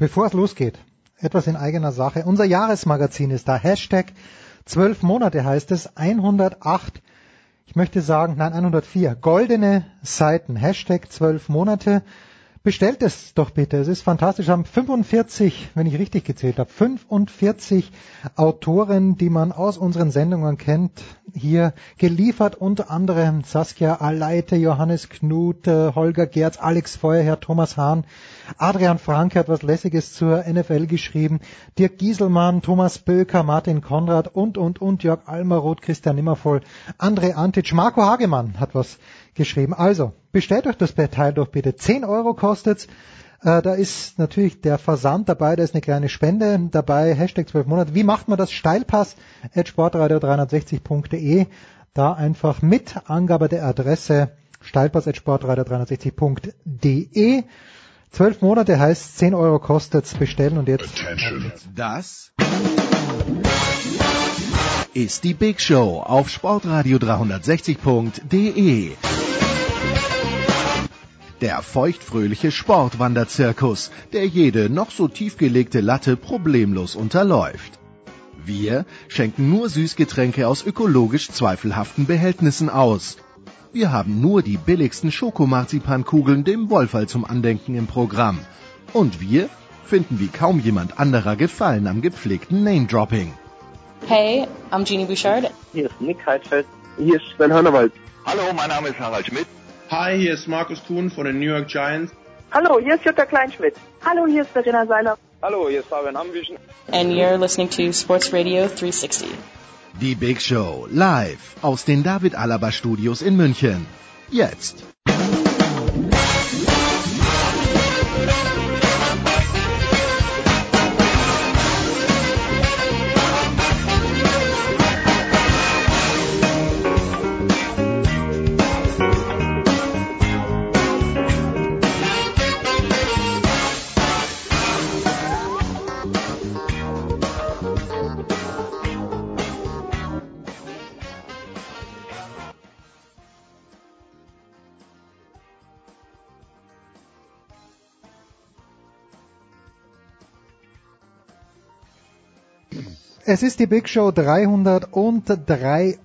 Bevor es losgeht, etwas in eigener Sache. Unser Jahresmagazin ist da. Hashtag zwölf Monate heißt es. 108, ich möchte sagen, nein, 104. Goldene Seiten. Hashtag zwölf Monate. Bestellt es doch bitte. Es ist fantastisch. Wir haben 45, wenn ich richtig gezählt habe, 45 Autoren, die man aus unseren Sendungen kennt, hier geliefert. Unter anderem Saskia Aleite, Johannes Knut, Holger Gerz, Alex Feuerherr, Thomas Hahn, Adrian Franke hat was Lässiges zur NFL geschrieben, Dirk Gieselmann, Thomas Böker, Martin Konrad und, und, und, Jörg Almaroth, Christian Nimmervoll, André Antic, Marco Hagemann hat was geschrieben. Also, bestellt euch das Teil doch bitte. 10 Euro kostet's. Äh, da ist natürlich der Versand dabei, da ist eine kleine Spende dabei, Hashtag 12 Monate. Wie macht man das? Steilpass at sportradio360.de. Da einfach mit Angabe der Adresse steilpass at sportradio360.de. 12 Monate heißt 10 Euro kostet's bestellen und jetzt. Das ist die Big Show auf sportradio360.de. Der feuchtfröhliche Sportwanderzirkus, der jede noch so tiefgelegte Latte problemlos unterläuft. Wir schenken nur Süßgetränke aus ökologisch zweifelhaften Behältnissen aus. Wir haben nur die billigsten Schokomarzipankugeln dem Wollfall zum Andenken im Programm. Und wir finden wie kaum jemand anderer Gefallen am gepflegten Name-Dropping. Hey, I'm Jeannie Bouchard. Hier ist Nick Heidfeld. Hier ist Sven Hannawald. Hallo, mein Name ist Harald Schmidt. Hi, hier ist Markus Kuhn von den New York Giants. Hallo, hier ist Jutta Kleinschmidt. Hallo, hier ist Verena Seiler. Hallo, hier ist Fabian Ambüchen. And you're listening to Sports Radio 360. Die Big Show live aus den David Alaba Studios in München. Jetzt. Es ist die Big Show 383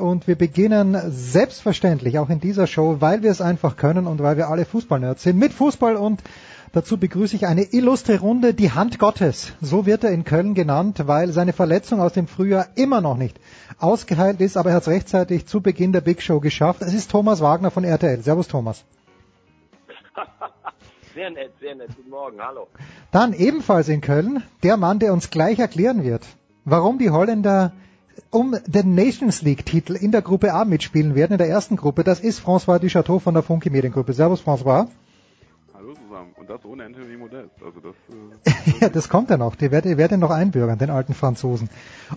und wir beginnen selbstverständlich auch in dieser Show, weil wir es einfach können und weil wir alle Fußballnerds sind, mit Fußball und dazu begrüße ich eine illustre Runde, die Hand Gottes. So wird er in Köln genannt, weil seine Verletzung aus dem Frühjahr immer noch nicht ausgeheilt ist, aber er hat es rechtzeitig zu Beginn der Big Show geschafft. Es ist Thomas Wagner von RTL. Servus Thomas. Sehr nett, sehr nett. Guten Morgen, hallo. Dann ebenfalls in Köln der Mann, der uns gleich erklären wird, warum die Holländer um den Nations League Titel in der Gruppe A mitspielen werden, in der ersten Gruppe. Das ist François Duchateau von der Funke Mediengruppe. Servus François. Hallo zusammen. Und das ohne Anthony Modest. Also das, äh, ja, das kommt ja noch. Die werden, die werden noch einbürgern, den alten Franzosen.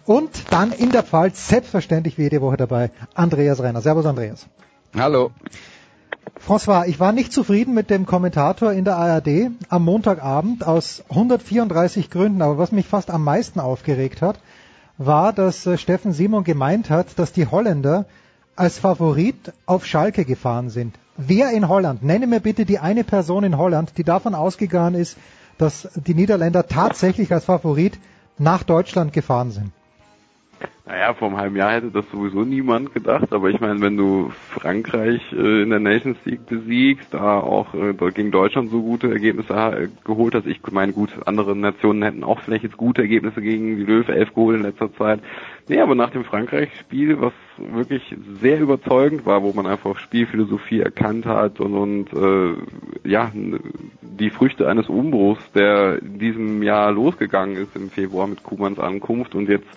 Und dann in der Pfalz, selbstverständlich wie jede Woche dabei, Andreas Renner. Servus Andreas. Hallo. François, ich war nicht zufrieden mit dem Kommentator in der ARD am Montagabend aus 134 Gründen, aber was mich fast am meisten aufgeregt hat, war, dass äh, Steffen Simon gemeint hat, dass die Holländer als Favorit auf Schalke gefahren sind. Wer in Holland? Nenne mir bitte die eine Person in Holland, die davon ausgegangen ist, dass die Niederländer tatsächlich als Favorit nach Deutschland gefahren sind. Naja, vor einem halben Jahr hätte das sowieso niemand gedacht, aber ich meine, wenn du Frankreich äh, in der Nations League besiegst, da auch äh, gegen Deutschland so gute Ergebnisse äh, geholt hast, ich meine, gut, andere Nationen hätten auch vielleicht jetzt gute Ergebnisse gegen die Löwe 11 geholt in letzter Zeit. Nee, aber nach dem Frankreich-Spiel, was wirklich sehr überzeugend war, wo man einfach Spielphilosophie erkannt hat und, und äh, ja, die Früchte eines Umbruchs, der in diesem Jahr losgegangen ist im Februar mit Kumans Ankunft und jetzt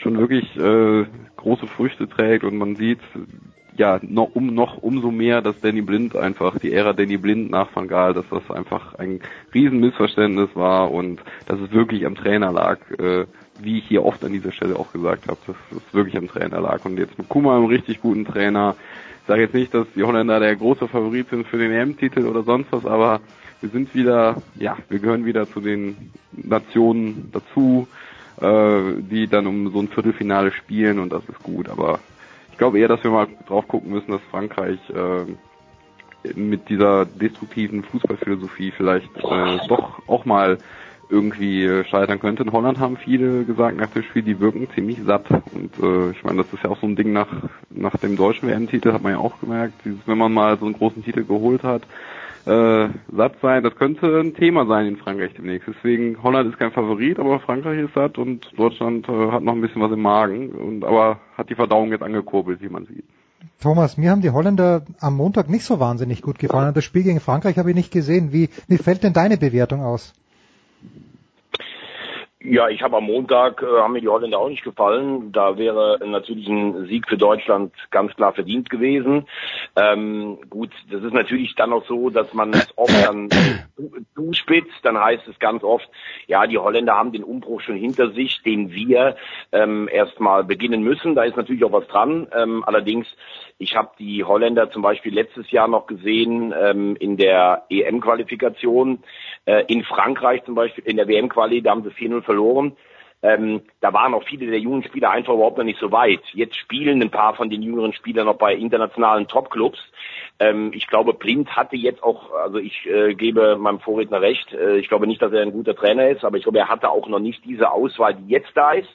schon wirklich äh, große Früchte trägt und man sieht ja noch um noch umso mehr, dass Danny Blind einfach die Ära Danny Blind nach Van Gaal, dass das einfach ein Riesenmissverständnis war und dass es wirklich am Trainer lag, äh, wie ich hier oft an dieser Stelle auch gesagt habe, dass es wirklich am Trainer lag und jetzt mit Kuma einem richtig guten Trainer. Ich sage jetzt nicht, dass die Holländer der große Favorit sind für den EM-Titel oder sonst was, aber wir sind wieder, ja, wir gehören wieder zu den Nationen dazu, äh, die dann um so ein Viertelfinale spielen und das ist gut. Aber ich glaube eher, dass wir mal drauf gucken müssen, dass Frankreich äh, mit dieser destruktiven Fußballphilosophie vielleicht äh, doch auch mal irgendwie scheitern könnte. In Holland haben viele gesagt nach dem Spiel, die wirken ziemlich satt. Und äh, ich meine, das ist ja auch so ein Ding nach, nach dem deutschen WM-Titel, hat man ja auch gemerkt, dieses, wenn man mal so einen großen Titel geholt hat, äh, satt sein, das könnte ein Thema sein in Frankreich demnächst. Deswegen, Holland ist kein Favorit, aber Frankreich ist satt und Deutschland äh, hat noch ein bisschen was im Magen, und aber hat die Verdauung jetzt angekurbelt, wie man sieht. Thomas, mir haben die Holländer am Montag nicht so wahnsinnig gut gefallen. Das Spiel gegen Frankreich habe ich nicht gesehen. Wie, wie fällt denn deine Bewertung aus? Ja, ich habe am Montag, äh, haben mir die Holländer auch nicht gefallen. Da wäre natürlich ein Sieg für Deutschland ganz klar verdient gewesen. Ähm, gut, das ist natürlich dann auch so, dass man es oft dann zuspitzt. Dann heißt es ganz oft, ja, die Holländer haben den Umbruch schon hinter sich, den wir ähm, erstmal beginnen müssen. Da ist natürlich auch was dran. Ähm, allerdings, ich habe die Holländer zum Beispiel letztes Jahr noch gesehen ähm, in der EM-Qualifikation. Äh, in Frankreich zum Beispiel, in der WM-Quali, da haben sie 4-0 verloren. Ähm, da waren auch viele der jungen Spieler einfach überhaupt noch nicht so weit. Jetzt spielen ein paar von den jüngeren Spielern noch bei internationalen Topclubs. Ähm, ich glaube, Blind hatte jetzt auch, also ich äh, gebe meinem Vorredner recht, äh, ich glaube nicht, dass er ein guter Trainer ist, aber ich glaube, er hatte auch noch nicht diese Auswahl, die jetzt da ist.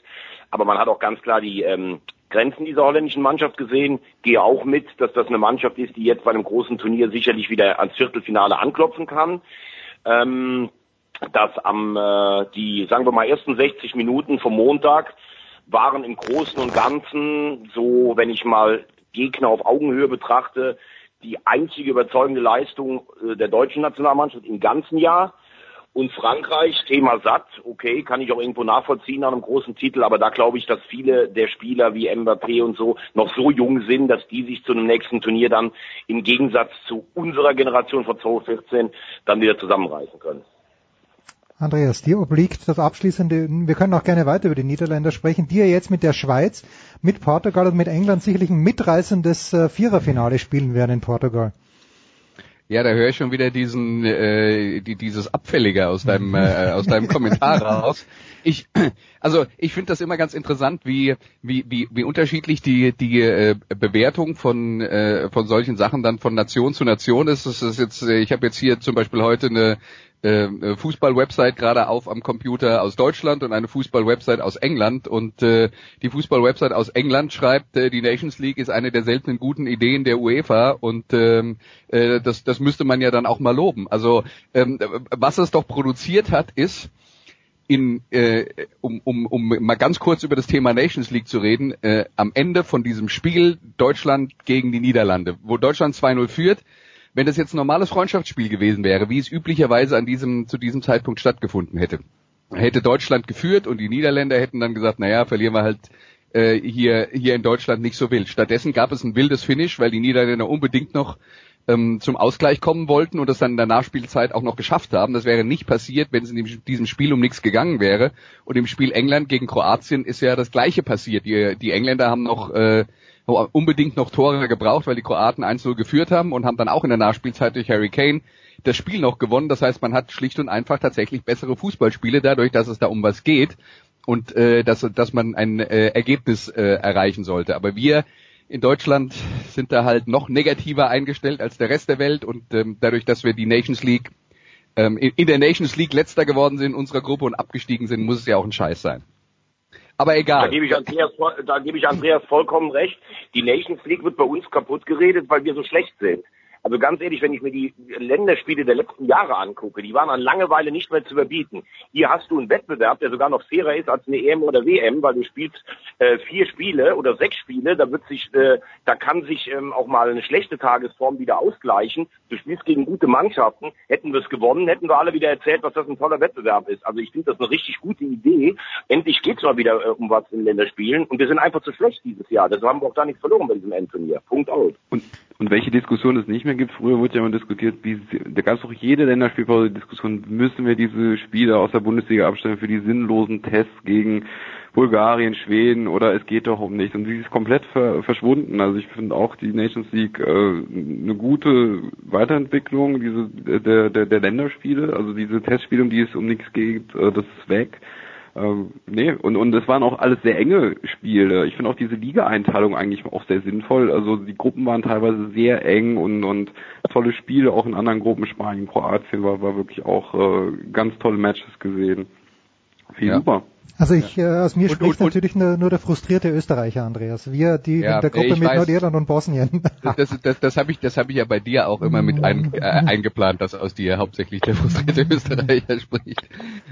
Aber man hat auch ganz klar die ähm, Grenzen dieser holländischen Mannschaft gesehen. Gehe auch mit, dass das eine Mannschaft ist, die jetzt bei einem großen Turnier sicherlich wieder ans Viertelfinale anklopfen kann ähm, dass am äh, die, sagen wir mal, ersten 60 Minuten vom Montag waren im Großen und Ganzen, so wenn ich mal Gegner auf Augenhöhe betrachte, die einzige überzeugende Leistung äh, der deutschen Nationalmannschaft im ganzen Jahr. Und Frankreich, Thema satt, okay, kann ich auch irgendwo nachvollziehen nach einem großen Titel, aber da glaube ich, dass viele der Spieler wie Mbappé und so noch so jung sind, dass die sich zu einem nächsten Turnier dann im Gegensatz zu unserer Generation von 2014 dann wieder zusammenreißen können. Andreas, dir obliegt das abschließende, wir können auch gerne weiter über die Niederländer sprechen, die ja jetzt mit der Schweiz, mit Portugal und mit England sicherlich ein mitreißendes äh, Viererfinale spielen werden in Portugal. Ja, da höre ich schon wieder diesen äh, die, dieses Abfällige aus deinem äh, aus deinem Kommentar raus. Ich also ich finde das immer ganz interessant, wie wie wie, wie unterschiedlich die die äh, Bewertung von äh, von solchen Sachen dann von Nation zu Nation ist. Das ist jetzt äh, ich habe jetzt hier zum Beispiel heute eine äh, Fußball-Website gerade auf am Computer aus Deutschland und eine Fußball-Website aus England und äh, die Fußball-Website aus England schreibt, äh, die Nations League ist eine der seltenen guten Ideen der UEFA und ähm, äh, das, das müsste man ja dann auch mal loben. Also ähm, was es doch produziert hat, ist in, äh, um, um, um mal ganz kurz über das Thema Nations League zu reden, äh, am Ende von diesem Spiel Deutschland gegen die Niederlande, wo Deutschland 2-0 führt, wenn das jetzt ein normales Freundschaftsspiel gewesen wäre, wie es üblicherweise an diesem, zu diesem Zeitpunkt stattgefunden hätte, hätte Deutschland geführt und die Niederländer hätten dann gesagt, naja, verlieren wir halt äh, hier, hier in Deutschland nicht so wild. Stattdessen gab es ein wildes Finish, weil die Niederländer unbedingt noch ähm, zum Ausgleich kommen wollten und das dann in der Nachspielzeit auch noch geschafft haben. Das wäre nicht passiert, wenn es in diesem Spiel um nichts gegangen wäre. Und im Spiel England gegen Kroatien ist ja das Gleiche passiert. Die, die Engländer haben noch äh, unbedingt noch Tore gebraucht, weil die Kroaten 1-0 geführt haben und haben dann auch in der Nachspielzeit durch Harry Kane das Spiel noch gewonnen. Das heißt, man hat schlicht und einfach tatsächlich bessere Fußballspiele dadurch, dass es da um was geht und äh, dass, dass man ein äh, Ergebnis äh, erreichen sollte. Aber wir in Deutschland sind da halt noch negativer eingestellt als der Rest der Welt und ähm, dadurch, dass wir die Nations League ähm, in, in der Nations League letzter geworden sind in unserer Gruppe und abgestiegen sind, muss es ja auch ein Scheiß sein. Aber egal. Da gebe ich Andreas, da gebe ich Andreas vollkommen recht. Die Nations League wird bei uns kaputt geredet, weil wir so schlecht sind. Also ganz ehrlich, wenn ich mir die Länderspiele der letzten Jahre angucke, die waren an Langeweile nicht mehr zu überbieten. Hier hast du einen Wettbewerb, der sogar noch fairer ist als eine EM oder WM, weil du spielst äh, vier Spiele oder sechs Spiele, da wird sich, äh, da kann sich ähm, auch mal eine schlechte Tagesform wieder ausgleichen. Du spielst gegen gute Mannschaften. Hätten wir es gewonnen, hätten wir alle wieder erzählt, was das ein toller Wettbewerb ist. Also ich finde das eine richtig gute Idee. Endlich geht's mal wieder äh, um was in Länderspielen und wir sind einfach zu schlecht dieses Jahr. Deshalb haben wir auch da nichts verloren bei diesem Endturnier. Punkt aus. Und, und welche Diskussion es nicht mehr gibt. Früher wurde ja immer diskutiert, wie, da gab es doch jede Länderspielpause Diskussion, müssen wir diese Spiele aus der Bundesliga abstellen für die sinnlosen Tests gegen Bulgarien, Schweden oder es geht doch um nichts. Und sie ist komplett ver verschwunden. Also ich finde auch die Nations League äh, eine gute Weiterentwicklung diese der, der, der Länderspiele, also diese Testspiele, um die es um nichts geht, äh, das ist weg. Ähm, nee, und, und es waren auch alles sehr enge Spiele. Ich finde auch diese Liga-Einteilung eigentlich auch sehr sinnvoll. Also die Gruppen waren teilweise sehr eng und, und tolle Spiele, auch in anderen Gruppen, Spanien, Kroatien, war, war wirklich auch äh, ganz tolle Matches gesehen. Viel ja. super. Also ich, ja. äh, aus mir und, spricht und, natürlich nur, nur, der frustrierte Österreicher, Andreas. Wir, die ja, in der Gruppe mit weiß, Nordirland und Bosnien. Das, das, das habe ich, das habe ich ja bei dir auch immer mit ein, äh, eingeplant, dass aus dir hauptsächlich der frustrierte Österreicher spricht.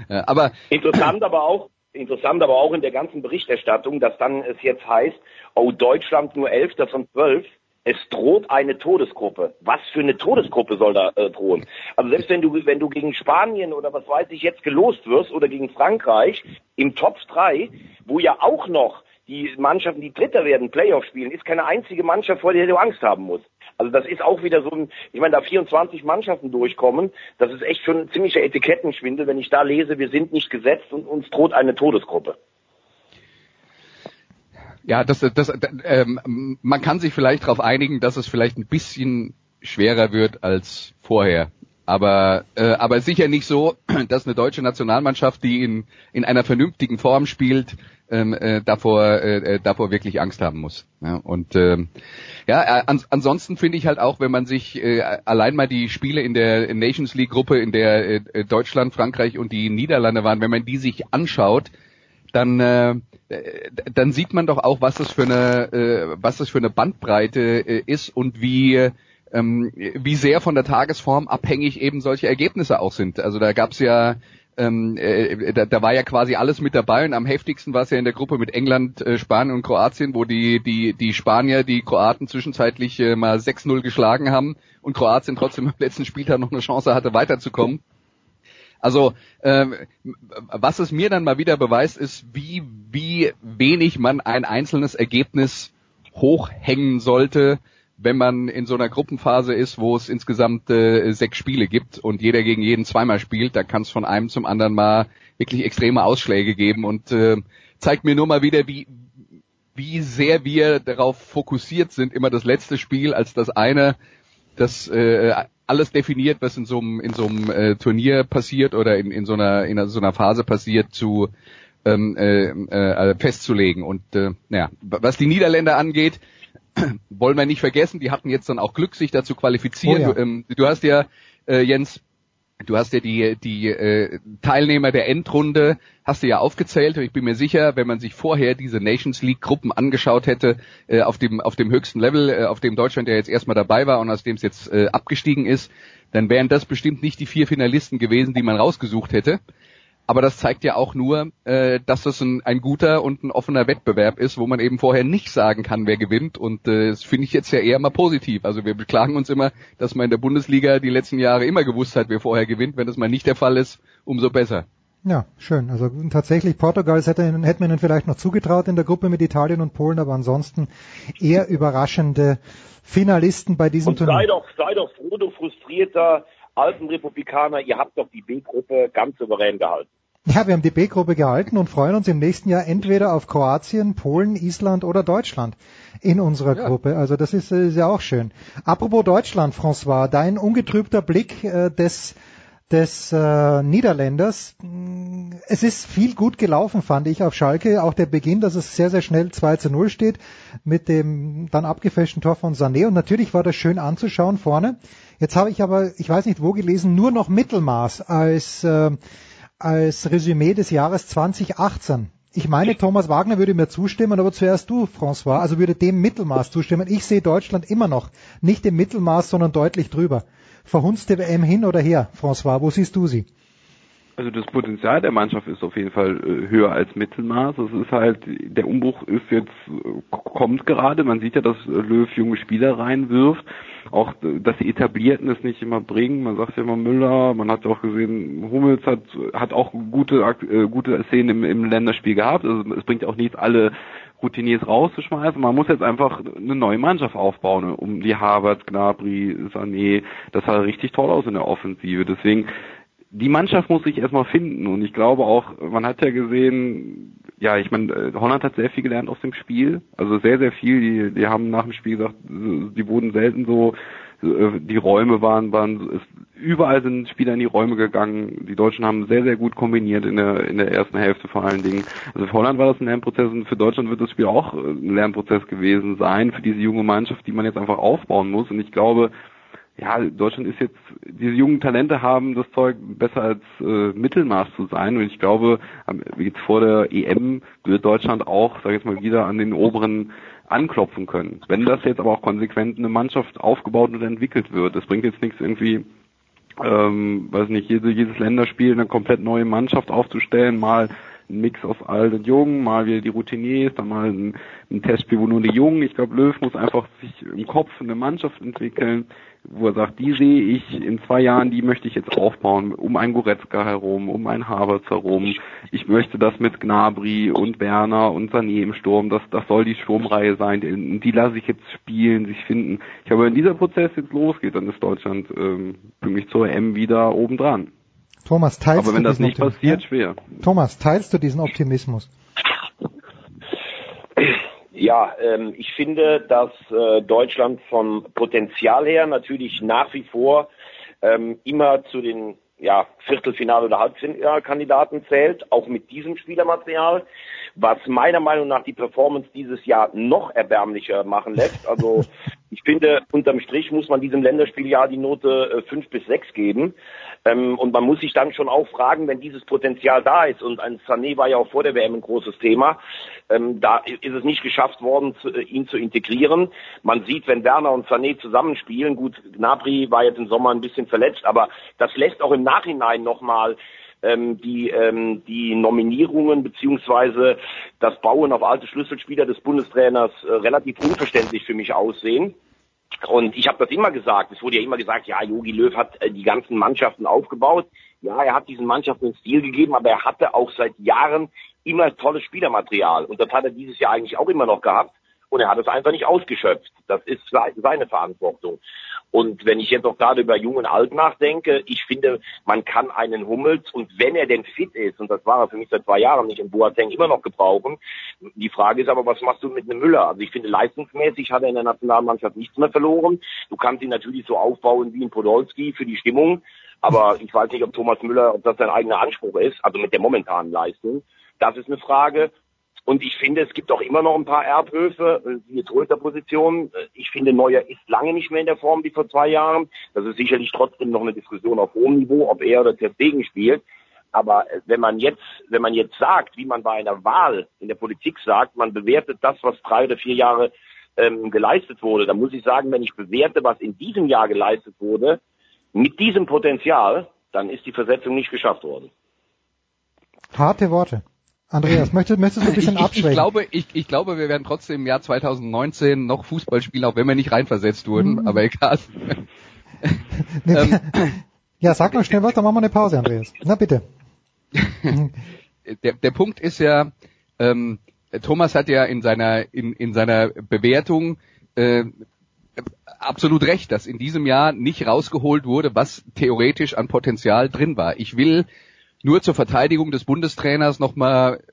Äh, aber interessant, aber auch interessant, aber auch in der ganzen Berichterstattung, dass dann es jetzt heißt, oh Deutschland nur Elfter von zwölf es droht eine Todesgruppe. Was für eine Todesgruppe soll da äh, drohen? Also selbst wenn du, wenn du gegen Spanien oder was weiß ich jetzt gelost wirst oder gegen Frankreich im Top 3, wo ja auch noch die Mannschaften, die Dritter werden, Playoff spielen, ist keine einzige Mannschaft, vor der du Angst haben musst. Also das ist auch wieder so ein, ich meine, da 24 Mannschaften durchkommen, das ist echt schon ein ziemlicher Etikettenschwindel, wenn ich da lese, wir sind nicht gesetzt und uns droht eine Todesgruppe. Ja, das, das, ähm, man kann sich vielleicht darauf einigen, dass es vielleicht ein bisschen schwerer wird als vorher. Aber, äh, aber sicher nicht so, dass eine deutsche Nationalmannschaft, die in, in einer vernünftigen Form spielt, ähm, äh, davor, äh, davor wirklich Angst haben muss. Ja, und ähm, ja, äh, ans, ansonsten finde ich halt auch, wenn man sich äh, allein mal die Spiele in der Nations League Gruppe, in der äh, Deutschland, Frankreich und die Niederlande waren, wenn man die sich anschaut, dann äh, dann sieht man doch auch, was das für eine äh, was das für eine Bandbreite äh, ist und wie ähm, wie sehr von der Tagesform abhängig eben solche Ergebnisse auch sind. Also da gab's ja ähm, äh, da, da war ja quasi alles mit dabei und am heftigsten war es ja in der Gruppe mit England, äh, Spanien und Kroatien, wo die die die Spanier die Kroaten zwischenzeitlich äh, mal 6-0 geschlagen haben und Kroatien trotzdem im letzten Spieltag noch eine Chance hatte weiterzukommen. Also ähm, was es mir dann mal wieder beweist, ist, wie, wie wenig man ein einzelnes Ergebnis hochhängen sollte, wenn man in so einer Gruppenphase ist, wo es insgesamt äh, sechs Spiele gibt und jeder gegen jeden zweimal spielt, da kann es von einem zum anderen mal wirklich extreme Ausschläge geben. Und äh, zeigt mir nur mal wieder, wie, wie sehr wir darauf fokussiert sind, immer das letzte Spiel als das eine, das äh, alles definiert, was in so einem in so einem äh, Turnier passiert oder in, in so einer in so einer Phase passiert, zu ähm, äh, äh, festzulegen. Und äh, naja, was die Niederländer angeht, wollen wir nicht vergessen, die hatten jetzt dann auch Glück, sich dazu qualifizieren. Oh ja. du, ähm, du hast ja äh, Jens Du hast ja die, die äh, Teilnehmer der Endrunde, hast du ja aufgezählt. Und ich bin mir sicher, wenn man sich vorher diese Nations League Gruppen angeschaut hätte, äh, auf dem auf dem höchsten Level, äh, auf dem Deutschland ja jetzt erstmal dabei war und aus dem es jetzt äh, abgestiegen ist, dann wären das bestimmt nicht die vier Finalisten gewesen, die man rausgesucht hätte. Aber das zeigt ja auch nur, äh, dass das ein, ein guter und ein offener Wettbewerb ist, wo man eben vorher nicht sagen kann, wer gewinnt. Und äh, das finde ich jetzt ja eher mal positiv. Also wir beklagen uns immer, dass man in der Bundesliga die letzten Jahre immer gewusst hat, wer vorher gewinnt. Wenn das mal nicht der Fall ist, umso besser. Ja, schön. Also tatsächlich Portugal hätte, hätte man ihnen vielleicht noch zugetraut in der Gruppe mit Italien und Polen, aber ansonsten eher überraschende Finalisten bei diesem und Turnier. Sei doch, sei doch froh, du frustrierter alten Republikaner, ihr habt doch die B-Gruppe ganz souverän gehalten. Ja, wir haben die B-Gruppe gehalten und freuen uns im nächsten Jahr entweder auf Kroatien, Polen, Island oder Deutschland in unserer ja. Gruppe. Also das ist, ist, ja auch schön. Apropos Deutschland, François, dein ungetrübter Blick äh, des des äh, Niederländers. Es ist viel gut gelaufen, fand ich auf Schalke. Auch der Beginn, dass es sehr, sehr schnell 2 zu 0 steht mit dem dann abgefälschten Tor von Sané. Und natürlich war das schön anzuschauen vorne. Jetzt habe ich aber, ich weiß nicht wo gelesen, nur noch Mittelmaß als, äh, als Resümee des Jahres 2018. Ich meine, Thomas Wagner würde mir zustimmen, aber zuerst du, François, also würde dem Mittelmaß zustimmen. Ich sehe Deutschland immer noch nicht im Mittelmaß, sondern deutlich drüber. Verhunzte WM hin oder her, François, wo siehst du sie? Also das Potenzial der Mannschaft ist auf jeden Fall äh, höher als Mittelmaß. Es ist halt, der Umbruch ist jetzt, äh, kommt gerade. Man sieht ja, dass Löw junge Spieler reinwirft. Auch, äh, dass die Etablierten es nicht immer bringen. Man sagt ja immer Müller, man hat auch gesehen, Hummels hat, hat auch gute, gute Szenen im, im Länderspiel gehabt. Also es bringt auch nichts, alle Routiniers rauszuschmeißen. Man muss jetzt einfach eine neue Mannschaft aufbauen, um die Harvard, Gnabry, Sané. Das sah richtig toll aus in der Offensive. Deswegen die Mannschaft muss sich erstmal finden und ich glaube auch, man hat ja gesehen, ja, ich meine, äh, Holland hat sehr viel gelernt aus dem Spiel, also sehr, sehr viel. Die, die haben nach dem Spiel gesagt, die wurden selten so die Räume waren, waren es, überall sind Spieler in die Räume gegangen. Die Deutschen haben sehr, sehr gut kombiniert in der in der ersten Hälfte vor allen Dingen. Also für Holland war das ein Lernprozess und für Deutschland wird das Spiel auch äh, ein Lernprozess gewesen sein für diese junge Mannschaft, die man jetzt einfach aufbauen muss. Und ich glaube, ja, Deutschland ist jetzt, diese jungen Talente haben das Zeug, besser als äh, Mittelmaß zu sein. Und ich glaube, jetzt vor der EM wird Deutschland auch, sag ich jetzt mal, wieder an den oberen anklopfen können. Wenn das jetzt aber auch konsequent eine Mannschaft aufgebaut und entwickelt wird, das bringt jetzt nichts irgendwie, ähm, weiß nicht, jede, jedes Länderspiel eine komplett neue Mannschaft aufzustellen, mal ein Mix aus alt und jung, mal wieder die Routiniers, dann mal ein, ein Testspiel, wo nur die Jungen. Ich glaube, Löw muss einfach sich im Kopf eine Mannschaft entwickeln, wo er sagt, die sehe ich in zwei Jahren, die möchte ich jetzt aufbauen, um einen Goretzka herum, um einen Havertz herum. Ich möchte das mit Gnabry und Werner und Sané im Sturm, das, das soll die Sturmreihe sein, die, die lasse ich jetzt spielen, sich finden. Ich glaube, wenn dieser Prozess jetzt losgeht, dann ist Deutschland ähm, für mich zur EM wieder obendran. Thomas, teilst Aber wenn du das diesen nicht Optimismus? passiert, schwer. Thomas, teilst du diesen Optimismus? Ja, ähm, ich finde, dass äh, Deutschland vom Potenzial her natürlich nach wie vor ähm, immer zu den ja, Viertelfinale- oder Halbfinalkandidaten zählt, auch mit diesem Spielermaterial, was meiner Meinung nach die Performance dieses Jahr noch erbärmlicher machen lässt. Also ich finde, unterm Strich muss man diesem Länderspieljahr die Note äh, fünf bis sechs geben. Ähm, und man muss sich dann schon auch fragen, wenn dieses Potenzial da ist, und ein Sané war ja auch vor der WM ein großes Thema, ähm, da ist es nicht geschafft worden, zu, äh, ihn zu integrieren. Man sieht, wenn Werner und Sané zusammenspielen, gut, Gnabry war jetzt im Sommer ein bisschen verletzt, aber das lässt auch im Nachhinein nochmal ähm, die, ähm, die Nominierungen beziehungsweise das Bauen auf alte Schlüsselspieler des Bundestrainers äh, relativ unverständlich für mich aussehen. Und ich habe das immer gesagt. Es wurde ja immer gesagt, ja, Jogi Löw hat äh, die ganzen Mannschaften aufgebaut. Ja, er hat diesen Mannschaften einen Stil gegeben, aber er hatte auch seit Jahren immer tolles Spielermaterial. Und das hat er dieses Jahr eigentlich auch immer noch gehabt. Und er hat es einfach nicht ausgeschöpft. Das ist seine Verantwortung. Und wenn ich jetzt auch gerade über Jung und Alt nachdenke, ich finde, man kann einen Hummels und wenn er denn fit ist, und das war er für mich seit zwei Jahren nicht im Boateng immer noch gebrauchen. Die Frage ist aber, was machst du mit einem Müller? Also ich finde, leistungsmäßig hat er in der Nationalmannschaft nichts mehr verloren. Du kannst ihn natürlich so aufbauen wie ein Podolski für die Stimmung. Aber ich weiß nicht, ob Thomas Müller, ob das sein eigener Anspruch ist, also mit der momentanen Leistung. Das ist eine Frage. Und ich finde, es gibt auch immer noch ein paar Erbhöfe, die Trösterposition. Ich finde, Neuer ist lange nicht mehr in der Form wie vor zwei Jahren. Das ist sicherlich trotzdem noch eine Diskussion auf hohem Niveau, ob er oder Ter Stegen spielt. Aber wenn man jetzt, wenn man jetzt sagt, wie man bei einer Wahl in der Politik sagt, man bewertet das, was drei oder vier Jahre ähm, geleistet wurde, dann muss ich sagen, wenn ich bewerte, was in diesem Jahr geleistet wurde, mit diesem Potenzial, dann ist die Versetzung nicht geschafft worden. Harte Worte. Andreas, möchtest, möchtest du ein bisschen abschwächen? Ich glaube, ich, ich glaube, wir werden trotzdem im Jahr 2019 noch Fußball spielen, auch wenn wir nicht reinversetzt wurden, Mhm. aber egal. Nee, ja, sag mal schnell was, dann machen wir eine Pause, Andreas. Na bitte. der, der Punkt ist ja, ähm, Thomas hat ja in seiner in, in seiner Bewertung äh, absolut recht, dass in diesem Jahr nicht rausgeholt wurde, was theoretisch an Potenzial drin war. Ich will nur zur Verteidigung des Bundestrainers nochmal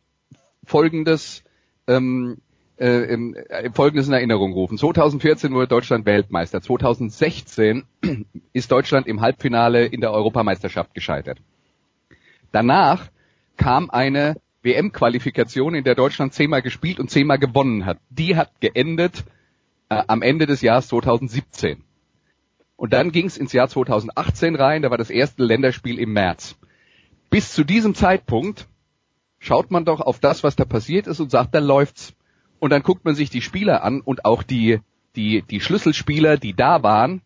Folgendes ähm, äh, äh, Folgendes in Erinnerung rufen. 2014 wurde Deutschland Weltmeister. 2016 ist Deutschland im Halbfinale in der Europameisterschaft gescheitert. Danach kam eine WM-Qualifikation, in der Deutschland zehnmal gespielt und zehnmal gewonnen hat. Die hat geendet äh, am Ende des Jahres 2017. Und dann ging es ins Jahr 2018 rein, da war das erste Länderspiel im März. Bis zu diesem Zeitpunkt schaut man doch auf das, was da passiert ist und sagt, da läuft's. Und dann guckt man sich die Spieler an und auch die, die, die Schlüsselspieler, die da waren,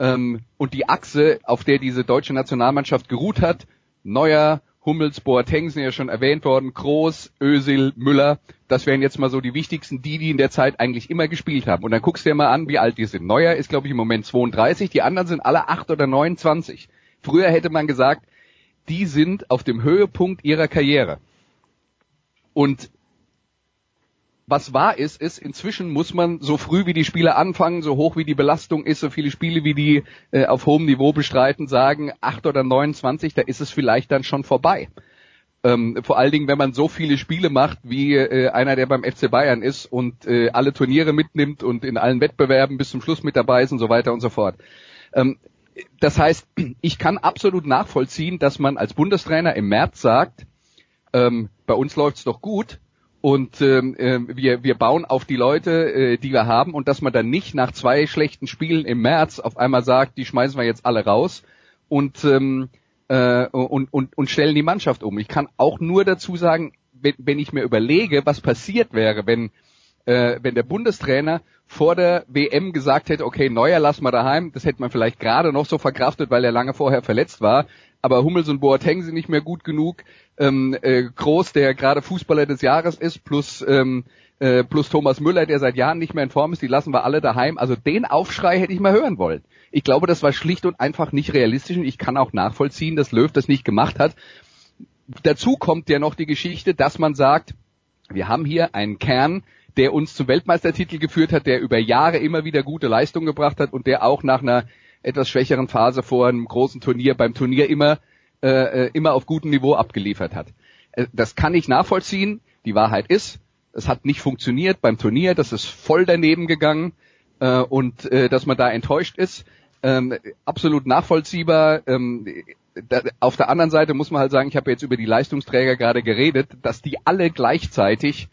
ähm, und die Achse, auf der diese deutsche Nationalmannschaft geruht hat, Neuer, Hummels, Boateng sind ja schon erwähnt worden, Kroos, Özil, Müller, das wären jetzt mal so die wichtigsten, die, die in der Zeit eigentlich immer gespielt haben. Und dann guckst du dir mal an, wie alt die sind. Neuer ist, glaube ich, im Moment 32, die anderen sind alle 8 oder 29. Früher hätte man gesagt, die sind auf dem Höhepunkt ihrer Karriere. Und was wahr ist, ist, inzwischen muss man so früh wie die Spiele anfangen, so hoch wie die Belastung ist, so viele Spiele wie die äh, auf hohem Niveau bestreiten, sagen, 8 oder 29, da ist es vielleicht dann schon vorbei. Ähm, vor allen Dingen, wenn man so viele Spiele macht, wie äh, einer, der beim FC Bayern ist und äh, alle Turniere mitnimmt und in allen Wettbewerben bis zum Schluss mit dabei ist und so weiter und so fort. Ähm, das heißt, ich kann absolut nachvollziehen, dass man als Bundestrainer im März sagt, ähm, bei uns läuft's doch gut und ähm, äh, wir, wir bauen auf die Leute, äh, die wir haben und dass man dann nicht nach zwei schlechten Spielen im März auf einmal sagt, die schmeißen wir jetzt alle raus und ähm, äh, und, und, und stellen die Mannschaft um. Ich kann auch nur dazu sagen, wenn, wenn ich mir überlege, was passiert wäre, wenn, äh, wenn der Bundestrainer vor der WM gesagt hätte, okay, Neuer lass mal daheim, das hätte man vielleicht gerade noch so verkraftet, weil er lange vorher verletzt war, aber Hummels und Boateng sind nicht mehr gut genug, ähm, äh, Groß, der gerade Fußballer des Jahres ist, plus ähm, äh, plus Thomas Müller, der seit Jahren nicht mehr in Form ist, die lassen wir alle daheim. Also den Aufschrei hätte ich mal hören wollen. Ich glaube, das war schlicht und einfach nicht realistisch und ich kann auch nachvollziehen, dass Löw das nicht gemacht hat. Dazu kommt ja noch die Geschichte, dass man sagt, wir haben hier einen Kern, der uns zum Weltmeistertitel geführt hat, der über Jahre immer wieder gute Leistung gebracht hat und der auch nach einer etwas schwächeren Phase vor einem großen Turnier beim Turnier immer äh, äh immer auf gutem Niveau abgeliefert hat. Äh, das kann ich nachvollziehen. Die Wahrheit ist, es hat nicht funktioniert beim Turnier, das ist voll daneben gegangen äh, und äh, dass man da enttäuscht ist, ähm, absolut nachvollziehbar. Ähm, da, auf der anderen Seite muss man halt sagen, ich habe jetzt über die Leistungsträger gerade geredet, dass die alle gleichzeitig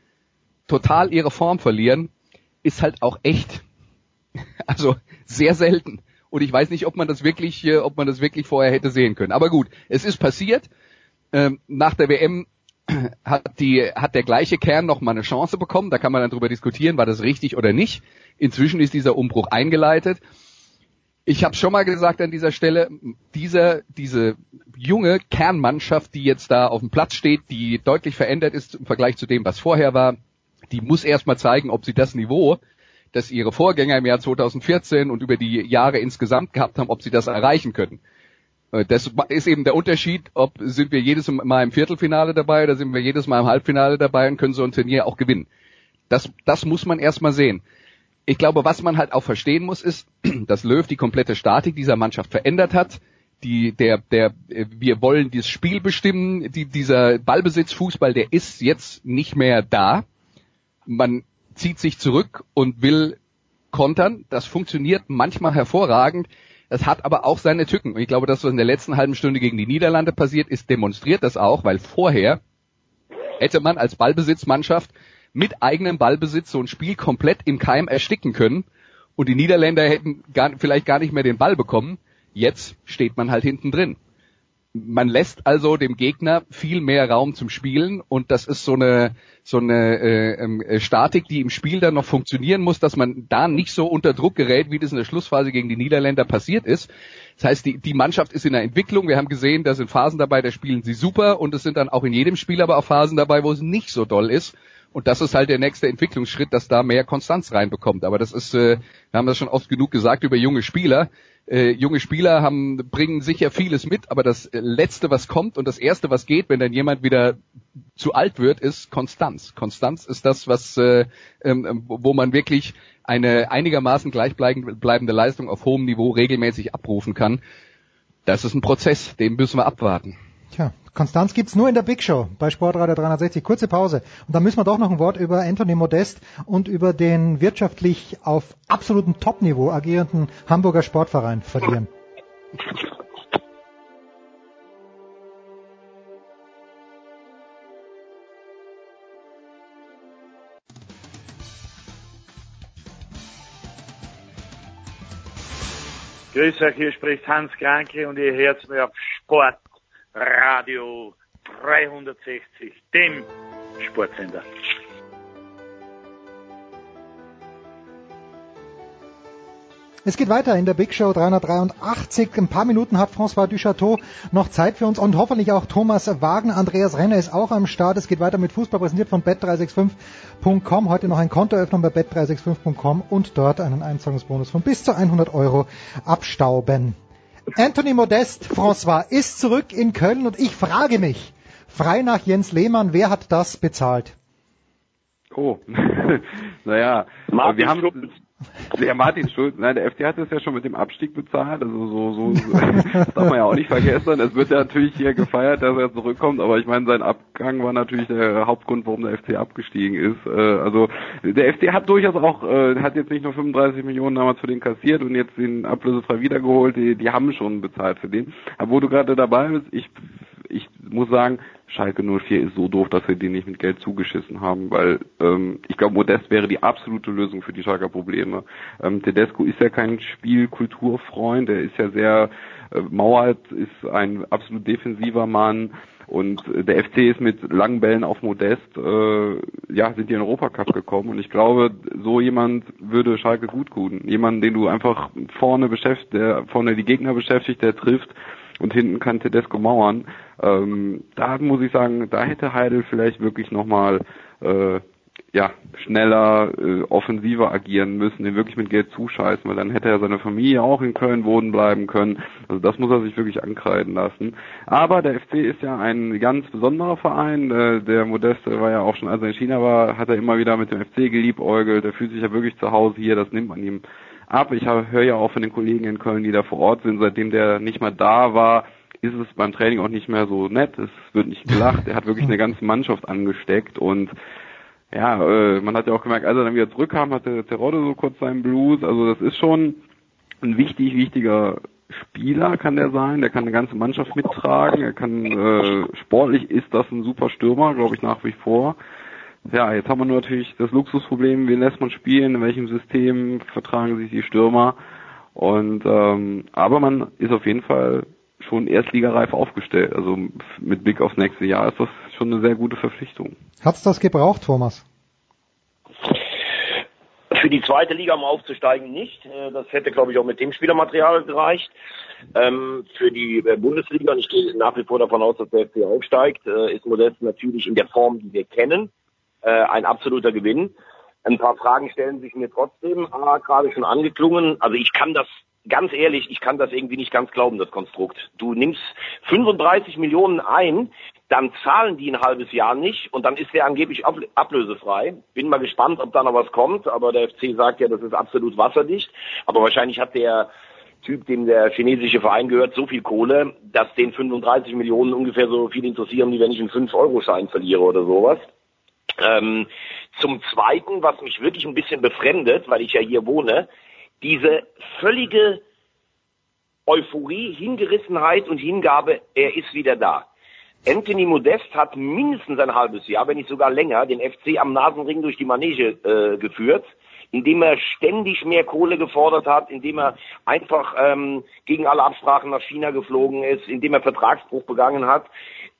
total ihre Form verlieren, ist halt auch echt. Also sehr selten. Und ich weiß nicht, ob man das wirklich, äh, ob man das wirklich vorher hätte sehen können. Aber gut, es ist passiert. Ähm, nach der WM hat die, hat der gleiche Kern noch mal eine Chance bekommen. Da kann man dann drüber diskutieren, war das richtig oder nicht. Inzwischen ist dieser Umbruch eingeleitet. Ich habe schon mal gesagt an dieser Stelle, diese, diese junge Kernmannschaft, die jetzt da auf dem Platz steht, die deutlich verändert ist im Vergleich zu dem, was vorher war, die muss erstmal zeigen, ob sie das Niveau, das ihre Vorgänger im Jahr 2014 und über die Jahre insgesamt gehabt haben, ob sie das erreichen können. Äh, das ist eben der Unterschied, ob sind wir jedes Mal im Viertelfinale dabei oder sind wir jedes Mal im Halbfinale dabei und können so ein Turnier auch gewinnen. Das, das muss man erstmal sehen. Ich glaube, was man halt auch verstehen muss, ist, dass Löw die komplette Statik dieser Mannschaft verändert hat. Die, der, der, wir wollen dieses Spiel bestimmen, die, dieser Ballbesitzfußball, der ist jetzt nicht mehr da. Man zieht sich zurück und will kontern. Das funktioniert manchmal hervorragend. Das hat aber auch seine Tücken. Und ich glaube, das, was in der letzten halben Stunde gegen die Niederlande passiert ist, demonstriert das auch, weil vorher hätte man als Ballbesitzmannschaft mit eigenem Ballbesitz so ein Spiel komplett im Keim ersticken können und die Niederländer hätten gar, vielleicht gar nicht mehr den Ball bekommen. Jetzt steht man halt hinten drin man lässt also dem Gegner viel mehr Raum zum Spielen und das ist so eine so eine äh, ähm, äh, Statik, die im Spiel dann noch funktionieren muss, dass man da nicht so unter Druck gerät, wie das in der Schlussphase gegen die Niederländer passiert ist. Das heißt, die, die Mannschaft ist in der Entwicklung. Wir haben gesehen, da sind Phasen dabei, da spielen sie super und es sind dann auch in jedem Spiel aber auch Phasen dabei, wo es nicht so doll ist. Und das ist halt der nächste Entwicklungsschritt, dass da mehr Konstanz reinbekommt. Aber das ist, äh, wir haben das schon oft genug gesagt über junge Spieler äh, junge Spieler haben, bringen sicher vieles mit, aber das Letzte, was kommt und das Erste, was geht, wenn dann jemand wieder zu alt wird, ist Konstanz. Konstanz ist das, was, äh, ähm, wo man wirklich eine einigermaßen gleichbleibende Leistung auf hohem Niveau regelmäßig abrufen kann. Das ist ein Prozess, den müssen wir abwarten. Konstanz gibt's nur in der Big Show bei Sportradio 360. Kurze Pause. Und dann müssen wir doch noch ein Wort über Anthony Modest und über den wirtschaftlich auf absolutem Topniveau agierenden Hamburger Sportverein verlieren. Grüß euch, hier spricht Hans Kranke und ihr hört mir auf Sport Radio 360, dem Sportsender. Es geht weiter in der Big Show 383. Ein paar Minuten hat François Duchateau noch Zeit für uns und hoffentlich auch Thomas Wagner. Andreas Renner ist auch am Start. Es geht weiter mit Fußball präsentiert von bet365.com. Heute noch ein Kontoöffnung bei bet365.com und dort einen Einzahlungsbonus von bis zu 100 Euro abstauben. Anthony Modest, François, ist zurück in Köln und ich frage mich, frei nach Jens Lehmann, wer hat das bezahlt? Oh, naja, Martin wir haben, Der Martin Schulz, nein, der FC hat es ja schon mit dem Abstieg bezahlt, also so, so, so das darf man ja auch nicht vergessen. Es wird ja natürlich hier gefeiert, dass er zurückkommt, aber ich meine, sein Abgang war natürlich der Hauptgrund, warum der FC abgestiegen ist. Äh, also der FC hat durchaus auch, äh, hat jetzt nicht nur 35 Millionen damals für den kassiert und jetzt den ablösefrei wiedergeholt, die, die haben schon bezahlt für den. Aber wo du gerade dabei bist, ich ich muss sagen, Schalke 04 ist so doof, dass wir den nicht mit Geld zugeschissen haben, weil ähm, ich glaube, Modest wäre die absolute Lösung für die Schalker Probleme. Ähm, Tedesco ist ja kein Spielkulturfreund, er ist ja sehr äh, Mauert, ist ein absolut defensiver Mann und der FC ist mit langen Bällen auf Modest, äh, ja, sind die in den Europacup gekommen und ich glaube, so jemand würde Schalke gut tun. Jemand, den du einfach vorne beschäftigt, der vorne die Gegner beschäftigt, der trifft und hinten kann Tedesco mauern. Ähm, da muss ich sagen, da hätte Heidel vielleicht wirklich nochmal äh, ja, schneller, äh, offensiver agieren müssen, den wirklich mit Geld zuscheißen, weil dann hätte er seine Familie auch in Köln wohnen bleiben können. Also das muss er sich wirklich ankreiden lassen. Aber der FC ist ja ein ganz besonderer Verein. Äh, der Modeste war ja auch schon, als er in China war, hat er immer wieder mit dem FC geliebäugelt. Der fühlt sich ja wirklich zu Hause hier, das nimmt man ihm ab. Ich höre ja auch von den Kollegen in Köln, die da vor Ort sind, seitdem der nicht mehr da war, ist es beim Training auch nicht mehr so nett. Es wird nicht gelacht. Er hat wirklich eine ganze Mannschaft angesteckt und ja, äh, man hat ja auch gemerkt, als er dann wieder zurückkam, hatte Terodde so kurz seinen Blues. Also das ist schon ein wichtig, wichtiger Spieler kann der sein. Der kann eine ganze Mannschaft mittragen. Er kann äh, sportlich ist das ein super Stürmer, glaube ich nach wie vor. Ja, jetzt haben wir nur natürlich das Luxusproblem, wen lässt man spielen, in welchem System vertragen sich die Stürmer. Und ähm, aber man ist auf jeden Fall schon erstligareif aufgestellt. Also mit Blick aufs nächste Jahr ist das schon eine sehr gute Verpflichtung. Hat's das gebraucht, Thomas? Für die zweite Liga mal aufzusteigen nicht. Äh, das hätte, glaube ich, auch mit dem Spielermaterial gereicht. Ähm, für die äh, Bundesliga, und ich gehe nach wie vor davon aus, dass der FC aufsteigt, äh, ist Modest natürlich in der Form, die wir kennen, ein absoluter Gewinn. Ein paar Fragen stellen sich mir trotzdem, ah, gerade schon angeklungen. Also ich kann das ganz ehrlich, ich kann das irgendwie nicht ganz glauben, das Konstrukt. Du nimmst 35 Millionen ein, dann zahlen die ein halbes Jahr nicht und dann ist der angeblich ablösefrei. Bin mal gespannt, ob da noch was kommt, aber der FC sagt ja, das ist absolut wasserdicht. Aber wahrscheinlich hat der Typ, dem der chinesische Verein gehört, so viel Kohle, dass den 35 Millionen ungefähr so viel interessieren, wie wenn ich einen 5-Euro-Schein verliere oder sowas. Ähm, zum Zweiten, was mich wirklich ein bisschen befremdet, weil ich ja hier wohne, diese völlige Euphorie, Hingerissenheit und Hingabe, er ist wieder da. Anthony Modest hat mindestens ein halbes Jahr, wenn nicht sogar länger, den FC am Nasenring durch die Manege äh, geführt, indem er ständig mehr Kohle gefordert hat, indem er einfach ähm, gegen alle Absprachen nach China geflogen ist, indem er Vertragsbruch begangen hat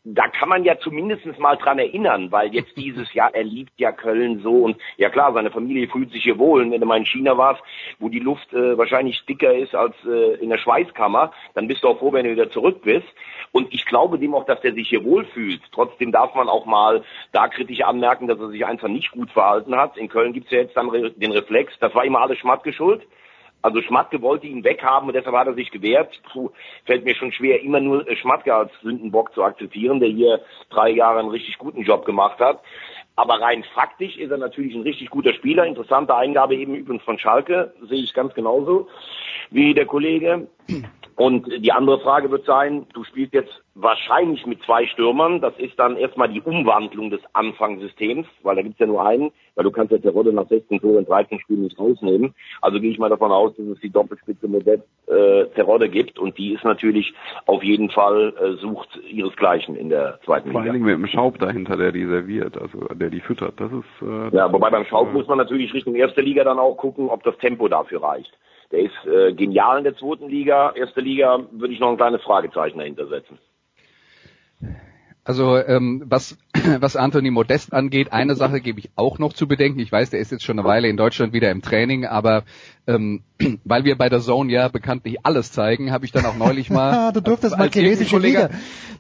da kann man ja zumindest mal dran erinnern, weil jetzt dieses Jahr, er liebt ja Köln so und ja klar, seine Familie fühlt sich hier wohl. Und wenn du mal in China warst, wo die Luft äh, wahrscheinlich dicker ist als äh, in der Schweißkammer, dann bist du auch froh, wenn du wieder zurück bist. Und ich glaube dem auch, dass er sich hier wohlfühlt. Trotzdem darf man auch mal da kritisch anmerken, dass er sich einfach nicht gut verhalten hat. In Köln gibt's ja jetzt dann den Reflex, das war immer alles Schmatke schuld. Also Schmatke wollte ihn weghaben und deshalb hat er sich gewehrt. Puh, fällt mir schon schwer, immer nur Schmatke als Sündenbock zu akzeptieren, der hier drei Jahre einen richtig guten Job gemacht hat. Aber rein faktisch ist er natürlich ein richtig guter Spieler. Interessante Eingabe eben übrigens von Schalke, sehe ich ganz genauso wie der Kollege. Und die andere Frage wird sein, du spielst jetzt wahrscheinlich mit zwei Stürmern. Das ist dann erstmal die Umwandlung des Anfangssystems, weil da gibt's ja nur einen, weil du kannst ja Terodde nach 16 Toren in 13 Spielen nicht rausnehmen. Also gehe ich mal davon aus, dass es die Doppelspitze Modell äh, Terodde gibt und die ist natürlich auf jeden Fall äh, sucht ihresgleichen in der zweiten Liga. Vor allen Dingen mit dem Schaub dahinter, der die serviert, also der die füttert. Das ist äh, Ja, wobei beim Schaub äh, muss man natürlich Richtung erste Liga dann auch gucken, ob das Tempo dafür reicht. Der ist äh, genial in der zweiten Liga. Erste Liga würde ich noch ein kleines Fragezeichen dahinter setzen. Also ähm, was, was Anthony Modest angeht, eine Sache gebe ich auch noch zu bedenken. Ich weiß, der ist jetzt schon eine Weile in Deutschland wieder im Training, aber ähm, weil wir bei der Zone ja bekanntlich alles zeigen, habe ich dann auch neulich mal. du durftest mal chinesische Liga.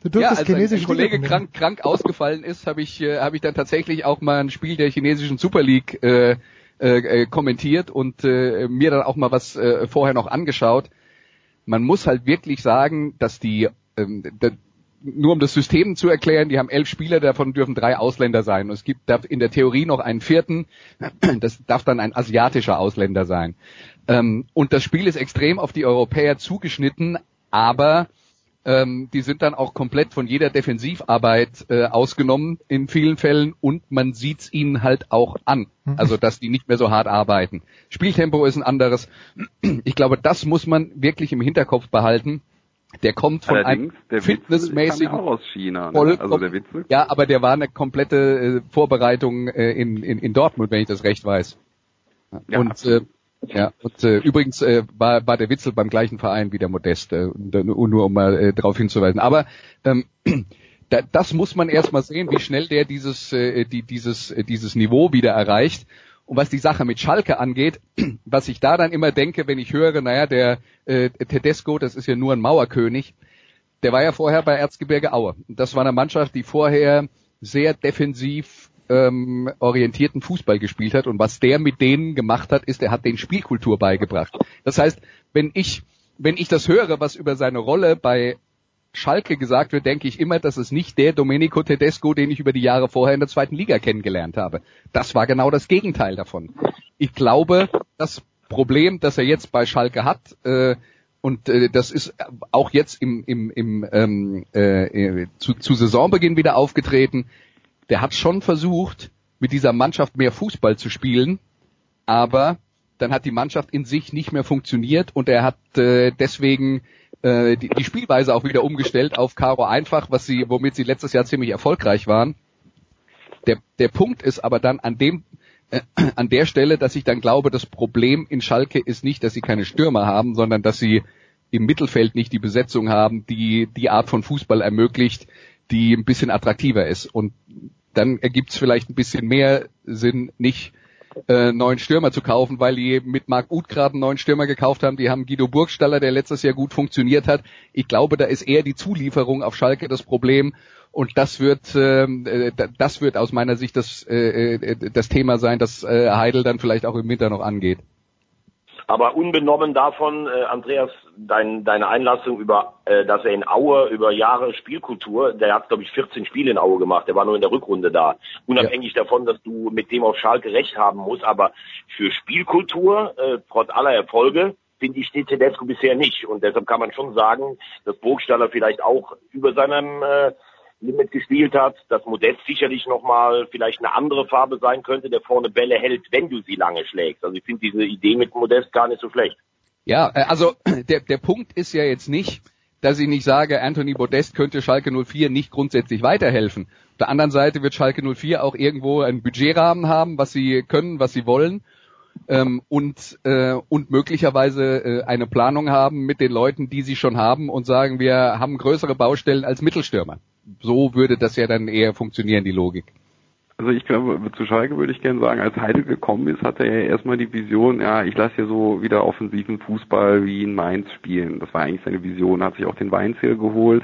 Du durftest ja, als chinesische ein Kollege Liga krank, krank ausgefallen ist, habe ich, äh, hab ich dann tatsächlich auch mal ein Spiel der chinesischen Super League äh, äh, äh, kommentiert und äh, mir dann auch mal was äh, vorher noch angeschaut. Man muss halt wirklich sagen, dass die ähm, nur um das System zu erklären, die haben elf Spieler, davon dürfen drei Ausländer sein. Und es gibt in der Theorie noch einen vierten, das darf dann ein asiatischer Ausländer sein. Ähm, und das Spiel ist extrem auf die Europäer zugeschnitten, aber ähm, die sind dann auch komplett von jeder Defensivarbeit äh, ausgenommen in vielen Fällen und man sieht's ihnen halt auch an. Mhm. Also dass die nicht mehr so hart arbeiten. Spieltempo ist ein anderes. Ich glaube, das muss man wirklich im Hinterkopf behalten. Der kommt von Allerdings, einem fitnessmäßigen aus China. Ne? Also der Witzel. Ja, aber der war eine komplette äh, Vorbereitung äh, in, in, in Dortmund, wenn ich das recht weiß. Ja, und äh, ja, und äh, übrigens äh, war, war der Witzel beim gleichen Verein wie der Modest, äh, nur, nur um mal äh, darauf hinzuweisen. Aber ähm, da, das muss man erstmal sehen, wie schnell der dieses, äh, die, dieses, äh, dieses Niveau wieder erreicht. Und was die Sache mit Schalke angeht, was ich da dann immer denke, wenn ich höre, naja, der äh, Tedesco, das ist ja nur ein Mauerkönig, der war ja vorher bei Erzgebirge Aue. Das war eine Mannschaft, die vorher sehr defensiv ähm, orientierten Fußball gespielt hat und was der mit denen gemacht hat, ist, er hat den Spielkultur beigebracht. Das heißt, wenn ich wenn ich das höre, was über seine Rolle bei Schalke gesagt wird, denke ich immer, dass es nicht der Domenico Tedesco, den ich über die Jahre vorher in der zweiten Liga kennengelernt habe. Das war genau das Gegenteil davon. Ich glaube, das Problem, das er jetzt bei Schalke hat, äh, und äh, das ist auch jetzt im, im, im ähm, äh, zu, zu Saisonbeginn wieder aufgetreten, der hat schon versucht, mit dieser Mannschaft mehr Fußball zu spielen, aber dann hat die Mannschaft in sich nicht mehr funktioniert und er hat äh, deswegen äh, die, die Spielweise auch wieder umgestellt auf Caro einfach, was sie, womit sie letztes Jahr ziemlich erfolgreich waren. Der, der Punkt ist aber dann an dem äh, an der Stelle, dass ich dann glaube, das Problem in Schalke ist nicht, dass sie keine Stürmer haben, sondern dass sie im Mittelfeld nicht die Besetzung haben, die die Art von Fußball ermöglicht, die ein bisschen attraktiver ist. Und dann ergibt es vielleicht ein bisschen mehr Sinn, nicht äh, neuen Stürmer zu kaufen, weil die mit Marc Uth gerade einen neuen Stürmer gekauft haben. Die haben Guido Burgstaller, der letztes Jahr gut funktioniert hat. Ich glaube, da ist eher die Zulieferung auf Schalke das Problem. Und das wird, ähm, äh, das wird aus meiner Sicht das, äh, äh, das Thema sein, das äh, Heidel dann vielleicht auch im Winter noch angeht. Aber unbenommen davon, äh, Andreas, dein, deine Einlassung über, äh, dass er in Aue über Jahre Spielkultur, der hat glaube ich 14 Spiele in Aue gemacht, der war nur in der Rückrunde da. Unabhängig ja. davon, dass du mit dem auf Schalke recht haben musst, aber für Spielkultur, äh, trotz aller Erfolge, finde ich, steht Tedesco bisher nicht. Und deshalb kann man schon sagen, dass Burgstaller vielleicht auch über seinem äh, Limit gespielt hat, dass Modest sicherlich nochmal vielleicht eine andere Farbe sein könnte, der vorne Bälle hält, wenn du sie lange schlägst. Also ich finde diese Idee mit Modest gar nicht so schlecht. Ja, äh, also der, der Punkt ist ja jetzt nicht, dass ich nicht sage, Anthony Modest könnte Schalke 04 nicht grundsätzlich weiterhelfen. Auf der anderen Seite wird Schalke 04 auch irgendwo einen Budgetrahmen haben, was sie können, was sie wollen. Ähm, und, äh, und möglicherweise äh, eine Planung haben mit den Leuten, die sie schon haben und sagen, wir haben größere Baustellen als Mittelstürmer so würde das ja dann eher funktionieren, die Logik. Also ich glaube, zu Schalke würde ich gerne sagen, als Heidel gekommen ist, hatte er ja erstmal die Vision, ja, ich lasse hier so wieder offensiven Fußball wie in Mainz spielen. Das war eigentlich seine Vision, hat sich auch den Weinziel geholt.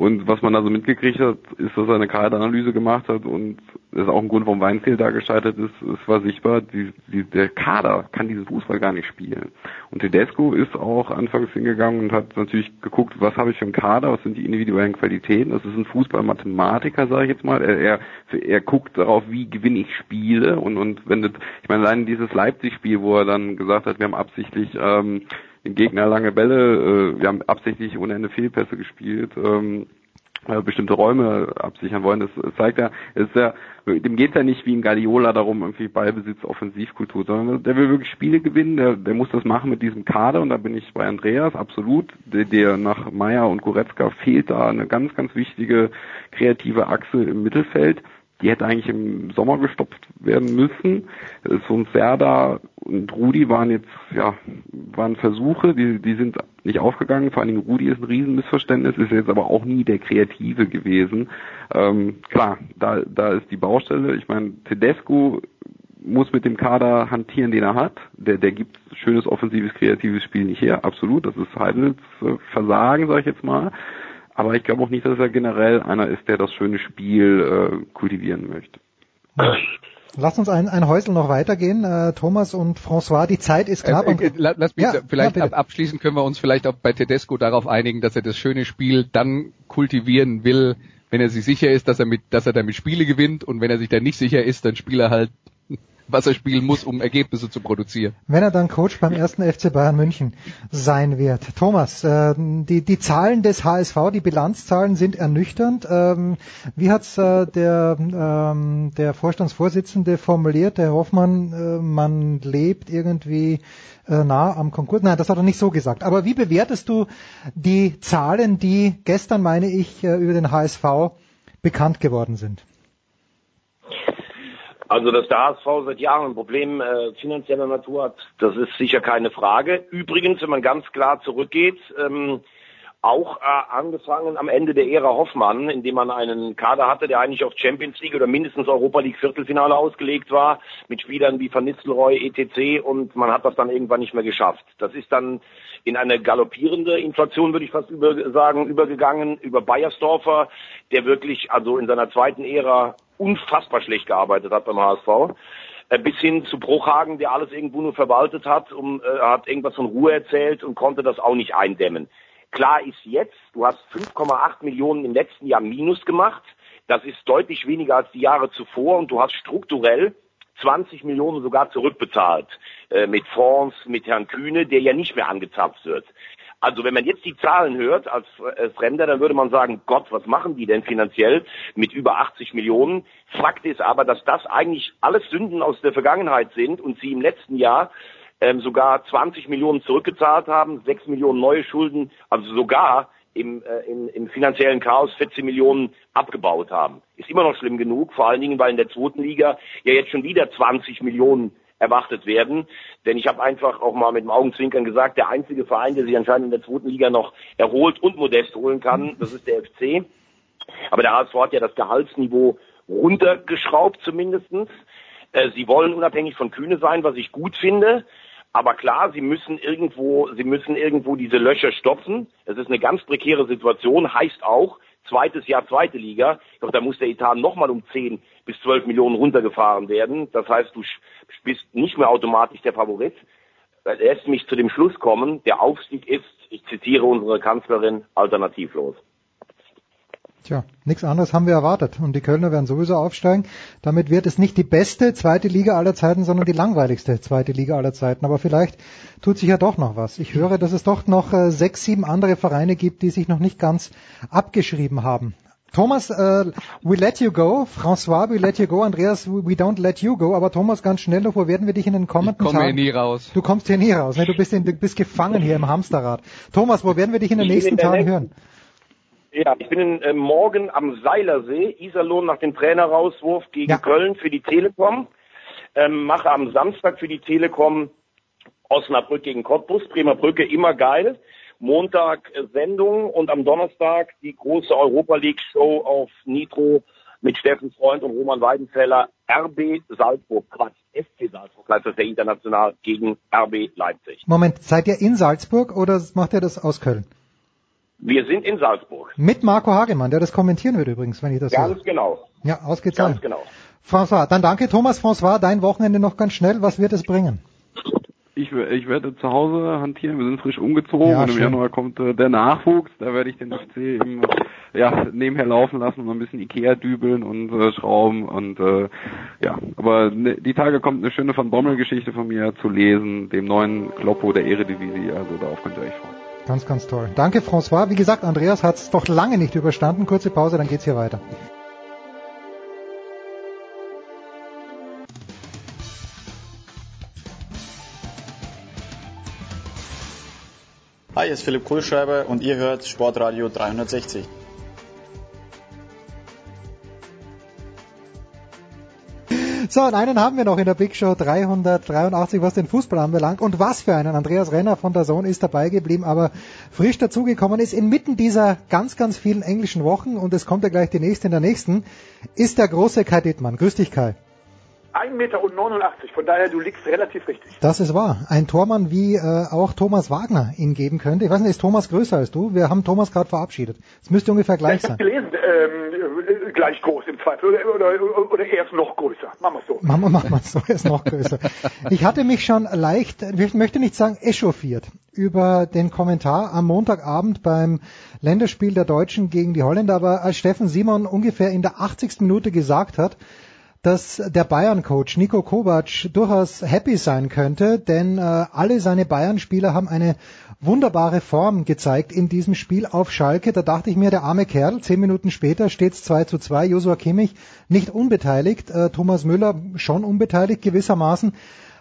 Und was man da so mitgekriegt hat, ist, dass er eine Kaderanalyse gemacht hat und das ist auch ein Grund, warum Weinziel da gescheitert ist. Es war sichtbar, die, die, der Kader kann diesen Fußball gar nicht spielen. Und Tedesco ist auch anfangs hingegangen und hat natürlich geguckt, was habe ich für einen Kader, was sind die individuellen Qualitäten. Das ist ein Fußballmathematiker, sage ich jetzt mal. Er, er, er guckt darauf, wie gewinne ich Spiele und, und wendet, ich meine, allein dieses Leipzig-Spiel, wo er dann gesagt hat, wir haben absichtlich ähm, den Gegner lange Bälle, äh, wir haben absichtlich ohne Ende Fehlpässe gespielt, ähm, äh, bestimmte Räume absichern wollen. Das zeigt ja, ist ja, dem geht's ja nicht wie in Guardiola darum, irgendwie Ballbesitz, Offensivkultur, sondern der will wirklich Spiele gewinnen, der, der muss das machen mit diesem Kader. Und da bin ich bei Andreas absolut, der, der nach Meier und Goretzka fehlt da eine ganz, ganz wichtige kreative Achse im Mittelfeld die hätte eigentlich im Sommer gestopft werden müssen. So ein Serda und Rudi waren jetzt, ja, waren Versuche, die, die sind nicht aufgegangen. Vor allen Dingen Rudi ist ein Riesenmissverständnis, ist jetzt aber auch nie der Kreative gewesen. Ähm, klar, da, da ist die Baustelle. Ich meine, Tedesco muss mit dem Kader hantieren, den er hat. Der, der gibt schönes, offensives, kreatives Spiel nicht her. Absolut. Das ist Heidels Versagen, sage ich jetzt mal. Aber ich glaube auch nicht, dass er generell einer ist, der das schöne Spiel äh, kultivieren möchte. Lass uns ein, ein Häusel noch weitergehen. Äh, Thomas und François, die Zeit ist knapp. Äh, äh, lass mich, ja, vielleicht ja, abschließend können wir uns vielleicht auch bei Tedesco darauf einigen, dass er das schöne Spiel dann kultivieren will, wenn er sich sicher ist, dass er mit, dass er damit Spiele gewinnt und wenn er sich dann nicht sicher ist, dann spielt er halt was er spielen muss, um Ergebnisse zu produzieren. Wenn er dann Coach beim ersten FC Bayern München sein wird. Thomas, äh, die, die Zahlen des HSV, die Bilanzzahlen sind ernüchternd. Ähm, wie hat's äh, der, ähm, der Vorstandsvorsitzende formuliert, der Hoffmann, äh, man lebt irgendwie äh, nah am Konkurs? Nein, das hat er nicht so gesagt. Aber wie bewertest du die Zahlen, die gestern, meine ich, äh, über den HSV bekannt geworden sind? Also, dass der HSV seit Jahren ein Problem äh, finanzieller Natur hat, das ist sicher keine Frage. Übrigens, wenn man ganz klar zurückgeht, ähm, auch äh, angefangen am Ende der Ära Hoffmann, indem man einen Kader hatte, der eigentlich auf Champions League oder mindestens Europa League Viertelfinale ausgelegt war, mit Spielern wie Van Nistelrooy, etc. und man hat das dann irgendwann nicht mehr geschafft. Das ist dann in eine galoppierende Inflation, würde ich fast über, sagen, übergegangen, über Bayersdorfer, der wirklich also in seiner zweiten Ära unfassbar schlecht gearbeitet hat beim HSV äh, bis hin zu Bruchhagen, der alles irgendwo nur verwaltet hat, um, äh, hat irgendwas von Ruhe erzählt und konnte das auch nicht eindämmen. Klar ist jetzt, du hast 5,8 Millionen im letzten Jahr Minus gemacht. Das ist deutlich weniger als die Jahre zuvor und du hast strukturell 20 Millionen sogar zurückbezahlt äh, mit Fonds, mit Herrn Kühne, der ja nicht mehr angezapft wird. Also wenn man jetzt die Zahlen hört als äh, Fremder, dann würde man sagen, Gott, was machen die denn finanziell mit über 80 Millionen? Fakt ist aber, dass das eigentlich alles Sünden aus der Vergangenheit sind und sie im letzten Jahr ähm, sogar 20 Millionen zurückgezahlt haben, 6 Millionen neue Schulden, also sogar im, äh, im, im finanziellen Chaos 14 Millionen abgebaut haben. Ist immer noch schlimm genug, vor allen Dingen, weil in der zweiten Liga ja jetzt schon wieder 20 Millionen erwartet werden. Denn ich habe einfach auch mal mit dem Augenzwinkern gesagt, der einzige Verein, der sich anscheinend in der zweiten Liga noch erholt und modest holen kann, das ist der FC. Aber der HSV hat ja das Gehaltsniveau runtergeschraubt zumindestens. Äh, sie wollen unabhängig von Kühne sein, was ich gut finde. Aber klar, sie müssen irgendwo, sie müssen irgendwo diese Löcher stopfen. Es ist eine ganz prekäre Situation, heißt auch, zweites Jahr zweite Liga. Doch da muss der Etat nochmal um 10 bis 12 Millionen runtergefahren werden. Das heißt, du bist nicht mehr automatisch der Favorit. Lässt mich zu dem Schluss kommen, der Aufstieg ist, ich zitiere unsere Kanzlerin, alternativlos. Tja, nichts anderes haben wir erwartet. Und die Kölner werden sowieso aufsteigen. Damit wird es nicht die beste zweite Liga aller Zeiten, sondern die langweiligste zweite Liga aller Zeiten. Aber vielleicht tut sich ja doch noch was. Ich höre, dass es doch noch äh, sechs, sieben andere Vereine gibt, die sich noch nicht ganz abgeschrieben haben. Thomas, uh, we let you go. François, we let you go. Andreas, we don't let you go. Aber Thomas, ganz schnell noch, wo werden wir dich in den kommenden ich komme Tagen... hier nie raus. Du kommst hier nie raus. Ne? Du, bist in, du bist gefangen hier im Hamsterrad. Thomas, wo werden wir dich in den nächsten Tagen hören? Ja, ich bin in, äh, morgen am Seilersee, Iserlohn nach dem Trainerauswurf gegen ja. Köln für die Telekom. Ähm, mache am Samstag für die Telekom Osnabrück gegen Cottbus, Bremer Brücke immer geil. Montag äh, Sendung und am Donnerstag die große Europa League Show auf Nitro mit Steffen Freund und Roman Weidenfeller. RB Salzburg, Quatsch, FC Salzburg, heißt das ja international gegen RB Leipzig. Moment, seid ihr in Salzburg oder macht ihr das aus Köln? Wir sind in Salzburg. Mit Marco Hagemann, der das kommentieren wird übrigens, wenn ich das Ganz so. genau. Ja, ausgezeichnet. Ganz genau. François, dann danke Thomas François, dein Wochenende noch ganz schnell. Was wird es bringen? Ich, ich werde zu Hause hantieren, wir sind frisch umgezogen ja, und im schön. Januar kommt äh, der Nachwuchs, da werde ich den FC eben, ja, nebenher laufen lassen und ein bisschen Ikea dübeln und äh, schrauben und äh, ja, aber ne, die Tage kommt eine schöne Van Bommel Geschichte von mir zu lesen, dem neuen Kloppo der Eredivisie, also darauf könnt ihr euch freuen. Ganz, ganz toll. Danke, François. Wie gesagt, Andreas hat es doch lange nicht überstanden. Kurze Pause, dann geht's hier weiter. Hi, hier ist Philipp Kohlschreiber und ihr hört Sportradio 360. So, und einen haben wir noch in der Big Show 383, was den Fußball anbelangt. Und was für einen. Andreas Renner von der Sohn ist dabei geblieben, aber frisch dazugekommen ist inmitten dieser ganz, ganz vielen englischen Wochen, und es kommt ja gleich die nächste in der nächsten, ist der große Kai Dittmann. Grüß dich, Kai. 1,89 Meter, von daher du liegst relativ richtig. Das ist wahr. Ein Tormann, wie äh, auch Thomas Wagner ihn geben könnte. Ich weiß nicht, ist Thomas größer als du? Wir haben Thomas gerade verabschiedet. Es müsste ungefähr gleich ja, sein. Ich habe gelesen, ähm, äh, gleich groß im Zweifel. Oder, oder, oder er ist noch größer. Machen wir so. Machen wir, machen wir so, er ist noch größer. Ich hatte mich schon leicht, ich möchte nicht sagen echauffiert, über den Kommentar am Montagabend beim Länderspiel der Deutschen gegen die Holländer, aber als Steffen Simon ungefähr in der 80. Minute gesagt hat, dass der Bayern-Coach Nico Kovac durchaus happy sein könnte, denn äh, alle seine Bayern-Spieler haben eine wunderbare Form gezeigt in diesem Spiel auf Schalke. Da dachte ich mir, der arme Kerl, zehn Minuten später steht es 2 zu 2, Josua Kimmich nicht unbeteiligt, äh, Thomas Müller schon unbeteiligt gewissermaßen.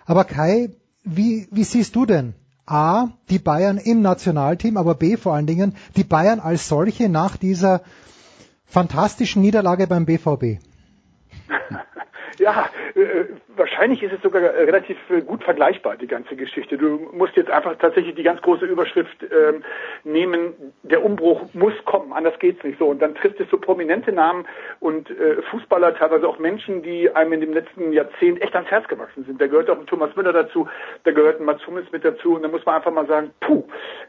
Aber Kai, wie, wie siehst du denn A, die Bayern im Nationalteam, aber B vor allen Dingen die Bayern als solche nach dieser fantastischen Niederlage beim BVB? Ja, äh, wahrscheinlich ist es sogar relativ äh, gut vergleichbar, die ganze Geschichte. Du musst jetzt einfach tatsächlich die ganz große Überschrift ähm, nehmen, der Umbruch muss kommen, anders geht's nicht so. Und dann trifft es so prominente Namen und äh, Fußballer, teilweise auch Menschen, die einem in dem letzten Jahrzehnt echt ans Herz gewachsen sind. Da gehört auch ein Thomas Müller dazu, da gehört ein Mats Hummels mit dazu und da muss man einfach mal sagen, puh,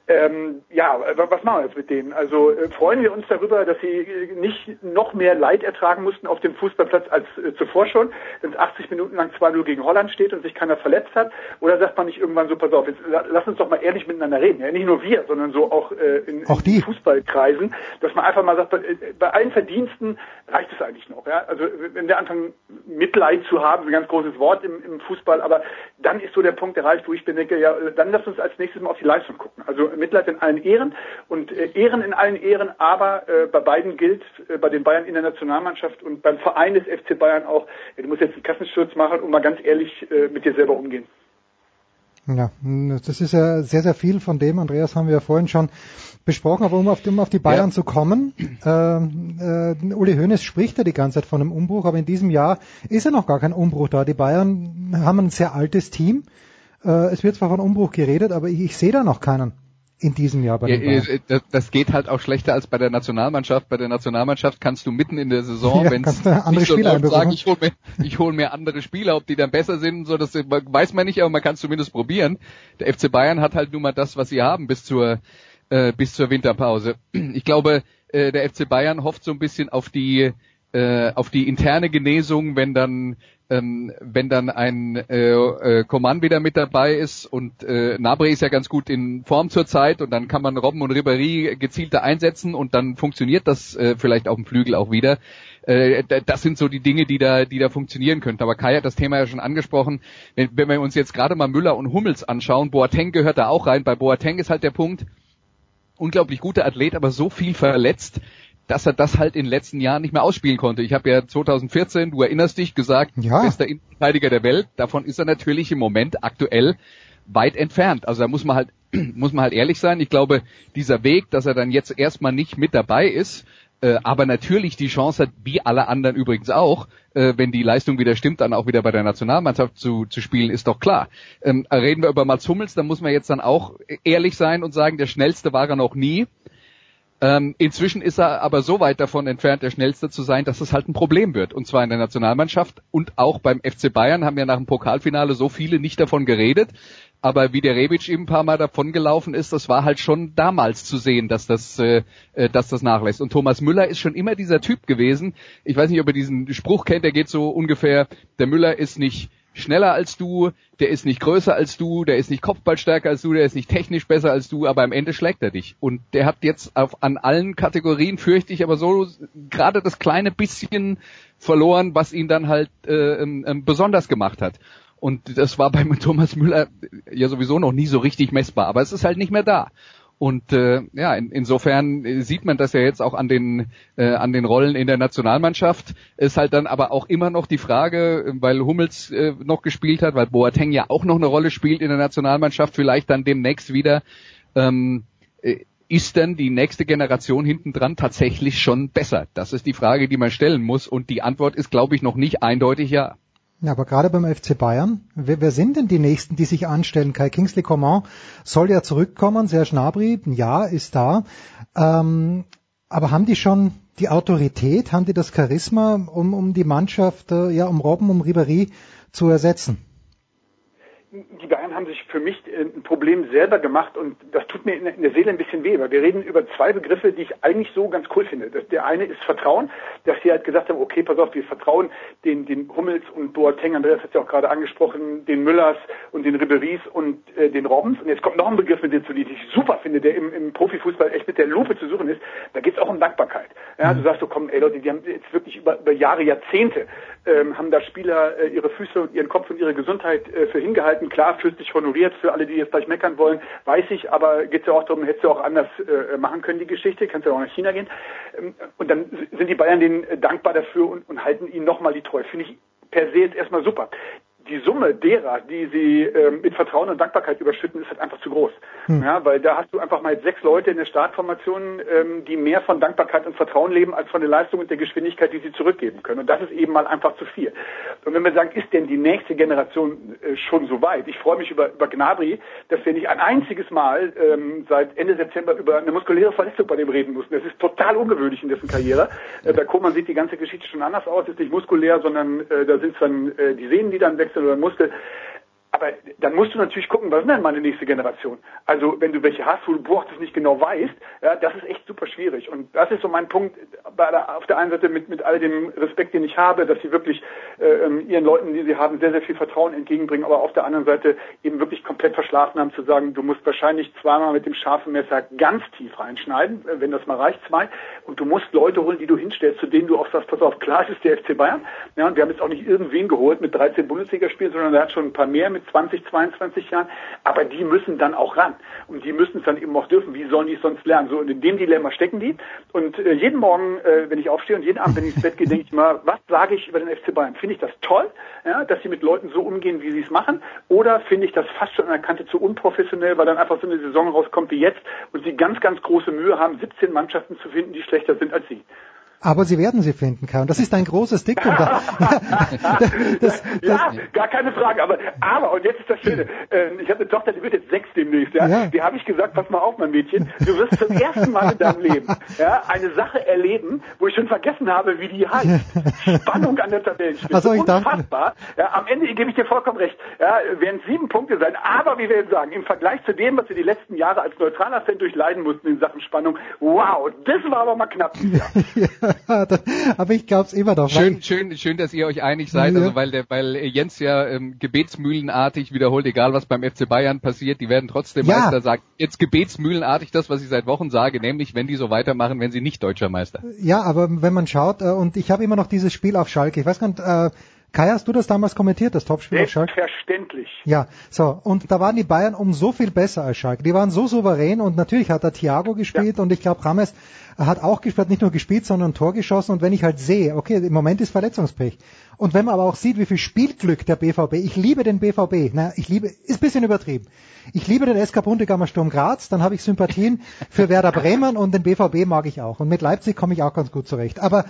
ähm, ja, was machen wir jetzt mit denen? Also äh, freuen wir uns darüber, dass sie äh, nicht noch mehr Leid ertragen mussten auf dem Fußballplatz als äh, zuvor schon wenn es 80 Minuten lang 2-0 gegen Holland steht und sich keiner verletzt hat? Oder sagt man nicht irgendwann so, pass auf, jetzt lass uns doch mal ehrlich miteinander reden. Ja, nicht nur wir, sondern so auch äh, in, auch in Fußballkreisen, dass man einfach mal sagt, bei, bei allen Verdiensten reicht es eigentlich noch. Ja? Also wenn wir anfangen, Mitleid zu haben, ein ganz großes Wort im, im Fußball, aber dann ist so der Punkt erreicht, wo ich denke, ja, dann lass uns als nächstes mal auf die Leistung gucken. Also Mitleid in allen Ehren und äh, Ehren in allen Ehren, aber äh, bei beiden gilt, äh, bei den Bayern in der Nationalmannschaft und beim Verein des FC Bayern auch, äh, du musst jetzt einen Kassensturz machen und mal ganz ehrlich äh, mit dir selber umgehen. Ja, das ist ja sehr, sehr viel von dem, Andreas, haben wir ja vorhin schon besprochen, aber um auf, um auf die Bayern ja. zu kommen, äh, äh, Uli Hoeneß spricht ja die ganze Zeit von einem Umbruch, aber in diesem Jahr ist ja noch gar kein Umbruch da. Die Bayern haben ein sehr altes Team. Äh, es wird zwar von Umbruch geredet, aber ich, ich sehe da noch keinen in diesem Jahr bei den Bayern. Das, das geht halt auch schlechter als bei der Nationalmannschaft. Bei der Nationalmannschaft kannst du mitten in der Saison, ja, wenn es nicht so läuft, sagen, ich hole mir, ich hol mir andere Spieler, ob die dann besser sind, so das weiß man nicht, aber man kann es zumindest probieren. Der FC Bayern hat halt nun mal das, was sie haben bis zur äh, bis zur Winterpause. Ich glaube, äh, der FC Bayern hofft so ein bisschen auf die äh, auf die interne Genesung, wenn dann ähm, wenn dann ein äh, äh, Coman wieder mit dabei ist und äh, Nabri ist ja ganz gut in Form zurzeit und dann kann man Robben und Ribéry gezielter einsetzen und dann funktioniert das äh, vielleicht auf dem Flügel auch wieder. Äh, das sind so die Dinge, die da, die da funktionieren könnten. Aber Kai hat das Thema ja schon angesprochen. Wenn, wenn wir uns jetzt gerade mal Müller und Hummels anschauen, Boateng gehört da auch rein. Bei Boateng ist halt der Punkt, unglaublich guter Athlet, aber so viel verletzt, dass er das halt in den letzten Jahren nicht mehr ausspielen konnte. Ich habe ja 2014, du erinnerst dich, gesagt, ja. bester Innenverteidiger der Welt. Davon ist er natürlich im Moment aktuell weit entfernt. Also da muss man halt muss man halt ehrlich sein. Ich glaube, dieser Weg, dass er dann jetzt erstmal nicht mit dabei ist, äh, aber natürlich die Chance hat, wie alle anderen übrigens auch, äh, wenn die Leistung wieder stimmt, dann auch wieder bei der Nationalmannschaft zu, zu spielen, ist doch klar. Ähm, reden wir über Mats Hummels, dann muss man jetzt dann auch ehrlich sein und sagen, der schnellste war er noch nie. Ähm, inzwischen ist er aber so weit davon entfernt, der Schnellste zu sein, dass es halt ein Problem wird. Und zwar in der Nationalmannschaft und auch beim FC Bayern haben ja nach dem Pokalfinale so viele nicht davon geredet. Aber wie der Rebic eben ein paar Mal davon gelaufen ist, das war halt schon damals zu sehen, dass das, äh, äh, dass das nachlässt. Und Thomas Müller ist schon immer dieser Typ gewesen. Ich weiß nicht, ob er diesen Spruch kennt, der geht so ungefähr, der Müller ist nicht schneller als du, der ist nicht größer als du, der ist nicht kopfballstärker als du, der ist nicht technisch besser als du, aber am Ende schlägt er dich. Und der hat jetzt auf, an allen Kategorien, fürchte ich, aber so gerade das kleine bisschen verloren, was ihn dann halt äh, ähm, besonders gemacht hat. Und das war beim Thomas Müller ja sowieso noch nie so richtig messbar, aber es ist halt nicht mehr da. Und äh, ja, in, insofern sieht man das ja jetzt auch an den äh, an den Rollen in der Nationalmannschaft. Ist halt dann aber auch immer noch die Frage, weil Hummels äh, noch gespielt hat, weil Boateng ja auch noch eine Rolle spielt in der Nationalmannschaft, vielleicht dann demnächst wieder. Ähm, äh, ist denn die nächste Generation hinten dran tatsächlich schon besser? Das ist die Frage, die man stellen muss. Und die Antwort ist, glaube ich, noch nicht eindeutig ja. Ja, aber gerade beim FC Bayern, wer, wer sind denn die Nächsten, die sich anstellen? Kai Kingsley Coman soll ja zurückkommen, Serge Gnabry, ja, ist da. Ähm, aber haben die schon die Autorität, haben die das Charisma, um, um die Mannschaft, äh, ja, um Robben, um Ribéry zu ersetzen? die haben sich für mich ein Problem selber gemacht und das tut mir in der Seele ein bisschen weh, weil wir reden über zwei Begriffe, die ich eigentlich so ganz cool finde. Der eine ist Vertrauen, dass sie halt gesagt haben, okay, pass auf, wir vertrauen den, den Hummels und Boateng, Andreas hat ja auch gerade angesprochen, den Müllers und den Riberies und äh, den Robbins. Und jetzt kommt noch ein Begriff mit dazu, den ich super finde, der im, im Profifußball echt mit der Lupe zu suchen ist. Da geht es auch um Dankbarkeit. Ja, du sagst so, komm, ey Leute, die haben jetzt wirklich über, über Jahre, Jahrzehnte, ähm, haben da Spieler äh, ihre Füße und ihren Kopf und ihre Gesundheit äh, für hingehalten. Klar, fürstlich honoriert für alle, die jetzt gleich meckern wollen, weiß ich, aber geht es ja auch darum, hättest du auch anders äh, machen können, die Geschichte, kannst ja auch nach China gehen. Ähm, und dann sind die Bayern denen dankbar dafür und, und halten ihnen nochmal die Treue. Finde ich per se jetzt erstmal super die Summe derer, die sie ähm, mit Vertrauen und Dankbarkeit überschütten, ist halt einfach zu groß. Hm. Ja, weil da hast du einfach mal sechs Leute in der Startformation, ähm, die mehr von Dankbarkeit und Vertrauen leben, als von der Leistung und der Geschwindigkeit, die sie zurückgeben können. Und das ist eben mal einfach zu viel. Und wenn wir sagen, ist denn die nächste Generation äh, schon so weit? Ich freue mich über, über Gnabry, dass wir nicht ein einziges Mal ähm, seit Ende September über eine muskuläre Verletzung bei dem reden mussten. Das ist total ungewöhnlich in dessen Karriere. Äh, bei Koman sieht die ganze Geschichte schon anders aus. Ist nicht muskulär, sondern äh, da sind es dann äh, die Sehnen, die dann wechseln oder Muskel. Aber dann musst du natürlich gucken, was ist denn meine nächste Generation? Also wenn du welche hast, wo du Bucht es nicht genau weißt, ja, das ist echt super schwierig. Und das ist so mein Punkt der, auf der einen Seite mit, mit all dem Respekt, den ich habe, dass sie wirklich äh, ähm, ihren Leuten, die sie haben, sehr, sehr viel Vertrauen entgegenbringen, aber auf der anderen Seite eben wirklich komplett verschlafen haben zu sagen, du musst wahrscheinlich zweimal mit dem scharfen Messer ganz tief reinschneiden, äh, wenn das mal reicht, zwei. Und du musst Leute holen, die du hinstellst, zu denen du auch sagst, pass auf, klar, es ist der FC Bayern. Ja, und wir haben jetzt auch nicht irgendwen geholt mit 13 Bundesligaspielen, sondern er hat schon ein paar mehr mit 20, 22 Jahren, aber die müssen dann auch ran und die müssen es dann eben auch dürfen. Wie sollen die es sonst lernen? So und in dem Dilemma stecken die. Und äh, jeden Morgen, äh, wenn ich aufstehe und jeden Abend, wenn ich ins Bett gehe, denke ich mal, was sage ich über den FC Bayern? Finde ich das toll, ja, dass sie mit Leuten so umgehen, wie sie es machen, oder finde ich das fast schon an der Kante zu unprofessionell, weil dann einfach so eine Saison rauskommt wie jetzt und sie ganz, ganz große Mühe haben, 17 Mannschaften zu finden, die schlechter sind als sie. Aber sie werden sie finden, Kai. Und das ist ein großes Diktum. Da. das, das, ja, gar keine Frage. Aber, aber und jetzt ist das Schöne. Äh, ich habe eine Tochter, die wird jetzt sechs demnächst. Ja? ja. Die habe ich gesagt, pass mal auf, mein Mädchen. Du wirst zum ersten Mal in deinem Leben ja, eine Sache erleben, wo ich schon vergessen habe, wie die heißt. Spannung an der Tabellenspitze. Also ich Unfassbar. Ja, am Ende gebe ich dir vollkommen recht. Ja, werden sieben Punkte sein. Aber wie wir jetzt sagen, im Vergleich zu dem, was wir die letzten Jahre als neutraler Fan durchleiden mussten in Sachen Spannung, wow, das war aber mal knapp. Ja. aber ich glaube es immer noch. Schön, schön, schön, dass ihr euch einig seid, ja. also weil der, weil Jens ja ähm, gebetsmühlenartig wiederholt, egal was beim FC Bayern passiert, die werden trotzdem ja. Meister, sagt jetzt gebetsmühlenartig das, was ich seit Wochen sage, nämlich wenn die so weitermachen, wenn sie nicht deutscher Meister. Ja, aber wenn man schaut, äh, und ich habe immer noch dieses Spiel auf Schalke, ich weiß gar nicht, äh, Kai, hast du das damals kommentiert, das Topspiel auf Schalke? Selbstverständlich. Ja, so. Und da waren die Bayern um so viel besser als Schalke. Die waren so souverän und natürlich hat der Thiago gespielt ja. und ich glaube, Rames hat auch gespielt, nicht nur gespielt, sondern ein Tor geschossen. Und wenn ich halt sehe, okay, im Moment ist Verletzungspech. Und wenn man aber auch sieht, wie viel Spielglück der BVB, ich liebe den BVB, na, ich liebe, ist ein bisschen übertrieben. Ich liebe den SK Bundegammer Sturm Graz, dann habe ich Sympathien für Werder Bremen und den BVB mag ich auch. Und mit Leipzig komme ich auch ganz gut zurecht. Aber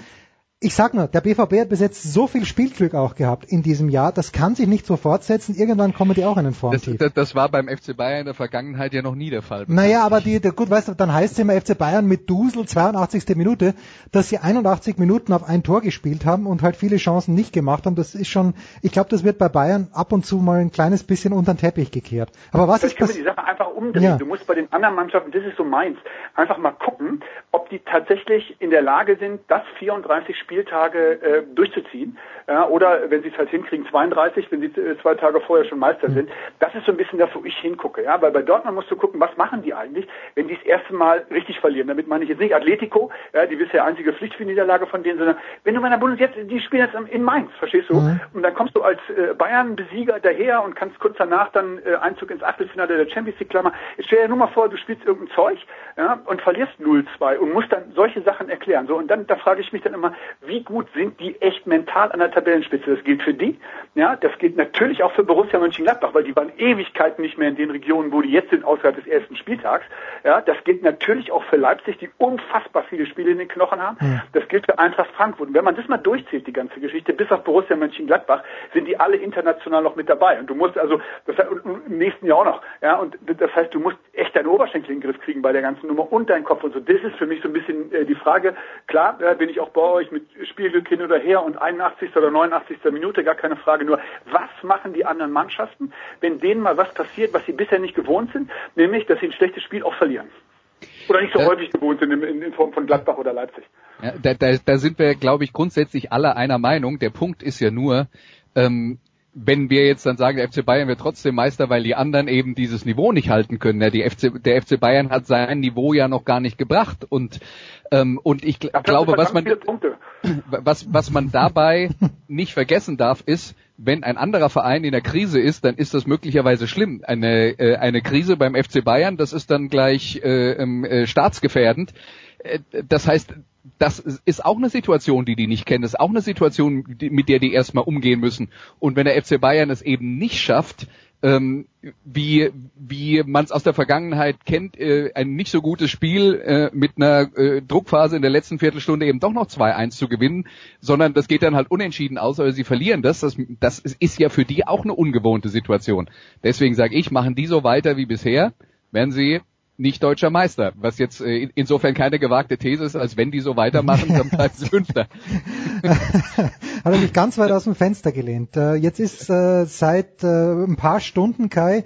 ich sag nur, der BVB hat bis jetzt so viel Spielglück auch gehabt in diesem Jahr, das kann sich nicht so fortsetzen. Irgendwann kommen die auch in den Formtief. Das, das, das, war beim FC Bayern in der Vergangenheit ja noch nie der Fall. Naja, aber die, der, gut, weißt du, dann heißt es immer FC Bayern mit Dusel 82. Minute, dass sie 81 Minuten auf ein Tor gespielt haben und halt viele Chancen nicht gemacht haben. Das ist schon, ich glaube, das wird bei Bayern ab und zu mal ein kleines bisschen unter den Teppich gekehrt. Aber was Vielleicht ist wir die Sache einfach umdrehen. Ja. Du musst bei den anderen Mannschaften, das ist so meins, einfach mal gucken, ob die tatsächlich in der Lage sind, das 34 Spieltage äh, durchzuziehen. Ja, oder wenn sie es halt hinkriegen, 32, wenn sie äh, zwei Tage vorher schon Meister mhm. sind. Das ist so ein bisschen das, wo ich hingucke. Ja, weil bei Dortmund musst du gucken, was machen die eigentlich, wenn die das erste Mal richtig verlieren. Damit meine ich jetzt nicht Atletico, ja, die bisher einzige Pflichtspielniederlage von denen, sondern wenn du meiner Bundes jetzt, die spielen jetzt in Mainz, verstehst du? Mhm. Und dann kommst du als äh, Bayern-Besieger daher und kannst kurz danach dann äh, Einzug ins Achtelfinale der Champions League Klammer. Jetzt stell dir nur mal vor, du spielst irgendein Zeug ja, und verlierst 0-2 und musst dann solche Sachen erklären. So und dann da frage ich mich dann immer, wie gut sind die echt mental an der Tabellenspitze. Das gilt für die, ja, das gilt natürlich auch für Borussia Mönchengladbach, weil die waren Ewigkeiten nicht mehr in den Regionen, wo die jetzt sind, außerhalb des ersten Spieltags. Ja, das gilt natürlich auch für Leipzig, die unfassbar viele Spiele in den Knochen haben. Ja. Das gilt für Eintracht Frankfurt. Und wenn man das mal durchzählt, die ganze Geschichte, bis auf Borussia Mönchengladbach, sind die alle international noch mit dabei. Und du musst also, das heißt, im nächsten Jahr auch noch, ja, und das heißt, du musst echt deine Oberschenkel in den Griff kriegen bei der ganzen Nummer und deinen Kopf und so. Das ist für mich so ein bisschen äh, die Frage. Klar, äh, bin ich auch bei euch mit Spielglück hin oder her und 81. oder 89. Minute, gar keine Frage. Nur, was machen die anderen Mannschaften, wenn denen mal was passiert, was sie bisher nicht gewohnt sind, nämlich, dass sie ein schlechtes Spiel auch verlieren? Oder nicht so äh, häufig gewohnt sind in, in, in, Form von Gladbach oder Leipzig. Ja, da, da, da sind wir, glaube ich, grundsätzlich alle einer Meinung. Der Punkt ist ja nur, ähm, wenn wir jetzt dann sagen, der FC Bayern wird trotzdem Meister, weil die anderen eben dieses Niveau nicht halten können. Ja, die FC, der FC Bayern hat sein Niveau ja noch gar nicht gebracht und ähm, und ich gl glaube, was man was was man dabei nicht vergessen darf, ist, wenn ein anderer Verein in der Krise ist, dann ist das möglicherweise schlimm. Eine äh, eine Krise beim FC Bayern, das ist dann gleich äh, ähm, äh, staatsgefährdend. Äh, das heißt, das ist auch eine Situation, die die nicht kennen. Das ist auch eine Situation, mit der die erstmal umgehen müssen. Und wenn der FC Bayern es eben nicht schafft, ähm, wie wie man es aus der Vergangenheit kennt, äh, ein nicht so gutes Spiel äh, mit einer äh, Druckphase in der letzten Viertelstunde eben doch noch 2-1 zu gewinnen, sondern das geht dann halt unentschieden aus, oder sie verlieren das. das. Das ist ja für die auch eine ungewohnte Situation. Deswegen sage ich, machen die so weiter wie bisher, werden sie nicht deutscher Meister, was jetzt äh, insofern keine gewagte These ist, als wenn die so weitermachen, dann bleiben sie Fünfter. Hat er mich ganz weit aus dem Fenster gelehnt. Äh, jetzt ist äh, seit äh, ein paar Stunden, Kai,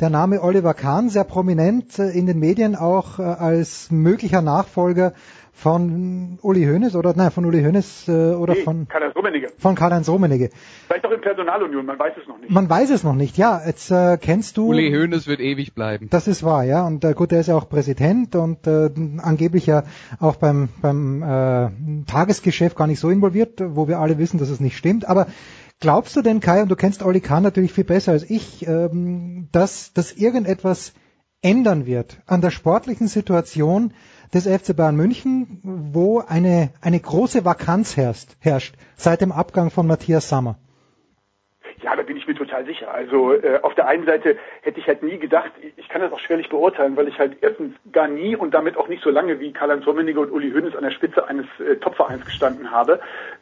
der Name Oliver Kahn sehr prominent äh, in den Medien auch äh, als möglicher Nachfolger von Uli Hoeneß oder nein, von Uli Hoeneß äh, oder nee, von Karl-Heinz Rummenigge. Von Karl-Heinz Rummenigge. Vielleicht auch in Personalunion, man weiß es noch nicht. Man weiß es noch nicht, ja. Jetzt äh, kennst du Uli Hoeneß wird ewig bleiben. Das ist wahr, ja. Und äh, gut, der ist ja auch Präsident und äh, angeblich ja auch beim beim äh, Tagesgeschäft gar nicht so involviert, wo wir alle wissen, dass es nicht stimmt, aber Glaubst du denn, Kai, und du kennst Oli Kahn natürlich viel besser als ich, ähm, dass, dass irgendetwas ändern wird an der sportlichen Situation des FC Bayern München, wo eine, eine große Vakanz herrscht, herrscht seit dem Abgang von Matthias Sammer. Ja, da bin ich mir total sicher. Also äh, auf der einen Seite hätte ich halt nie gedacht, ich kann das auch schwerlich beurteilen, weil ich halt erstens gar nie und damit auch nicht so lange wie Karl-Heinz Rummenigge und Uli Hoeneß an der Spitze eines äh, Topvereins gestanden habe.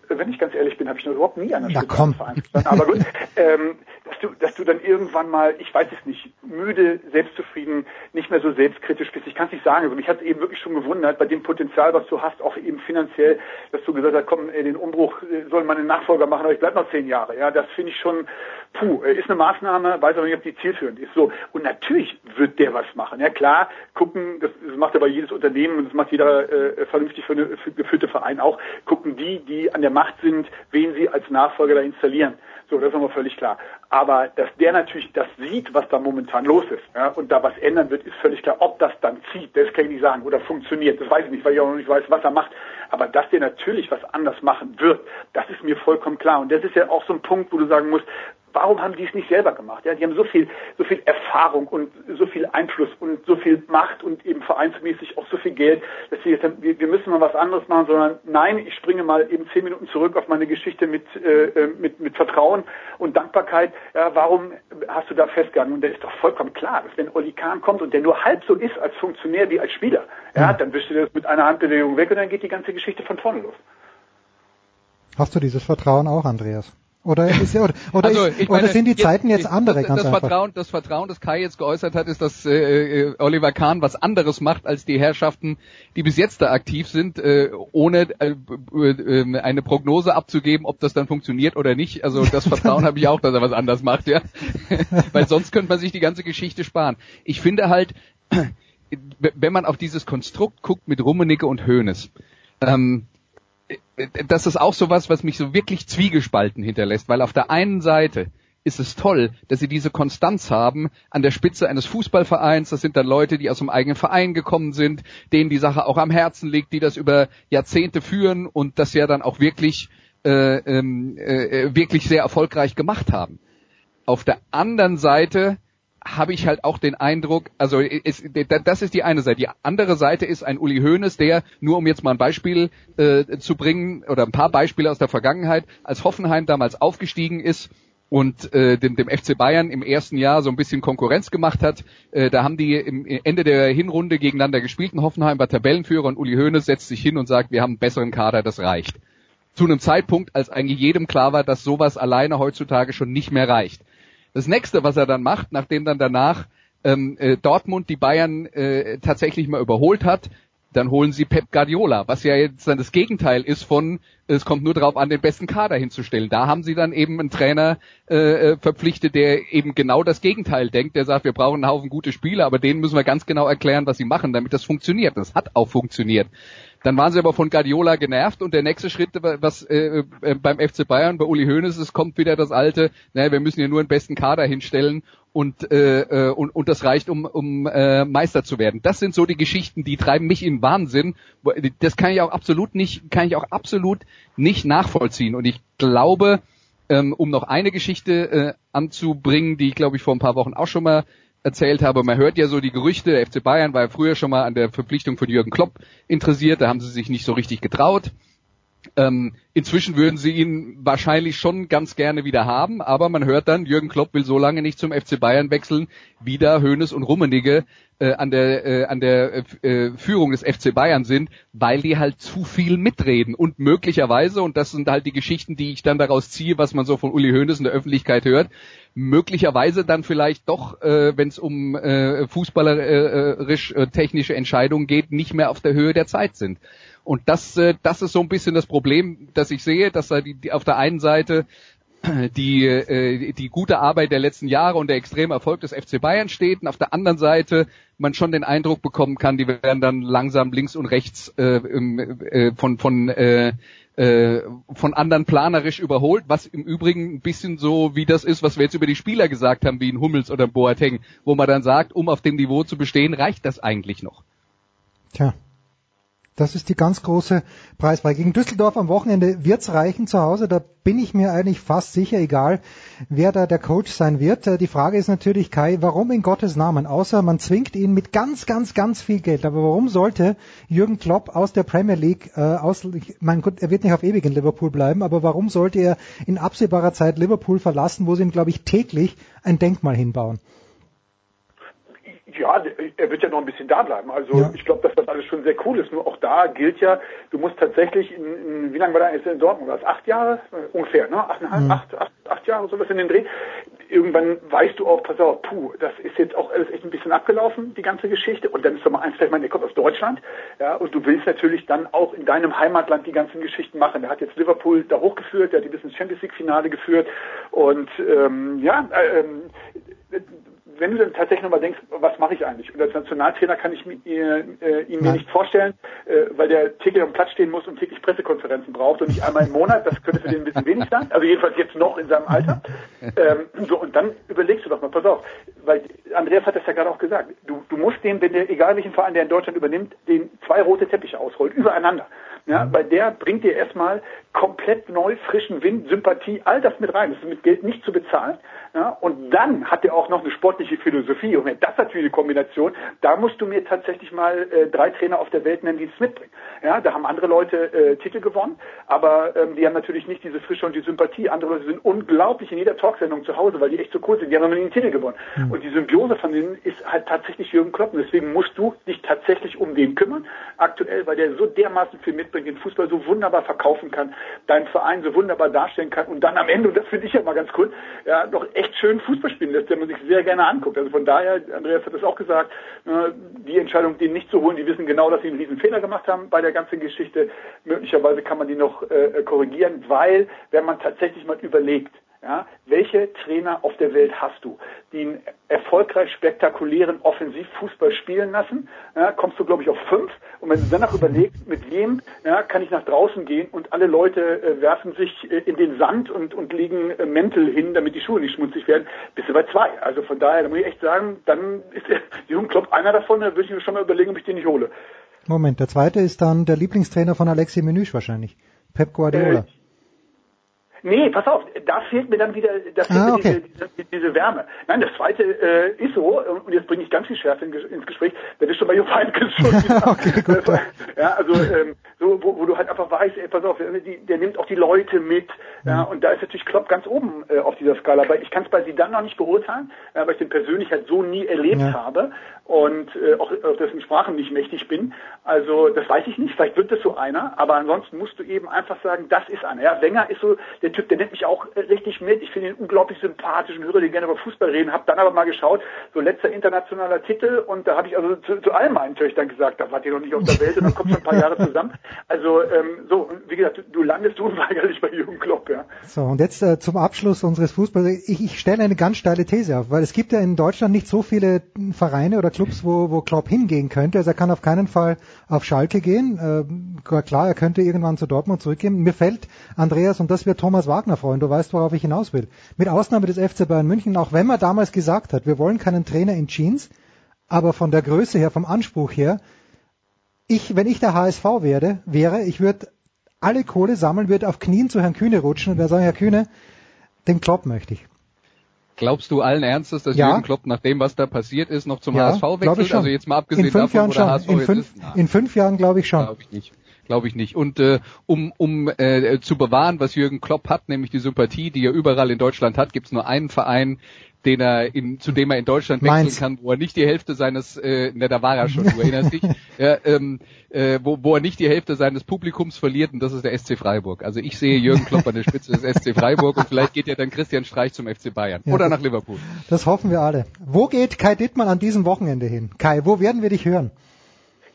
Wenn ich ganz ehrlich bin, habe ich noch überhaupt nie an der Vereins gestanden. Aber gut, ähm, dass du, dass du dann irgendwann mal, ich weiß es nicht, müde, selbstzufrieden, nicht mehr so selbstkritisch bist. Ich kann es nicht sagen. Also mich hat es eben wirklich schon gewundert, bei dem Potenzial, was du hast, auch eben finanziell, dass du gesagt hast, komm, ey, den Umbruch äh, soll meine Nachfolger machen, aber ich bleib noch zehn Jahre. Ja, das finde ich schon, puh, äh, ist eine Maßnahme, weiß aber nicht, ob die zielführend ist. So. Und natürlich wird der was machen. Ja, klar, gucken, das, das macht aber jedes Unternehmen und das macht jeder äh, vernünftig für eine, für geführte Verein auch, gucken die, die an der Macht sind, wen sie als Nachfolger da installieren. So, das ist nochmal völlig klar. Aber dass der natürlich das sieht, was da momentan los ist, ja, und da was ändern wird, ist völlig klar. Ob das dann zieht, das kann ich nicht sagen, oder funktioniert, das weiß ich nicht, weil ich auch noch nicht weiß, was er macht. Aber dass der natürlich was anders machen wird, das ist mir vollkommen klar. Und das ist ja auch so ein Punkt, wo du sagen musst, warum haben die es nicht selber gemacht? Ja, die haben so viel, so viel Erfahrung und so viel Einfluss und so viel Macht und eben vereinsmäßig auch so viel Geld, dass sie jetzt haben, wir, wir müssen mal was anderes machen, sondern nein, ich springe mal eben zehn Minuten zurück auf meine Geschichte mit, äh, äh mit, mit Vertrauen und Dankbarkeit. Ja, warum hast du da festgehalten? Und da ist doch vollkommen klar, dass wenn Oli Kahn kommt und der nur halb so ist als Funktionär wie als Spieler, ja, dann wischt er das mit einer Handbewegung weg und dann geht die ganze Geschichte von vorne los. Hast du dieses Vertrauen auch, Andreas? Oder, ist, oder, oder, also, ist, meine, oder sind die Zeiten jetzt, andere? Das, das Vertrauen, das Vertrauen, das Kai jetzt geäußert hat, ist, dass äh, äh, Oliver Kahn was anderes macht als die Herrschaften, die bis jetzt da aktiv sind, äh, ohne äh, äh, eine Prognose abzugeben, ob das dann funktioniert oder nicht. Also das Vertrauen habe ich auch, dass er was anders macht, ja. Weil sonst könnte man sich die ganze Geschichte sparen. Ich finde halt, wenn man auf dieses Konstrukt guckt mit Rummenigge und Hoeneß, ähm, das ist auch sowas, was mich so wirklich zwiegespalten hinterlässt, weil auf der einen Seite ist es toll, dass sie diese Konstanz haben an der Spitze eines Fußballvereins. Das sind dann Leute, die aus dem eigenen Verein gekommen sind, denen die Sache auch am Herzen liegt, die das über Jahrzehnte führen und das ja dann auch wirklich äh, ähm, äh, wirklich sehr erfolgreich gemacht haben. Auf der anderen Seite habe ich halt auch den Eindruck, also es, das ist die eine Seite. Die andere Seite ist ein Uli Hoeneß, der, nur um jetzt mal ein Beispiel äh, zu bringen, oder ein paar Beispiele aus der Vergangenheit, als Hoffenheim damals aufgestiegen ist, und äh, dem, dem FC Bayern im ersten Jahr so ein bisschen Konkurrenz gemacht hat. Äh, da haben die im Ende der Hinrunde gegeneinander gespielt. Und Hoffenheim war Tabellenführer und Uli Hoeneß setzt sich hin und sagt, wir haben einen besseren Kader, das reicht. Zu einem Zeitpunkt, als eigentlich jedem klar war, dass sowas alleine heutzutage schon nicht mehr reicht. Das nächste, was er dann macht, nachdem dann danach ähm, äh, Dortmund die Bayern äh, tatsächlich mal überholt hat, dann holen sie Pep Guardiola, was ja jetzt dann das Gegenteil ist von, es kommt nur darauf an, den besten Kader hinzustellen. Da haben sie dann eben einen Trainer äh, äh, verpflichtet, der eben genau das Gegenteil denkt, der sagt, wir brauchen einen Haufen gute Spieler, aber denen müssen wir ganz genau erklären, was sie machen, damit das funktioniert. Das hat auch funktioniert. Dann waren sie aber von Guardiola genervt und der nächste Schritt, was äh, äh, beim FC Bayern, bei Uli Hoeneß ist, kommt wieder das alte, naja, wir müssen ja nur einen besten Kader hinstellen und, äh, äh, und, und das reicht, um, um äh, Meister zu werden. Das sind so die Geschichten, die treiben mich in Wahnsinn. Das kann ich auch absolut nicht, kann ich auch absolut nicht nachvollziehen. Und ich glaube, ähm, um noch eine Geschichte äh, anzubringen, die glaube ich vor ein paar Wochen auch schon mal erzählt habe. Man hört ja so die Gerüchte, der FC Bayern war ja früher schon mal an der Verpflichtung von Jürgen Klopp interessiert, da haben sie sich nicht so richtig getraut. Ähm, inzwischen würden sie ihn wahrscheinlich schon ganz gerne wieder haben, aber man hört dann, Jürgen Klopp will so lange nicht zum FC Bayern wechseln, wie da Hoeneß und Rummenigge äh, an der, äh, an der äh, Führung des FC Bayern sind, weil die halt zu viel mitreden und möglicherweise, und das sind halt die Geschichten, die ich dann daraus ziehe, was man so von Uli Hoeneß in der Öffentlichkeit hört, möglicherweise dann vielleicht doch, äh, wenn es um äh, fußballerisch äh, technische Entscheidungen geht, nicht mehr auf der Höhe der Zeit sind. Und das, äh, das ist so ein bisschen das Problem, das ich sehe, dass da die, die auf der einen Seite die, äh, die gute Arbeit der letzten Jahre und der extreme Erfolg des FC Bayern steht und auf der anderen Seite man schon den Eindruck bekommen kann, die werden dann langsam links und rechts äh, äh, von von äh, äh, von anderen planerisch überholt, was im Übrigen ein bisschen so wie das ist, was wir jetzt über die Spieler gesagt haben, wie ein Hummels oder Boateng, wo man dann sagt, um auf dem Niveau zu bestehen, reicht das eigentlich noch. Tja, das ist die ganz große Preisfrage. Gegen Düsseldorf am Wochenende wird's reichen zu Hause. Da bin ich mir eigentlich fast sicher, egal wer da der Coach sein wird. Äh, die Frage ist natürlich, Kai, warum in Gottes Namen? Außer man zwingt ihn mit ganz, ganz, ganz viel Geld. Aber warum sollte Jürgen Klopp aus der Premier League, äh, aus, mein Gott, er wird nicht auf ewig in Liverpool bleiben, aber warum sollte er in absehbarer Zeit Liverpool verlassen, wo sie ihm, glaube ich, täglich ein Denkmal hinbauen? Ja, er wird ja noch ein bisschen da bleiben. Also ja. ich glaube, dass das alles schon sehr cool ist. Nur auch da gilt ja, du musst tatsächlich, in, in, wie lange war er jetzt in Dortmund? Was? Acht Jahre ungefähr, ne? Achteinhalb, mhm. acht, acht, acht Jahre, sowas in den Dreh. Irgendwann weißt du auch, pass auf, puh, das ist jetzt auch alles echt ein bisschen abgelaufen, die ganze Geschichte. Und dann ist doch mal eins, vielleicht mal, der kommt aus Deutschland, ja, und du willst natürlich dann auch in deinem Heimatland die ganzen Geschichten machen. Der hat jetzt Liverpool da hochgeführt, der hat die bis ins Champions League Finale geführt und ähm, ja, ähm, wenn du dann tatsächlich nochmal denkst, was mache ich eigentlich? Und als Nationaltrainer kann ich mir, äh, ihn mir nicht vorstellen, äh, weil der täglich am Platz stehen muss und täglich Pressekonferenzen braucht und nicht einmal im Monat. Das könnte für den ein bisschen wenig sein. Also jedenfalls jetzt noch in seinem Alter. Ähm, so, und dann überlegst du doch mal, pass auf, weil Andreas hat das ja gerade auch gesagt. Du, du musst dem, wenn der, egal welchen Verein der in Deutschland übernimmt, den zwei rote Teppiche ausrollt, übereinander. Ja, weil der bringt dir erstmal komplett neu, frischen Wind, Sympathie, all das mit rein. Das ist mit Geld nicht zu bezahlen. Ja, und dann hat er auch noch eine sportliche Philosophie. Und wenn das natürlich eine Kombination, da musst du mir tatsächlich mal äh, drei Trainer auf der Welt nennen, die es mitbringen. Ja, da haben andere Leute äh, Titel gewonnen, aber ähm, die haben natürlich nicht diese Frische und die Sympathie. Andere Leute sind unglaublich in jeder Talksendung zu Hause, weil die echt so cool sind. Die haben noch nie einen Titel gewonnen. Mhm. Und die Symbiose von denen ist halt tatsächlich Jürgen Klopp. Und deswegen musst du dich tatsächlich um den kümmern, aktuell, weil der so dermaßen viel mitbringt, den Fußball so wunderbar verkaufen kann, deinen Verein so wunderbar darstellen kann und dann am Ende, und das finde ich ja mal ganz cool, ja, doch echt schön Fußball spielen lässt, der man sich sehr gerne anguckt. Also von daher, Andreas hat das auch gesagt, äh, die Entscheidung, den nicht zu holen, die wissen genau, dass sie einen riesen Fehler gemacht haben bei der ganzen Geschichte. Möglicherweise kann man die noch äh, korrigieren, weil, wenn man tatsächlich mal überlegt, ja, welche Trainer auf der Welt hast du, die einen erfolgreich spektakulären Offensivfußball spielen lassen? Ja, kommst du, glaube ich, auf fünf. Und wenn du danach überlegst, mit wem ja, kann ich nach draußen gehen und alle Leute äh, werfen sich äh, in den Sand und, und legen äh, Mäntel hin, damit die Schuhe nicht schmutzig werden, bist du bei zwei. Also von daher, da muss ich echt sagen, dann ist der Jürgen Klopp einer davon, da würde ich mir schon mal überlegen, ob ich den nicht hole. Moment, der zweite ist dann der Lieblingstrainer von Alexi Menüsch wahrscheinlich. Pep Guardiola. Nee, pass auf, da fehlt mir dann wieder, da fehlt Ah, okay. diese, diese, diese Wärme. Nein, das zweite äh, ist so, und jetzt bringe ich ganz viel Schärfe in, ins Gespräch, das ist schon bei Jupp Heynckes schon okay, gut. Ja, also ähm, so, wo, wo du halt einfach weißt, ey, pass auf, die, der nimmt auch die Leute mit. Ja, und da ist natürlich Klopp ganz oben äh, auf dieser Skala. Aber ich kann es bei Zidane noch nicht beurteilen, äh, weil ich den persönlich halt so nie erlebt Ja. habe und äh, auch auf dessen Sprachen nicht mächtig bin. Also das weiß ich nicht. Vielleicht wird das so einer, aber ansonsten musst du eben einfach sagen, das ist einer. Ja, Wenger ist so der Typ, der nimmt mich auch äh, richtig mit. Ich finde ihn unglaublich sympathisch und höre den gerne über Fußball reden. Hab dann aber mal geschaut, so letzter internationaler Titel und da habe ich also zu, zu all meinen Töchtern gesagt, da wart ihr noch nicht auf der Welt und dann kommt schon ein paar Jahre zusammen. Also ähm, so, wie gesagt, du, du landest unweigerlich bei Jürgen Klopp, ja. So, und jetzt äh, zum Abschluss unseres Fußballs. Ich, ich stelle eine ganz steile These auf, weil es gibt ja in Deutschland nicht so viele Vereine oder Clubs, wo, wo Klopp hingehen könnte. Also er kann auf keinen Fall auf Schalke gehen. Äh, klar, er könnte irgendwann zu Dortmund zurückgehen. Mir fällt, Andreas, und das wird Thomas Wagner freuen, du weißt, worauf ich hinaus will. Mit Ausnahme des FC Bayern München, auch wenn man damals gesagt hat, wir wollen keinen Trainer in Jeans, aber von der Größe her, vom Anspruch her, ich, wenn ich der HSV werde, wäre, ich würde alle Kohle sammeln, würde auf Knien zu Herrn Kühne rutschen und er sagen, Herr Kühne, den Klopp möchte ich. Glaubst du allen Ernstes, dass Ja. Jürgen Klopp nach dem, was da passiert ist, noch zum Ja, HSV wechselt? ich schon. Also jetzt mal abgesehen in fünf davon, Jahren wo schon. HSV In fünf, ist. In fünf Jahren glaube ich schon. Glaube ich nicht. Glaube ich nicht. Und äh, um, um äh, zu bewahren, was Jürgen Klopp hat, nämlich die Sympathie, die er überall in Deutschland hat, gibt es nur einen Verein, den er in, zu dem er in Deutschland wechseln Mainz. kann, wo er nicht die Hälfte seines, äh, ne, da war er schon, du erinnerst dich, ja, ähm, äh, wo, wo er nicht die Hälfte seines Publikums verliert und das ist der SC Freiburg. Also ich sehe Jürgen Klopp an der Spitze des SC Freiburg und vielleicht geht ja dann Christian Streich zum FC Bayern Ja, oder nach Liverpool. Das hoffen wir alle. Wo geht Kai Dittmann an diesem Wochenende hin? Kai, wo werden wir dich hören?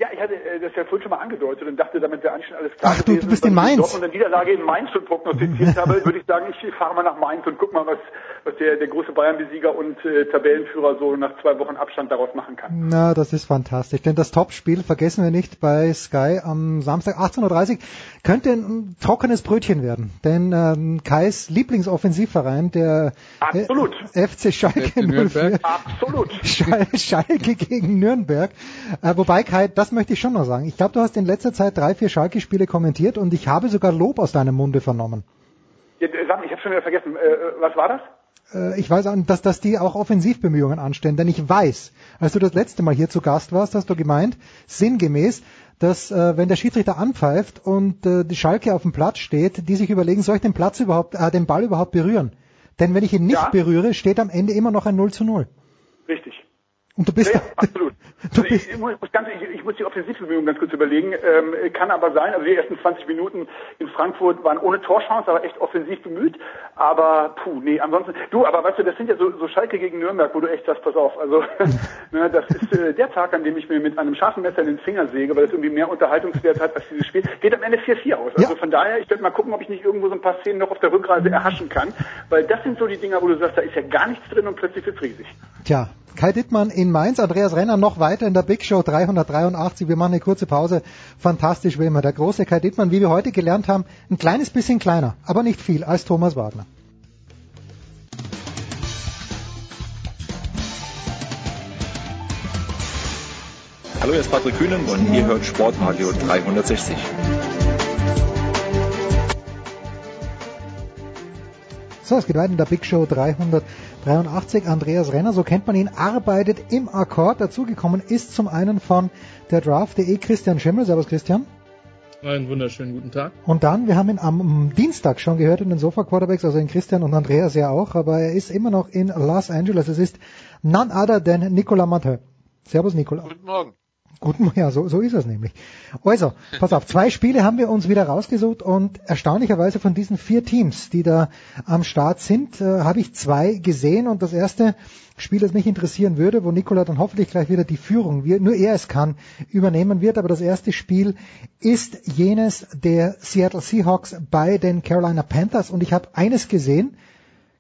Ja, ich hatte äh, das ja vorhin schon mal angedeutet und dachte, damit wäre eigentlich schon alles klar Ach, du- du bist in Mainz. Dortmund eine Niederlage in Mainz schon prognostiziert habe, würde ich sagen, ich fahre mal nach Mainz und guck mal, was, was der, der große Bayern-Besieger und äh, Tabellenführer so nach zwei Wochen Abstand daraus machen kann. Na, das ist fantastisch. Denn das Topspiel, vergessen wir nicht, bei Sky am Samstag 18.30 Uhr könnte ein trockenes Brötchen werden. Denn ähm, Kais Lieblingsoffensivverein, der Absolut. Äh, FC Schalke FC Nürnberg. 04, Absolut. Schal Schalke gegen Nürnberg. Äh, wobei, Kai, das möchte ich schon noch sagen. Ich glaube, du hast in letzter Zeit drei, vier Schalke-Spiele kommentiert und ich habe sogar Lob aus deinem Munde vernommen. Ja, sag mal, ich habe schon wieder vergessen. Äh, was war das? Äh, ich weiß, dass, dass die auch Offensivbemühungen anstellen, denn ich weiß, als du das letzte Mal hier zu Gast warst, hast du gemeint, sinngemäß, dass äh, wenn der Schiedsrichter anpfeift und äh, die Schalke auf dem Platz steht, die sich überlegen, soll ich den Platz überhaupt, äh, den Ball überhaupt berühren? Denn wenn ich ihn nicht Ja. berühre, steht am Ende immer noch ein 0 zu 0. Richtig. Und du bist, Ja, absolut. Also ich, ich, muss ganz, ich, ich muss die Offensivbemühungen ganz kurz überlegen. Ähm, kann aber sein, also die ersten 20 Minuten in Frankfurt waren ohne Torchance, aber echt offensiv bemüht. Aber puh, nee, ansonsten. Du, aber weißt du, das sind ja so, so Schalke gegen Nürnberg, wo du echt sagst, pass auf. Also ne, das ist äh, der Tag, an dem ich mir mit einem scharfen Messer in den Finger säge, weil das irgendwie mehr Unterhaltungswert hat als dieses Spiel. Geht am Ende 4-4 aus. Also Ja. von daher, ich werde mal gucken, ob ich nicht irgendwo so ein paar Szenen noch auf der Rückreise erhaschen kann. Weil das sind so die Dinger, wo du sagst, da ist ja gar nichts drin und plötzlich wird's riesig. Tja, Kai Dittmann in Mainz, Andreas Renner noch weiter in der Big Show 383. Wir machen eine kurze Pause. Fantastisch wie immer. Der große Kai Dittmann, wie wir heute gelernt haben, ein kleines bisschen kleiner, aber nicht viel als Thomas Wagner. Hallo, hier ist Patrick Kühnen und ihr hört Sportradio 360. So, es geht weiter in der Big Show 383. Andreas Renner, so kennt man ihn, arbeitet im Akkord. Dazugekommen ist zum einen von der Draft.de Christian Schimmel. Servus Christian. Einen wunderschönen guten Tag. Und dann, wir haben ihn am Dienstag schon gehört in den Sofa Quarterbacks, also in Christian und Andreas ja auch, aber er ist immer noch in Los Angeles. Es ist none other than Nicolas Matteux. Servus Nicolas. Guten Morgen. Guten, ja, so, so ist es nämlich. Also, pass auf, zwei Spiele haben wir uns wieder rausgesucht und erstaunlicherweise von diesen vier Teams, die da am Start sind, äh, habe ich zwei gesehen und das erste Spiel, das mich interessieren würde, wo Nikola dann hoffentlich gleich wieder die Führung, wie nur er es kann, übernehmen wird, aber das erste Spiel ist jenes der Seattle Seahawks bei den Carolina Panthers und ich habe eines gesehen,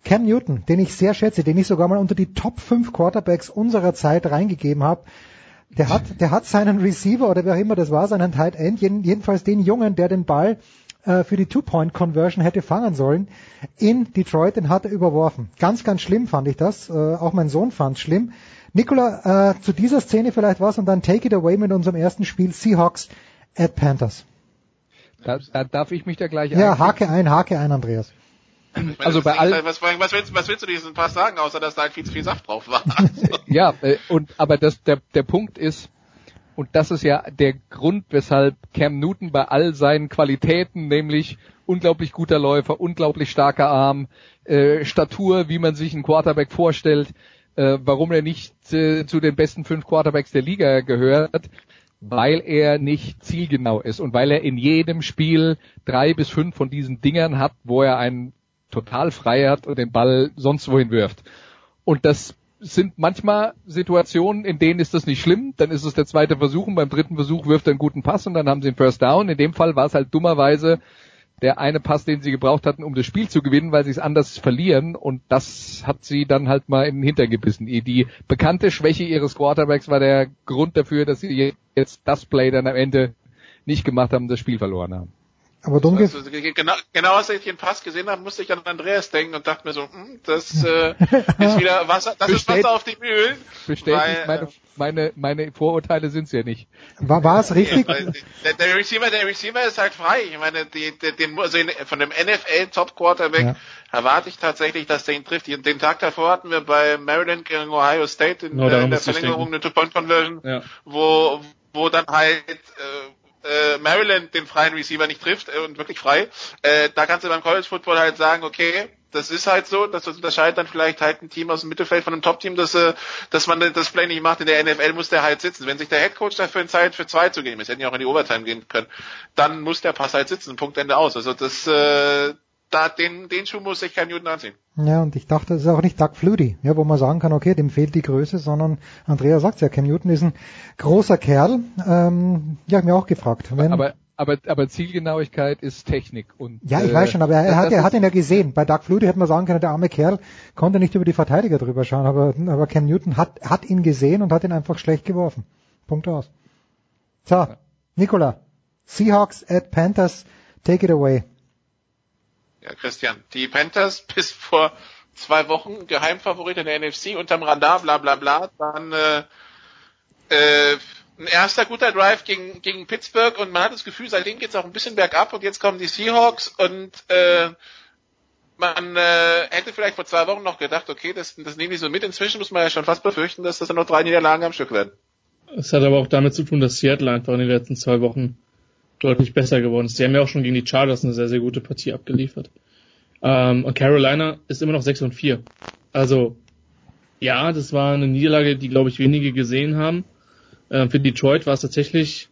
Cam Newton, den ich sehr schätze, den ich sogar mal unter die Top 5 Quarterbacks unserer Zeit reingegeben habe, der hat, der hat seinen Receiver oder wer immer das war, seinen Tight End, jeden, jedenfalls den Jungen, der den Ball äh, für die Two-Point-Conversion hätte fangen sollen, in Detroit, den hat er überworfen. Ganz, ganz schlimm fand ich das. Äh, auch mein Sohn fand schlimm. Nicola, äh, zu dieser Szene vielleicht was und dann take it away mit unserem ersten Spiel Seahawks at Panthers. Da, da darf ich mich da gleich Ja, hake ein, hake ein, Andreas. Meine, also bei all was, was, willst, was willst du diesen Pass sagen, außer dass da halt viel zu viel Saft drauf war? ja, äh, und aber das der der Punkt ist und das ist ja der Grund, weshalb Cam Newton bei all seinen Qualitäten, nämlich unglaublich guter Läufer, unglaublich starker Arm, äh, Statur, wie man sich einen Quarterback vorstellt, äh, warum er nicht äh, zu den besten fünf Quarterbacks der Liga gehört, weil er nicht zielgenau ist und weil er in jedem Spiel drei bis fünf von diesen Dingern hat, wo er einen total frei hat und den Ball sonst wohin wirft. Und das sind manchmal Situationen, in denen ist das nicht schlimm, dann ist es der zweite Versuch und beim dritten Versuch wirft er einen guten Pass und dann haben sie einen First Down. In dem Fall war es halt dummerweise der eine Pass, den sie gebraucht hatten, um das Spiel zu gewinnen, weil sie es anders verlieren und das hat sie dann halt mal in den Hintern gebissen. Die bekannte Schwäche ihres Quarterbacks war der Grund dafür, dass sie jetzt das Play dann am Ende nicht gemacht haben, das Spiel verloren haben. Aber dumm also, genau, genau als ich den Pass gesehen habe, musste ich an Andreas denken und dachte mir so, hm, das äh, ist wieder Wasser, das ist Wasser auf die Mühlen. Bestätigt meine, meine, meine Vorurteile sind's ja nicht. War, war es richtig? der, der, Receiver, der Receiver ist halt frei. Ich meine, die, die, den, also von dem NFL Top Quarterback ja. erwarte ich tatsächlich, dass der ihn trifft. Den Tag davor hatten wir bei Maryland gegen Ohio State in, no, äh, in der Verlängerung eine Two-Point-Conversion, ja. wo, wo dann halt äh, äh, Maryland den freien Receiver nicht trifft äh, und wirklich frei, äh, da kannst du beim College Football halt sagen, okay, das ist halt so, das unterscheidet dann vielleicht halt ein Team aus dem Mittelfeld von einem Top-Team, dass, äh, dass man das Play nicht macht. In der NFL muss der halt sitzen. Wenn sich der Headcoach dafür entscheidet, für zwei zu gehen, wir hätten ja auch in die Overtime gehen können, dann muss der Pass halt sitzen, Punkt Ende aus. Also das, äh, da, den, den Schuh muss sich kein Newton anziehen. Ja, und ich dachte, das ist auch nicht Doug Flutie, ja, wo man sagen kann, okay, dem fehlt die Größe, sondern Andrea sagt ja, Cam Newton ist ein großer Kerl. Ähm, ja, ich mir auch gefragt. Wenn, aber, aber, aber Zielgenauigkeit ist Technik und ja, ich äh, weiß schon, aber er, hat, er hat ihn ja gesehen. Bei Doug Flutie hätte man sagen können, der arme Kerl konnte nicht über die Verteidiger drüber schauen, aber, aber Cam Newton hat, hat ihn gesehen und hat ihn einfach schlecht geworfen. Punkt aus. So. Nicola, Seahawks at Panthers, take it away. Ja, Christian, die Panthers bis vor zwei Wochen Geheimfavorit in der NFC unterm Radar, bla bla bla. Dann äh, äh, ein erster guter Drive gegen, gegen Pittsburgh und man hat das Gefühl, seitdem geht's auch ein bisschen bergab und jetzt kommen die Seahawks und äh, man äh, hätte vielleicht vor zwei Wochen noch gedacht, okay, das, das nehmen die so mit. Inzwischen muss man ja schon fast befürchten, dass das dann noch drei Niederlagen am Stück werden. Es hat aber auch damit zu tun, dass Seattle einfach in den letzten zwei Wochen deutlich besser geworden ist. Die haben ja auch schon gegen die Chargers eine sehr, sehr gute Partie abgeliefert. Ähm, und Carolina ist immer noch 6 und 4. Also, ja, das war eine Niederlage, die, glaube ich, wenige gesehen haben. Ähm, für Detroit war es tatsächlich,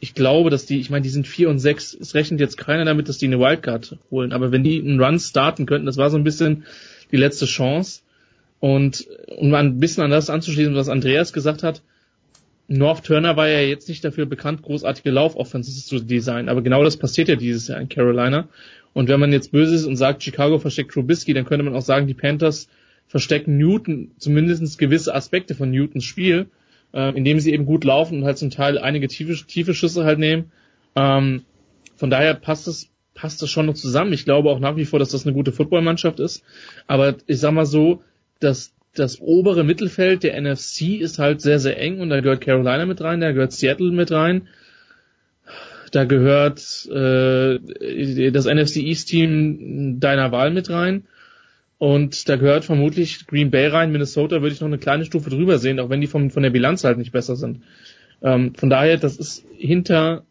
ich glaube, dass die, ich meine, die sind 4 und 6, es rechnet jetzt keiner damit, dass die eine Wildcard holen. Aber wenn die einen Run starten könnten, das war so ein bisschen die letzte Chance. Und um ein bisschen an das anzuschließen, was Andreas gesagt hat, North Turner war ja jetzt nicht dafür bekannt, großartige Laufoffenses zu designen, aber genau das passiert ja dieses Jahr in Carolina. Und wenn man jetzt böse ist und sagt, Chicago versteckt Trubisky, dann könnte man auch sagen, die Panthers verstecken Newton, zumindest gewisse Aspekte von Newtons Spiel, äh, indem sie eben gut laufen und halt zum Teil einige tiefe, tiefe Schüsse halt nehmen. Ähm, von daher passt es passt das schon noch zusammen. Ich glaube auch nach wie vor, dass das eine gute Footballmannschaft ist. Aber ich sag mal so, dass das obere Mittelfeld der NFC ist halt sehr, sehr eng und da gehört Carolina mit rein, da gehört Seattle mit rein, da gehört äh, das NFC East Team deiner Wahl mit rein und da gehört vermutlich Green Bay rein, Minnesota würde ich noch eine kleine Stufe drüber sehen, auch wenn die vom, von der Bilanz halt nicht besser sind. Ähm, von daher, das ist hinter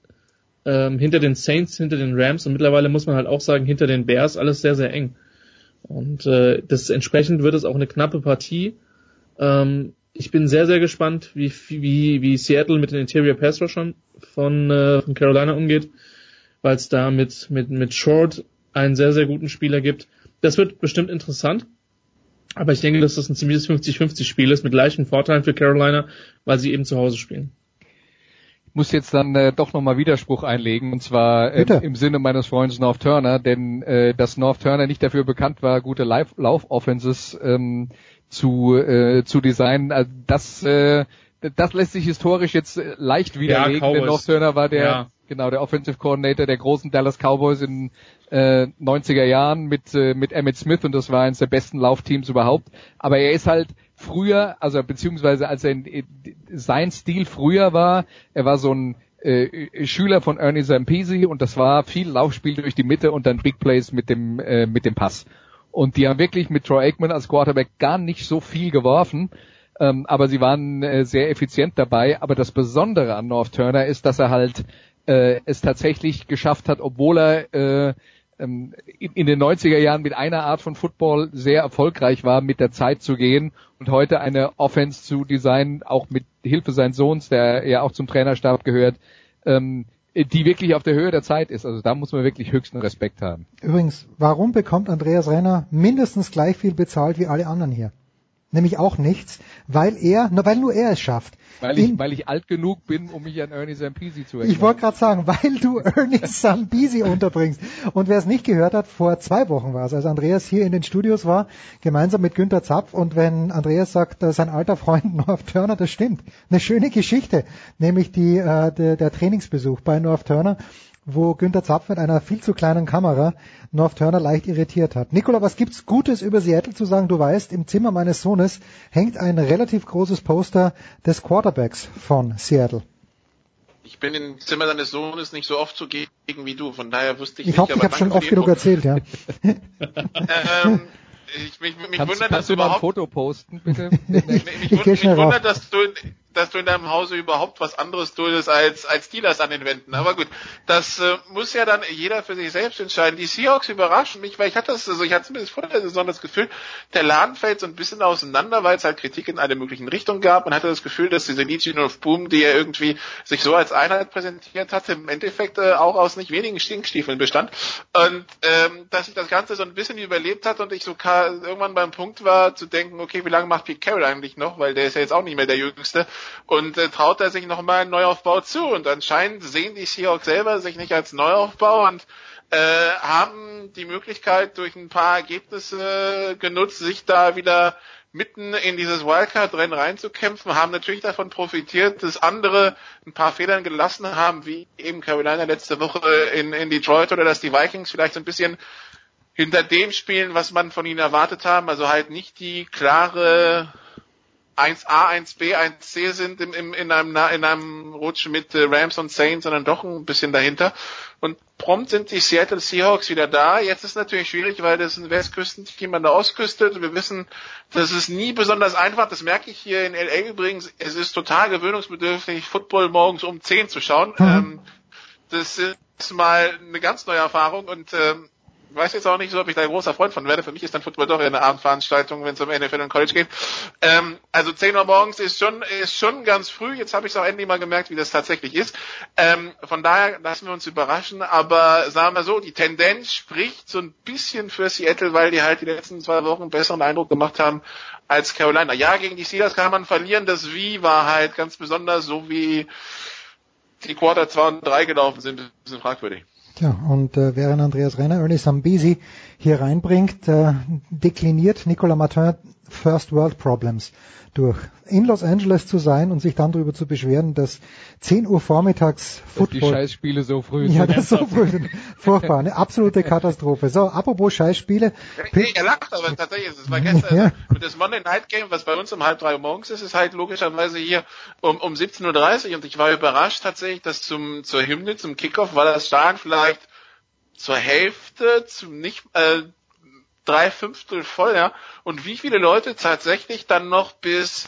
ähm, hinter den Saints, hinter den Rams und mittlerweile muss man halt auch sagen, hinter den Bears alles sehr, sehr eng. Und äh, das entsprechend wird es auch eine knappe Partie. Ähm, ich bin sehr, sehr gespannt, wie, wie, wie Seattle mit den Interior Pass Rushern von, äh, von Carolina umgeht, weil es da mit, mit, mit Short einen sehr, sehr guten Spieler gibt. Das wird bestimmt interessant. Aber ich denke, dass das ein ziemliches 50-50 Spiel ist mit gleichen Vorteilen für Carolina, weil sie eben zu Hause spielen muss jetzt dann äh, doch nochmal Widerspruch einlegen und zwar äh, im Sinne meines Freundes North Turner, denn äh, dass North Turner nicht dafür bekannt war, gute Lauf-Offenses ähm, zu äh, zu designen, also das äh, das lässt sich historisch jetzt äh, leicht widerlegen, ja, denn North Turner war der ja. genau der Offensive Coordinator der großen Dallas Cowboys in äh, 90er Jahren mit äh, mit Emmett Smith und das war eines der besten Laufteams überhaupt, aber er ist halt früher, also beziehungsweise als er in, sein Stil früher war, er war so ein äh, Schüler von Ernie Zampese und das war viel Laufspiel durch die Mitte und dann Big Plays mit dem äh, mit dem Pass. Und die haben wirklich mit Troy Aikman als Quarterback gar nicht so viel geworfen. Ähm, aber sie waren äh, sehr effizient dabei. Aber das Besondere an North Turner ist, dass er halt äh, es tatsächlich geschafft hat, obwohl er äh, ähm, in den 90er Jahren mit einer Art von Football sehr erfolgreich war, mit der Zeit zu gehen und heute eine Offense zu designen, auch mit Hilfe seines Sohns, der ja auch zum Trainerstab gehört, ähm, die wirklich auf der Höhe der Zeit ist. Also da muss man wirklich höchsten Respekt haben. Übrigens, warum bekommt Andreas Renner mindestens gleich viel bezahlt wie alle anderen hier? Nämlich auch nichts, weil er, weil nur er es schafft. Weil ich, weil ich alt genug bin, um mich an Ernie Zampisi zu erinnern. Ich wollte gerade sagen, weil du Ernie Zampisi unterbringst. Und wer es nicht gehört hat, vor zwei Wochen war es, als Andreas hier in den Studios war, gemeinsam mit Günter Zapf. Und wenn Andreas sagt, sein alter Freund North Turner, das stimmt. Eine schöne Geschichte, nämlich die, äh, der, der Trainingsbesuch bei North Turner wo Günter Zapf mit einer viel zu kleinen Kamera North Turner leicht irritiert hat. Nikola, was gibt's Gutes über Seattle zu sagen? Du weißt, im Zimmer meines Sohnes hängt ein relativ großes Poster des Quarterbacks von Seattle. Ich bin im Zimmer deines Sohnes nicht so oft zugegen wie du, von daher wusste ich, ich nicht. Hoffe, ich habe schon oft genug erzählt, ja. ähm, ich, mich, mich kannst, wundert, kannst dass du überhaupt, mal ein Foto posten, bitte? mich, mich, mich wundert, dass du, dass du in deinem Hause überhaupt was anderes tust als, als Dealers an den Wänden. Aber gut, das äh, muss ja dann jeder für sich selbst entscheiden. Die Seahawks überraschen mich, weil ich hatte das, also ich hatte zumindest vor der Saison das Gefühl, der Laden fällt so ein bisschen auseinander, weil es halt Kritik in alle möglichen Richtungen gab. Man hatte das Gefühl, dass diese Legion of Boom, die er irgendwie sich so als Einheit präsentiert hatte, im Endeffekt äh, auch aus nicht wenigen Stinkstiefeln bestand. Und ähm, dass sich das Ganze so ein bisschen überlebt hat und ich so irgendwann beim Punkt war zu denken, okay, wie lange macht Pete Carroll eigentlich noch, weil der ist ja jetzt auch nicht mehr der Jüngste und äh, traut er sich nochmal einen Neuaufbau zu. Und anscheinend sehen die Seahawks selber sich nicht als Neuaufbau und äh, haben die Möglichkeit durch ein paar Ergebnisse genutzt, sich da wieder mitten in dieses Wildcard-Rennen reinzukämpfen, haben natürlich davon profitiert, dass andere ein paar Fehlern gelassen haben, wie eben Carolina letzte Woche in, in Detroit oder dass die Vikings vielleicht so ein bisschen hinter dem spielen, was man von ihnen erwartet haben, also halt nicht die klare 1A, 1B, 1C sind im, im, in, einem, in einem Rutsch mit äh, Rams und Saints, sondern doch ein bisschen dahinter. Und prompt sind die Seattle Seahawks wieder da. Jetzt ist natürlich schwierig, weil das ein Westküstenteam an der Ostküste. Wir wissen, das ist nie besonders einfach. Das merke ich hier in LA übrigens. Es ist total gewöhnungsbedürftig, Football morgens um 10 zu schauen. Mhm. Ähm, das ist mal eine ganz neue Erfahrung und ähm, weiß jetzt auch nicht so, ob ich da ein großer Freund von werde. Für mich ist dann Football doch eine Abendveranstaltung, wenn es um NFL und College geht. Ähm, also 10 Uhr morgens ist schon, ist schon ganz früh. Jetzt habe ich es auch endlich mal gemerkt, wie das tatsächlich ist. Ähm, von daher lassen wir uns überraschen. Aber sagen wir so, die Tendenz spricht so ein bisschen für Seattle, weil die halt die letzten zwei Wochen einen besseren Eindruck gemacht haben als Carolina. Ja, gegen die Steelers kann man verlieren. Das Wie war halt ganz besonders so wie die Quarter 2 und 3 gelaufen sind, ein bisschen fragwürdig. Ja, und äh, während Andreas Renner Ernie Sambisi hier reinbringt, äh, dekliniert Nicolas Martin First World Problems durch. In Los Angeles zu sein und sich dann darüber zu beschweren, dass 10 Uhr vormittags Football... Dass die Scheißspiele so früh sind. Ja, das so früh sind. Furchtbar, eine absolute Katastrophe. So, apropos Scheißspiele... Nee, er lacht, aber tatsächlich, es war gestern ja. mit das Monday Night Game, was bei uns um halb drei Uhr morgens ist, ist halt logischerweise hier um, um 17.30 Uhr und ich war überrascht tatsächlich, dass zum, zur Hymne, zum Kickoff, war das Stadion vielleicht zur Hälfte, zum nicht, äh, drei Fünftel voll, ja. Und wie viele Leute tatsächlich dann noch bis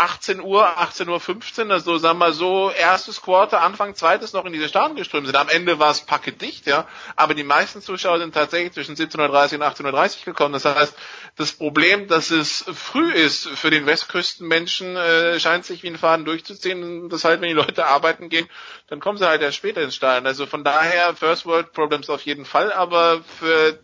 18 Uhr, 18 Uhr 15, also sagen wir so, erstes Quarter, Anfang zweites noch in diese Stadion geströmt sind. Am Ende war es packedicht, ja. Aber die meisten Zuschauer sind tatsächlich zwischen 17.30 und 18.30 Uhr gekommen. Das heißt, das Problem, dass es früh ist für den Westküstenmenschen, äh, scheint sich wie ein Faden durchzuziehen. Das heißt, wenn die Leute arbeiten gehen, dann kommen sie halt erst später ins Stadion. Also von daher First World Problems auf jeden Fall, aber für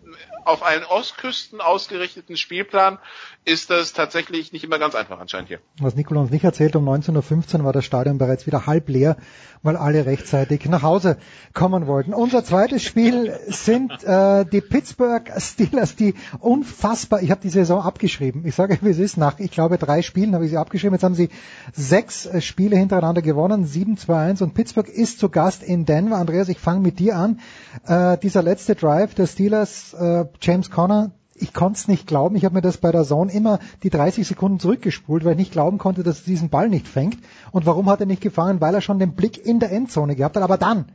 auf einen Ostküsten ausgerichteten Spielplan ist das tatsächlich nicht immer ganz einfach anscheinend hier. Was Nikola uns nicht erzählt, um 19.15 Uhr war das Stadion bereits wieder halb leer, weil alle rechtzeitig nach Hause kommen wollten. Unser zweites Spiel sind äh, die Pittsburgh Steelers, die unfassbar, ich habe die Saison abgeschrieben, ich sage wie es ist, nach ich glaube drei Spielen habe ich sie abgeschrieben, jetzt haben sie sechs äh, Spiele hintereinander gewonnen, 7-2-1 und Pittsburgh ist zu Gast in Denver. Andreas, ich fange mit dir an. Äh, dieser letzte Drive der Steelers, äh, James Conner, ich konnte es nicht glauben. Ich habe mir das bei der Zone immer die 30 Sekunden zurückgespult, weil ich nicht glauben konnte, dass er diesen Ball nicht fängt. Und warum hat er nicht gefangen? Weil er schon den Blick in der Endzone gehabt hat. Aber dann,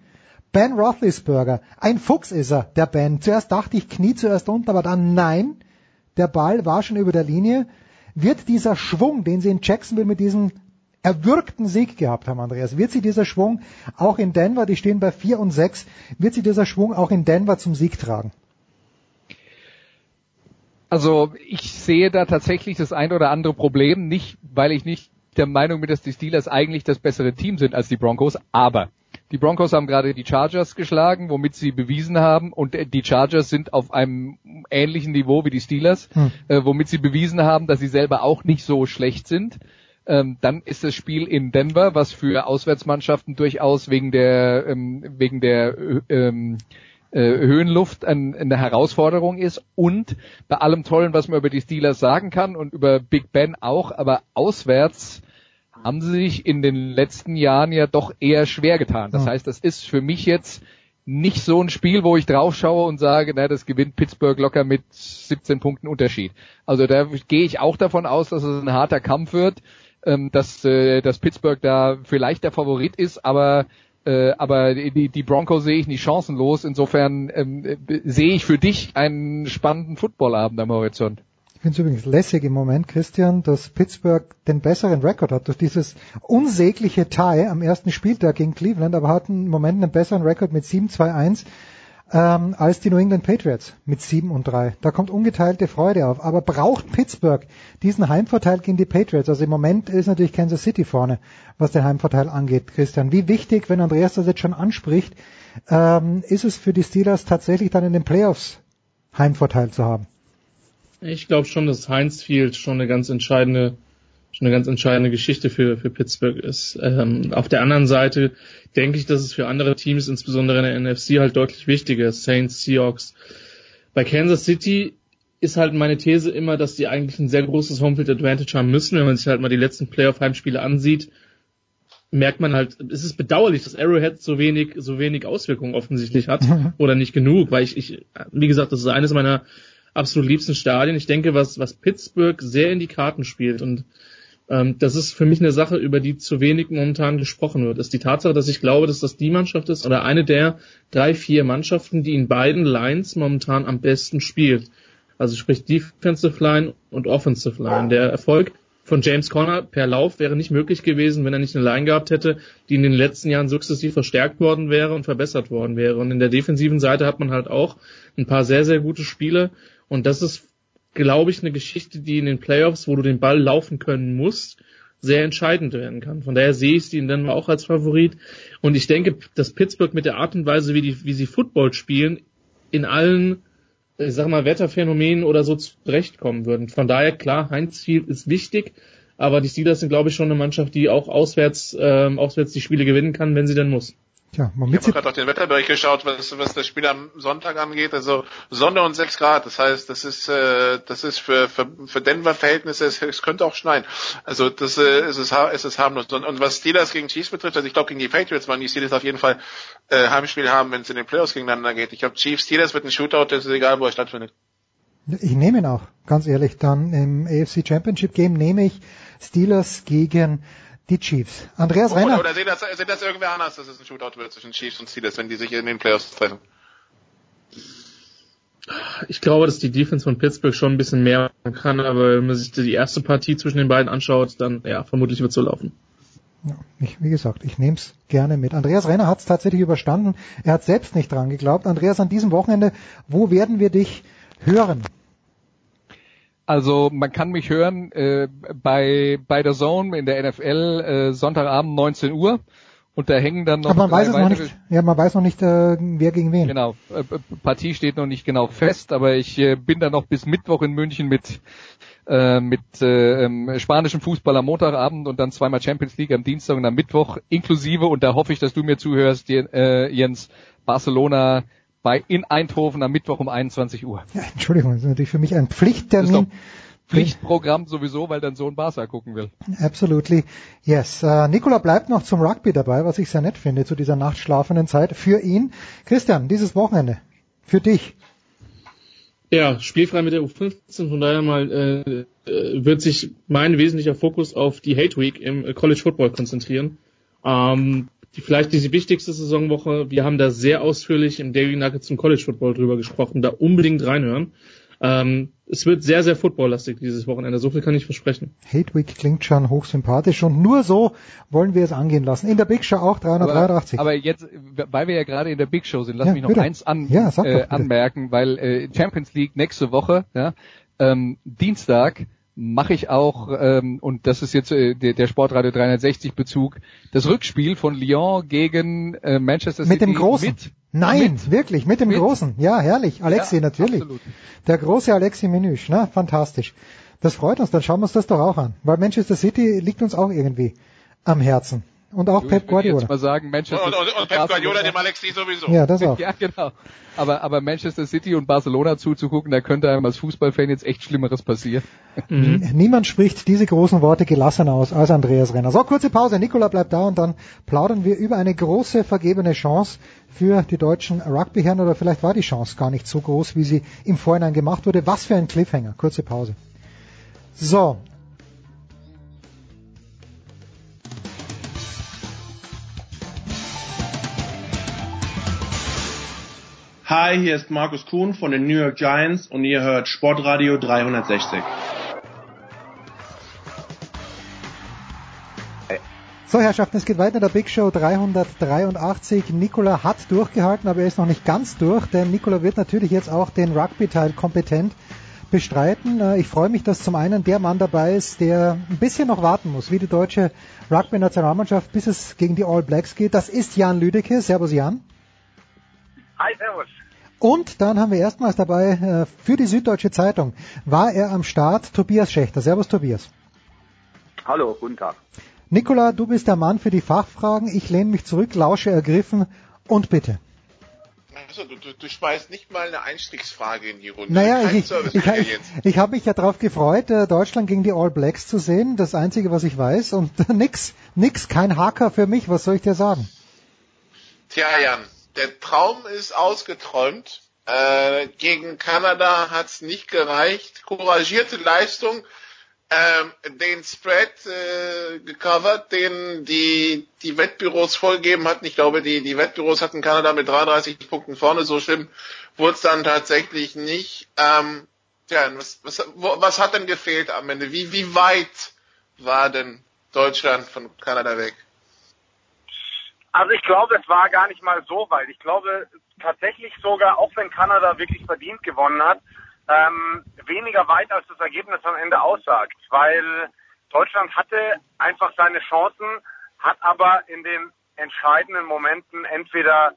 Ben Roethlisberger, ein Fuchs ist er, der Ben. Zuerst dachte ich, knie zuerst unten, aber dann nein. der Ball war schon über der Linie. Wird dieser Schwung, den sie in Jacksonville mit diesem erwürgten Sieg gehabt haben, Andreas, wird sie dieser Schwung auch in Denver, die stehen bei 4 und 6, wird sie dieser Schwung auch in Denver zum Sieg tragen? Also ich sehe da tatsächlich das ein oder andere Problem, nicht weil ich nicht der Meinung bin, dass die Steelers eigentlich das bessere Team sind als die Broncos, aber die Broncos haben gerade die Chargers geschlagen, womit sie bewiesen haben, und die Chargers sind auf einem ähnlichen Niveau wie die Steelers, hm. äh, womit sie bewiesen haben, dass sie selber auch nicht so schlecht sind. Ähm, dann ist das Spiel in Denver, was für Auswärtsmannschaften durchaus wegen der ähm, wegen der ähm, äh, Höhenluft ein, eine Herausforderung ist und bei allem Tollen, was man über die Steelers sagen kann und über Big Ben auch, aber auswärts haben sie sich in den letzten Jahren ja doch eher schwer getan. Das heißt, das ist für mich jetzt nicht so ein Spiel, wo ich drauf schaue und sage, na, das gewinnt Pittsburgh locker mit 17 Punkten Unterschied. Also da gehe ich auch davon aus, dass es ein harter Kampf wird, ähm, dass, äh, dass Pittsburgh da vielleicht der Favorit ist, aber äh, aber die, die Broncos sehe ich nicht chancenlos. Insofern ähm, sehe ich für dich einen spannenden Footballabend am Horizont. Ich finde es übrigens lässig im Moment, Christian, dass Pittsburgh den besseren Rekord hat durch dieses unsägliche Tie am ersten Spieltag gegen Cleveland, aber hat im Moment einen besseren Rekord mit 7-2-1 ähm, als die New England Patriots mit 7 und 3. Da kommt ungeteilte Freude auf. Aber braucht Pittsburgh diesen Heimvorteil gegen die Patriots? Also im Moment ist natürlich Kansas City vorne, was den Heimvorteil angeht, Christian. Wie wichtig, wenn Andreas das jetzt schon anspricht, ähm, ist es für die Steelers tatsächlich dann in den Playoffs Heimvorteil zu haben? Ich glaube schon, dass Heinz Field schon eine ganz entscheidende, eine ganz entscheidende Geschichte für, für Pittsburgh ist. Ähm, auf der anderen Seite denke ich, dass es für andere Teams, insbesondere in der NFC, halt deutlich wichtiger ist. Saints, Seahawks. Bei Kansas City ist halt meine These immer, dass die eigentlich ein sehr großes Homefield Advantage haben müssen. Wenn man sich halt mal die letzten Playoff-Heimspiele ansieht, merkt man halt, es ist bedauerlich, dass Arrowhead so wenig, so wenig Auswirkungen offensichtlich hat oder nicht genug, weil ich, ich, wie gesagt, das ist eines meiner absolut liebsten Stadien. Ich denke, was, was Pittsburgh sehr in die Karten spielt und das ist für mich eine Sache, über die zu wenig momentan gesprochen wird, ist die Tatsache, dass ich glaube, dass das die Mannschaft ist oder eine der drei, vier Mannschaften, die in beiden Lines momentan am besten spielt. Also sprich Defensive Line und Offensive Line. Der Erfolg von James Conner per Lauf wäre nicht möglich gewesen, wenn er nicht eine Line gehabt hätte, die in den letzten Jahren sukzessiv verstärkt worden wäre und verbessert worden wäre. Und in der defensiven Seite hat man halt auch ein paar sehr, sehr gute Spiele, und das ist, glaube ich, eine Geschichte, die in den Playoffs, wo du den Ball laufen können musst, sehr entscheidend werden kann. Von daher sehe ich sie dann auch als Favorit. Und ich denke, dass Pittsburgh mit der Art und Weise, wie, die, wie sie Football spielen, in allen, ich sag mal, Wetterphänomenen oder so zurechtkommen würden. Von daher, klar, Heinz Field ist wichtig, aber die Steelers sind, glaube ich, schon eine Mannschaft, die auch auswärts, ähm, auswärts die Spiele gewinnen kann, wenn sie denn muss. Tja, ich habe gerade auf den Wetterbericht geschaut, was, was das Spiel am Sonntag angeht. Also Sonne und 6 Grad. Das heißt, das ist äh, das ist für, für, für Denver Verhältnisse, es, es könnte auch schneien. Also das äh, es ist es ist harmlos. Und, und was Steelers gegen Chiefs betrifft, also ich glaube gegen die Patriots waren die Steelers auf jeden Fall äh, Heimspiel haben, wenn es in den Playoffs gegeneinander geht. Ich glaube Chiefs Steelers wird ein Shootout, das ist egal, wo er stattfindet. Ich nehme ihn auch, ganz ehrlich. Dann im AFC Championship Game nehme ich Steelers gegen die Chiefs. Andreas Renner. Oder, oder sehen das, sehen das irgendwer anders, dass es ein Shootout wird zwischen Chiefs und Steelers, wenn die sich in den Playoffs treffen? Ich glaube, dass die Defense von Pittsburgh schon ein bisschen mehr kann, aber wenn man sich die erste Partie zwischen den beiden anschaut, dann ja, vermutlich wird es so laufen. Ja, ich, wie gesagt, ich nehme es gerne mit. Andreas Renner hat es tatsächlich überstanden. Er hat selbst nicht dran geglaubt. Andreas, an diesem Wochenende, wo werden wir dich hören? Also man kann mich hören äh, bei bei der Zone in der NFL äh, Sonntagabend 19 Uhr und da hängen dann noch. Aber man weiß es noch nicht. Ja, man weiß noch nicht, äh, wer gegen wen. Genau, äh, Partie steht noch nicht genau fest, aber ich äh, bin da noch bis Mittwoch in München mit äh, mit äh, ähm, spanischem Fußball am Montagabend und dann zweimal Champions League am Dienstag und am Mittwoch inklusive und da hoffe ich, dass du mir zuhörst, äh, Jens Barcelona bei in Eindhoven am Mittwoch um 21 Uhr. Ja, Entschuldigung, das ist natürlich für mich ein Pflichttermin. Pflichtprogramm sowieso, weil dein Sohn Barca gucken will. Absolutely. Yes. Uh, Nikola bleibt noch zum Rugby dabei, was ich sehr nett finde zu dieser nachtschlafenden Zeit für ihn. Christian, dieses Wochenende für dich. Ja, spielfrei mit der U15, von daher mal äh, äh, wird sich mein wesentlicher Fokus auf die Hate Week im College Football konzentrieren. Ähm, die vielleicht die wichtigste Saisonwoche. Wir haben da sehr ausführlich im Daily Nugget zum College Football drüber gesprochen, da unbedingt reinhören. Ähm, es wird sehr, sehr footballlastig dieses Wochenende. So viel kann ich versprechen. Hateweek klingt schon hochsympathisch und nur so wollen wir es angehen lassen. In der Big Show auch 383. Aber, aber jetzt, weil wir ja gerade in der Big Show sind, lass Ja, mich noch bitte. eins an, Ja, äh, anmerken, weil äh, Champions League nächste Woche, ja, ähm, Dienstag mache ich auch, ähm, und das ist jetzt äh, der, der Sportradio 360 Bezug, das Rückspiel von Lyon gegen äh, Manchester City Mit dem Großen. mit Nein, mit- wirklich, mit dem mit- Großen. Ja, herrlich. Alexi Ja, natürlich. absolut. Der große Alexi Menüsch, ne? Fantastisch. Das freut uns, dann schauen wir uns das doch auch an. Weil Manchester City liegt uns auch irgendwie am Herzen. Und auch Du, Pep ich würde jetzt Guardiola. mal sagen, Manchester Und, und, und Pep Barcelona- Guardiola dem Alexi sowieso. Ja, das auch. Ja, genau. Aber, aber Manchester City und Barcelona zuzugucken, da könnte einem als Fußballfan jetzt echt Schlimmeres passieren. Niemand spricht diese großen Worte gelassener aus als Andreas Renner. So, kurze Pause. Nikola bleibt da und dann plaudern wir über eine große vergebene Chance für die deutschen Rugbyherren oder vielleicht war die Chance gar nicht so groß, wie sie im Vorhinein gemacht wurde. Was für ein Cliffhanger. Kurze Pause. So. Hi, hier ist Markus Kuhn von den New York Giants und ihr hört Sportradio 360. So, Herrschaften, es geht weiter in der Big Show 383. Nikola hat durchgehalten, aber er ist noch nicht ganz durch, denn Nikola wird natürlich jetzt auch den Rugby-Teil kompetent bestreiten. Äh, Ich freue mich, dass zum einen der Mann dabei ist, der ein bisschen noch warten muss, wie die deutsche Rugby-Nationalmannschaft, bis es gegen die All Blacks geht. Das ist Jan Lüdecke. Servus Jan. Hi, servus. Und dann haben wir erstmals dabei äh, für die Süddeutsche Zeitung war er am Start Tobias Schächter. Servus Tobias. Hallo, guten Tag. Nikola, du bist der Mann für die Fachfragen. Ich lehne mich zurück, lausche ergriffen und bitte. Also, du, du, du schmeißt nicht mal eine Einstiegsfrage in die Runde. Naja, Kein ich, ich, ich, ich habe mich ja darauf gefreut, äh, Deutschland gegen die All Blacks zu sehen. Das Einzige, was ich weiß. Und nix, nix, kein Hacker für mich. Was soll ich dir sagen? Tja, Jan, der Traum ist ausgeträumt. Äh, gegen Kanada hat's nicht gereicht. Couragierte Leistung. Ähm, den Spread äh, gecovert, den die, die Wettbüros vorgegeben hatten. Ich glaube, die, die Wettbüros hatten Kanada mit 33 Punkten vorne. So schlimm wurde es dann tatsächlich nicht. Ähm, tja, was, was, was hat denn gefehlt am Ende? Wie, wie weit war denn Deutschland von Kanada weg? Also ich glaube, es war gar nicht mal so weit. Ich glaube tatsächlich sogar, auch wenn Kanada wirklich verdient gewonnen hat, ähm, weniger weit als das Ergebnis am Ende aussagt, weil Deutschland hatte einfach seine Chancen, hat aber in den entscheidenden Momenten entweder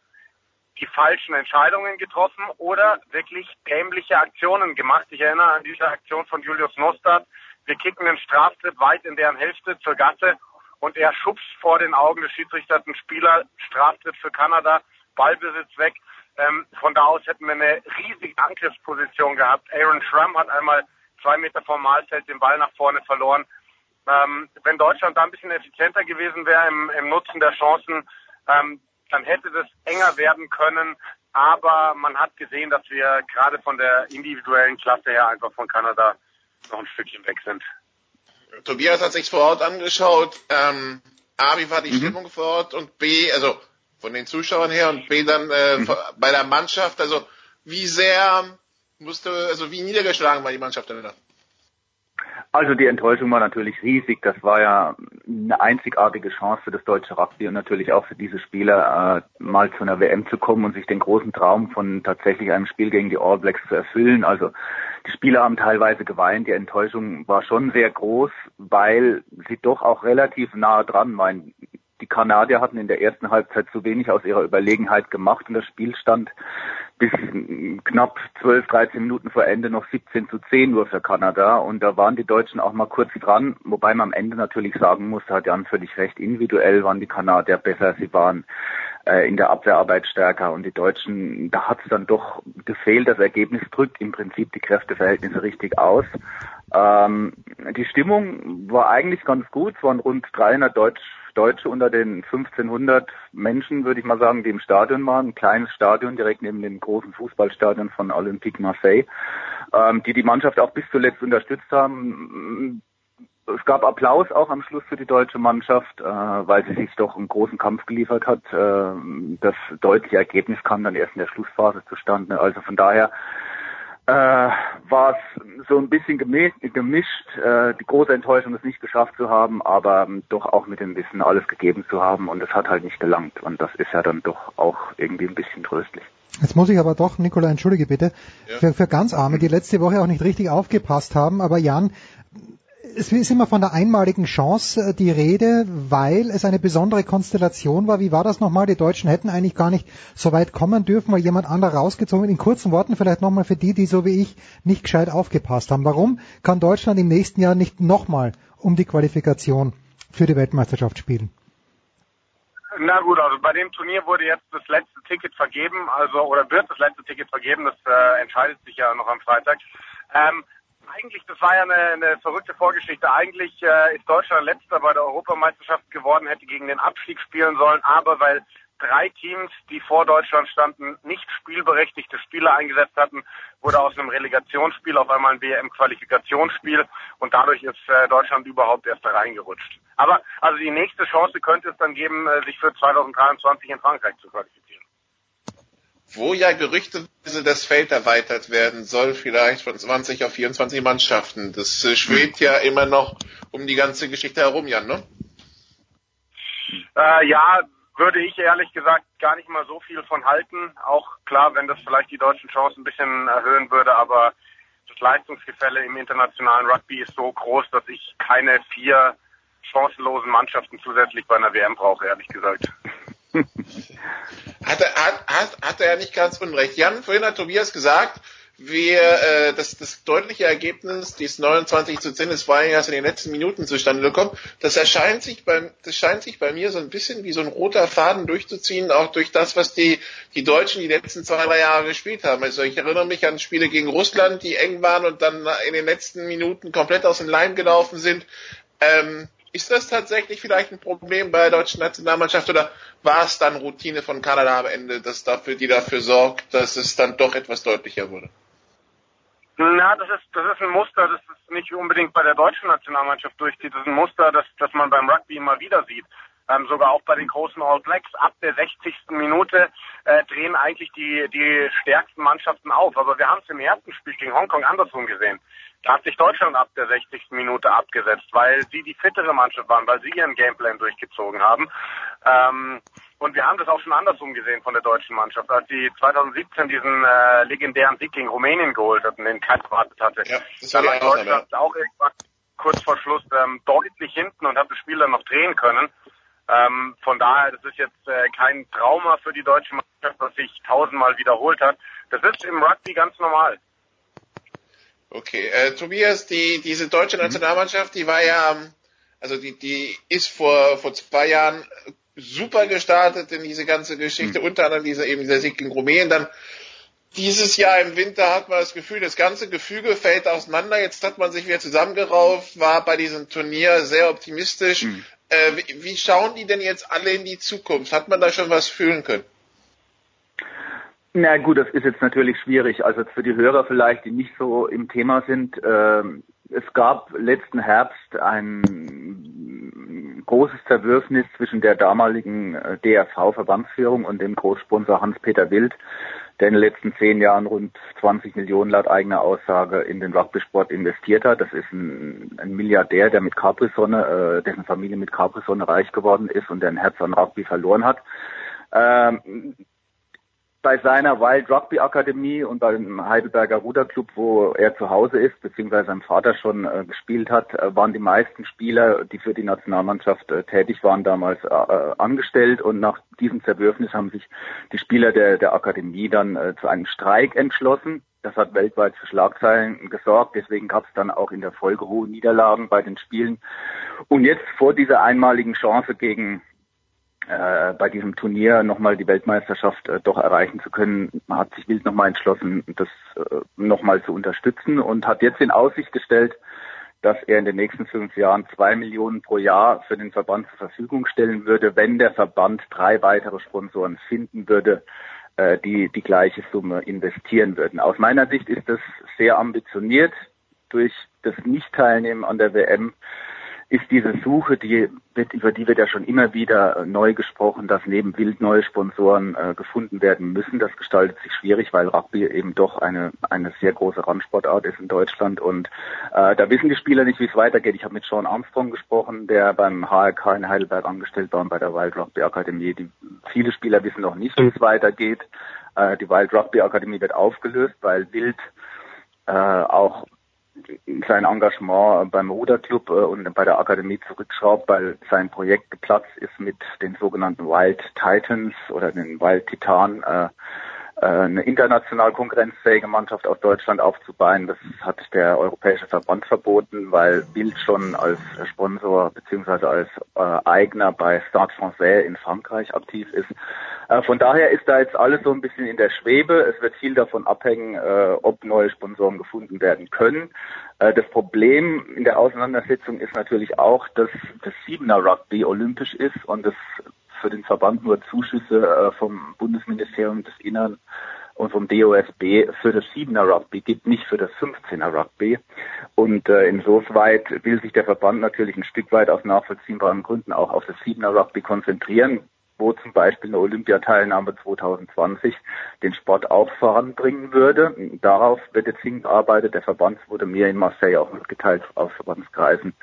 die falschen Entscheidungen getroffen oder wirklich dämliche Aktionen gemacht. Ich erinnere an diese Aktion von Julius Nostad. Wir kicken einen Straftritt weit in deren Hälfte zur Gasse und er schubst vor den Augen des Schiedsrichters einen Spieler, Straftritt für Kanada, Ballbesitz weg. Ähm, von da aus hätten wir eine riesige Angriffsposition gehabt. Aaron Schramm hat einmal zwei Meter vom Mahlfeld den Ball nach vorne verloren. Ähm, wenn Deutschland da ein bisschen effizienter gewesen wäre im, im Nutzen der Chancen, ähm, dann hätte das enger werden können. Aber man hat gesehen, dass wir gerade von der individuellen Klasse her einfach von Kanada noch ein Stückchen weg sind. Tobias hat sich vor Ort angeschaut. Ähm, A, wie war die Stimmung vor Ort und B, also von den Zuschauern her und B dann äh, bei der Mannschaft. Also wie sehr musste, also wie niedergeschlagen war die Mannschaft denn da? Also die Enttäuschung war natürlich riesig. Das war ja eine einzigartige Chance für das deutsche Rugby und natürlich auch für diese Spieler, äh, mal zu einer WM zu kommen und sich den großen Traum von tatsächlich einem Spiel gegen die All Blacks zu erfüllen. Also die Spieler haben teilweise geweint. Die Enttäuschung war schon sehr groß, weil sie doch auch relativ nahe dran waren. Die Kanadier hatten in der ersten Halbzeit zu wenig aus ihrer Überlegenheit gemacht und das Spiel stand bis knapp 12, 13 Minuten vor Ende noch 17 zu 10 nur für Kanada und da waren die Deutschen auch mal kurz dran, wobei man am Ende natürlich sagen muss, da hat Jan völlig recht, individuell waren die Kanadier besser, sie waren äh, in der Abwehrarbeit stärker und die Deutschen, da hat es dann doch gefehlt, das Ergebnis drückt im Prinzip die Kräfteverhältnisse richtig aus. Ähm, die Stimmung war eigentlich ganz gut, es waren rund 300 Deutsch Deutsche unter den 1500 Menschen, würde ich mal sagen, die im Stadion waren. Ein kleines Stadion direkt neben dem großen Fußballstadion von Olympique Marseille, ähm, die die Mannschaft auch bis zuletzt unterstützt haben. Es gab Applaus auch am Schluss für die deutsche Mannschaft, äh, weil sie sich doch einen großen Kampf geliefert hat. Äh, das deutliche Ergebnis kam dann erst in der Schlussphase zustande. Also von daher äh, war es so ein bisschen gemischt, gemischt äh, die große Enttäuschung, es nicht geschafft zu haben, aber ähm, doch auch mit dem Wissen alles gegeben zu haben und es hat halt nicht gelangt und das ist ja dann doch auch irgendwie ein bisschen tröstlich. Jetzt muss ich aber doch, Nikola, entschuldige bitte, ja. für, für ganz Arme, die letzte Woche auch nicht richtig aufgepasst haben, aber Jan, es ist immer von der einmaligen Chance äh, die Rede, weil es eine besondere Konstellation war. Wie war das nochmal? Die Deutschen hätten eigentlich gar nicht so weit kommen dürfen, weil jemand anderer rausgezogen In kurzen Worten vielleicht nochmal für die, die so wie ich nicht gescheit aufgepasst haben. Warum kann Deutschland im nächsten Jahr nicht nochmal um die Qualifikation für die Weltmeisterschaft spielen? Na gut, also bei dem Turnier wurde jetzt das letzte Ticket vergeben, also oder wird das letzte Ticket vergeben, das äh, entscheidet sich ja noch am Freitag. Ähm, eigentlich, das war ja eine, eine verrückte Vorgeschichte. Eigentlich äh, ist Deutschland letzter bei der Europameisterschaft geworden, hätte gegen den Abstieg spielen sollen, aber weil drei Teams, die vor Deutschland standen, nicht spielberechtigte Spieler eingesetzt hatten, wurde aus einem Relegationsspiel auf einmal ein WM-Qualifikationsspiel und dadurch ist äh, Deutschland überhaupt erst da reingerutscht. Aber also die nächste Chance könnte es dann geben, äh, sich für 2023 in Frankreich zu qualifizieren wo ja gerüchteweise das Feld erweitert werden soll, vielleicht von 20 auf 24 Mannschaften. Das äh, schwebt ja immer noch um die ganze Geschichte herum, Jan, ne? Äh, ja, würde ich ehrlich gesagt gar nicht mal so viel von halten. Auch klar, wenn das vielleicht die deutschen Chancen ein bisschen erhöhen würde, aber das Leistungsgefälle im internationalen Rugby ist so groß, dass ich keine vier chancenlosen Mannschaften zusätzlich bei einer WM brauche, ehrlich gesagt. hat, er, hat, hat, hat er nicht ganz unrecht. Jan, vorhin hat Tobias gesagt, wir, äh, das, das deutliche Ergebnis, dieses 29 zu 10, das war ja erst in den letzten Minuten zustande gekommen. Das erscheint sich bei, das scheint sich bei mir so ein bisschen wie so ein roter Faden durchzuziehen, auch durch das, was die, die Deutschen die letzten zwei, drei Jahre gespielt haben. Also ich erinnere mich an Spiele gegen Russland, die eng waren und dann in den letzten Minuten komplett aus dem Leim gelaufen sind. Ähm, ist das tatsächlich vielleicht ein Problem bei der deutschen Nationalmannschaft oder war es dann Routine von Kanada am Ende, dass dafür, die dafür sorgt, dass es dann doch etwas deutlicher wurde? Na, das ist, das ist ein Muster, das ist nicht unbedingt bei der deutschen Nationalmannschaft durchzieht. Das ist ein Muster, das, das man beim Rugby immer wieder sieht. Ähm, sogar auch bei den großen All Blacks. Ab der 60. Minute äh, drehen eigentlich die, die stärksten Mannschaften auf. Aber wir haben es im ersten Spiel gegen Hongkong andersrum gesehen. Da hat sich Deutschland ab der 60. Minute abgesetzt, weil sie die fittere Mannschaft waren, weil sie ihren Gameplan durchgezogen haben. Ähm, und wir haben das auch schon andersrum gesehen von der deutschen Mannschaft, als sie 2017 diesen äh, legendären Sieg gegen Rumänien geholt hatten, den keiner erwartet hatte. Ja, da war Deutschland ja. auch irgendwann kurz vor Schluss ähm, deutlich hinten und hat das Spiel dann noch drehen können. Ähm, von daher, das ist jetzt äh, kein Trauma für die deutsche Mannschaft, das sich tausendmal wiederholt hat. Das ist im Rugby ganz normal. Okay, äh, Tobias, die, diese deutsche mhm. Nationalmannschaft, die war ja, also die, die ist vor, vor zwei Jahren super gestartet in diese ganze Geschichte, mhm. unter anderem dieser, eben dieser Sieg gegen Rumänien, dann dieses Jahr im Winter hat man das Gefühl, das ganze Gefüge fällt auseinander. Jetzt hat man sich wieder zusammengerauft, war bei diesem Turnier sehr optimistisch. Mhm. Äh, wie, schauen die denn jetzt alle in die Zukunft? Hat man da schon was fühlen können? Na gut, das ist jetzt natürlich schwierig. Also für die Hörer vielleicht, die nicht so im Thema sind. Äh, es gab letzten Herbst ein großes Zerwürfnis zwischen der damaligen äh, DRV-Verbandsführung und dem Großsponsor Hans-Peter Wild, der in den letzten zehn Jahren rund 20 Millionen laut eigener Aussage in den Rugby-Sport investiert hat. Das ist ein, ein Milliardär, der mit Capri-Sonne, äh, dessen Familie mit Capri-Sonne reich geworden ist und der ein Herz an Rugby verloren hat. Ähm, bei seiner Wild Rugby Akademie und beim Heidelberger Ruderclub, wo er zu Hause ist, beziehungsweise sein Vater schon äh, gespielt hat, äh, waren die meisten Spieler, die für die Nationalmannschaft äh, tätig waren, damals äh, angestellt. Und nach diesem Zerwürfnis haben sich die Spieler der, der Akademie dann äh, zu einem Streik entschlossen. Das hat weltweit für Schlagzeilen gesorgt. Deswegen gab es dann auch in der Folge hohe Niederlagen bei den Spielen. Und jetzt vor dieser einmaligen Chance gegen äh, bei diesem Turnier nochmal die Weltmeisterschaft äh, doch erreichen zu können, hat sich Wild nochmal entschlossen, das äh, nochmal zu unterstützen und hat jetzt in Aussicht gestellt, dass er in den nächsten fünf Jahren zwei Millionen pro Jahr für den Verband zur Verfügung stellen würde, wenn der Verband drei weitere Sponsoren finden würde, äh, die die gleiche Summe investieren würden. Aus meiner Sicht ist das sehr ambitioniert. Durch das Nichtteilnehmen an der WM ist diese Suche, die wird, über die wird ja schon immer wieder äh, neu gesprochen, dass neben Wild neue Sponsoren äh, gefunden werden müssen. Das gestaltet sich schwierig, weil Rugby eben doch eine, eine sehr große Randsportart ist in Deutschland. Und äh, da wissen die Spieler nicht, wie es weitergeht. Ich habe mit Sean Armstrong gesprochen, der beim HRK in Heidelberg angestellt war und bei der Wild Rugby Akademie. Die, viele Spieler wissen noch nicht, wie es weitergeht. Äh, die Wild Rugby Akademie wird aufgelöst, weil Wild äh, auch sein Engagement beim Ruderclub äh, und bei der Akademie zurückschraubt, weil sein Projekt geplatzt ist mit den sogenannten Wild Titans oder den Wild Titan. Äh, äh, eine international konkurrenzfähige Mannschaft aus Deutschland aufzubauen. Das hat der Europäische Verband verboten, weil Bild schon als Sponsor beziehungsweise als äh, Eigner bei Stade Français in Frankreich aktiv ist. Äh, von daher ist da jetzt alles so ein bisschen in der Schwebe. Es wird viel davon abhängen, äh, ob neue Sponsoren gefunden werden können. Äh, das Problem in der Auseinandersetzung ist natürlich auch, dass das Siebener Rugby olympisch ist und das für den Verband nur Zuschüsse vom Bundesministerium des Innern und vom DOSB für das 7er Rugby gibt, nicht für das 15er Rugby. Und äh, insoweit will sich der Verband natürlich ein Stück weit aus nachvollziehbaren Gründen auch auf das 7er Rugby konzentrieren wo zum Beispiel eine Olympiateilnahme 2020 den Sport auch voranbringen würde. Darauf wird jetzt hingearbeitet. Der Verband wurde mir in Marseille auch mitgeteilt aus Verbandskreisen,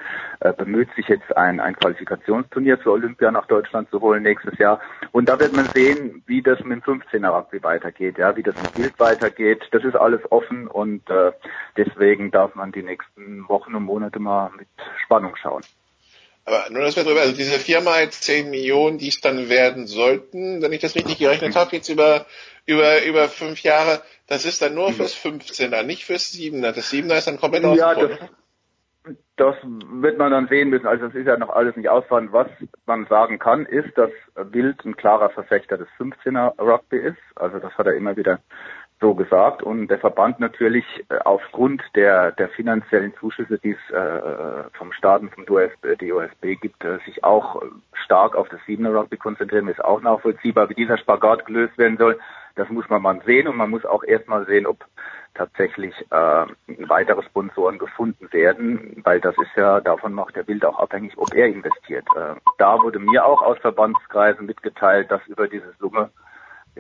äh, bemüht sich jetzt ein, ein Qualifikationsturnier für Olympia nach Deutschland zu holen nächstes Jahr. Und da wird man sehen, wie das mit dem 15er Rugby weitergeht, ja, wie das mit Bild weitergeht. Das ist alles offen und äh, deswegen darf man die nächsten Wochen und Monate mal mit Spannung schauen. Aber nur das wir drüber, also diese Firma jetzt 10 Millionen, die es dann werden sollten, wenn ich das richtig gerechnet habe, jetzt über, über, über fünf Jahre, das ist dann nur fürs 15er, nicht fürs 7er. Das 7er ist dann komplett ja, das, das wird man dann sehen müssen. Also es ist ja noch alles nicht ausfahren. Was man sagen kann, ist, dass Wild ein klarer Verfechter des 15er Rugby ist. Also das hat er immer wieder so gesagt. Und der Verband natürlich äh, aufgrund der, der finanziellen Zuschüsse, die es äh, vom Staat und vom DOSB, DOSB gibt, äh, sich auch stark auf das Siebener Rugby konzentrieren, ist auch nachvollziehbar. Wie dieser Spagat gelöst werden soll, das muss man mal sehen. Und man muss auch erstmal sehen, ob tatsächlich äh, weitere Sponsoren gefunden werden, weil das ist ja, davon macht der Bild auch abhängig, ob er investiert. Äh, da wurde mir auch aus Verbandskreisen mitgeteilt, dass über diese Summe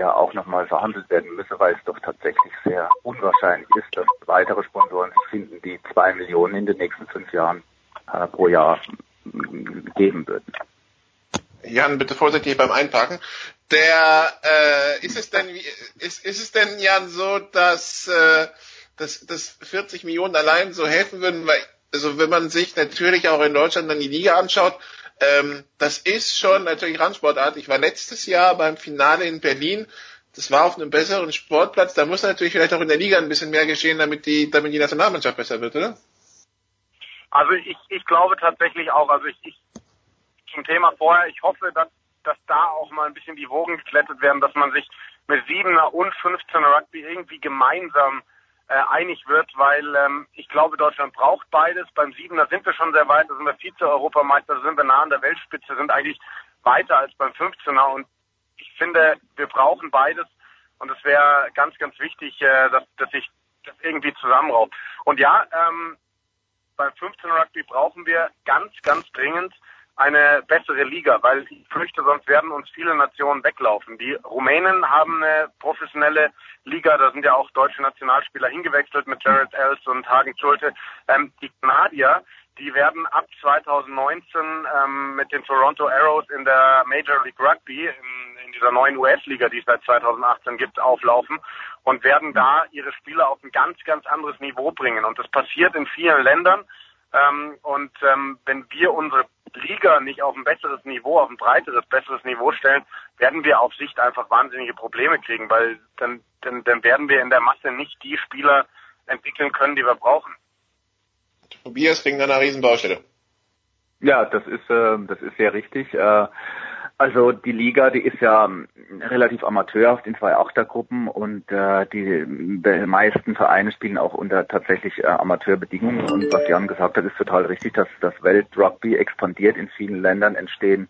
ja auch nochmal verhandelt werden müsse, weil es doch tatsächlich sehr unwahrscheinlich ist, dass weitere Sponsoren sich finden, die zwei Millionen in den nächsten fünf Jahren äh, pro Jahr geben würden. Jan, bitte vorsichtig beim Einparken. Der äh, ist es denn ist, ist es denn Jan so, dass äh, dass, dass 40 Millionen allein so helfen würden, weil also wenn man sich natürlich auch in Deutschland dann die Liga anschaut, ähm, das ist schon natürlich Randsportart. Ich war letztes Jahr beim Finale in Berlin. Das war auf einem besseren Sportplatz. Da muss natürlich vielleicht auch in der Liga ein bisschen mehr geschehen, damit die, damit die Nationalmannschaft besser wird, oder? Also ich, ich glaube tatsächlich auch, also ich, ich zum Thema vorher, ich hoffe, dass, dass da auch mal ein bisschen die Wogen geklettet werden, dass man sich mit 7er und 15er Rugby irgendwie gemeinsam einig wird, weil ähm, ich glaube, Deutschland braucht beides. Beim Siebener sind wir schon sehr weit, da sind wir Vize-Europameister, da sind wir nah an der Weltspitze, sind eigentlich weiter als beim 15er und ich finde, wir brauchen beides und es wäre ganz, ganz wichtig, äh, dass, dass sich das irgendwie zusammenraubt. Und ja, ähm, beim 15er Rugby brauchen wir ganz, ganz dringend eine bessere Liga, weil ich fürchte, sonst werden uns viele Nationen weglaufen. Die Rumänen haben eine professionelle Liga, da sind ja auch deutsche Nationalspieler hingewechselt mit Jared Els und Hagen Schulte. Ähm, die Kanadier, die werden ab 2019 ähm, mit den Toronto Arrows in der Major League Rugby, in, in dieser neuen US-Liga, die es seit 2018 gibt, auflaufen und werden da ihre Spieler auf ein ganz, ganz anderes Niveau bringen. Und das passiert in vielen Ländern. Ähm, und ähm, wenn wir unsere Liga nicht auf ein besseres Niveau, auf ein breiteres, besseres Niveau stellen, werden wir auf Sicht einfach wahnsinnige Probleme kriegen, weil dann, dann, dann werden wir in der Masse nicht die Spieler entwickeln können, die wir brauchen. Tobias kriegen dann eine Riesenbaustelle. Ja, das ist, äh, das ist sehr richtig. Äh, Also die Liga, die ist ja ähm, relativ amateurhaft in zwei Achtergruppen und äh, die meisten Vereine spielen auch unter tatsächlich äh, Amateurbedingungen. Und was Jan gesagt hat, ist total richtig, dass das Weltrugby expandiert. In vielen Ländern entstehen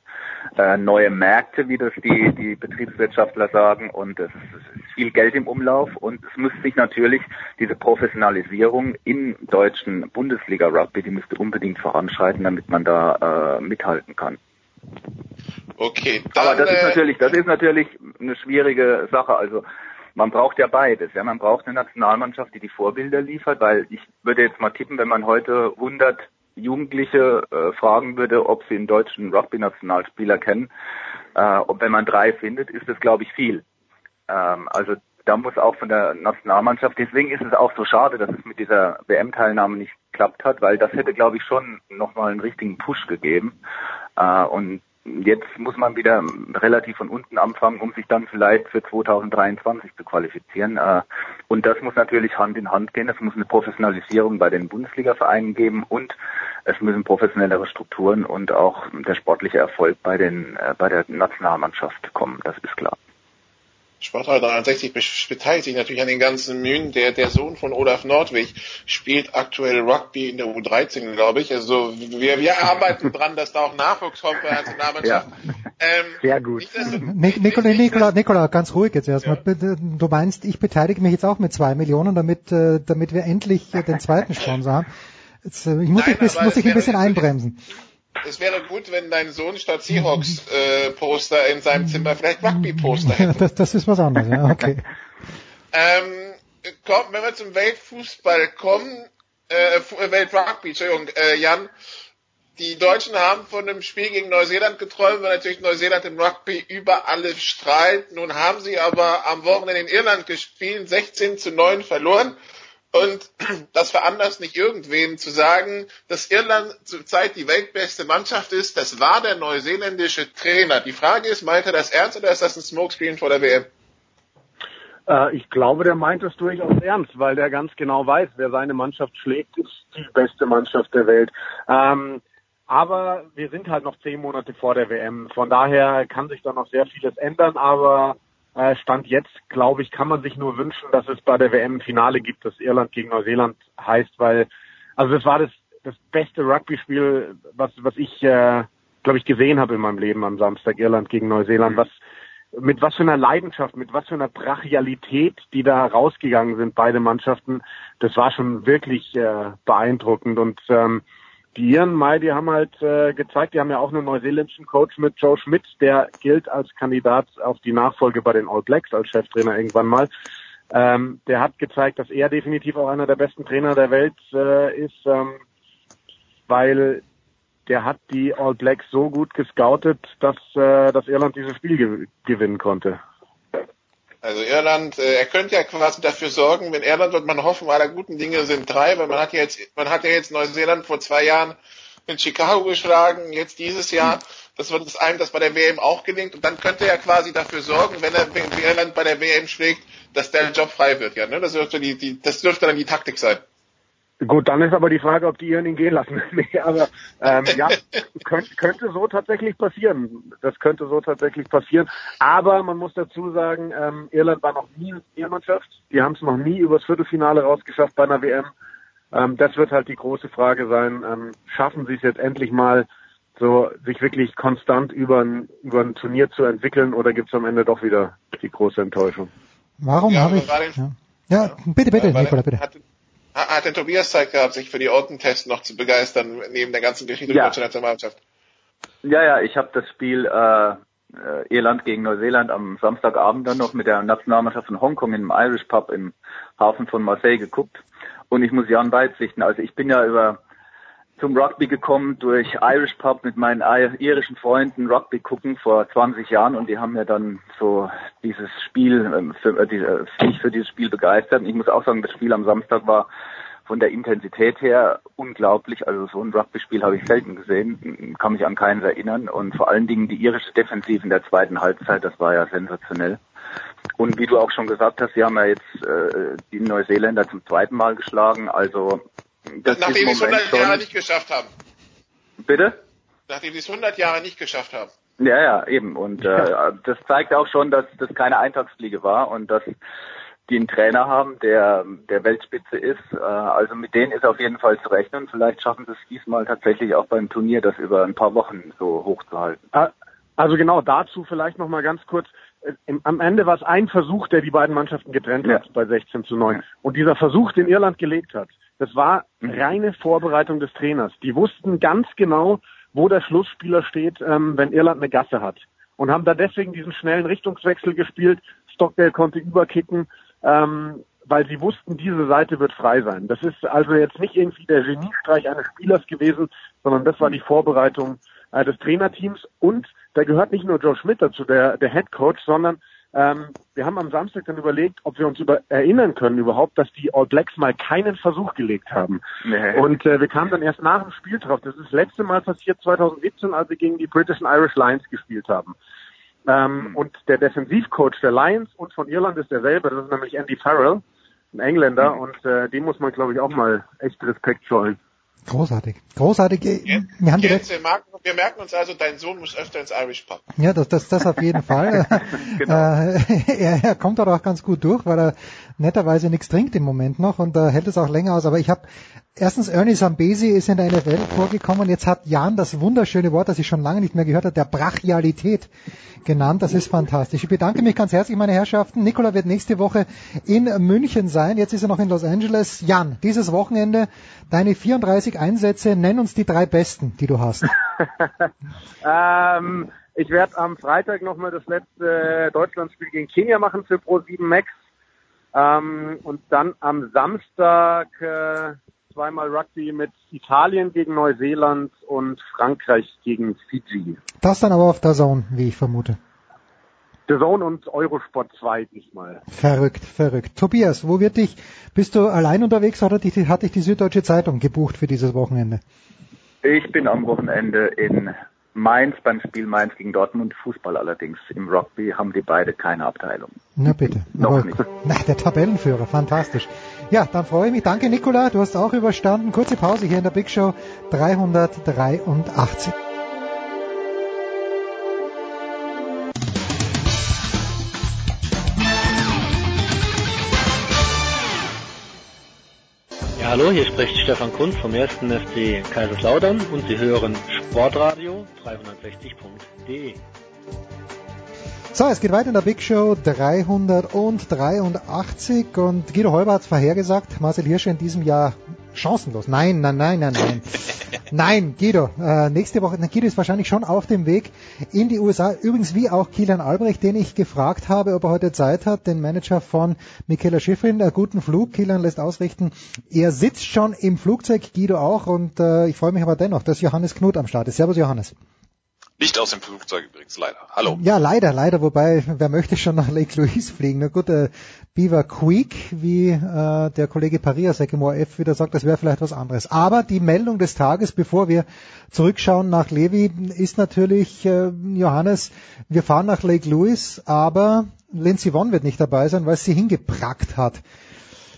äh, neue Märkte, wie das die, die Betriebswirtschaftler sagen. Und es ist viel Geld im Umlauf. Und es müsste sich natürlich diese Professionalisierung im deutschen Bundesliga-Rugby, die müsste unbedingt voranschreiten, damit man da äh, mithalten kann. Okay, dann, aber das ist äh, natürlich, das ist natürlich eine schwierige Sache. Also man braucht ja beides. Ja, man braucht eine Nationalmannschaft, die die Vorbilder liefert, weil ich würde jetzt mal tippen, wenn man heute 100 Jugendliche äh, fragen würde, ob sie einen deutschen Rugby-Nationalspieler kennen, äh, und wenn man drei findet, ist das, glaube ich, viel. Ähm, also da muss auch von der Nationalmannschaft, deswegen ist es auch so schade, dass es mit dieser WM-Teilnahme nicht geklappt hat, weil das hätte, glaube ich, schon nochmal einen richtigen Push gegeben. Äh, und Jetzt muss man wieder relativ von unten anfangen, um sich dann vielleicht für 2023 zu qualifizieren. Äh, und das muss natürlich Hand in Hand gehen. Es muss eine Professionalisierung bei den Bundesliga-Vereinen geben und es müssen professionellere Strukturen und auch der sportliche Erfolg bei den äh, bei der Nationalmannschaft kommen. Das ist klar. Sportradio 63 beteiligt sich natürlich an den ganzen Mühen. Der, der Sohn von Olaf Nordwig spielt aktuell Rugby in der U13, glaube ich. Also wir, wir arbeiten dran, dass da auch Nachwuchs kommt bei der Nationalmannschaft. Ja. Ähm, Sehr gut. Nikola, Nikola, Nikola, ganz ruhig jetzt erstmal. Ja. Du meinst, ich beteilige mich jetzt auch mit zwei Millionen, damit, äh, damit wir endlich den zweiten Sponsor haben. Jetzt, äh, ich muss, Nein, ich, muss ich ein bisschen einbremsen es wäre gut, wenn dein Sohn statt Seahawks äh, Poster in seinem Zimmer vielleicht Rugby Poster hätte. das, das ist was anderes, ja, okay. ähm, komm, wenn wir zum Weltfußball kommen, äh, äh, Weltrugby, Entschuldigung, äh, Jan, die Deutschen haben von einem Spiel gegen Neuseeland geträumt, weil natürlich Neuseeland im Rugby über alle strahlt. Nun haben sie aber am Wochenende in Irland gespielt, 16 zu 9 verloren. Und das veranlasst nicht irgendwen zu sagen, dass Irland zurzeit die weltbeste Mannschaft ist. Das war der neuseeländische Trainer. Die Frage ist, meint er das ernst oder ist das ein Smokescreen vor der WM? Äh, ich glaube, der meint es durchaus ernst, weil der ganz genau weiß, wer seine Mannschaft schlägt, ist die beste Mannschaft der Welt. Ähm, aber wir sind halt noch zehn Monate vor der WM. Von daher kann sich da noch sehr vieles ändern, aber Stand jetzt, glaube ich, kann man sich nur wünschen, dass es bei der WM Finale gibt, das Irland gegen Neuseeland heißt, weil, also das war das, das beste Rugby-Spiel, was, was ich, äh, glaube ich, gesehen habe in meinem Leben am Samstag, Irland gegen Neuseeland, was, mit was für einer Leidenschaft, mit was für einer Brachialität, die da rausgegangen sind, beide Mannschaften, das war schon wirklich äh, beeindruckend und ähm, die Iren Mai, die haben halt äh, gezeigt, die haben ja auch einen neuseeländischen Coach mit Joe Schmidt, der gilt als Kandidat auf die Nachfolge bei den All Blacks als Cheftrainer irgendwann mal. Ähm, der hat gezeigt, dass er definitiv auch einer der besten Trainer der Welt äh, ist, ähm, weil der hat die All Blacks so gut gescoutet, dass, äh, dass Irland dieses Spiel ge gewinnen konnte. Also Irland, äh, er könnte ja quasi dafür sorgen, wenn Irland wird man hoffen, aller guten Dinge sind drei, weil man hat ja jetzt, man hat ja jetzt Neuseeland vor zwei Jahren in Chicago geschlagen, jetzt dieses Jahr. Das wird es einem, das bei der WM auch gelingt. Und dann könnte er quasi dafür sorgen, wenn er Irland bei der WM schlägt, dass der Job frei wird. Ja, ne? Das dürfte die, die, das dürfte dann die Taktik sein. Gut, dann ist aber die Frage, ob die Iren ihn gehen lassen. nee, aber ähm, ja, könnte, könnte so tatsächlich passieren. Das könnte so tatsächlich passieren. Aber man muss dazu sagen, ähm, Irland war noch nie eine Turniermannschaft. Die haben es noch nie übers Viertelfinale rausgeschafft bei einer WM. Ähm, das wird halt die große Frage sein. Ähm, schaffen sie es jetzt endlich mal, so sich wirklich konstant über ein, über ein Turnier zu entwickeln oder gibt es am Ende doch wieder die große Enttäuschung? Warum ja, habe ich? Ja. ja, bitte, bitte, ja, Nikola, bitte. Hat, hat denn Tobias Zeit gehabt, sich für die Orten-Test noch zu begeistern, neben der ganzen Geschichte ja. der deutschen Nationalmannschaft? Ja, ja, ich habe das Spiel äh, Irland gegen Neuseeland am Samstagabend dann noch mit der Nationalmannschaft von Hongkong im Irish Pub im Hafen von Marseille geguckt. Und ich muss Jan beipflichten, also ich bin ja über zum Rugby gekommen durch Irish Pub mit meinen irischen Freunden Rugby gucken vor 20 Jahren und die haben mir dann so dieses Spiel, ähm, für, äh, äh, sich für dieses Spiel begeistert. Und ich muss auch sagen, das Spiel am Samstag war von der Intensität her unglaublich. Also so ein Rugby-Spiel habe ich selten gesehen, kann mich an keins erinnern. Und vor allen Dingen die irische Defensive in der zweiten Halbzeit, das war ja sensationell. Und wie du auch schon gesagt hast, sie haben ja jetzt äh, die Neuseeländer zum zweiten Mal geschlagen. Also das Nachdem sie es 100 Jahre nicht geschafft haben. Bitte? Nachdem sie es 100 Jahre nicht geschafft haben. Ja, ja, eben. Und äh, das zeigt auch schon, dass das keine Eintagsfliege war und dass die einen Trainer haben, der der Weltspitze ist. Äh, also mit denen ist auf jeden Fall zu rechnen. Vielleicht schaffen sie es diesmal tatsächlich auch beim Turnier, das über ein paar Wochen so hochzuhalten. Also genau dazu vielleicht noch mal ganz kurz. Am Ende war es ein Versuch, der die beiden Mannschaften getrennt hat ja. bei 16 zu 9. Und dieser Versuch, den Irland gelegt hat, das war reine Vorbereitung des Trainers. Die wussten ganz genau, wo der Schlussspieler steht, ähm, wenn Irland eine Gasse hat. Und haben da deswegen diesen schnellen Richtungswechsel gespielt. Stockdale konnte überkicken, ähm, weil sie wussten, diese Seite wird frei sein. Das ist also jetzt nicht irgendwie der Geniestreich eines Spielers gewesen, sondern das war die Vorbereitung äh, des Trainerteams. Und da gehört nicht nur Joe Schmidt dazu, der, der Head Coach, sondern ähm, wir haben am Samstag dann überlegt, ob wir uns über erinnern können überhaupt, dass die All Blacks mal keinen Versuch gelegt haben. Nee. Und äh, wir kamen dann erst nach dem Spiel drauf. Das ist das letzte Mal passiert 2017, als wir gegen die British and Irish Lions gespielt haben. Ähm, mhm. Und der Defensivcoach der Lions und von Irland ist derselbe, das ist nämlich Andy Farrell, ein Engländer, mhm. und äh, dem muss man, glaube ich, auch mal echt Respekt zollen. Großartig. Großartig. Jens, wir, haben Jens, wir, merken, wir merken uns also, dein Sohn muss öfter ins Irish Pub. Ja, das, das, das auf jeden Fall. genau. äh, er, er kommt auch ganz gut durch, weil er netterweise nichts trinkt im Moment noch und äh, hält es auch länger aus. Aber ich habe erstens Ernie Sambesi ist in der NFL vorgekommen. Jetzt hat Jan das wunderschöne Wort, das ich schon lange nicht mehr gehört habe, der Brachialität genannt. Das ist fantastisch. Ich bedanke mich ganz herzlich, meine Herrschaften. Nikola wird nächste Woche in München sein. Jetzt ist er noch in Los Angeles. Jan, dieses Wochenende deine 34 Einsätze. Nenn uns die drei besten, die du hast. ähm, ich werde am Freitag nochmal das letzte Deutschlandspiel gegen Kenia machen für Pro7 Max. Ähm, und dann am Samstag äh, zweimal Rugby mit Italien gegen Neuseeland und Frankreich gegen Fiji. Das dann aber auf der Zone, wie ich vermute. The Zone und Eurosport 2 diesmal. Verrückt, verrückt. Tobias, wo wird dich, bist du allein unterwegs oder hat dich die Süddeutsche Zeitung gebucht für dieses Wochenende? Ich bin am Wochenende in Mainz beim Spiel Mainz gegen Dortmund. Fußball allerdings. Im Rugby haben die beide keine Abteilung. Na bitte. Noch Aber, nicht. Na, der Tabellenführer, fantastisch. Ja, dann freue ich mich. Danke Nikola, du hast auch überstanden. Kurze Pause hier in der Big Show 383. hallo, hier spricht Stefan Kunz vom 1. FC Kaiserslautern und Sie hören Sportradio 360.de. So, es geht weiter in der Big Show 383 und Guido Heuber hat es vorhergesagt, Marcel Hirscher in diesem Jahr chancenlos. Nein, nein, nein, nein, nein. nein, Guido, äh, nächste Woche, na, Guido ist wahrscheinlich schon auf dem Weg in die USA. Übrigens wie auch Kilian Albrecht, den ich gefragt habe, ob er heute Zeit hat, den Manager von Michaela Schifrin, äh, guten Flug. Kilian lässt ausrichten, er sitzt schon im Flugzeug, Guido auch und äh, ich freue mich aber dennoch, dass Johannes Knut am Start ist. Servus Johannes. Nicht aus dem Flugzeug übrigens, leider. Hallo. Ja, leider, leider, wobei, wer möchte schon nach Lake Louise fliegen? Na gut, äh, Beaver Creek, wie äh, der Kollege Paria Sekimor F wieder sagt, das wäre vielleicht was anderes. Aber die Meldung des Tages, bevor wir zurückschauen nach Levi, ist natürlich, äh, Johannes, wir fahren nach Lake Louise, aber Lindsay Vonn wird nicht dabei sein, weil sie hingeprackt hat.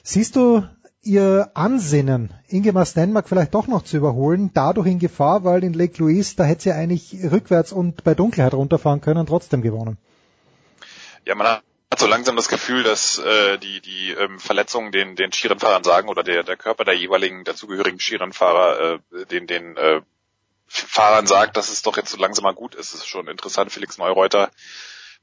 Siehst du ihr Ansinnen, Ingemar Stenmark vielleicht doch noch zu überholen, dadurch in Gefahr, weil in Lake Louise, da hätte sie eigentlich rückwärts und bei Dunkelheit runterfahren können trotzdem gewonnen. Ja, man hat so langsam das Gefühl, dass äh, die, die ähm, Verletzungen den, den Skirennfahrern sagen oder der, der Körper der jeweiligen dazugehörigen Skirennfahrer äh, den, den äh, Fahrern sagt, dass es doch jetzt so langsam mal gut ist. Es ist schon interessant, Felix Neureuter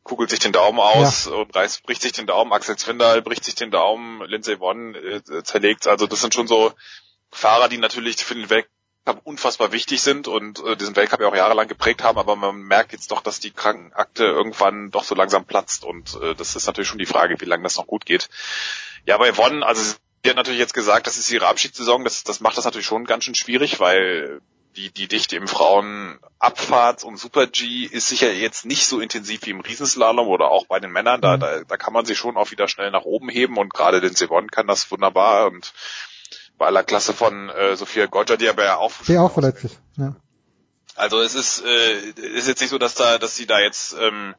kugelt sich den Daumen aus ja. und reißt, bricht sich den Daumen, Axel Zwindal bricht sich den Daumen, Lindsay Vonn äh, zerlegt. Also das sind schon so Fahrer, die natürlich für den Weltcup unfassbar wichtig sind und äh, diesen Weltcup ja auch jahrelang geprägt haben, aber man merkt jetzt doch, dass die Krankenakte irgendwann doch so langsam platzt und äh, das ist natürlich schon die Frage, wie lange das noch gut geht. Ja, bei Vonn, also sie hat natürlich jetzt gesagt, das ist ihre Abschiedssaison, das, das macht das natürlich schon ganz schön schwierig, weil die, die Dichte im Frauenabfahrt und Super G ist sicher jetzt nicht so intensiv wie im Riesenslalom oder auch bei den Männern. Da, mhm. da, da kann man sich schon auch wieder schnell nach oben heben und gerade den Sevon kann das wunderbar und bei aller Klasse von äh, Sophia Goggia, die aber ja auch, die auch verletzt ist. Ja. Also es ist, äh, ist jetzt nicht so, dass da, dass sie da jetzt ähm,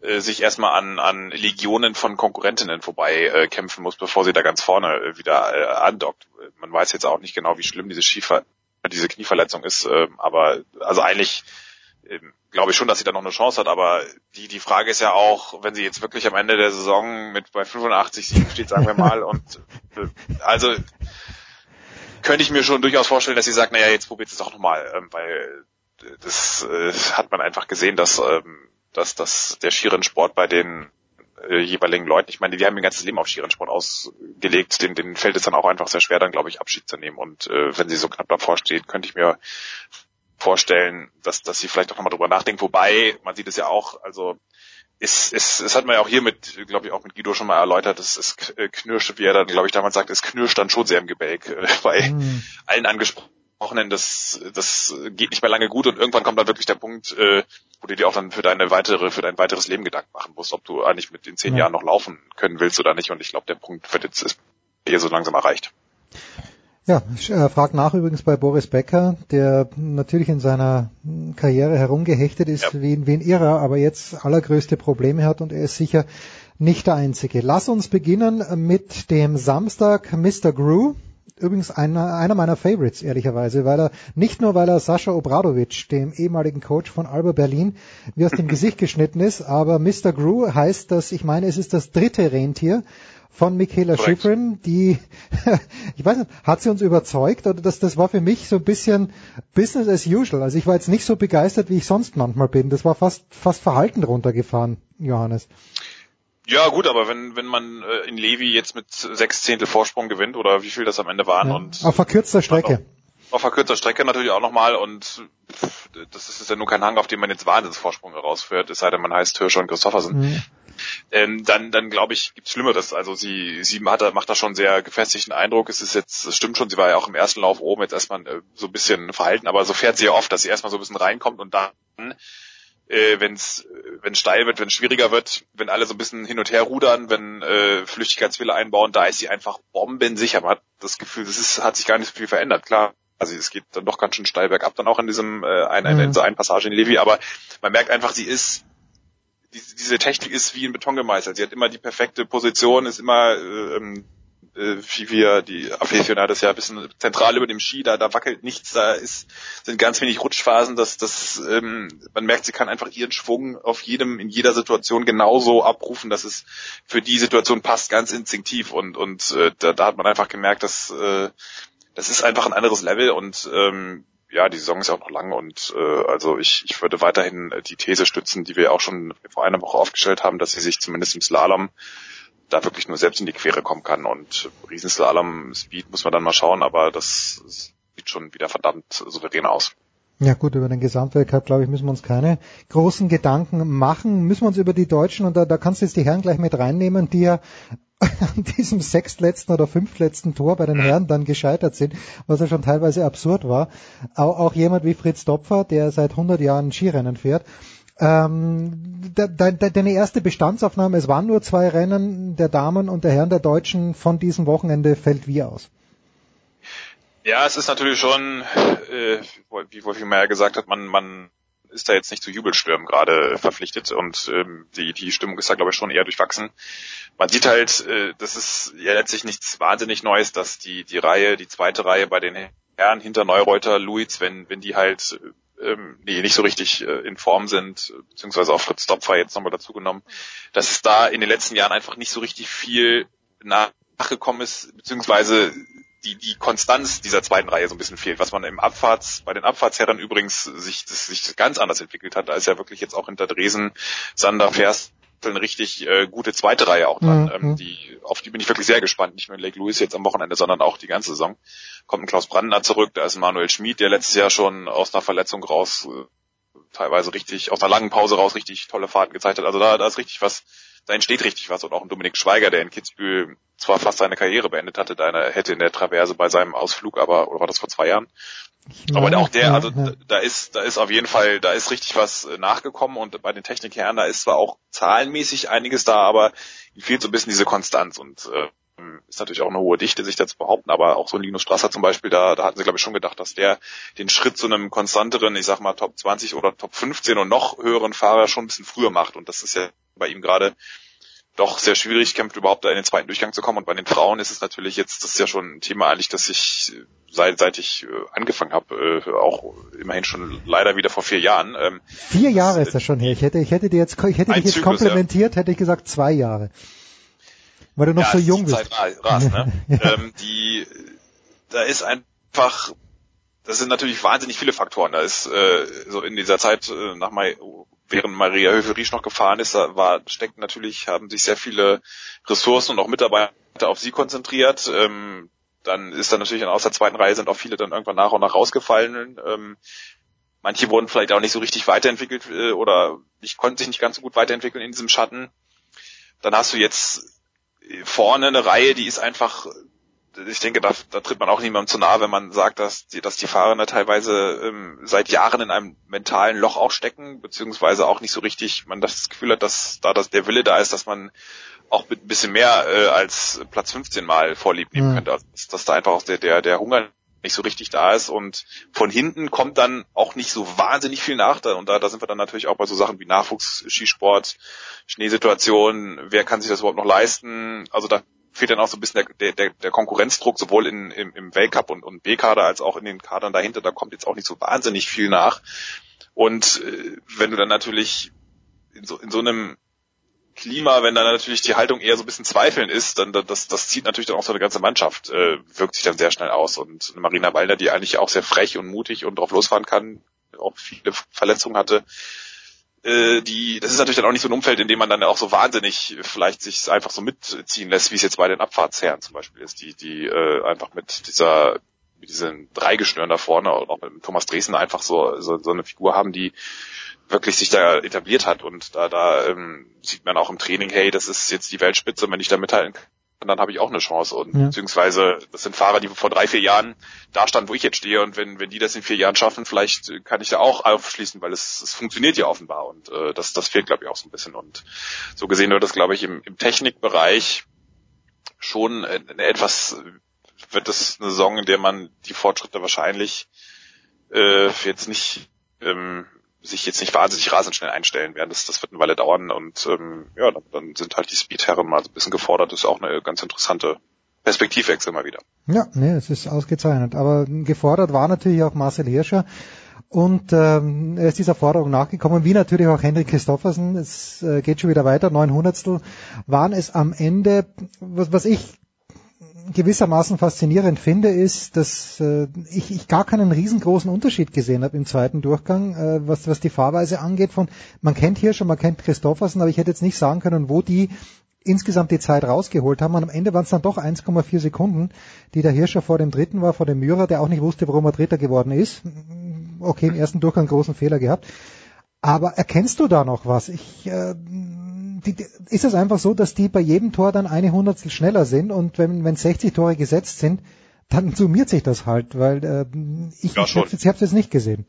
äh, sich erstmal an, an Legionen von Konkurrentinnen vorbei äh, kämpfen muss, bevor sie da ganz vorne äh, wieder äh, andockt. Man weiß jetzt auch nicht genau, wie schlimm diese Skifahrt diese Knieverletzung ist, äh, aber also eigentlich ähm, glaube ich schon, dass sie da noch eine Chance hat, aber die, die Frage ist ja auch, wenn sie jetzt wirklich am Ende der Saison mit bei 85 Siegen steht, sagen wir mal, und äh, also könnte ich mir schon durchaus vorstellen, dass sie sagt, naja, jetzt probiert es doch nochmal, ähm, weil das äh, hat man einfach gesehen, dass, ähm, dass, dass der Skirennsport bei den äh, jeweiligen Leuten, ich meine, die haben ihr ganzes Leben auf Skirennsport ausgelegt, den, den fällt es dann auch einfach sehr schwer, dann glaube ich, Abschied zu nehmen. Und äh, wenn sie so knapp davor steht, könnte ich mir vorstellen, dass, dass sie vielleicht auch nochmal drüber nachdenkt. Wobei, man sieht es ja auch, also es, es, es hat man ja auch hier mit, glaube ich, auch mit Guido schon mal erläutert, es, es knirscht, wie er dann, glaube ich, damals sagt, es knirscht dann schon sehr im Gebälk äh, bei mhm. allen angesprochenen, das, das geht nicht mehr lange gut und irgendwann kommt dann wirklich der Punkt, äh, wo du dir auch dann für deine weitere, für dein weiteres Leben Gedanken machen musst, ob du eigentlich mit den zehn ja. Jahren noch laufen können willst oder nicht. Und ich glaube, der Punkt wird jetzt ist hier so langsam erreicht. Ja, ich äh, frage nach übrigens bei Boris Becker, der natürlich in seiner Karriere herumgehechtet ist ja. wie, wie ein Irrer, aber jetzt allergrößte Probleme hat und er ist sicher nicht der Einzige. Lass uns beginnen mit dem Samstag Mr. Grew. Übrigens einer, einer meiner Favorites, ehrlicherweise, weil er, nicht nur weil er Sascha Obradovic, dem ehemaligen Coach von Alba Berlin, wie aus dem Gesicht geschnitten ist, aber Mr. Grew heißt das, ich meine, es ist das dritte Rentier von Michaela Korrekt. Schifrin, die, ich weiß nicht, hat sie uns überzeugt oder das, das war für mich so ein bisschen Business as usual. Also ich war jetzt nicht so begeistert, wie ich sonst manchmal bin. Das war fast, fast verhalten runtergefahren, Johannes. Ja gut, aber wenn wenn man äh, in Levi jetzt mit sechs Zehntel Vorsprung gewinnt oder wie viel das am Ende waren ja, und auf verkürzter Strecke. Auf, auf verkürzter Strecke natürlich auch nochmal und pff, das ist ja nur kein Hang, auf dem man jetzt Wahnsinnsvorsprung herausführt, es sei denn, man heißt Hirscher und Christoffersen. Mhm ähm, dann, dann glaube ich, gibt's Schlimmeres. Also sie, sie hat, macht da schon sehr gefestigten Eindruck. Es ist jetzt, es stimmt schon, sie war ja auch im ersten Lauf oben jetzt erstmal äh, so ein bisschen verhalten, aber so fährt sie ja oft, dass sie erstmal so ein bisschen reinkommt und dann äh, wenn es wenn steil wird, wenn es schwieriger wird, wenn alle so ein bisschen hin und her rudern, wenn äh, Flüchtigkeitswille einbauen, da ist sie einfach bombensicher. Man hat das Gefühl, das ist, hat sich gar nicht so viel verändert. Klar, also es geht dann doch ganz schön steil bergab dann auch in diesem äh, ein, mhm. in so einer Passage in Levi, aber man merkt einfach, sie ist diese, diese Technik ist wie in Beton gemeißelt. Sie hat immer die perfekte Position, ist immer ähm, äh, wie wir die Aficionados ja ein bisschen zentral über dem Ski, da, da wackelt nichts, da ist, sind ganz wenig Rutschphasen, dass das, ähm, man merkt, sie kann einfach ihren Schwung auf jedem, in jeder Situation genauso abrufen, dass es für die Situation passt, ganz instinktiv und, und äh, da, da hat man einfach gemerkt, dass äh, das ist einfach ein anderes Level und ähm, ja, die Saison ist ja auch noch lang und äh, also ich, ich würde weiterhin die These stützen, die wir auch schon vor einer Woche aufgestellt haben, dass sie sich zumindest im Slalom da wirklich nur selbst in die Quere kommen kann und Riesenslalom Speed muss man dann mal schauen, aber das sieht schon wieder verdammt souverän aus. Ja gut, über den Gesamtweltcup, glaube ich, müssen wir uns keine großen Gedanken machen. Müssen wir uns über die Deutschen, und da, da kannst du jetzt die Herren gleich mit reinnehmen, die ja an diesem sechstletzten oder fünftletzten Tor bei den Herren dann descheitert sind, was ja schon teilweise absurd war. Auch, auch jemand wie Fritz Dopfer, der seit 100 Jahren Skirennen fährt, ähm, de, de, deine erste Bestandsaufnahme, es waren nur zwei Rennen der Damen und der Herren der Deutschen von diesem Wochenende, fällt wie aus? Ja, es ist natürlich schon, äh, wie Wolfi Meyer gesagt hat, man, man ist da jetzt nicht zu Jubelstürmen gerade verpflichtet und ähm, die, die Stimmung ist da glaube ich schon eher durchwachsen. Man sieht halt, äh, das ist ja letztlich nichts wahnsinnig Neues, dass die, die Reihe, die zweite Reihe bei den Herren hinter Neureuter, Luiz, wenn, wenn die halt ähm, nee, nicht so richtig äh, in Form sind, beziehungsweise auch Fritz Stopfer jetzt nochmal dazugenommen, dass es da in den letzten Jahren einfach nicht so richtig viel nachgekommen ist, beziehungsweise die, die Konstanz dieser zweiten Reihe so ein bisschen fehlt, was man im Abfahrts, bei den Abfahrtsherren übrigens sich, das, sich ganz anders entwickelt hat, als ja wirklich jetzt auch hinter Dresen, Sander, Ferst, eine richtig äh, gute zweite Reihe auch dran. Mhm. Ähm, die, auf die bin ich wirklich sehr gespannt. Nicht nur in Lake Louis jetzt am Wochenende, sondern auch die ganze Saison. Kommt ein Klaus Brandner zurück, da ist ein Manuel Schmid, der letztes Jahr schon aus einer Verletzung raus, äh, teilweise richtig, aus einer langen Pause raus richtig tolle Fahrten gezeigt hat. Also da, da ist richtig was da entsteht richtig was. Und auch ein Dominik Schweiger, der in Kitzbühel zwar fast seine Karriere beendet hatte, da hätte in der Traverse bei seinem Ausflug, aber, oder war das vor zwei Jahren? Aber auch der, also da ist, da ist auf jeden Fall, da ist richtig was äh, nachgekommen und bei den Technikherren, da ist zwar auch zahlenmäßig einiges da, aber ihm fehlt so ein bisschen diese Konstanz und äh, ist natürlich auch eine hohe Dichte, sich da zu behaupten, aber auch so ein Linus Strasser zum Beispiel, da, da hatten sie glaube ich schon gedacht, dass der den Schritt zu einem konstanteren, ich sag mal Top 20 oder Top 15 und noch höheren Fahrer schon ein bisschen früher macht und das ist ja bei ihm gerade doch sehr schwierig kämpft, überhaupt da in den zweiten Durchgang zu kommen. Und bei den Frauen ist es natürlich jetzt, das ist ja schon ein Thema eigentlich, das ich seit, seit ich äh, angefangen habe, äh, auch immerhin schon leider wieder vor vier Jahren. Ähm, vier Jahre ist das schon her. Ich hätte, ich hätte dir jetzt, ich hätte dich jetzt Zyklus, komplementiert, ja. hätte ich gesagt zwei Jahre. Weil du noch ja, so jung bist. Zeit ras, ne? ähm, die, da ist einfach, das sind natürlich wahnsinnig viele Faktoren. Da ist äh, so in dieser Zeit äh, nach Mai, während Maria Höfel-Riesch noch gefahren ist, war steckt natürlich, haben sich sehr viele Ressourcen und auch Mitarbeiter auf sie konzentriert. Ähm, dann ist dann natürlich aus der zweiten Reihe sind auch viele dann irgendwann nach und nach rausgefallen. Ähm, manche wurden vielleicht auch nicht so richtig weiterentwickelt äh, oder ich konnte sich nicht ganz so gut weiterentwickeln in diesem Schatten. Dann hast du jetzt vorne eine Reihe, die ist einfach, ich denke, da, da tritt man auch niemandem zu nahe, wenn man sagt, dass die, dass die Fahrer da teilweise ähm, seit Jahren in einem mentalen Loch auch stecken, beziehungsweise auch nicht so richtig, man das Gefühl hat, dass da dass der Wille da ist, dass man auch ein bisschen mehr äh, als Platz 15 mal vorlieb nehmen mhm. könnte. Also, dass, dass da einfach auch der, der, der Hunger nicht so richtig da ist und von hinten kommt dann auch nicht so wahnsinnig viel nach. Und da, da sind wir dann natürlich auch bei so Sachen wie Nachwuchsskisport, Schneesituation, wer kann sich das überhaupt noch leisten? Also da fehlt dann auch so ein bisschen der, der, der Konkurrenzdruck sowohl in, im, im Weltcup und, und B-Kader als auch in den Kadern dahinter. Da kommt jetzt auch nicht so wahnsinnig viel nach. Und äh, wenn du dann natürlich in so, in so einem Klima, wenn dann natürlich die Haltung eher so ein bisschen zweifeln ist, dann das, das zieht natürlich dann auch so eine ganze Mannschaft, äh, wirkt sich dann sehr schnell aus. Und Marina Waldner, die eigentlich auch sehr frech und mutig und drauf losfahren kann, auch viele Verletzungen hatte, äh, die, das ist natürlich dann auch nicht so ein Umfeld, in dem man dann auch so wahnsinnig vielleicht sich einfach so mitziehen lässt, wie es jetzt bei den Abfahrtsherren zum Beispiel ist, die, die äh, einfach mit dieser mit diesen Dreigeschnüren da vorne und auch mit Thomas Dresden einfach so, so, so eine Figur haben, die wirklich sich da etabliert hat und da, da ähm, sieht man auch im Training, hey, das ist jetzt die Weltspitze, wenn ich da mithalten kann, dann habe ich auch eine Chance. Und ja. beziehungsweise das sind Fahrer, die vor drei, vier Jahren da standen, wo ich jetzt stehe. Und wenn, wenn die das in vier Jahren schaffen, vielleicht kann ich da auch aufschließen, weil es, es funktioniert ja offenbar. Und äh, das, das fehlt glaube ich auch so ein bisschen. Und so gesehen wird das glaube ich im, im Technikbereich schon eine etwas wird das eine Saison, in der man die Fortschritte wahrscheinlich äh, jetzt nicht ähm, sich jetzt nicht wahnsinnig rasend schnell einstellen werden. Das, das wird eine Weile dauern und ähm, ja, dann, dann sind halt die Speedherren mal so ein bisschen gefordert. Das ist auch eine ganz interessante Perspektivwechsel mal wieder. Ja, nee, es ist ausgezeichnet. Aber gefordert war natürlich auch Marcel Hirscher. Und ähm, er ist dieser Forderung nachgekommen, wie natürlich auch Henrik Christoffersen. Es äh, geht schon wieder weiter. 900 waren es am Ende, was, was ich gewissermaßen faszinierend finde, ist, dass äh, ich, ich gar keinen riesengroßen Unterschied gesehen habe im zweiten Durchgang, äh, was, was die Fahrweise angeht. Von man kennt hier schon, man kennt Christoffersen, aber ich hätte jetzt nicht sagen können, wo die insgesamt die Zeit rausgeholt haben. Und am Ende waren es dann doch 1,4 Sekunden, die der Hirscher vor dem Dritten war, vor dem Mürer, der auch nicht wusste, warum er Dritter geworden ist. Okay, im ersten Durchgang großen Fehler gehabt. Aber erkennst du da noch was? Ich äh, die, ist es einfach so, dass die bei jedem Tor dann eine Hundertstel schneller sind und wenn, wenn 60 Tore gesetzt sind, dann summiert sich das halt, weil äh, ich, ja, ich habe es jetzt nicht gesehen.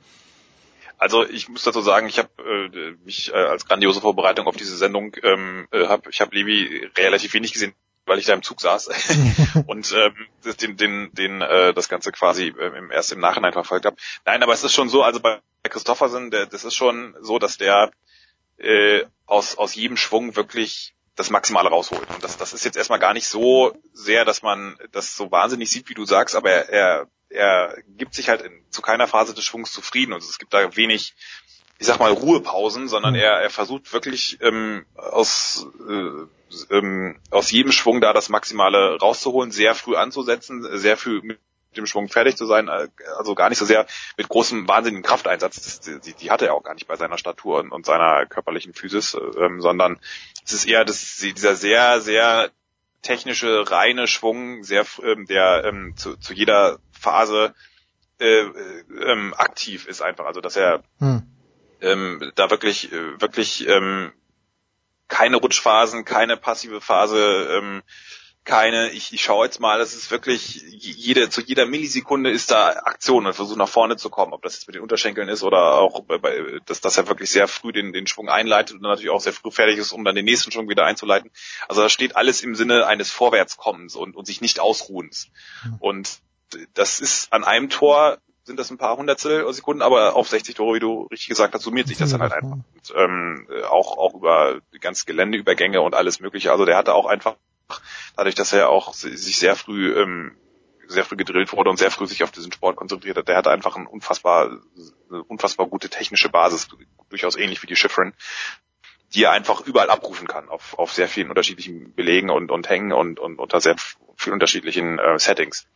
Also ich muss dazu sagen, ich habe äh, mich äh, als grandiose Vorbereitung auf diese Sendung ähm, äh, hab, ich habe Levi relativ wenig gesehen, weil ich da im Zug saß und ähm, den, den, den äh, das Ganze quasi äh, im, erst im Nachhinein verfolgt habe. Nein, aber es ist schon so, also bei Christoffersen, der, das ist schon so, dass der äh, aus, aus jedem Schwung wirklich das Maximale rausholt. Und das, das ist jetzt erstmal gar nicht so sehr, dass man das so wahnsinnig sieht, wie du sagst, aber er, er, er gibt sich halt in, zu keiner Phase des Schwungs zufrieden. Und es gibt da wenig, ich sag mal, Ruhepausen, sondern mhm. er, er versucht wirklich ähm, aus, äh, ähm, aus jedem Schwung da das Maximale rauszuholen, sehr früh anzusetzen, sehr früh mit dem Schwung fertig zu sein, äh, also gar nicht so sehr mit großem wahnsinnigen Krafteinsatz, das, die, die hatte er auch gar nicht bei seiner Statur und, und seiner körperlichen Physis, ähm, sondern es ist eher das, dieser sehr, sehr technische, reine Schwung, sehr, ähm, der ähm, zu, zu jeder Phase äh, äh, ähm, aktiv ist einfach, also dass er hm. ähm, da wirklich, äh, wirklich ähm, keine Rutschphasen, keine passive Phase ähm, keine, ich, ich schaue jetzt mal, das ist wirklich, jede, zu jeder Millisekunde ist da Aktion und versucht nach vorne zu kommen, ob das jetzt mit den Unterschenkeln ist oder auch, bei, dass, dass er wirklich sehr früh den, den Schwung einleitet und dann natürlich auch sehr früh fertig ist, um dann den nächsten Schwung wieder einzuleiten. Also da steht alles im Sinne eines Vorwärtskommens und, und sich nicht ausruhens. Und das ist an einem Tor sind das ein paar Hundertstel Sekunden, aber auf 60 Tore, wie du richtig gesagt hast, summiert sich das dann halt einfach. Und, ähm, auch, auch über ganzen Geländeübergänge und alles mögliche. Also der hatte auch einfach, dadurch, dass er auch sich sehr früh ähm, sehr früh gedrillt wurde und sehr früh sich auf diesen Sport konzentriert hat. Der hatte einfach ein unfassbar, eine unfassbar gute technische Basis, durchaus ähnlich wie die Schifrin, die er einfach überall abrufen kann, auf, auf sehr vielen unterschiedlichen Belegen und, und Hängen und, und unter sehr vielen unterschiedlichen äh, Settings.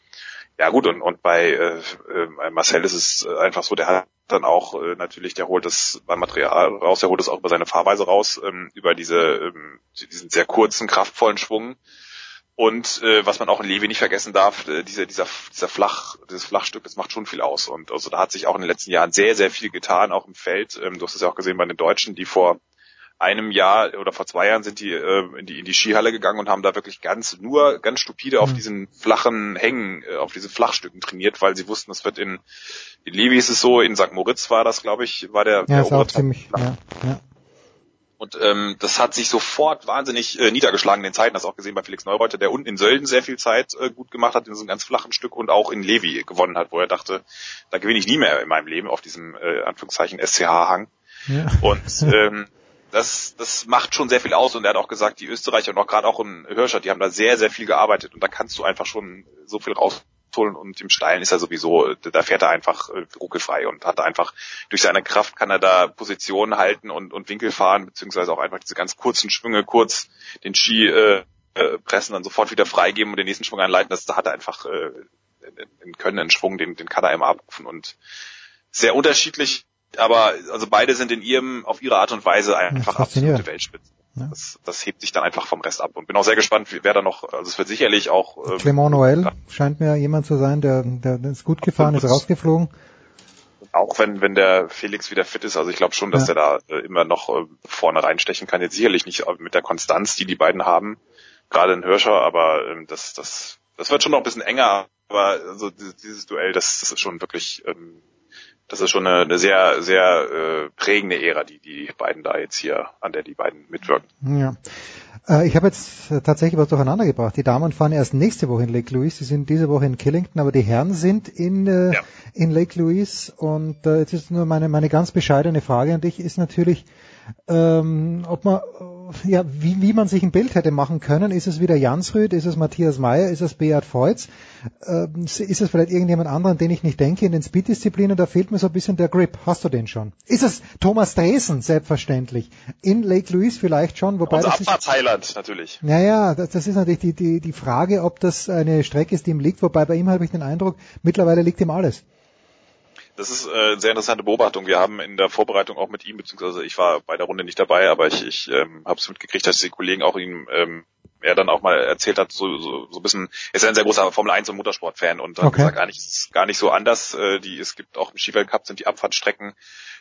Ja gut, und, und bei äh, äh, Marcel ist es einfach so, der hat dann auch äh, natürlich, der holt das beim Material raus, der holt es auch über seine Fahrweise raus, ähm, über diese ähm, diesen sehr kurzen, kraftvollen Schwung. Und äh, was man auch in Levi nicht vergessen darf, äh, dieser, dieser, dieser Flach, dieses Flachstück, das macht schon viel aus. Und also da hat sich auch in den letzten Jahren sehr, sehr viel getan, auch im Feld. Ähm, du hast es ja auch gesehen bei den Deutschen, die vor einem Jahr oder vor zwei Jahren sind die, äh, in, die in die Skihalle gegangen und haben da wirklich ganz nur ganz stupide auf diesen flachen Hängen, äh, auf diese Flachstücken trainiert, weil sie wussten, es wird in, in Levi ist es so, in St. Moritz war das, glaube ich, war der, Ja, der ist auch ziemlich, ja, ja. und ähm, das hat sich sofort wahnsinnig äh, niedergeschlagen in den Zeiten. Das auch gesehen bei Felix Neureuter, der unten in Sölden sehr viel Zeit äh, gut gemacht hat, in so einem ganz flachen Stück und auch in Levi gewonnen hat, wo er dachte, da gewinne ich nie mehr in meinem Leben auf diesem äh, Anführungszeichen SCH-Hang. Ja. Und ähm, das, das macht schon sehr viel aus und er hat auch gesagt, die Österreicher und auch gerade auch in Hirscher, die haben da sehr, sehr viel gearbeitet und da kannst du einfach schon so viel rausholen und im Steilen ist er sowieso, da fährt er einfach äh, ruckelfrei und hat einfach durch seine Kraft kann er da Positionen halten und, und Winkel fahren, beziehungsweise auch einfach diese ganz kurzen Schwünge kurz den Ski äh, äh, pressen, dann sofort wieder freigeben und den nächsten Schwung einleiten, das da hat er einfach äh, einen Können, einen Schwung, den, den kann er immer abrufen und sehr unterschiedlich aber also beide sind in ihrem, auf ihre Art und Weise einfach absolute Weltspitze. Ja. Das, das hebt sich dann einfach vom Rest ab und bin auch sehr gespannt, wer da noch, also es wird sicherlich auch ähm, Clement Noël scheint mir jemand zu sein, der, der, ist gut gefahren, ist rausgeflogen. auch wenn wenn der Felix wieder fit ist, also ich glaube schon, dass Ja. der da äh, immer noch äh, vorne reinstechen kann. Jetzt sicherlich nicht mit der Konstanz, die die beiden haben, gerade in Hirscher, aber ähm, das das das wird schon noch ein bisschen enger. Aber also dieses, dieses Duell, das, das ist schon wirklich ähm, das ist schon eine, eine sehr, sehr äh, prägende Ära, die die beiden da jetzt hier, an der die beiden mitwirken. Ja. Äh, ich habe jetzt äh, tatsächlich was durcheinander gebracht. Die Damen fahren erst nächste Woche in Lake Louise. Sie sind diese Woche in Killington, aber die Herren sind in, äh, in Lake Louise. Und äh, jetzt ist nur meine, meine ganz bescheidene Frage an dich ist natürlich, ähm, ob man, äh, ja, wie, wie man sich ein Bild hätte machen können. Ist es wieder Jansrud? Ist es Matthias Meyer? Ist es Beat Feutz? Ähm, ist es vielleicht irgendjemand anderen, den ich nicht denke? In den Speed-Disziplinen, da fehlt mir so ein bisschen der Grip. Hast du den schon? Ist es Thomas Dresen? Selbstverständlich. In Lake Louise vielleicht schon, wobei Unser das ist, Abfahrtshighland natürlich. naja, das, das ist natürlich die, die, die Frage, ob das eine Strecke ist, die ihm liegt, wobei bei ihm habe ich den Eindruck, mittlerweile liegt ihm alles. Das ist äh, eine sehr interessante Beobachtung. Wir haben in der Vorbereitung auch mit ihm, beziehungsweise ich war bei der Runde nicht dabei, aber ich, ich ähm, habe es mitgekriegt, dass die Kollegen auch ihm ähm, er dann auch mal erzählt hat, so, so, so ein bisschen, er ist ein sehr großer Formel 1 und Motorsport-Fan und hat Okay. gesagt, gar nicht, ist gar nicht so anders. Äh, die, es gibt auch im Skiweltcup sind die Abfahrtsstrecken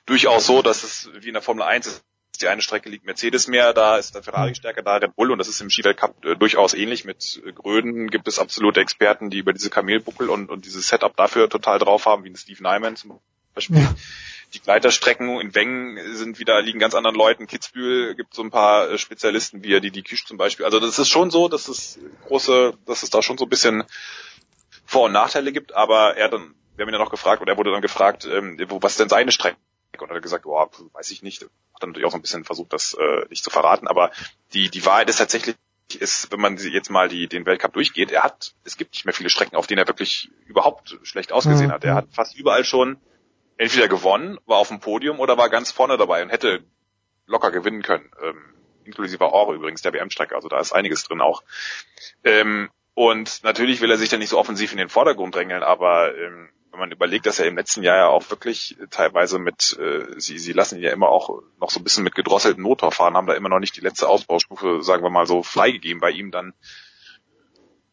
durchaus so, dass es wie in der Formel 1 ist. Die eine Strecke liegt Mercedes mehr, da ist der Ferrari stärker, da Red Bull und das ist im Skiweltcup äh, durchaus ähnlich. Mit äh, Gröden gibt es absolute Experten, die über diese Kamelbuckel und, und dieses Setup dafür total drauf haben, wie ein Steve Nyman zum Beispiel. Die Gleiterstrecken in Wengen sind wieder, liegen ganz anderen Leuten. Kitzbühel gibt so ein paar äh, Spezialisten, wie die, die Kisch zum Beispiel. Also das ist schon so, dass es große, dass es da schon so ein bisschen Vor- und Nachteile gibt, aber er dann, wir haben ihn ja noch gefragt, oder er wurde dann gefragt, ähm, wo, was denn seine Und er hat gesagt, oh, weiß ich nicht. Hat dann natürlich auch so ein bisschen versucht, das äh, nicht zu verraten, aber die, die Wahrheit ist tatsächlich, ist, wenn man jetzt mal die, den Weltcup durchgeht, er hat, es gibt nicht mehr viele Strecken, auf denen er wirklich überhaupt schlecht ausgesehen Mhm. hat. Er hat fast überall schon entweder gewonnen, war auf dem Podium oder war ganz vorne dabei und hätte locker gewinnen können. Ähm, inklusive Ore übrigens der WM-Strecke, also da ist einiges drin auch. Ähm, und natürlich will er sich dann nicht so offensiv in den Vordergrund drängeln, aber ähm, wenn man überlegt, dass er im letzten Jahr ja auch wirklich teilweise mit, äh, sie, sie lassen ihn ja immer auch noch so ein bisschen mit gedrosselten Motor fahren, haben da immer noch nicht die letzte Ausbaustufe, sagen wir mal so, freigegeben bei ihm, dann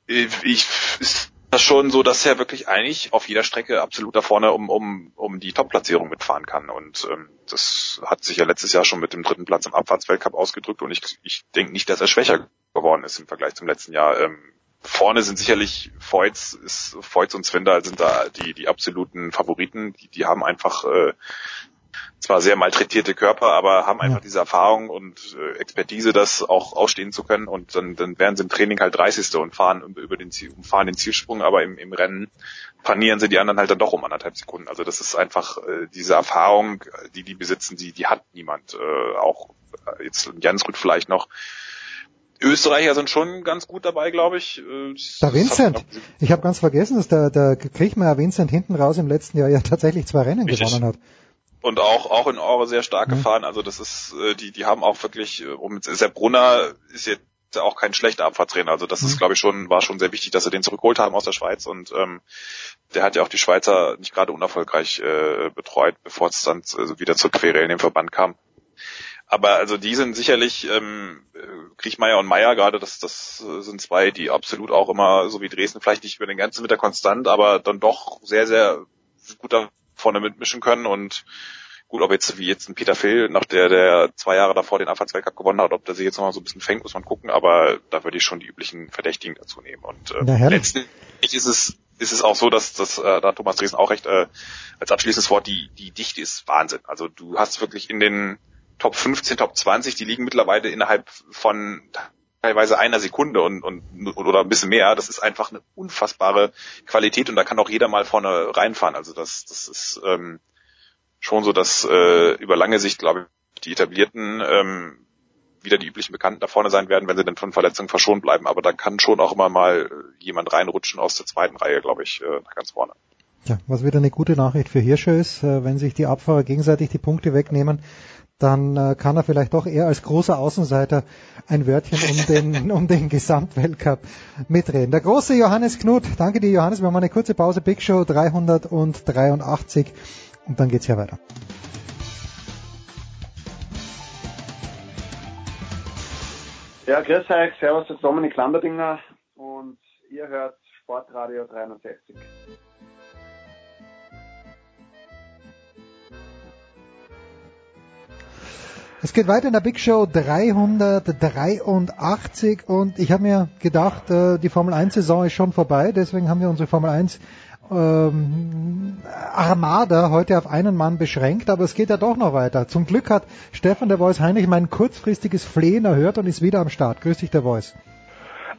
äh, ich, ist das schon so, dass er wirklich eigentlich auf jeder Strecke absolut da vorne um, um, um die Top-Platzierung mitfahren kann. Und ähm, das hat sich ja letztes Jahr schon mit dem dritten Platz im Abfahrtsweltcup ausgedrückt und ich, ich denke nicht, dass er schwächer geworden ist im Vergleich zum letzten Jahr. Ähm, vorne sind sicherlich Feutz, ist, Feutz und Zwinder sind da die, die absoluten Favoriten. Die, die haben einfach äh, zwar sehr malträtierte Körper, aber haben einfach ja. diese Erfahrung und äh, Expertise, das auch ausstehen zu können und dann, dann werden sie im Training halt 30. und fahren über den Ziel, fahren den Zielsprung, aber im, im Rennen panieren sie die anderen halt dann doch um anderthalb Sekunden. Also das ist einfach äh, diese Erfahrung, die die besitzen, die die hat niemand. Äh, auch äh, jetzt Jansrud vielleicht noch. Österreicher sind schon ganz gut dabei, glaube ich. Äh, der Vincent. Ich habe ganz vergessen, dass der, der Kriechmeier Vincent hinten raus im letzten Jahr ja tatsächlich zwei Rennen Richtig. gewonnen hat und auch auch in Eure sehr stark mhm. gefahren. Also das ist, äh, die die haben auch wirklich, äh, um Sepp Brunner ist jetzt auch kein schlechter Abfahrtstrainer. Also das mhm. ist, glaube ich, schon, war schon sehr wichtig, dass sie den zurückgeholt haben aus der Schweiz und ähm, der hat ja auch die Schweizer nicht gerade unerfolgreich äh, betreut, bevor es dann äh, wieder zur Querel in den Verband kam. Aber also die sind sicherlich, ähm, Kriechmeier und Meier gerade, das, das sind zwei, die absolut auch immer, so wie Dresden, vielleicht nicht über den ganzen Winter konstant, aber dann doch sehr, sehr gut da vorne mitmischen können und gut, ob jetzt wie jetzt ein Peter Phil, nach der der zwei Jahre davor den Abfahrtsweltcup gewonnen hat, ob der sich jetzt noch mal so ein bisschen fängt, muss man gucken, aber da würde ich schon die üblichen Verdächtigen dazu nehmen. Und äh, letztlich ist es ist es auch so, dass, dass äh, da Thomas Dresden auch recht äh, als abschließendes Wort, die, die Dichte ist Wahnsinn. Also du hast wirklich in den Top 15, Top 20, die liegen mittlerweile innerhalb von teilweise einer Sekunde und, und oder ein bisschen mehr. Das ist einfach eine unfassbare Qualität und da kann auch jeder mal vorne reinfahren. Also das, das ist ähm, schon so, dass äh, über lange Sicht, glaube ich, die etablierten ähm, wieder die üblichen Bekannten da vorne sein werden, wenn sie dann von Verletzungen verschont bleiben. Aber da kann schon auch immer mal jemand reinrutschen aus der zweiten Reihe, glaube ich, äh, ganz vorne. Ja, was wieder eine gute Nachricht für Hirsche ist, äh, wenn sich die Abfahrer gegenseitig die Punkte wegnehmen, dann äh, kann er vielleicht doch eher als großer Außenseiter ein Wörtchen um den, um den Gesamtweltcup mitreden. Der große Johannes Knut, danke dir Johannes, wir haben eine kurze Pause, Big Show 383 und dann geht's ja weiter. Ja, grüß euch, servus, das ist Dominik Landerdinger und ihr hört Sportradio 360. Es geht weiter in der Big Show 383 und ich habe mir gedacht, äh, die Formel 1 Saison ist schon vorbei, deswegen haben wir unsere Formel 1 ähm, Armada heute auf einen Mann beschränkt, aber es geht ja doch noch weiter. Zum Glück hat Stefan der Voice Heinrich mein kurzfristiges Flehen erhört und ist wieder am Start. Grüß dich, der Voice.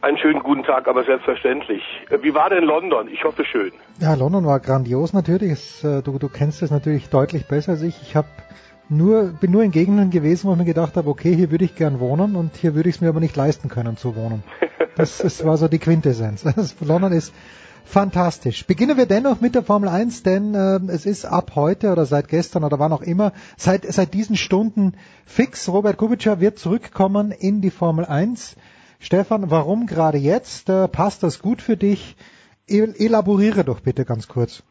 Einen schönen guten Tag, aber selbstverständlich. Wie war denn London? Ich hoffe schön. Ja, London war grandios natürlich. Äh, du, du kennst es natürlich deutlich besser als ich. Ich habe nur, bin nur in Gegenden gewesen, wo ich mir gedacht habe, okay, hier würde ich gern wohnen und hier würde ich es mir aber nicht leisten können zu wohnen. Das, das war so die Quintessenz. Das, London ist fantastisch. Beginnen wir dennoch mit der Formel 1, denn äh, es ist ab heute oder seit gestern oder wann auch immer, seit, seit diesen Stunden fix. Robert Kubica wird zurückkommen in die Formel 1. Stefan, warum gerade jetzt? Äh, passt das gut für dich? Elaboriere doch bitte ganz kurz.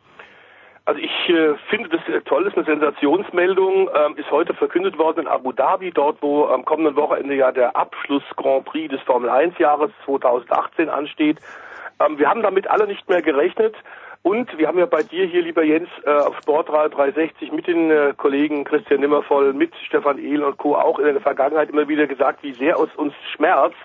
Also ich äh, finde das äh, toll, ist eine Sensationsmeldung, ähm, ist heute verkündet worden in Abu Dhabi, dort wo am kommenden Wochenende ja der Abschluss Grand Prix des Formel 1 Jahres 2018 ansteht. Ähm, wir haben damit alle nicht mehr gerechnet. Und wir haben ja bei dir hier, lieber Jens, äh, auf Sportradio 360 mit den äh, Kollegen Christian Nimmervoll, mit Stefan Ehl und Co. auch in der Vergangenheit immer wieder gesagt, wie sehr es uns schmerzt,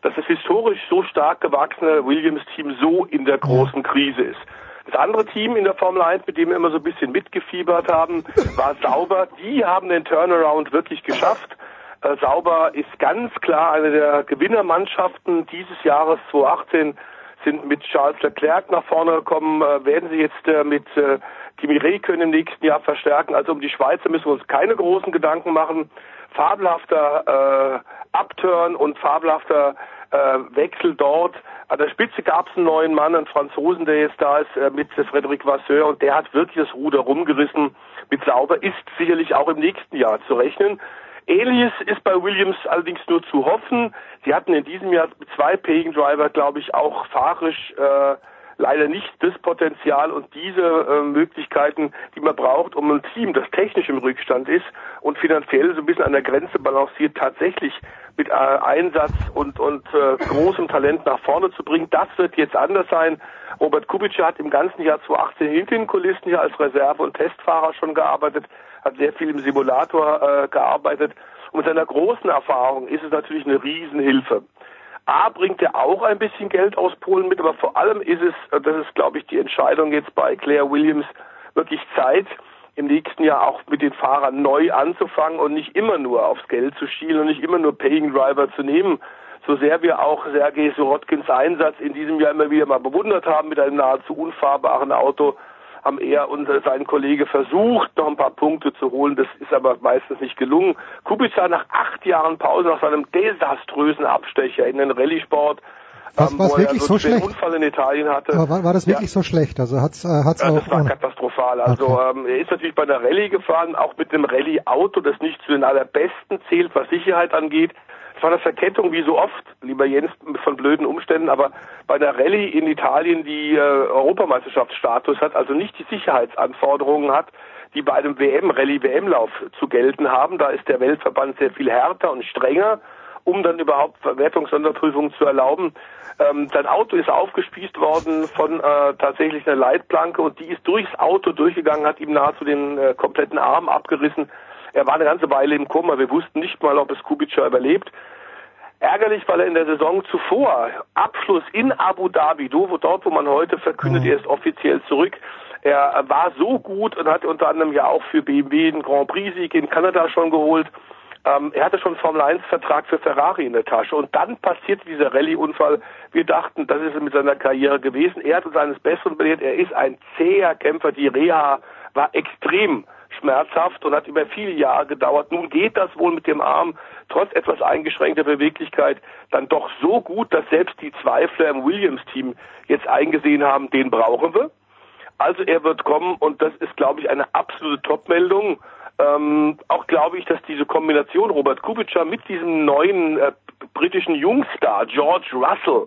dass das historisch so stark gewachsene Williams-Team so in der großen Krise ist. Das andere Team in der Formel 1, mit dem wir immer so ein bisschen mitgefiebert haben, war Sauber. Die haben den Turnaround wirklich geschafft. Äh, Sauber ist ganz klar eine der Gewinnermannschaften dieses Jahres 2018 sind mit Charles Leclerc nach vorne gekommen, äh, werden sie jetzt äh, mit äh, Kimi Räikkönen im nächsten Jahr verstärken. Also um die Schweizer müssen wir uns keine großen Gedanken machen. Fabelhafter äh, Upturn und fabelhafter äh, Wechsel dort. An der Spitze gab es einen neuen Mann, einen Franzosen, der jetzt da ist, äh, mit Frederic Vasseur und der hat wirklich das Ruder rumgerissen mit Sauber, ist sicherlich auch im nächsten Jahr zu rechnen. Ähnliches ist bei Williams allerdings nur zu hoffen. Sie hatten in diesem Jahr zwei Paying Driver, glaube ich, auch fahrisch äh, leider nicht das Potenzial und diese äh, Möglichkeiten, die man braucht, um ein Team, das technisch im Rückstand ist und finanziell so ein bisschen an der Grenze balanciert, tatsächlich mit äh, Einsatz und, und äh, großem Talent nach vorne zu bringen. Das wird jetzt anders sein. Robert Kubica hat im ganzen Jahr 2018 hinter den Kulissen hier als Reserve- und Testfahrer schon gearbeitet, hat sehr viel im Simulator äh, gearbeitet. Und mit seiner großen Erfahrung ist es natürlich eine Riesenhilfe. A bringt er auch ein bisschen Geld aus Polen mit, aber vor allem ist es, das ist glaube ich die Entscheidung jetzt bei Claire Williams, wirklich Zeit, im nächsten Jahr auch mit den Fahrern neu anzufangen und nicht immer nur aufs Geld zu schielen und nicht immer nur Paying Driver zu nehmen. So sehr wir auch Sergei Sorotkins Einsatz in diesem Jahr immer wieder mal bewundert haben mit einem nahezu unfahrbaren Auto, haben er und sein Kollege versucht, noch ein paar Punkte zu holen. Das ist aber meistens nicht gelungen. Kubica nach acht Jahren Pause, nach seinem desaströsen Abstecher in den Rallye-Sport, was, ähm, was wo wirklich er so so einen schlecht? Unfall in Italien hatte. Aber war, war das wirklich ja. so schlecht? Also hat's, äh, hat's Ja, auch das war ohne- katastrophal. Also ähm, er ist natürlich bei der Rallye gefahren, auch mit einem Rallye-Auto, das nicht zu den allerbesten zählt, was Sicherheit angeht. Es war eine Verkettung wie so oft, lieber Jens, von blöden Umständen, aber bei der Rallye in Italien, die äh, Europameisterschaftsstatus hat, also nicht die Sicherheitsanforderungen hat, die bei einem WM, Rallye-WM-Lauf zu gelten haben. Da ist der Weltverband sehr viel härter und strenger, um dann überhaupt Verwertungssonderprüfungen zu erlauben. Ähm, sein Auto ist aufgespießt worden von äh, tatsächlich einer Leitplanke und die ist durchs Auto durchgegangen, hat ihm nahezu den äh, kompletten Arm abgerissen. Er war eine ganze Weile im Koma. Wir wussten nicht mal, ob es Kubica überlebt. Ärgerlich, weil er in der Saison zuvor, Abschluss in Abu Dhabi, do- dort, wo man heute verkündet, er ist offiziell zurück, er war so gut und hat unter anderem ja auch für BMW einen Grand Prix-Sieg in Kanada schon geholt. Ähm, er hatte schon einen Formel-1-Vertrag für Ferrari in der Tasche. Und dann passiert dieser Rallye-Unfall. Wir dachten, das ist es mit seiner Karriere gewesen. Er hat uns eines Besseren belehrt. Er ist ein zäher Kämpfer. Die Reha war extrem schmerzhaft und hat über viele Jahre gedauert. Nun geht das wohl mit dem Arm trotz etwas eingeschränkter Beweglichkeit dann doch so gut, dass selbst die Zweifler im Williams-Team jetzt eingesehen haben, den brauchen wir. Also er wird kommen und das ist, glaube ich, eine absolute Top-Meldung. Ähm, auch glaube ich, dass diese Kombination Robert Kubica mit diesem neuen äh, britischen Jungstar George Russell,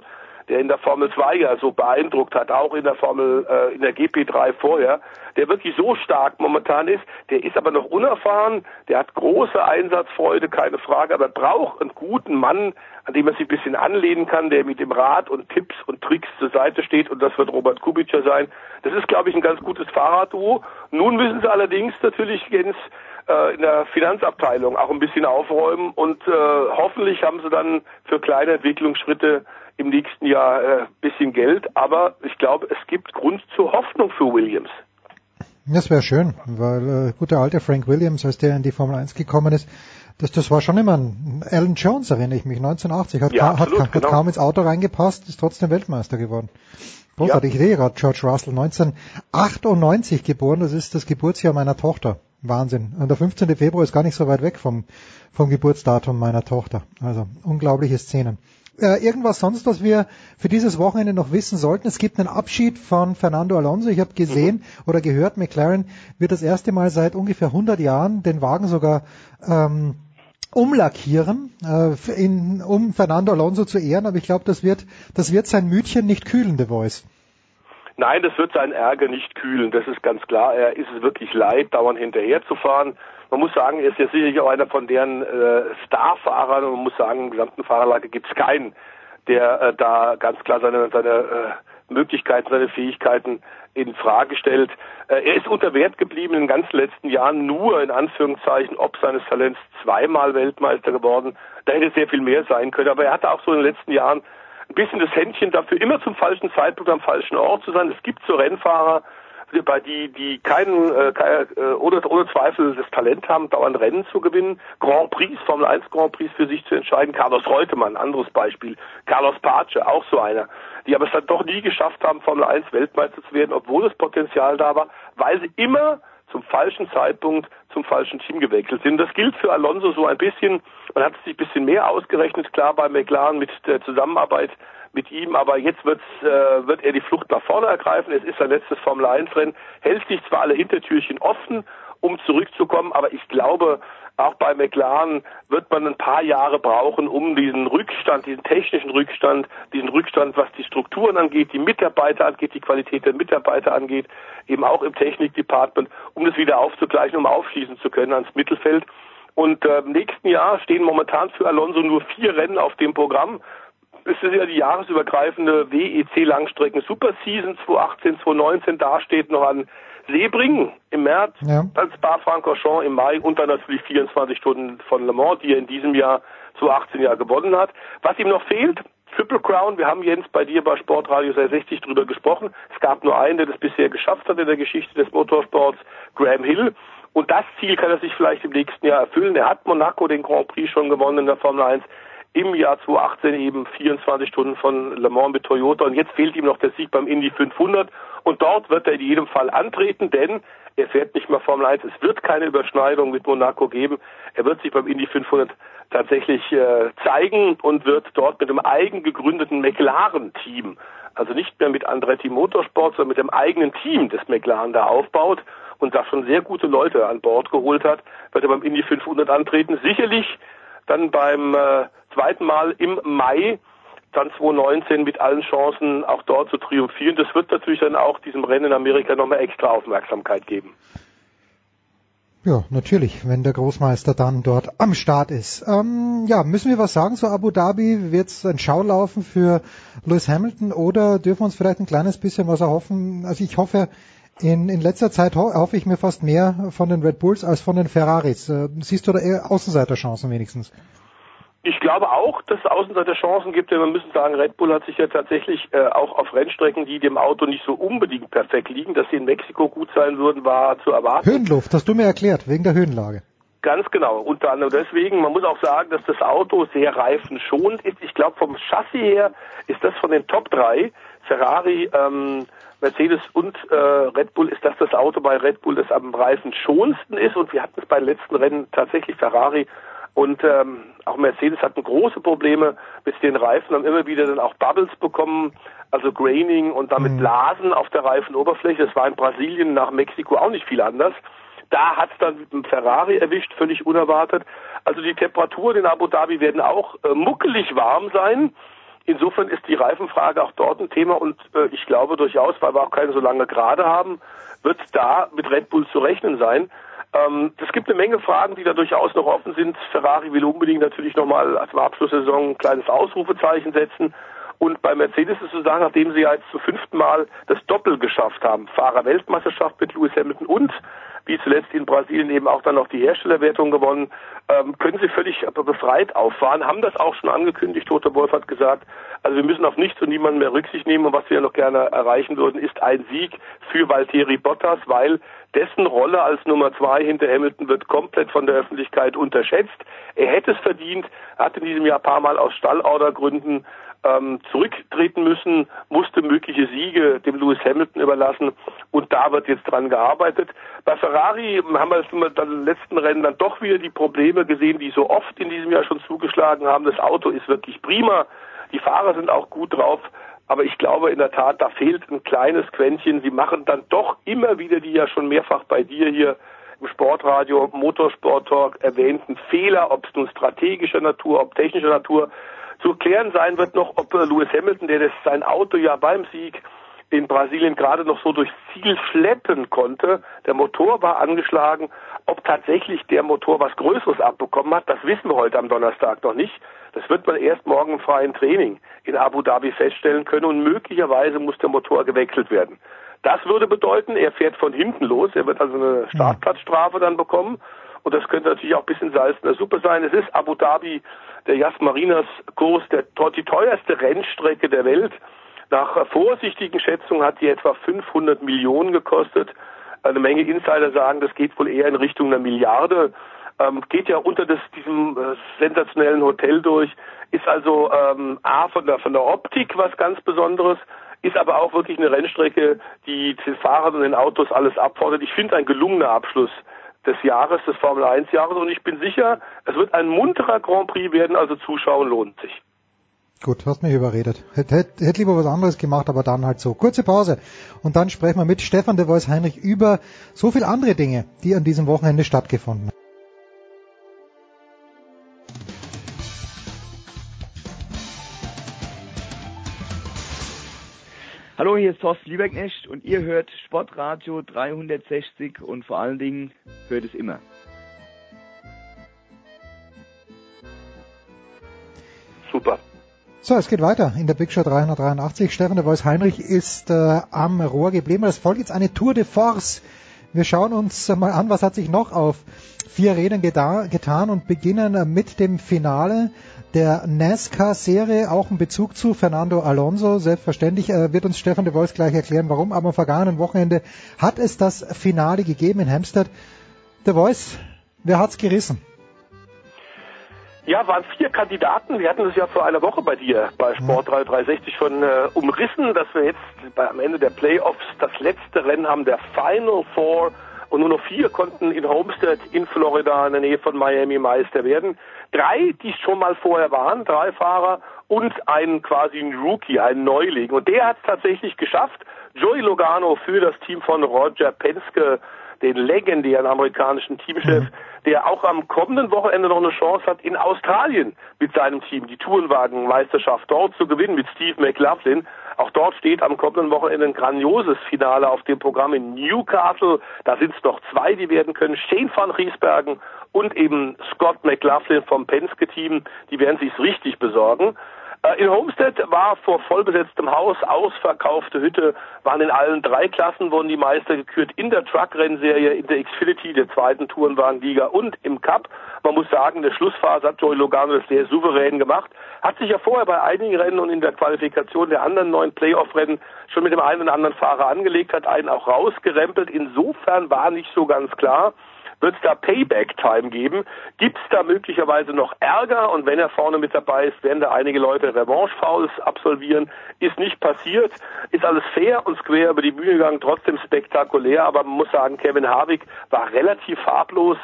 der in der Formel 2 ja so beeindruckt hat, auch in der Formel, äh, in der GP3 vorher, der wirklich so stark momentan ist, der ist aber noch unerfahren, der hat große Einsatzfreude, keine Frage, aber braucht einen guten Mann, an dem er sich ein bisschen anlehnen kann, der mit dem Rat und Tipps und Tricks zur Seite steht und das wird Robert Kubica sein. Das ist, glaube ich, ein ganz gutes Fahrradduo. Nun müssen sie allerdings natürlich, Jens, äh, in der Finanzabteilung auch ein bisschen aufräumen und äh, hoffentlich haben sie dann für kleine Entwicklungsschritte im nächsten Jahr äh, bisschen Geld, aber ich glaube, es gibt Grund zur Hoffnung für Williams. Das wäre schön, weil äh, gut, der alte Frank Williams, als der in die Formel 1 gekommen ist, das, das war schon immer ein Alan Jones, erinnere ich mich, 1980, hat, Ja, absolut, hat, hat genau. kaum ins Auto reingepasst, ist trotzdem Weltmeister geworden. Großartig, ich sehe gerade George Russell, 1998 geboren, das ist das Geburtsjahr meiner Tochter. Wahnsinn. Und der 15. Februar ist gar nicht so weit weg vom, vom Geburtsdatum meiner Tochter. Also unglaubliche Szenen. Äh, irgendwas sonst, was wir für dieses Wochenende noch wissen sollten? Es gibt einen Abschied von Fernando Alonso. Ich habe gesehen oder gehört, McLaren wird das erste Mal seit ungefähr 100 Jahren den Wagen sogar ähm, umlackieren, äh, in, um Fernando Alonso zu ehren. Aber ich glaube, das wird, das wird sein Mütchen nicht kühlen, The Voice. Nein, das wird seinen Ärger nicht kühlen, das ist ganz klar. Er ist es wirklich leid, dauernd hinterher zu fahren. Man muss sagen, er ist ja sicherlich auch einer von deren äh, Starfahrern und man muss sagen, im gesamten Fahrerlager gibt es keinen, der äh, da ganz klar seine, seine äh, Möglichkeiten, seine Fähigkeiten in Frage stellt. Äh, er ist unter Wert geblieben in den ganzen letzten Jahren, nur in Anführungszeichen, ob seines Talents zweimal Weltmeister geworden. Da hätte sehr viel mehr sein können, aber er hatte auch so in den letzten Jahren ein bisschen das Händchen dafür, immer zum falschen Zeitpunkt am falschen Ort zu sein. Es gibt so Rennfahrer, bei die, die keinen, äh, äh, ohne, ohne Zweifel das Talent haben, dauernd Rennen zu gewinnen, Grand Prix, Formel 1 Grand Prix für sich zu entscheiden. Carlos Reutemann, anderes Beispiel. Carlos Pace, auch so einer. Die aber es dann doch nie geschafft haben, Formel 1 Weltmeister zu werden, obwohl das Potenzial da war, weil sie immer zum falschen Zeitpunkt zum falschen Team gewechselt sind. Das gilt für Alonso so ein bisschen. Man hat sich ein bisschen mehr ausgerechnet, klar bei McLaren mit der Zusammenarbeit mit ihm, aber jetzt wird's, äh, wird er die Flucht nach vorne ergreifen. Es ist sein letztes Formel 1 Rennen, hält sich zwar alle Hintertürchen offen, um zurückzukommen, aber ich glaube, auch bei McLaren wird man ein paar Jahre brauchen, um diesen Rückstand, diesen technischen Rückstand, diesen Rückstand, was die Strukturen angeht, die Mitarbeiter angeht, die Qualität der Mitarbeiter angeht, eben auch im Technikdepartment, um das wieder aufzugleichen, um aufschließen zu können ans Mittelfeld. Und äh, im nächsten Jahr stehen momentan für Alonso nur vier Rennen auf dem Programm. Es ist ja die jahresübergreifende WEC Langstrecken Super Season 2018, 2019. Da steht noch an Sebring im März, Ja. dann Spa-Francorchamps im Mai und dann natürlich 24 Stunden von Le Mans, die er in diesem Jahr 2018 ja gewonnen hat. Was ihm noch fehlt, Triple Crown. Wir haben Jens bei dir bei Sportradio 60 drüber gesprochen. Es gab nur einen, der das bisher geschafft hat in der Geschichte des Motorsports, Graham Hill. Und das Ziel kann er sich vielleicht im nächsten Jahr erfüllen. Er hat Monaco den Grand Prix schon gewonnen in der Formel 1 im Jahr 2018 eben 24 Stunden von Le Mans mit Toyota und jetzt fehlt ihm noch der Sieg beim Indy 500 und dort wird er in jedem Fall antreten, denn er fährt nicht mehr Formel 1. Es wird keine Überschneidung mit Monaco geben. Er wird sich beim Indy 500 tatsächlich äh, zeigen und wird dort mit dem eigen gegründeten McLaren-Team, also nicht mehr mit Andretti Motorsport, sondern mit dem eigenen Team des McLaren da aufbaut und da schon sehr gute Leute an Bord geholt hat, wird er beim Indy 500 antreten. Sicherlich dann beim äh, zweiten Mal im Mai dann 2019 mit allen Chancen auch dort zu triumphieren. Das wird natürlich dann auch diesem Rennen in Amerika nochmal extra Aufmerksamkeit geben. Ja, natürlich, wenn der Großmeister dann dort am Start ist. Ähm, ja, müssen wir was sagen zu Abu Dhabi? Wird es ein Schaulaufen für Lewis Hamilton oder dürfen wir uns vielleicht ein kleines bisschen was erhoffen? Also ich hoffe, in, in letzter Zeit ho hoffe ich mir fast mehr von den Red Bulls als von den Ferraris. Äh, siehst du da eher Außenseiterchancen wenigstens? Ich glaube auch, dass es Außenseiterchancen gibt, denn wir müssen sagen, Red Bull hat sich ja tatsächlich äh, auch auf Rennstrecken, die dem Auto nicht so unbedingt perfekt liegen, dass sie in Mexiko gut sein würden, war zu erwarten. Höhenluft, hast du mir erklärt, wegen der Höhenlage. Ganz genau. Unter anderem deswegen, man muss auch sagen, dass das Auto sehr reifenschonend ist. Ich glaube, vom Chassis her ist das von den Top 3, Ferrari, ähm, Mercedes und äh, Red Bull, ist das das Auto bei Red Bull, das am reifenschonendsten ist. Und wir hatten es bei den letzten Rennen tatsächlich Ferrari und ähm, auch Mercedes hatten große Probleme mit den Reifen, haben immer wieder dann auch Bubbles bekommen, also Graining und damit mhm. Blasen auf der Reifenoberfläche. Das war in Brasilien nach Mexiko auch nicht viel anders. Da hat es dann mit dem Ferrari erwischt, völlig unerwartet. Also die Temperaturen in Abu Dhabi werden auch äh, muckelig warm sein. Insofern ist die Reifenfrage auch dort ein Thema und äh, ich glaube durchaus, weil wir auch keine so lange Gerade haben, wird da mit Red Bull zu rechnen sein. Ähm, es gibt eine Menge Fragen, die da durchaus noch offen sind. Ferrari will unbedingt natürlich nochmal als Abschlusssaison ein kleines Ausrufezeichen setzen. Und bei Mercedes ist zu sagen, nachdem sie ja jetzt zum fünften Mal das Doppel geschafft haben, Fahrerweltmeisterschaft mit Lewis Hamilton und wie zuletzt in Brasilien eben auch dann noch die Herstellerwertung gewonnen, ähm, können sie völlig befreit auffahren, haben das auch schon angekündigt. Toto Wolf hat gesagt, also wir müssen auf nichts und niemanden mehr Rücksicht nehmen und was wir noch gerne erreichen würden, ist ein Sieg für Valtteri Bottas, weil dessen Rolle als Nummer zwei hinter Hamilton wird komplett von der Öffentlichkeit unterschätzt. Er hätte es verdient, hat in diesem Jahr ein paar Mal aus Stallordergründen ähm, zurücktreten müssen, musste mögliche Siege dem Lewis Hamilton überlassen und da wird jetzt dran gearbeitet. Bei Ferrari haben wir in den letzten Rennen dann doch wieder die Probleme gesehen, die so oft in diesem Jahr schon zugeschlagen haben. Das Auto ist wirklich prima, die Fahrer sind auch gut drauf, aber ich glaube in der Tat, da fehlt ein kleines Quäntchen. Sie machen dann doch immer wieder die ja schon mehrfach bei dir hier im Sportradio, Motorsport Talk erwähnten Fehler, ob es nun strategischer Natur, ob technischer Natur. Zu klären sein wird noch, ob äh, Lewis Hamilton, der das sein Auto ja beim Sieg in Brasilien gerade noch so durchs Ziel schleppen konnte. Der Motor war angeschlagen. Ob tatsächlich der Motor was Größeres abbekommen hat, das wissen wir heute am Donnerstag noch nicht. Das wird man erst morgen im freien Training in Abu Dhabi feststellen können und möglicherweise muss der Motor gewechselt werden. Das würde bedeuten, er fährt von hinten los, er wird also eine Startplatzstrafe dann bekommen und das könnte natürlich auch ein bisschen Salz in der Suppe sein. Es ist Abu Dhabi, der Yas Marinas Kurs, der, die teuerste Rennstrecke der Welt. Nach vorsichtigen Schätzungen hat die etwa 500 Millionen gekostet. Eine Menge Insider sagen, das geht wohl eher in Richtung einer Milliarde. Ähm, geht ja unter das, diesem äh, sensationellen Hotel durch, ist also ähm, A von der, von der Optik was ganz Besonderes, ist aber auch wirklich eine Rennstrecke, die den Fahrern und den Autos alles abfordert. Ich finde ein gelungener Abschluss des Jahres, des Formel 1 Jahres und ich bin sicher, es wird ein munterer Grand Prix werden, also Zuschauen lohnt sich. Gut, hast mich überredet. Hätte hätt, hätt lieber was anderes gemacht, aber dann halt so. Kurze Pause und dann sprechen wir mit Stefan de Vois Heinrich über so viele andere Dinge, die an diesem Wochenende stattgefunden haben. Hallo, hier ist Thorsten Lieberknecht und ihr hört Sportradio 360 und vor allen Dingen hört es immer. Super. So, es geht weiter in der Big Show 383. Stefan de Vois Heinrich ist äh, am Rohr geblieben. Es folgt jetzt eine Tour de Force Wir schauen uns mal an, was hat sich noch auf vier Rädern getan und beginnen mit dem Finale der NASCAR-Serie, auch ein Bezug zu Fernando Alonso. Selbstverständlich äh, wird uns Stefan de Wolf gleich erklären, warum. Aber am vergangenen Wochenende hat es das Finale gegeben in Hampstead. De Voice, wer hat's gerissen? Ja, waren vier Kandidaten. Wir hatten es ja vor einer Woche bei dir bei Sport 360 schon äh, umrissen, dass wir jetzt bei, am Ende der Playoffs das letzte Rennen haben, der Final Four. Und nur noch vier konnten in Homestead in Florida in der Nähe von Miami Meister werden. Drei, die schon mal vorher waren, drei Fahrer und ein quasi ein Rookie, ein Neuling. Und der hat es tatsächlich geschafft. Joey Logano für das Team von Roger Penske den legendären amerikanischen Teamchef, mhm. der auch am kommenden Wochenende noch eine Chance hat, in Australien mit seinem Team die Tourenwagenmeisterschaft dort zu gewinnen mit Steve McLaughlin. Auch dort steht am kommenden Wochenende ein grandioses Finale auf dem Programm in Newcastle. Da sind es noch zwei, die werden können. Shane van Riesbergen und eben Scott McLaughlin vom Penske-Team. Die werden sich's richtig besorgen. Äh, in Homestead war vor vollbesetztem Haus, ausverkaufte Hütte, waren in allen drei Klassen, wurden die Meister gekürt, in der Truck-Rennserie, in der Xfinity, der zweiten Tourenwagenliga und im Cup. Man muss sagen, der Schlussphase hat Joey Logano das sehr souverän gemacht, hat sich ja vorher bei einigen Rennen und in der Qualifikation der anderen neuen Playoff-Rennen schon mit dem einen oder anderen Fahrer angelegt, hat einen auch rausgerempelt. Insofern war nicht so ganz klar, wird es da Payback-Time geben? Gibt es da möglicherweise noch Ärger? Und wenn er vorne mit dabei ist, werden da einige Leute Revanche-Fouls absolvieren? Ist nicht passiert. Ist alles fair und square über die Bühne gegangen, trotzdem spektakulär. Aber man muss sagen, Kevin Harvick war relativ farblos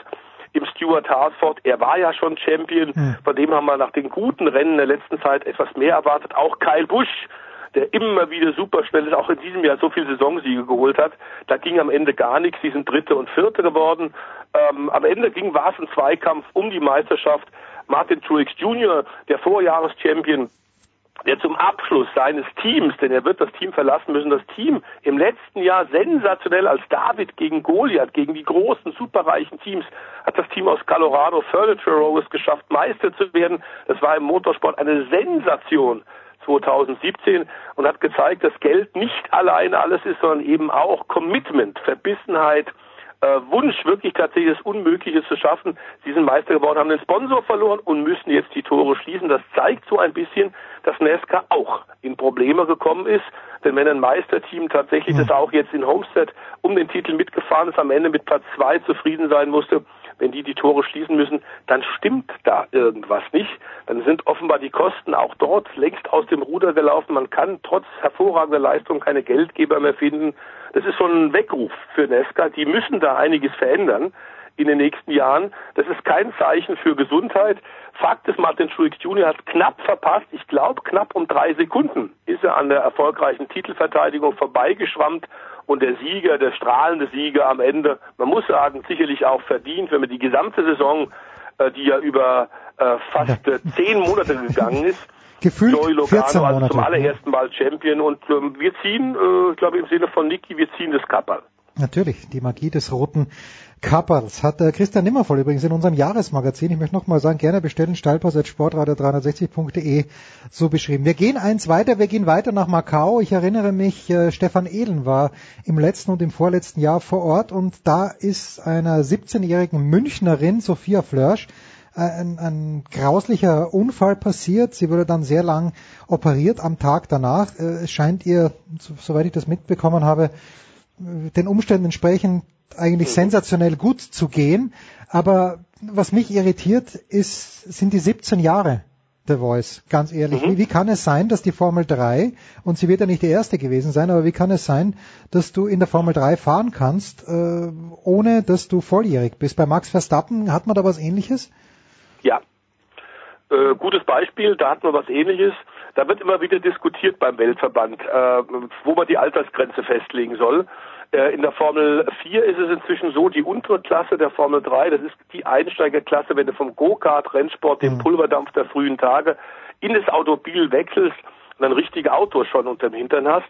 im Stuart Harsford. Er war ja schon Champion. Hm. Von dem haben wir nach den guten Rennen der letzten Zeit etwas mehr erwartet. Auch Kyle Busch der immer wieder super schnell ist, auch in diesem Jahr so viele Saisonsiege geholt hat. Da ging am Ende gar nichts. Sie sind Dritte und Vierte geworden. Ähm, am Ende ging war es ein Zweikampf um die Meisterschaft. Martin Truex Jr., der Vorjahreschampion, der zum Abschluss seines Teams, denn er wird das Team verlassen müssen, das Team im letzten Jahr sensationell als David gegen Goliath, gegen die großen, superreichen Teams, hat das Team aus Colorado Furniture Rose geschafft, Meister zu werden. Das war im Motorsport eine Sensation. 2017 und hat gezeigt, dass Geld nicht alleine alles ist, sondern eben auch Commitment, Verbissenheit, äh, Wunsch, wirklich tatsächlich das Unmögliche zu schaffen. Sie sind Meister geworden, haben den Sponsor verloren und müssen jetzt die Tore schließen. Das zeigt so ein bisschen, dass Nesca auch in Probleme gekommen ist. Denn wenn ein Meisterteam tatsächlich, das auch jetzt in Homestead um den Titel mitgefahren ist, am Ende mit Platz zwei zufrieden sein musste, wenn die die Tore schließen müssen, dann stimmt da irgendwas nicht. Dann sind offenbar die Kosten auch dort längst aus dem Ruder gelaufen. Man kann trotz hervorragender Leistung keine Geldgeber mehr finden. Das ist schon ein Weckruf für Nesca. Die müssen da einiges verändern in den nächsten Jahren. Das ist kein Zeichen für Gesundheit. Fakt ist, Martin Truex Jr. hat knapp verpasst, ich glaube knapp um drei Sekunden ist er an der erfolgreichen Titelverteidigung vorbeigeschwammt und der Sieger, der strahlende Sieger am Ende, man muss sagen, sicherlich auch verdient, wenn man die gesamte Saison, äh, die ja über äh, fast äh, zehn Monate gegangen ist, Gefühlt Joey Logano also zum allerersten Mal Champion und ähm, wir ziehen, äh, ich glaube im Sinne von Niki, wir ziehen das Kapperl. Natürlich, die Magie des roten Kapperls hat äh, Christian Nimmervoll übrigens in unserem Jahresmagazin, ich möchte nochmal sagen, gerne bestellen, steilpass.sportradio360.de so beschrieben. Wir gehen eins weiter, wir gehen weiter nach Macau. Ich erinnere mich, äh, Stefan Ehlen war im letzten und im vorletzten Jahr vor Ort und da ist einer 17-jährigen Münchnerin, Sophia Flörsch, äh, ein, ein grauslicher Unfall passiert. Sie wurde dann sehr lang operiert am Tag danach. Äh, es scheint ihr, soweit ich das mitbekommen habe, den Umständen entsprechend eigentlich mhm. sensationell gut zu gehen. Aber was mich irritiert, ist, sind die 17 Jahre The Voice, ganz ehrlich. Mhm. Wie, wie, kann es sein, dass die Formel 3, und sie wird ja nicht die erste gewesen sein, aber wie kann es sein, dass du in der Formel 3 fahren kannst, äh, ohne dass du volljährig bist? Bei Max Verstappen hat man da was ähnliches? Ja. Äh, gutes Beispiel, da hat man was ähnliches. Da wird immer wieder diskutiert beim Weltverband, äh, wo man die Altersgrenze festlegen soll. Äh, in der Formel 4 ist es inzwischen so, die untere Klasse der Formel 3, das ist die Einsteigerklasse, wenn du vom Go-Kart, Rennsport, dem mhm. Pulverdampf der frühen Tage in das Automobil wechselst und ein richtiges Auto schon unterm Hintern hast.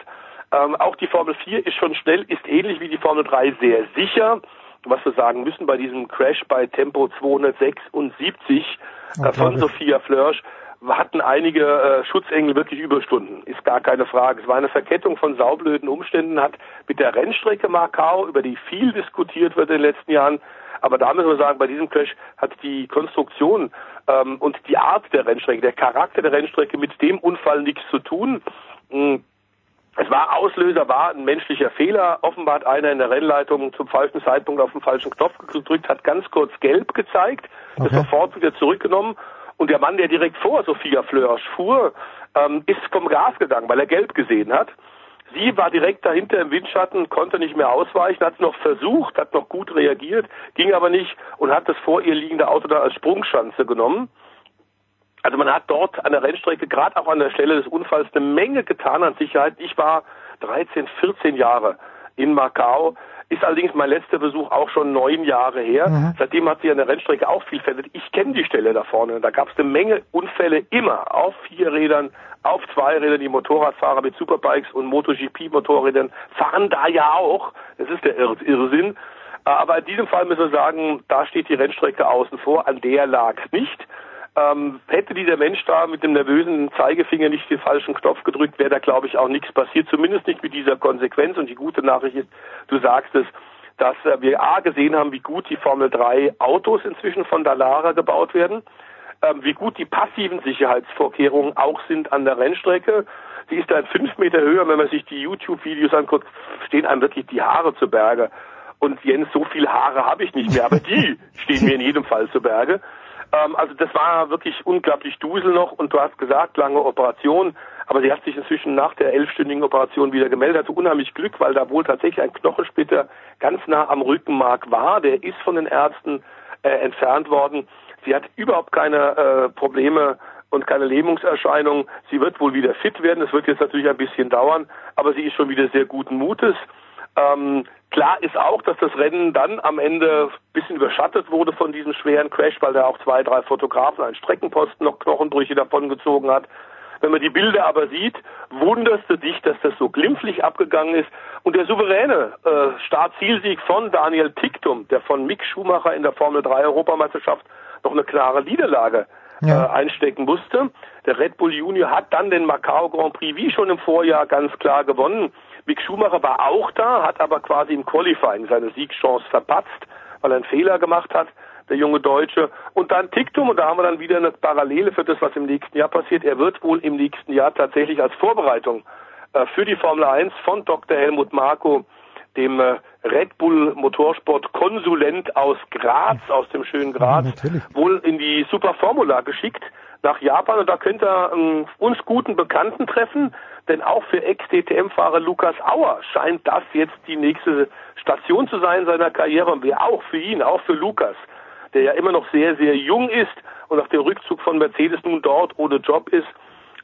Ähm, auch die Formel 4 ist schon schnell, ist ähnlich wie die Formel 3 sehr sicher. Was wir sagen müssen bei diesem Crash bei Tempo 276 äh, von Sophia Flörsch, hatten einige äh, Schutzengel wirklich Überstunden, ist gar keine Frage. Es war eine Verkettung von saublöden Umständen, hat mit der Rennstrecke Macau, über die viel diskutiert wird in den letzten Jahren, aber da müssen wir sagen, bei diesem Crash hat die Konstruktion ähm, und die Art der Rennstrecke, der Charakter der Rennstrecke mit dem Unfall nichts zu tun. Hm, es war Auslöser, war ein menschlicher Fehler. Offenbar hat einer in der Rennleitung zum falschen Zeitpunkt auf den falschen Knopf gedrückt, hat ganz kurz gelb gezeigt, okay. ist sofort wieder zurückgenommen. Und der Mann, der direkt vor Sophia Flörsch fuhr, ähm, ist vom Gas gegangen, weil er gelb gesehen hat. Sie war direkt dahinter im Windschatten, konnte nicht mehr ausweichen, hat es noch versucht, hat noch gut reagiert, ging aber nicht und hat das vor ihr liegende Auto da als Sprungschanze genommen. Also man hat dort an der Rennstrecke, gerade auch an der Stelle des Unfalls, eine Menge getan an Sicherheit. Ich war 13, 14 Jahre in Macau. Ist allerdings mein letzter Besuch auch schon neun Jahre her. Mhm. Seitdem hat sich an der Rennstrecke auch viel verändert. Ich kenne die Stelle da vorne. Da gab es eine Menge Unfälle immer auf vier Rädern, auf zwei Rädern. Die Motorradfahrer mit Superbikes und MotoGP-Motorrädern fahren da ja auch. Das ist der Irrsinn. Aber in diesem Fall müssen wir sagen, da steht die Rennstrecke außen vor. An der lag nicht. Ähm, hätte dieser Mensch da mit dem nervösen Zeigefinger nicht den falschen Knopf gedrückt, wäre da, glaube ich, auch nichts passiert. Zumindest nicht mit dieser Konsequenz. Und die gute Nachricht ist, du sagst es, dass äh, wir A gesehen haben, wie gut die Formel 3 Autos inzwischen von Dallara gebaut werden, ähm, wie gut die passiven Sicherheitsvorkehrungen auch sind an der Rennstrecke. Sie ist dann fünf Meter höher, wenn man sich die YouTube-Videos anguckt, stehen einem wirklich die Haare zu Berge. Und Jens, so viele Haare habe ich nicht mehr, aber die stehen mir in jedem Fall zu Berge. Ähm, also das war wirklich unglaublich Dusel noch und du hast gesagt, lange Operation, aber sie hat sich inzwischen nach der elfstündigen Operation wieder gemeldet, hatte unheimlich Glück, weil da wohl tatsächlich ein Knochensplitter ganz nah am Rückenmark war, der ist von den Ärzten äh, entfernt worden. Sie hat überhaupt keine äh, Probleme und keine Lähmungserscheinungen. Sie wird wohl wieder fit werden. Es wird jetzt natürlich ein bisschen dauern, aber sie ist schon wieder sehr guten Mutes. Ähm, klar ist auch, dass das Rennen dann am Ende ein bisschen überschattet wurde von diesem schweren Crash, weil da auch zwei, drei Fotografen einen Streckenposten noch Knochenbrüche davongezogen hat. Wenn man die Bilder aber sieht, wunderst du dich, dass das so glimpflich abgegangen ist. Und der souveräne äh, Start-Zielsieg von Daniel Ticktum, der von Mick Schumacher in der Formel 3 Europameisterschaft noch eine klare Niederlage ja. äh, einstecken musste. Der Red Bull Junior hat dann den Macau Grand Prix wie schon im Vorjahr ganz klar gewonnen. Mick Schumacher war auch da, hat aber quasi im Qualifying seine Siegchance verpatzt, weil er einen Fehler gemacht hat, der junge Deutsche. Und dann Ticktum, und da haben wir dann wieder eine Parallele für das, was im nächsten Jahr passiert. Er wird wohl im nächsten Jahr tatsächlich als Vorbereitung äh, für die Formel 1 von Dr. Helmut Marko, dem äh, Red Bull Motorsport Konsulent aus Graz, aus dem schönen Graz, ja, wohl in die Super Formula geschickt nach Japan und da könnte er ähm, uns guten Bekannten treffen, denn auch für Ex-DTM-Fahrer Lukas Auer scheint das jetzt die nächste Station zu sein seiner Karriere und wäre auch für ihn, auch für Lukas, der ja immer noch sehr, sehr jung ist und nach dem Rückzug von Mercedes nun dort ohne Job ist.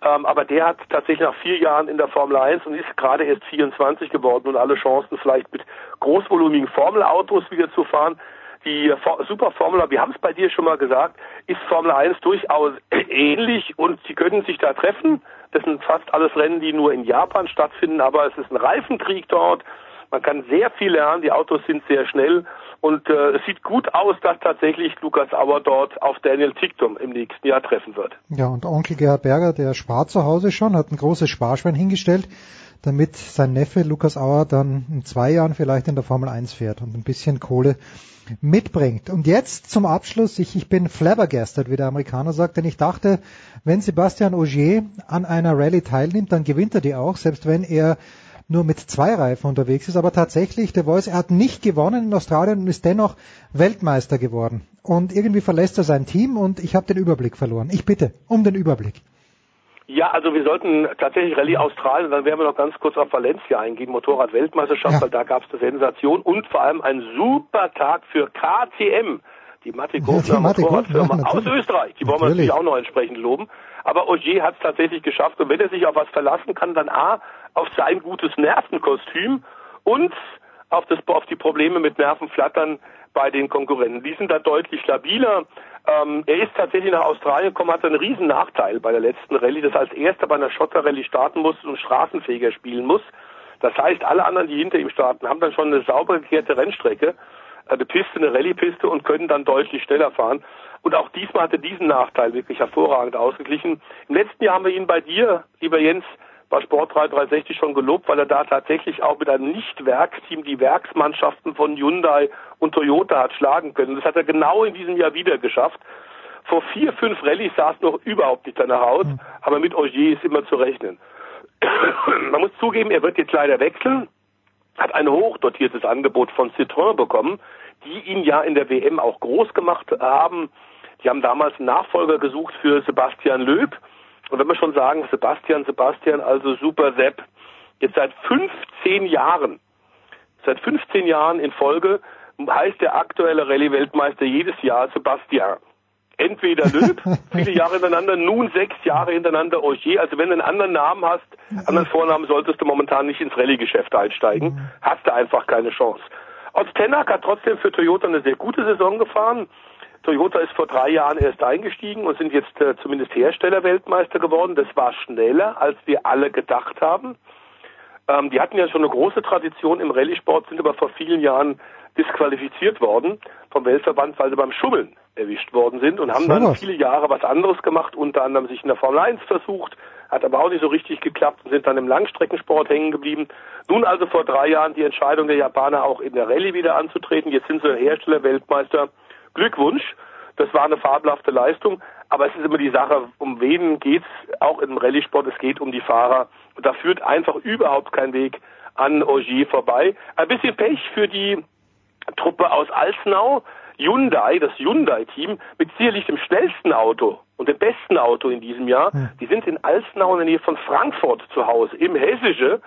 Ähm, aber der hat tatsächlich nach vier Jahren in der Formel 1 und ist gerade erst 24 geworden und alle Chancen vielleicht mit großvolumigen Formelautos wieder zu fahren die Super Formula, wir haben es bei dir schon mal gesagt, ist Formel 1 durchaus ähnlich und sie können sich da treffen. Das sind fast alles Rennen, die nur in Japan stattfinden, aber es ist ein Reifenkrieg dort. Man kann sehr viel lernen, die Autos sind sehr schnell und äh, es sieht gut aus, dass tatsächlich Lukas Auer dort auf Daniel Ticktum im nächsten Jahr treffen wird. Ja, und Onkel Gerhard Berger, der spart zu Hause schon, hat ein großes Sparschwein hingestellt, damit sein Neffe Lukas Auer dann in zwei Jahren vielleicht in der Formel 1 fährt und ein bisschen Kohle mitbringt. Und jetzt zum Abschluss, ich, ich bin flabbergasted, wie der Amerikaner sagt, denn ich dachte, wenn Sebastian Ogier an einer Rallye teilnimmt, dann gewinnt er die auch, selbst wenn er nur mit zwei Reifen unterwegs ist. Aber tatsächlich, der Voice, er hat nicht gewonnen in Australien und ist dennoch Weltmeister geworden. Und irgendwie verlässt er sein Team und ich habe den Überblick verloren. Ich bitte um den Überblick. Ja, also wir sollten tatsächlich Rallye Australien, dann werden wir noch ganz kurz auf Valencia eingehen, Motorrad-Weltmeisterschaft, ja. weil da gab es eine Sensation und vor allem ein super Tag für KTM, die Matikofner ja, Motorradfirma ja, aus Österreich. Die wollen wir natürlich auch noch entsprechend loben. Aber Ogier hat es tatsächlich geschafft und wenn er sich auf was verlassen kann, dann A, auf sein gutes Nervenkostüm und auf, das, auf die Probleme mit Nervenflattern bei den Konkurrenten. Die sind da deutlich stabiler. Ähm, er ist tatsächlich nach Australien gekommen, hatte einen riesen Nachteil bei der letzten Rallye, dass er als erster bei einer Schotterrallye starten muss und straßenfähiger spielen muss. Das heißt, alle anderen, die hinter ihm starten, haben dann schon eine sauber gekehrte Rennstrecke. eine Piste, eine Rallye-Piste und können dann deutlich schneller fahren. Und auch diesmal hat er diesen Nachteil wirklich hervorragend ausgeglichen. Im letzten Jahr haben wir ihn bei dir, lieber Jens, bei Sport 360 schon gelobt, weil er da tatsächlich auch mit einem Nicht-Werksteam die Werksmannschaften von Hyundai und Toyota hat schlagen können. Das hat er genau in diesem Jahr wieder geschafft. Vor vier, fünf Rallyes sah es noch überhaupt nicht danach aus, mhm. aber mit Ogier ist immer zu rechnen. Man muss zugeben, er wird jetzt leider wechseln, hat ein hochdotiertes Angebot von Citroën bekommen, die ihn ja in der WM auch groß gemacht haben. Die haben damals einen Nachfolger gesucht für Sebastian Löb. Und wenn wir schon sagen, Sebastian, Sebastian, also Super Sepp, jetzt seit 15 Jahren, seit 15 Jahren in Folge heißt der aktuelle Rallye-Weltmeister jedes Jahr Sebastian entweder Löb, viele Jahre hintereinander, nun sechs Jahre hintereinander Ogier. Also wenn du einen anderen Namen hast, anderen Vornamen, solltest du momentan nicht ins Rallye-Geschäft einsteigen. Hast du einfach keine Chance. Oztenak hat trotzdem für Toyota eine sehr gute Saison gefahren. Toyota ist vor drei Jahren erst eingestiegen und sind jetzt äh, zumindest Herstellerweltmeister geworden. Das war schneller, als wir alle gedacht haben. Ähm, die hatten ja schon eine große Tradition im Rallye-Sport, sind aber vor vielen Jahren disqualifiziert worden vom Weltverband, weil sie beim Schummeln erwischt worden sind und haben so dann viele Jahre was anderes gemacht, unter anderem sich in der Formel 1 versucht, hat aber auch nicht so richtig geklappt und sind dann im Langstreckensport hängen geblieben. Nun also vor drei Jahren die Entscheidung der Japaner auch in der Rallye wieder anzutreten. Jetzt sind sie Hersteller-Weltmeister. Glückwunsch. Das war eine fabelhafte Leistung. Aber es ist immer die Sache, um wen geht's auch im Rallye-Sport? Es geht um die Fahrer. Und da führt einfach überhaupt kein Weg an Ogier vorbei. Ein bisschen Pech für die Truppe aus Alsnau. Hyundai, das Hyundai-Team, mit sicherlich dem schnellsten Auto und dem besten Auto in diesem Jahr, die sind in Alsnau in der Nähe von Frankfurt zu Hause, im Hessische,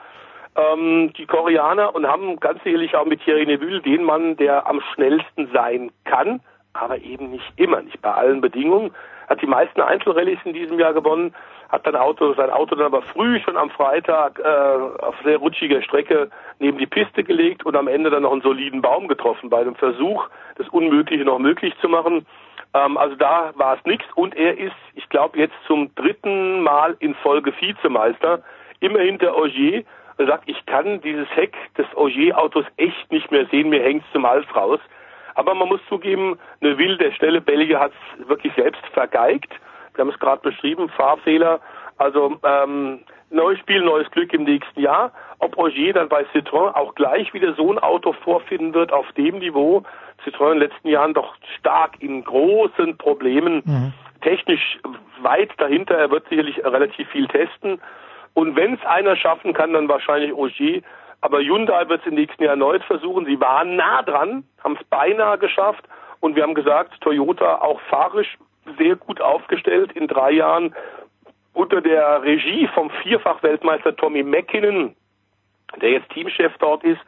ähm, die Koreaner, und haben ganz sicherlich auch mit Thierry Neville den Mann, der am schnellsten sein kann, aber eben nicht immer, nicht bei allen Bedingungen. Hat die meisten Einzelrallyes in diesem Jahr gewonnen, hat dann Auto, sein Auto dann aber früh schon am Freitag äh, auf sehr rutschiger Strecke neben die Piste gelegt und am Ende dann noch einen soliden Baum getroffen bei dem Versuch, das Unmögliche noch möglich zu machen. Ähm, also da war es nichts und er ist, ich glaube, jetzt zum dritten Mal in Folge Vizemeister, immer hinter Ogier. Er sagt, ich kann dieses Heck des Ogier-Autos echt nicht mehr sehen, mir hängt's zum Hals raus. Aber man muss zugeben, eine wilde schnelle Belgier hat es wirklich selbst vergeigt. Wir haben es gerade beschrieben, Fahrfehler. Also ähm, neues Spiel, neues Glück im nächsten Jahr. Ob Roger dann bei Citroën auch gleich wieder so ein Auto vorfinden wird auf dem Niveau. Citroën in den letzten Jahren doch stark in großen Problemen. Mhm. Technisch weit dahinter. Er wird sicherlich relativ viel testen. Und wenn es einer schaffen kann, dann wahrscheinlich Roger. Aber Hyundai wird es im nächsten Jahr erneut versuchen. Sie waren nah dran, haben es beinahe geschafft. Und wir haben gesagt, Toyota auch fahrisch sehr gut aufgestellt in drei Jahren unter der Regie vom Vierfach-Weltmeister Tommy McKinnon, der jetzt Teamchef dort ist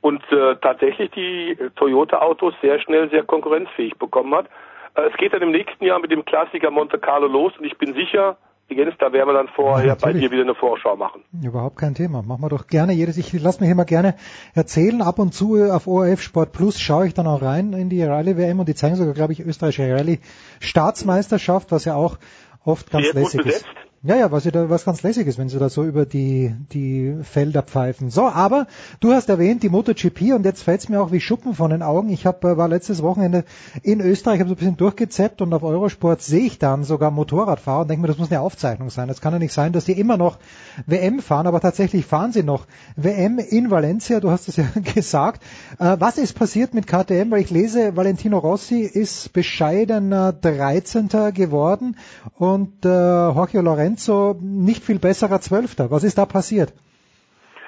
und äh, tatsächlich die Toyota-Autos sehr schnell sehr konkurrenzfähig bekommen hat. Äh, es geht dann im nächsten Jahr mit dem Klassiker Monte Carlo los und ich bin sicher, Jens, da werden wir dann vorher ja, bei dir wieder eine Vorschau machen. Überhaupt kein Thema. Machen wir doch gerne jedes. Ich lasse mich immer gerne erzählen. Ab und zu auf ORF Sport Plus schaue ich dann auch rein in die Rallye WM und die zeigen sogar, glaube ich, österreichische Rallye Staatsmeisterschaft, was ja auch oft ganz lässig ist. Ja, ja, was, was ganz lässig ist, wenn sie da so über die, die Felder pfeifen. So, aber du hast erwähnt die MotoGP und jetzt fällt es mir auch wie Schuppen von den Augen. Ich hab, äh, war letztes Wochenende in Österreich, habe so ein bisschen durchgezeppt und auf Eurosport sehe ich dann sogar Motorradfahrer und denke mir, das muss eine Aufzeichnung sein. Es kann ja nicht sein, dass die immer noch WM fahren, aber tatsächlich fahren sie noch WM in Valencia, du hast es ja gesagt. Äh, was ist passiert mit KTM? Weil ich lese, Valentino Rossi ist bescheidener 13. geworden und äh, Jorge Lorenzo Lorenzo nicht viel besserer Zwölfter. Was ist da passiert?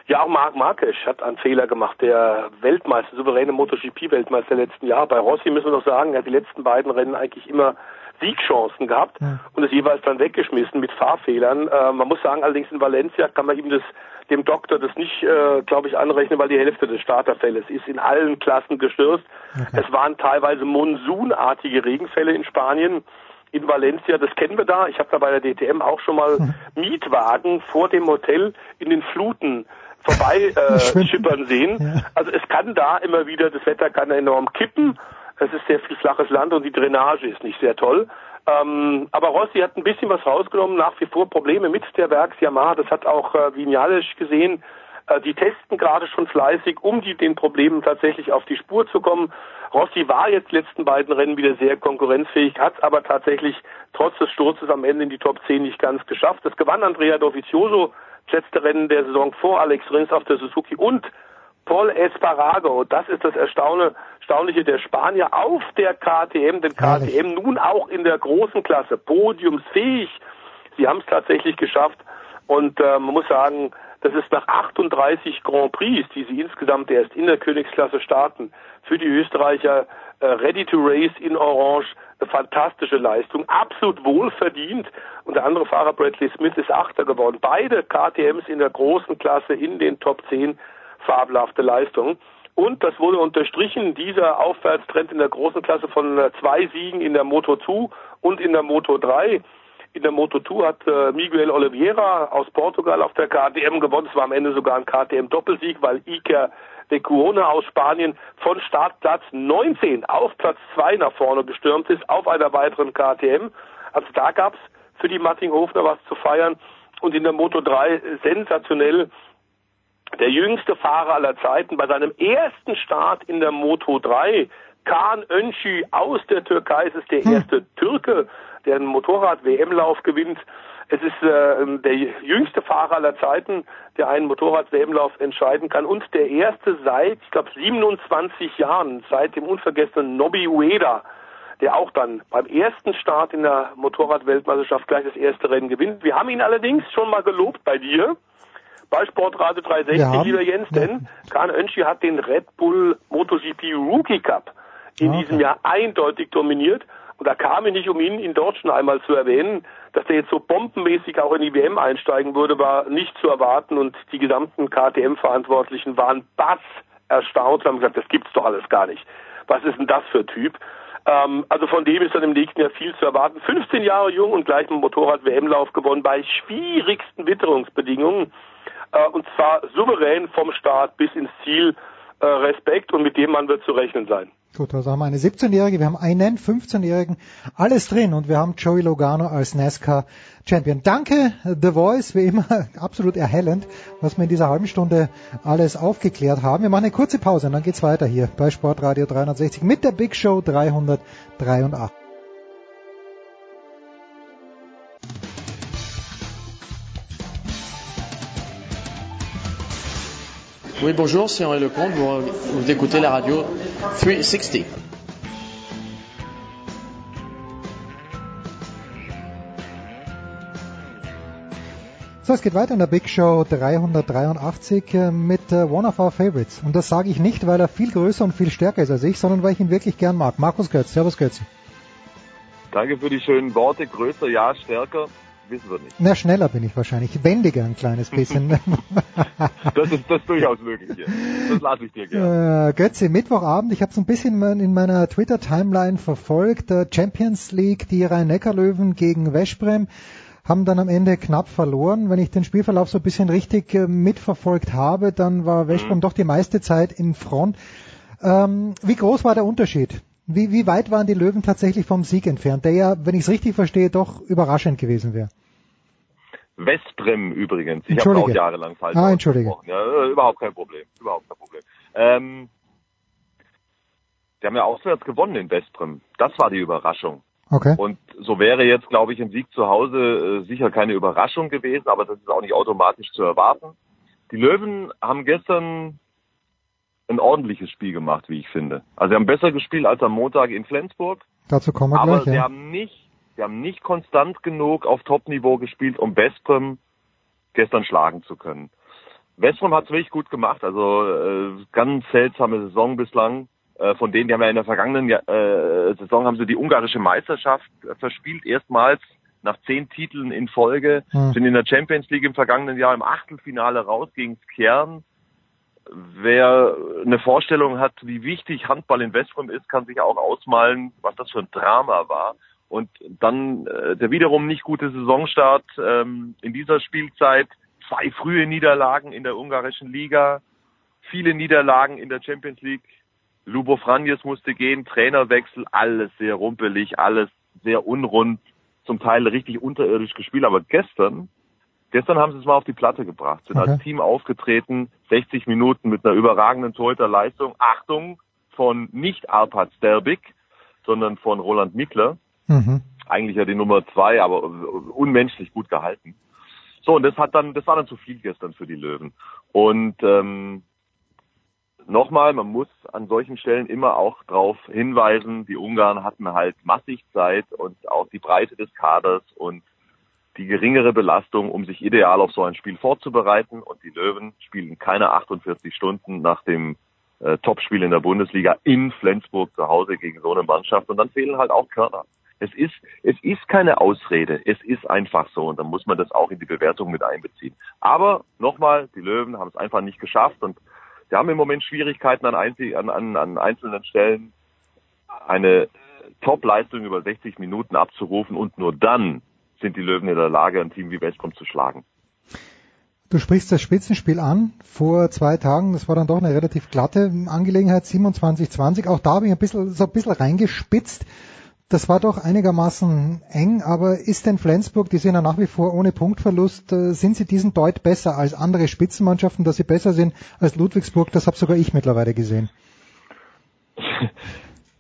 Ja, auch Marc Marquez hat einen Fehler gemacht, der Weltmeister, souveräne MotoGP-Weltmeister letzten Jahr. Bei Rossi müssen wir noch sagen, er hat die letzten beiden Rennen eigentlich immer Siegchancen gehabt ja. und es jeweils dann weggeschmissen mit Fahrfehlern. Äh, man muss sagen, allerdings in Valencia kann man ihm das dem Doktor das nicht, äh, glaube ich, anrechnen, weil die Hälfte des Starterfälles ist in allen Klassen gestürzt. Okay. Es waren teilweise monsunartige Regenfälle in Spanien in Valencia, das kennen wir da. Ich habe da bei der DTM auch schon mal hm. Mietwagen vor dem Hotel in den Fluten vorbei äh, schippern sehen. Ja. Also es kann da immer wieder, das Wetter kann enorm kippen. Es ist sehr viel flaches Land und die Drainage ist nicht sehr toll. Ähm, aber Rossi hat ein bisschen was rausgenommen, nach wie vor Probleme mit der Werks Yamaha. Das hat auch äh, Vinales gesehen. Äh, die testen gerade schon fleißig, um die, den Problemen tatsächlich auf die Spur zu kommen. Rossi war jetzt letzten beiden Rennen wieder sehr konkurrenzfähig, hat es aber tatsächlich trotz des Sturzes am Ende in die Top 10 nicht ganz geschafft. Das gewann Andrea Dovizioso, das letzte Rennen der Saison vor Alex Rins auf der Suzuki und Paul Espargaro. Das ist das Erstaunliche der Spanier auf der KTM, denn KTM nun auch in der großen Klasse, podiumsfähig. Sie haben es tatsächlich geschafft und äh, man muss sagen, das ist nach 38 Grand Prix, die sie insgesamt erst in der Königsklasse starten, für die Österreicher äh, Ready to Race in Orange eine fantastische Leistung, absolut wohlverdient. Und der andere Fahrer Bradley Smith ist Achter geworden. Beide KTMs in der großen Klasse in den Top 10 fabelhafte Leistung. Und das wurde unterstrichen, dieser Aufwärtstrend in der großen Klasse von äh, zwei Siegen in der Moto 2 und in der Moto 3. In der Moto 2 hat äh, Miguel Oliveira aus Portugal auf der KTM gewonnen. Es war am Ende sogar ein KTM-Doppelsieg, weil Iker de Cuona aus Spanien von Startplatz 19 auf Platz 2 nach vorne gestürmt ist, auf einer weiteren KTM. Also da gab's für die Martin Hofner was zu feiern. Und in der Moto 3 sensationell der jüngste Fahrer aller Zeiten bei seinem ersten Start in der Moto 3. Kaan Öncü aus der Türkei. Es ist der hm. erste Türke, der einen Motorrad-WM-Lauf gewinnt. Es ist äh, der jüngste Fahrer aller Zeiten, der einen Motorrad-WM-Lauf entscheiden kann und der erste seit, ich glaube, 27 Jahren, seit dem unvergessenen Nobby Ueda, der auch dann beim ersten Start in der Motorrad-Weltmeisterschaft gleich das erste Rennen gewinnt. Wir haben ihn allerdings schon mal gelobt bei dir bei Sportrate 360, lieber Jens, denn. Kahn Önschi hat den Red Bull MotoGP Rookie Cup in okay. diesem Jahr eindeutig dominiert. Und da kam ich nicht um ihn in dort schon einmal zu erwähnen, dass der jetzt so bombenmäßig auch in die WM einsteigen würde, war nicht zu erwarten und die gesamten KTM-Verantwortlichen waren bass erstaunt und haben gesagt, das gibt's doch alles gar nicht. Was ist denn das für ein Typ? Ähm, also von dem ist dann im nächsten Jahr viel zu erwarten. 15 Jahre jung und gleich einen Motorrad-WM-Lauf gewonnen bei schwierigsten Witterungsbedingungen äh, und zwar souverän vom Start bis ins Ziel. Äh, Respekt und mit dem Mann wird zu rechnen sein. Gut, also haben wir eine 17-Jährige, wir haben einen 15-Jährigen, alles drin und wir haben Joey Logano als NASCAR Champion. Danke, The Voice, wie immer absolut erhellend, was wir in dieser halben Stunde alles aufgeklärt haben. Wir machen eine kurze Pause und dann geht's weiter hier bei Sportradio 360 mit der Big Show 383. Oui, bonjour, c'est Henri Lecomte. Vous, vous écoutez la radio 360. So, es geht weiter in der Big Show 383 äh, mit uh, One of Our Favorites. Und das sage ich nicht, weil er viel größer und viel stärker ist als ich, sondern weil ich ihn wirklich gern mag. Markus Götz. Servus Götz. Danke für die schönen Worte. Größer, ja, stärker wissen wir nicht. Na, schneller bin ich wahrscheinlich. Wendiger ein kleines bisschen. das, ist, das ist durchaus möglich. Hier. Das lasse ich dir gerne. Äh, Götze, Mittwochabend, ich habe so ein bisschen in meiner Twitter-Timeline verfolgt. Äh, Champions League, die Rhein-Neckar-Löwen gegen Westbrem haben dann am Ende knapp verloren. Wenn ich den Spielverlauf so ein bisschen richtig äh, mitverfolgt habe, dann war Westbrem mhm. doch die meiste Zeit in Front. Ähm, wie groß war der Unterschied? Wie, wie weit waren die Löwen tatsächlich vom Sieg entfernt, der ja, wenn ich es richtig verstehe, doch überraschend gewesen wäre? Westbrem übrigens. Ich habe auch jahrelang falsch ah, Entschuldige. Ja, äh, überhaupt kein Problem. Überhaupt kein Problem. Ähm, die haben ja auswärts gewonnen in Westbrem. Das war die Überraschung. Okay. Und so wäre jetzt, glaube ich, ein Sieg zu Hause äh, sicher keine Überraschung gewesen, aber das ist auch nicht automatisch zu erwarten. Die Löwen haben gestern ein ordentliches Spiel gemacht, wie ich finde. Also sie haben besser gespielt als am Montag in Flensburg. Dazu kommen wir aber gleich. sie ja. haben nicht, sie haben nicht konstant genug auf Top-Niveau gespielt, um Westbrem gestern schlagen zu können. Westbrem hat es wirklich gut gemacht, also äh, ganz seltsame Saison bislang. Äh, von denen, die haben ja in der vergangenen äh, Saison haben sie die ungarische Meisterschaft verspielt, erstmals nach zehn Titeln in Folge, hm. sind in der Champions League im vergangenen Jahr im Achtelfinale raus gegen Kern Wer eine Vorstellung hat, wie wichtig Handball in Westrum ist, kann sich auch ausmalen, was das für ein Drama war. Und dann äh, der wiederum nicht gute Saisonstart ähm, in dieser Spielzeit, zwei frühe Niederlagen in der ungarischen Liga, viele Niederlagen in der Champions League. Lubo Franjes musste gehen, Trainerwechsel, alles sehr rumpelig, alles sehr unrund, zum Teil richtig unterirdisch gespielt. Aber gestern Gestern haben sie es mal auf die Platte gebracht, sind Okay. als Team aufgetreten, 60 Minuten mit einer überragenden Torhüterleistung. Achtung, von nicht Arpad Sterbik, sondern von Roland Mickler. Mhm. Eigentlich ja die Nummer zwei, aber unmenschlich gut gehalten. So, und das hat dann, das war dann zu viel gestern für die Löwen. Und ähm, nochmal, man muss an solchen Stellen immer auch darauf hinweisen, die Ungarn hatten halt massig Zeit und auch die Breite des Kaders und die geringere Belastung, um sich ideal auf so ein Spiel vorzubereiten. Und die Löwen spielen keine 48 Stunden nach dem äh, Topspiel in der Bundesliga in Flensburg zu Hause gegen so eine Mannschaft. Und dann fehlen halt auch Körner. Es ist, es ist keine Ausrede. Es ist einfach so. Und dann muss man das auch in die Bewertung mit einbeziehen. Aber nochmal, die Löwen haben es einfach nicht geschafft und sie haben im Moment Schwierigkeiten an, einzel an, an, an einzelnen Stellen eine Top-Leistung über 60 Minuten abzurufen und nur dann sind die Löwen in der Lage, ein Team wie Westbrom zu schlagen. Du sprichst das Spitzenspiel an vor zwei Tagen. Das war dann doch eine relativ glatte Angelegenheit, 27-20. Auch da habe ich ein bisschen, so ein bisschen reingespitzt. Das war doch einigermaßen eng, aber ist denn Flensburg, die sind ja nach wie vor ohne Punktverlust, äh, sind sie diesen Deut besser als andere Spitzenmannschaften, dass sie besser sind als Ludwigsburg? Das habe sogar ich mittlerweile gesehen.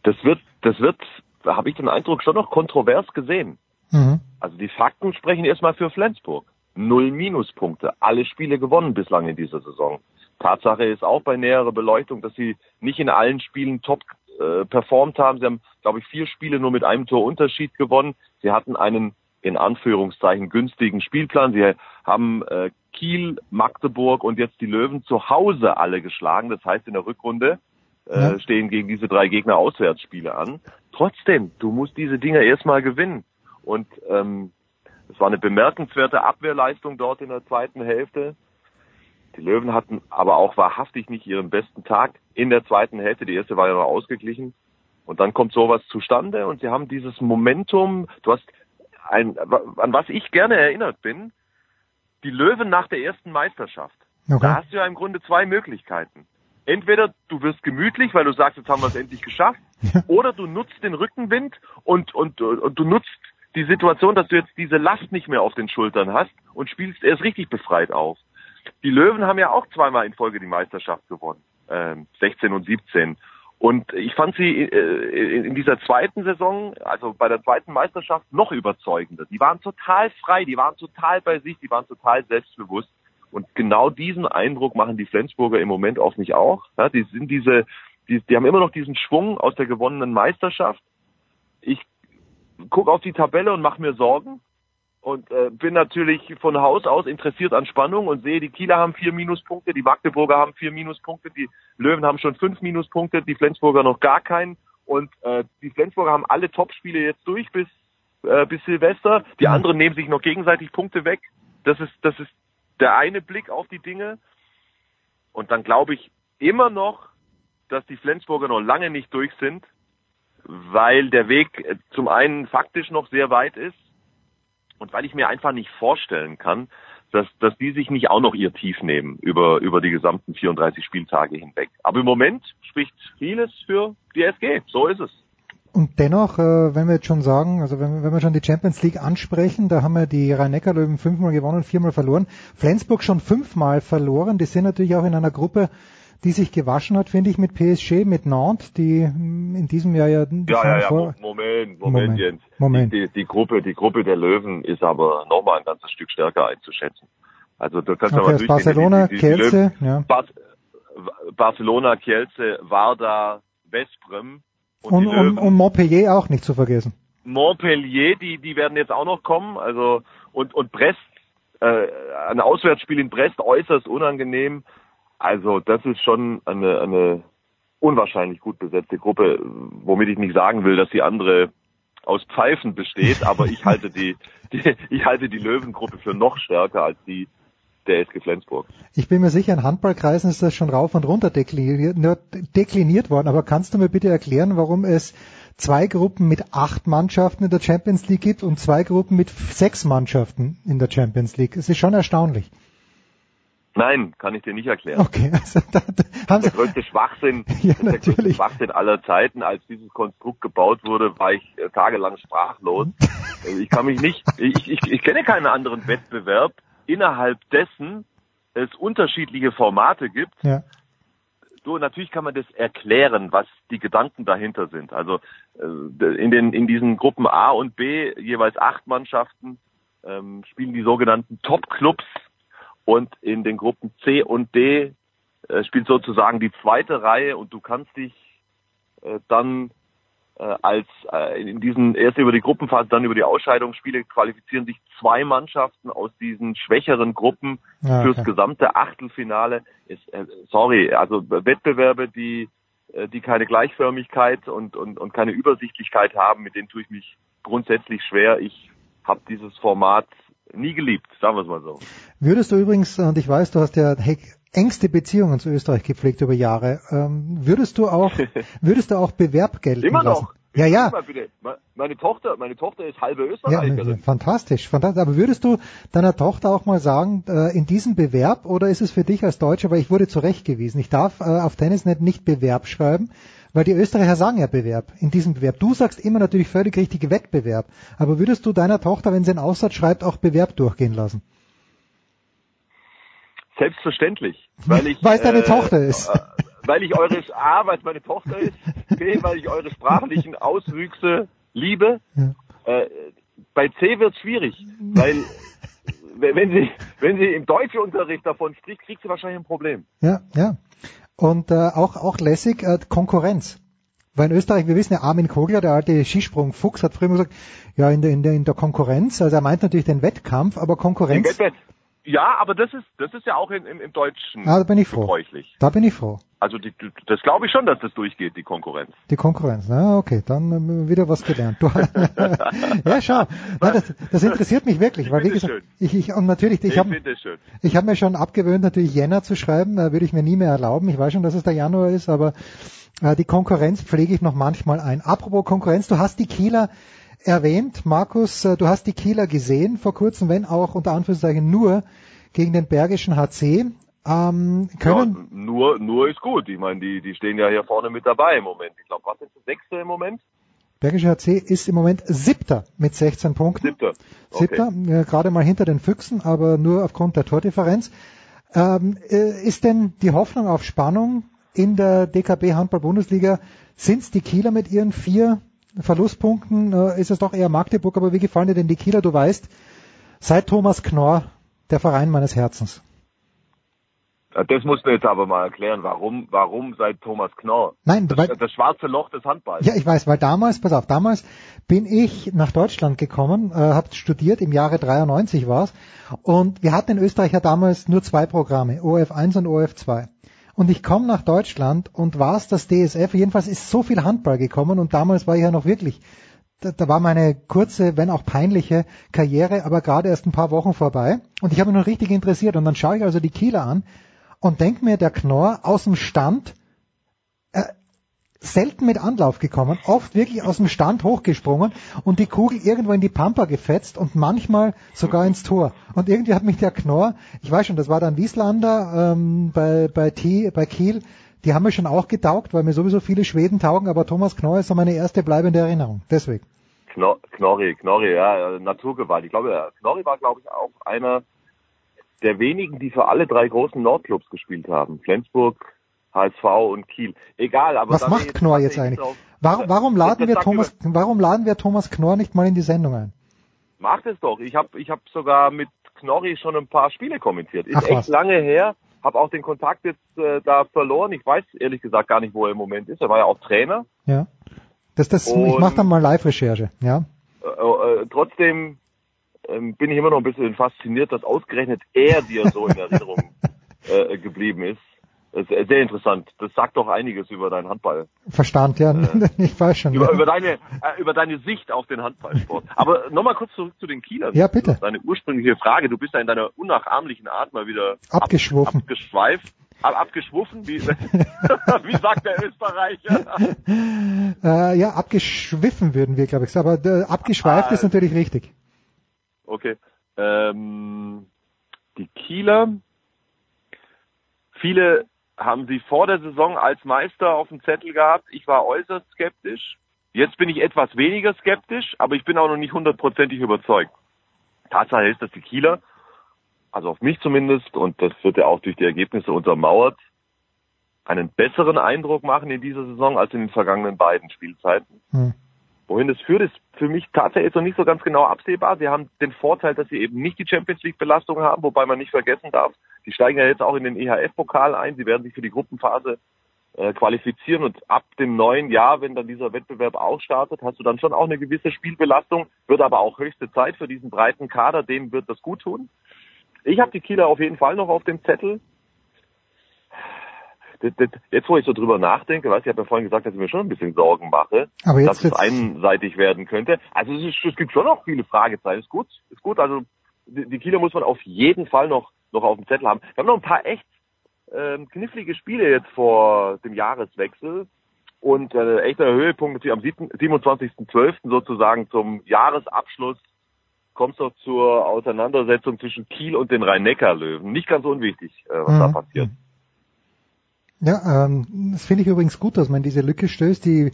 Das wird, das wird, da habe ich den Eindruck, schon noch kontrovers gesehen. Mhm. Also die Fakten sprechen erstmal für Flensburg. Null Minuspunkte, alle Spiele gewonnen bislang in dieser Saison. Tatsache ist auch bei näherer Beleuchtung, dass sie nicht in allen Spielen top äh, performt haben. Sie haben, glaube ich, vier Spiele nur mit einem Tor Unterschied gewonnen. Sie hatten einen in Anführungszeichen günstigen Spielplan. Sie haben äh, Kiel, Magdeburg und jetzt die Löwen zu Hause alle geschlagen. Das heißt, in der Rückrunde äh, Ja. stehen gegen diese drei Gegner Auswärtsspiele an. Trotzdem, du musst diese Dinger erstmal gewinnen. Und ähm, es war eine bemerkenswerte Abwehrleistung dort in der zweiten Hälfte. Die Löwen hatten aber auch wahrhaftig nicht ihren besten Tag in der zweiten Hälfte. Die erste war ja noch ausgeglichen. Und dann kommt sowas zustande und sie haben dieses Momentum. Du hast ein, an was ich gerne erinnert bin, die Löwen nach der ersten Meisterschaft. Okay. Da hast du ja im Grunde zwei Möglichkeiten. Entweder du wirst gemütlich, weil du sagst, jetzt haben wir es endlich geschafft, oder du nutzt den Rückenwind und, und, und du nutzt die Situation, dass du jetzt diese Last nicht mehr auf den Schultern hast und spielst erst richtig befreit auf. Die Löwen haben ja auch zweimal in Folge die Meisterschaft gewonnen, ähm, 16 und 17. Und ich fand sie äh, in dieser zweiten Saison, also bei der zweiten Meisterschaft, noch überzeugender. Die waren total frei, die waren total bei sich, die waren total selbstbewusst. Und genau diesen Eindruck machen die Flensburger im Moment auf mich auch. Ja, die sind diese, die, die haben immer noch diesen Schwung aus der gewonnenen Meisterschaft. Ich gucke auf die Tabelle und mache mir Sorgen. Und äh, bin natürlich von Haus aus interessiert an Spannung und sehe, die Kieler haben vier Minuspunkte, die Magdeburger haben vier Minuspunkte, die Löwen haben schon fünf Minuspunkte, die Flensburger noch gar keinen. Und äh, die Flensburger haben alle Topspiele jetzt durch bis äh, bis Silvester. Die anderen nehmen sich noch gegenseitig Punkte weg. Das ist das ist der eine Blick auf die Dinge. Und dann glaube ich immer noch, dass die Flensburger noch lange nicht durch sind, weil der Weg äh, zum einen faktisch noch sehr weit ist und weil ich mir einfach nicht vorstellen kann, dass, dass die sich nicht auch noch ihr Tief nehmen über, über die gesamten 34 Spieltage hinweg. Aber im Moment spricht vieles für die SG. So ist es. Und dennoch, äh, wenn wir jetzt schon sagen, also wenn, wenn wir schon die Champions League ansprechen, da haben wir die Rhein-Neckar-Löwen fünfmal gewonnen, viermal verloren. Flensburg schon fünfmal verloren. Die sind natürlich auch in einer Gruppe, die sich gewaschen hat, finde ich, mit PSG, mit Nantes, die hm, in diesem Jahr ja... die Ja, ja, ja, vor- Mo- Moment, Moment, Moment, Jens. Moment. Die, die, die Gruppe, die Gruppe der Löwen ist aber nochmal ein ganzes Stück stärker einzuschätzen. Also du kannst Okay, aber aus Barcelona, Kielce, ja. Bas Barcelona, Kielce, Varda, Vesprem und, Und, die und, und Montpellier auch nicht zu vergessen. Montpellier, die, die werden jetzt auch noch kommen. Also und, und Brest, äh, ein Auswärtsspiel in Brest äußerst unangenehm. Also das ist schon eine, eine unwahrscheinlich gut besetzte Gruppe, womit ich nicht sagen will, dass die andere aus Pfeifen besteht, aber ich halte die, die ich halte die Löwengruppe für noch stärker als die der SG Flensburg. Ich bin mir sicher, in Handballkreisen ist das schon rauf und runter dekliniert, dekliniert worden. Aber kannst du mir bitte erklären, warum es zwei Gruppen mit acht Mannschaften in der Champions League gibt und zwei Gruppen mit sechs Mannschaften in der Champions League? Es ist schon erstaunlich. Nein, kann ich dir nicht erklären. Okay, also da, da haben Der größte Schwachsinn, Ja, der größte. Schwachsinn aller Zeiten, als dieses Konstrukt gebaut wurde, war ich äh, tagelang sprachlos. Ich kann mich nicht, ich, ich, ich kenne keinen anderen Wettbewerb innerhalb dessen es unterschiedliche Formate gibt. Ja. So, natürlich kann man das erklären, was die Gedanken dahinter sind. Also äh, in den in diesen Gruppen A und B jeweils acht Mannschaften ähm, spielen die sogenannten Top-Clubs und in den Gruppen C und D äh, spielt sozusagen die zweite Reihe und du kannst dich äh, dann äh, als äh, in diesen erst über die Gruppenphase, dann über die Ausscheidungsspiele qualifizieren sich zwei Mannschaften aus diesen schwächeren Gruppen Ja, fürs okay. gesamte Achtelfinale. Ist, äh, sorry, also Wettbewerbe, die äh, die keine Gleichförmigkeit und, und, und keine Übersichtlichkeit haben, mit denen tue ich mich grundsätzlich schwer. Ich habe dieses Format nie geliebt, sagen wir es mal so. Würdest du übrigens, und ich weiß, du hast ja engste Beziehungen zu Österreich gepflegt über Jahre, ähm, würdest du auch, würdest du auch Bewerb gelten Immer lassen? noch. Ja, ja. Meine Tochter, meine Tochter ist halbe Ja, Österreicherin. fantastisch, fantastisch. Aber würdest du deiner Tochter auch mal sagen, äh, in diesem Bewerb oder ist es für dich als Deutscher, weil ich wurde zurechtgewiesen, ich darf äh, auf Tennisnet nicht Bewerb schreiben, weil die Österreicher sagen ja Bewerb, in diesem Bewerb. Du sagst immer natürlich völlig richtig Wettbewerb. Aber würdest du deiner Tochter, wenn sie einen Aussatz schreibt, auch Bewerb durchgehen lassen? Selbstverständlich, weil ich Weil es deine äh, Tochter ist. Äh, weil ich eure A, weil es meine Tochter ist, B, weil ich eure sprachlichen Auswüchse liebe. Äh, bei C wird es schwierig, weil wenn sie wenn sie im Deutschunterricht davon spricht, kriegt sie wahrscheinlich ein Problem. Ja, ja. Und äh, auch auch lässig äh, Konkurrenz. Weil in Österreich, wir wissen ja, Armin Kogler, der alte Skisprung-Fuchs, hat früher immer gesagt, ja, in der, in der, in der Konkurrenz, also er meint natürlich den Wettkampf, aber Konkurrenz, Ja, aber das ist das ist ja auch in, im, im Deutschen ah, da bin ich froh. Da bin ich froh. Also die, das glaube ich schon, dass das durchgeht, die Konkurrenz. Die Konkurrenz, na okay, dann ähm, wieder was gelernt. Ja, schau, Nein, das, das interessiert mich wirklich, weil wie gesagt, ich, ich und natürlich, ich, Ich habe ich habe mir schon abgewöhnt, natürlich Jänner zu schreiben, äh, würde ich mir nie mehr erlauben. Ich weiß schon, dass es der Januar ist, aber äh, die Konkurrenz pflege ich noch manchmal ein. Apropos Konkurrenz, du hast die Kieler erwähnt, Markus, äh, du hast die Kieler gesehen vor kurzem, wenn auch unter Anführungszeichen nur gegen den Bergischen HC. Ähm, können, Ja, nur, nur ist gut. Ich meine, die, die stehen ja hier vorne mit dabei im Moment. Ich glaube, was sind sie? Sechste im Moment? Bergischer HC ist im Moment Siebter mit 16 Punkten. Siebter. Okay. Siebter, äh, gerade mal hinter den Füchsen, aber nur aufgrund der Tordifferenz. Ähm, äh, ist denn die Hoffnung auf Spannung in der DKB Handball Bundesliga? Sind es die Kieler mit ihren vier Verlustpunkten? Äh, ist es doch eher Magdeburg? Aber wie gefallen dir denn die Kieler? Du weißt, seit Thomas Knorr der Verein meines Herzens. Ja, Das musst du jetzt aber mal erklären. Warum, warum seit Thomas Knorr? Nein, das, das schwarze Loch des Handballs. Ja, ich weiß, weil damals, pass auf, damals bin ich nach Deutschland gekommen, äh, habe studiert, im Jahre 93 war's, und wir hatten in Österreich ja damals nur zwei Programme, OF1 und OF2. Und ich komme nach Deutschland und war's das DSF, jedenfalls ist so viel Handball gekommen und damals war ich ja noch wirklich, da, da war meine kurze, wenn auch peinliche Karriere, aber gerade erst ein paar Wochen vorbei und ich habe mich noch richtig interessiert und dann schaue ich also die Kieler an und denk mir, der Knorr aus dem Stand, selten mit Anlauf gekommen, oft wirklich aus dem Stand hochgesprungen und die Kugel irgendwo in die Pampa gefetzt und manchmal sogar ins Tor. Und irgendwie hat mich der Knorr, ich weiß schon, das war dann Wieslander ähm, bei, bei, T, bei Kiel, die haben mir schon auch getaugt, weil mir sowieso viele Schweden taugen, aber Thomas Knorr ist so meine erste bleibende Erinnerung. Deswegen. Kno Knorri, Knorri, ja, äh, Naturgewalt. Ich glaube, äh, Knorri war, glaube ich, auch einer der wenigen, die für alle drei großen Nordclubs gespielt haben. Flensburg, HSV und Kiel. Egal, aber Was macht Knorr jetzt eigentlich? Warum, warum laden wir Thomas, warum laden wir Thomas Knorr nicht mal in die Sendung ein? Macht es doch. Ich habe ich hab sogar mit Knorri schon ein paar Spiele kommentiert. Ist Ach echt was. lange her. Hab auch den Kontakt jetzt äh, da verloren. Ich weiß ehrlich gesagt gar nicht, wo er im Moment ist. Er war ja auch Trainer. Ja. Das, das, ich Und- mache dann mal Live-Recherche, ja. Äh, äh, trotzdem ähm, bin ich immer noch ein bisschen fasziniert, dass ausgerechnet er dir so in Erinnerung äh, geblieben ist. Das ist sehr interessant. Das sagt doch einiges über deinen Handball. Verstand, ja. ich weiß schon. Über, ja. über deine äh, über deine Sicht auf den Handballsport. Aber nochmal kurz zurück zu den Kielern. Ja, bitte. Deine ursprüngliche Frage. Du bist ja in deiner unnachahmlichen Art mal wieder Abgeschwoffen. abgeschweift. Ab, abgeschwuffen, wie, wie sagt der Österreicher? Äh, ja, abgeschwiffen würden wir, glaube ich. Aber äh, abgeschweift Ah. ist natürlich richtig. Okay. Ähm, die Kieler, viele haben sie vor der Saison als Meister auf dem Zettel gehabt. Ich war äußerst skeptisch. Jetzt bin ich etwas weniger skeptisch, aber ich bin auch noch nicht hundertprozentig überzeugt. Tatsache ist, dass die Kieler also auf mich zumindest, und das wird ja auch durch die Ergebnisse untermauert, einen besseren Eindruck machen in dieser Saison als in den vergangenen beiden Spielzeiten. Hm. Wohin das führt, ist für mich tatsächlich noch nicht so ganz genau absehbar. Sie haben den Vorteil, dass sie eben nicht die Champions League Belastung haben, wobei man nicht vergessen darf, die steigen ja jetzt auch in den EHF-Pokal ein. Sie werden sich für die Gruppenphase äh, qualifizieren und ab dem neuen Jahr, wenn dann dieser Wettbewerb auch startet, hast du dann schon auch eine gewisse Spielbelastung, wird aber auch höchste Zeit für diesen breiten Kader, dem wird das gut tun. Ich habe die Kieler auf jeden Fall noch auf dem Zettel. Jetzt, wo ich so drüber nachdenke, weißt, ich habe ja vorhin gesagt, dass ich mir schon ein bisschen Sorgen mache, Aber dass jetzt es einseitig werden könnte. Also es, ist, es gibt schon noch viele Fragezeichen. Ist gut, ist gut. Also die, die Kieler muss man auf jeden Fall noch noch auf dem Zettel haben. Wir haben noch ein paar echt ähm, knifflige Spiele jetzt vor dem Jahreswechsel und äh, echter Höhepunkt am 27.12. sozusagen zum Jahresabschluss kommt es doch zur Auseinandersetzung zwischen Kiel und den Rhein-Neckar-Löwen. Nicht ganz unwichtig, äh, was Mhm. da passiert. Ja, ähm, das finde ich übrigens gut, dass man diese Lücke stößt. Die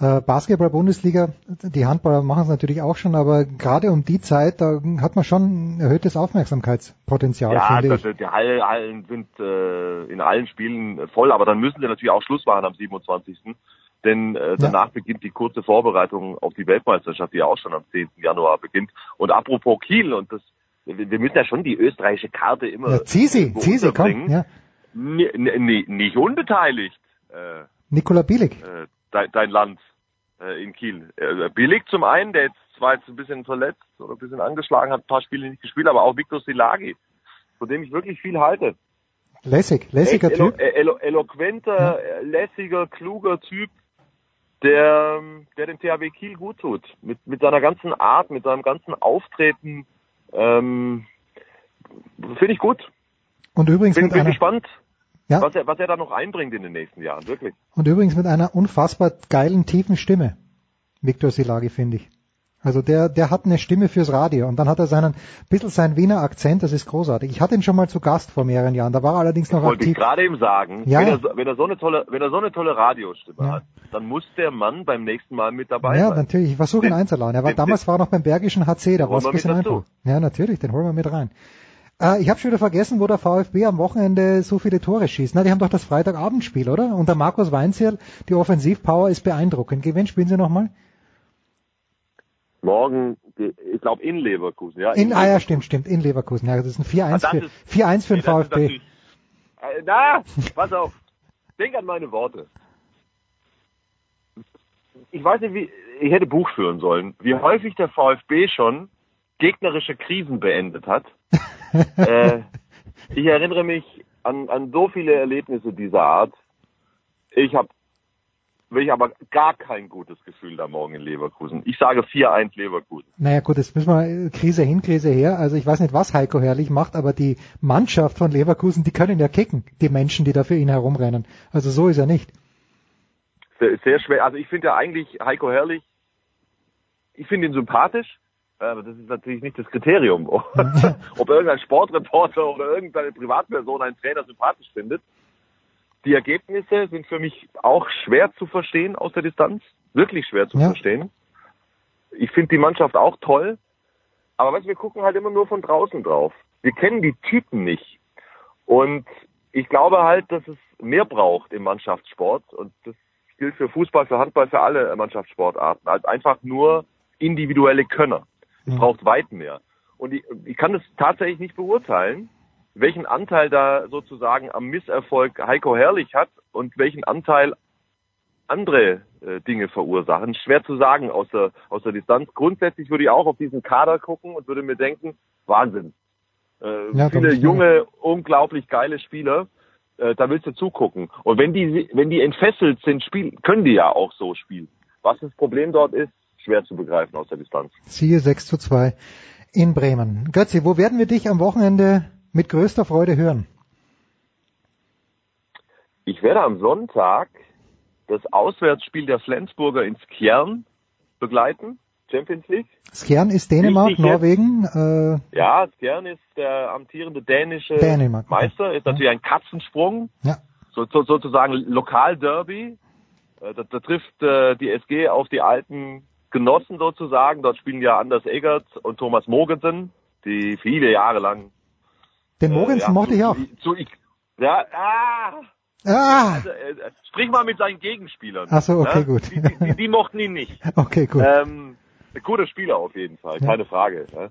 äh, Basketball-Bundesliga, die Handballer machen es natürlich auch schon, aber gerade um die Zeit, da hat man schon ein erhöhtes Aufmerksamkeitspotenzial, Ja, das, die Hallen, sind äh, in allen Spielen voll, aber dann müssen sie natürlich auch Schluss machen am 27. Denn äh, danach beginnt die kurze Vorbereitung auf die Weltmeisterschaft, die ja auch schon am 10. Januar beginnt. Und apropos Kiel, und das wir müssen ja schon die österreichische Karte immer Ja, zieh sie, zieh sie, komm. Ja. N- n- nicht unbeteiligt. Äh, Nikola Bielik. äh, dein, dein Land äh, in Kiel. Äh, billig zum einen, der jetzt zwar jetzt ein bisschen verletzt oder ein bisschen angeschlagen hat, ein paar Spiele nicht gespielt, aber auch Victor Silagi, von dem ich wirklich viel halte. Lässig, lässiger Echt elo Typ. äh, elo eloquenter, äh, lässiger, kluger Typ, der, der dem THW Kiel gut tut. Mit, mit seiner ganzen Art, mit seinem ganzen Auftreten, ähm, finde ich gut. Und übrigens Bin, mit bin einer, gespannt, Ja. was, er, was er da noch einbringt in den nächsten Jahren, wirklich. und übrigens mit einer unfassbar geilen, tiefen Stimme. Viktor Silagi, finde ich. Also der, der hat eine Stimme fürs Radio und dann hat er seinen, bisschen seinen Wiener Akzent, das ist großartig. Ich hatte ihn schon mal zu Gast vor mehreren Jahren, da war er allerdings noch Wollte ich aktiv. gerade eben sagen, Ja. wenn, er, so- wenn er so eine tolle, wenn er so eine tolle Radiostimme hat, dann muss der Mann beim nächsten Mal mit dabei Ja, sein. natürlich. Ich versuche ihn Den- einzuladen. Er war den- damals war er noch beim Bergischen HC, da Den war es ein bisschen einfach. Ja, natürlich, den holen wir mit rein. Äh, ich habe schon wieder vergessen, wo der VfB am Wochenende so viele Tore schießt. Na, die haben doch das Freitagabendspiel, oder? Und der Markus Weinzierl, die Offensivpower ist beeindruckend. Gegen wen spielen sie nochmal? Morgen, ich glaube in Leverkusen, ja. In, ah ja, stimmt, stimmt, in Leverkusen. Ja, das ist ein 4-1 Ah, für, ist- 4-1 für den Nee, das ist VfB. Äh, Na, pass auf. Denk an meine Worte. Ich weiß nicht, wie, ich hätte Buch führen sollen, wie häufig der VfB schon gegnerische Krisen beendet hat. äh, ich erinnere mich an, an so viele Erlebnisse dieser Art. Ich habe ich aber gar kein gutes Gefühl da morgen in Leverkusen. Ich sage 4-1 Leverkusen. Naja gut, jetzt müssen wir äh, Krise hin, Krise her. Also ich weiß nicht, was Heiko Herrlich macht, aber die Mannschaft von Leverkusen, die können ja kicken, die Menschen, die da für ihn herumrennen. Also so ist er nicht. Sehr, sehr schwer. Also ich finde ja eigentlich Heiko Herrlich, ich finde ihn sympathisch, aber das ist natürlich nicht das Kriterium, ob irgendein Sportreporter oder irgendeine Privatperson einen Trainer sympathisch findet. Die Ergebnisse sind für mich auch schwer zu verstehen aus der Distanz, wirklich schwer zu Ja. verstehen. Ich finde die Mannschaft auch toll, aber weißt, du, wir gucken halt immer nur von draußen drauf. Wir kennen die Typen nicht. Und ich glaube halt, dass es mehr braucht im Mannschaftssport und das gilt für Fußball, für Handball, für alle Mannschaftssportarten, als einfach nur individuelle Könner. Es braucht weit mehr. Und ich, ich kann das tatsächlich nicht beurteilen, welchen Anteil da sozusagen am Misserfolg Heiko Herrlich hat und welchen Anteil andere äh, Dinge verursachen. Schwer zu sagen aus der, aus der Distanz. Grundsätzlich würde ich auch auf diesen Kader gucken und würde mir denken, Wahnsinn. Äh, Ja, viele junge, unglaublich geile Spieler. Äh, da willst du zugucken. Und wenn die, wenn die entfesselt sind, spielen, können die ja auch so spielen. Was das Problem dort ist, schwer zu begreifen aus der Distanz. Siehe 6 zu 2 in Bremen. Götzi, wo werden wir dich am Wochenende mit größter Freude hören? Ich werde am Sonntag das Auswärtsspiel der Flensburger ins Kern begleiten, Champions League. Skjern ist Dänemark, Wichtig jetzt- Norwegen. Äh, Ja, Skjern ist der amtierende dänische Dänemark. Meister, ist natürlich ein Katzensprung, Ja. so, so, sozusagen Lokalderby. Äh, Da, da trifft äh, die SG auf die alten Genossen sozusagen. Dort spielen ja Anders Eggert und Thomas Mogensen, die viele Jahre lang Den Mogens Äh, ja, mochte ich auch. Zu, ich, ja, ah, Ah, also, äh, sprich mal mit seinen Gegenspielern. Ach so, okay, ne? gut. Die, die, die mochten ihn nicht. okay, gut. Ähm, ein guter Spieler auf jeden Fall, keine Frage. Ja.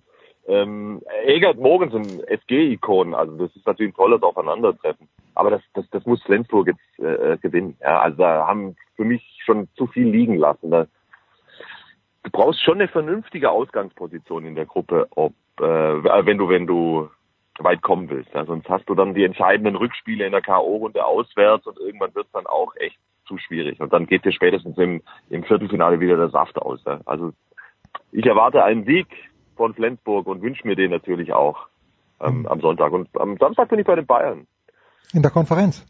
Ähm, Egert Mogensen, SG-Ikon, also das ist natürlich ein tolles Aufeinandertreffen. Aber das, das, das muss Flensburg jetzt äh, gewinnen. Ja, also da haben für mich schon zu viel liegen lassen. Da, du brauchst schon eine vernünftige Ausgangsposition in der Gruppe, ob äh, wenn du wenn du weit kommen willst. Ja, sonst hast du dann die entscheidenden Rückspiele in der K.O.-Runde auswärts und irgendwann wird es dann auch echt zu schwierig. Und dann geht dir spätestens im, im Viertelfinale wieder der Saft aus. Ja. Also ich erwarte einen Sieg von Flensburg und wünsche mir den natürlich auch ähm, am Sonntag. Und am Samstag bin ich bei den Bayern. In der Konferenz.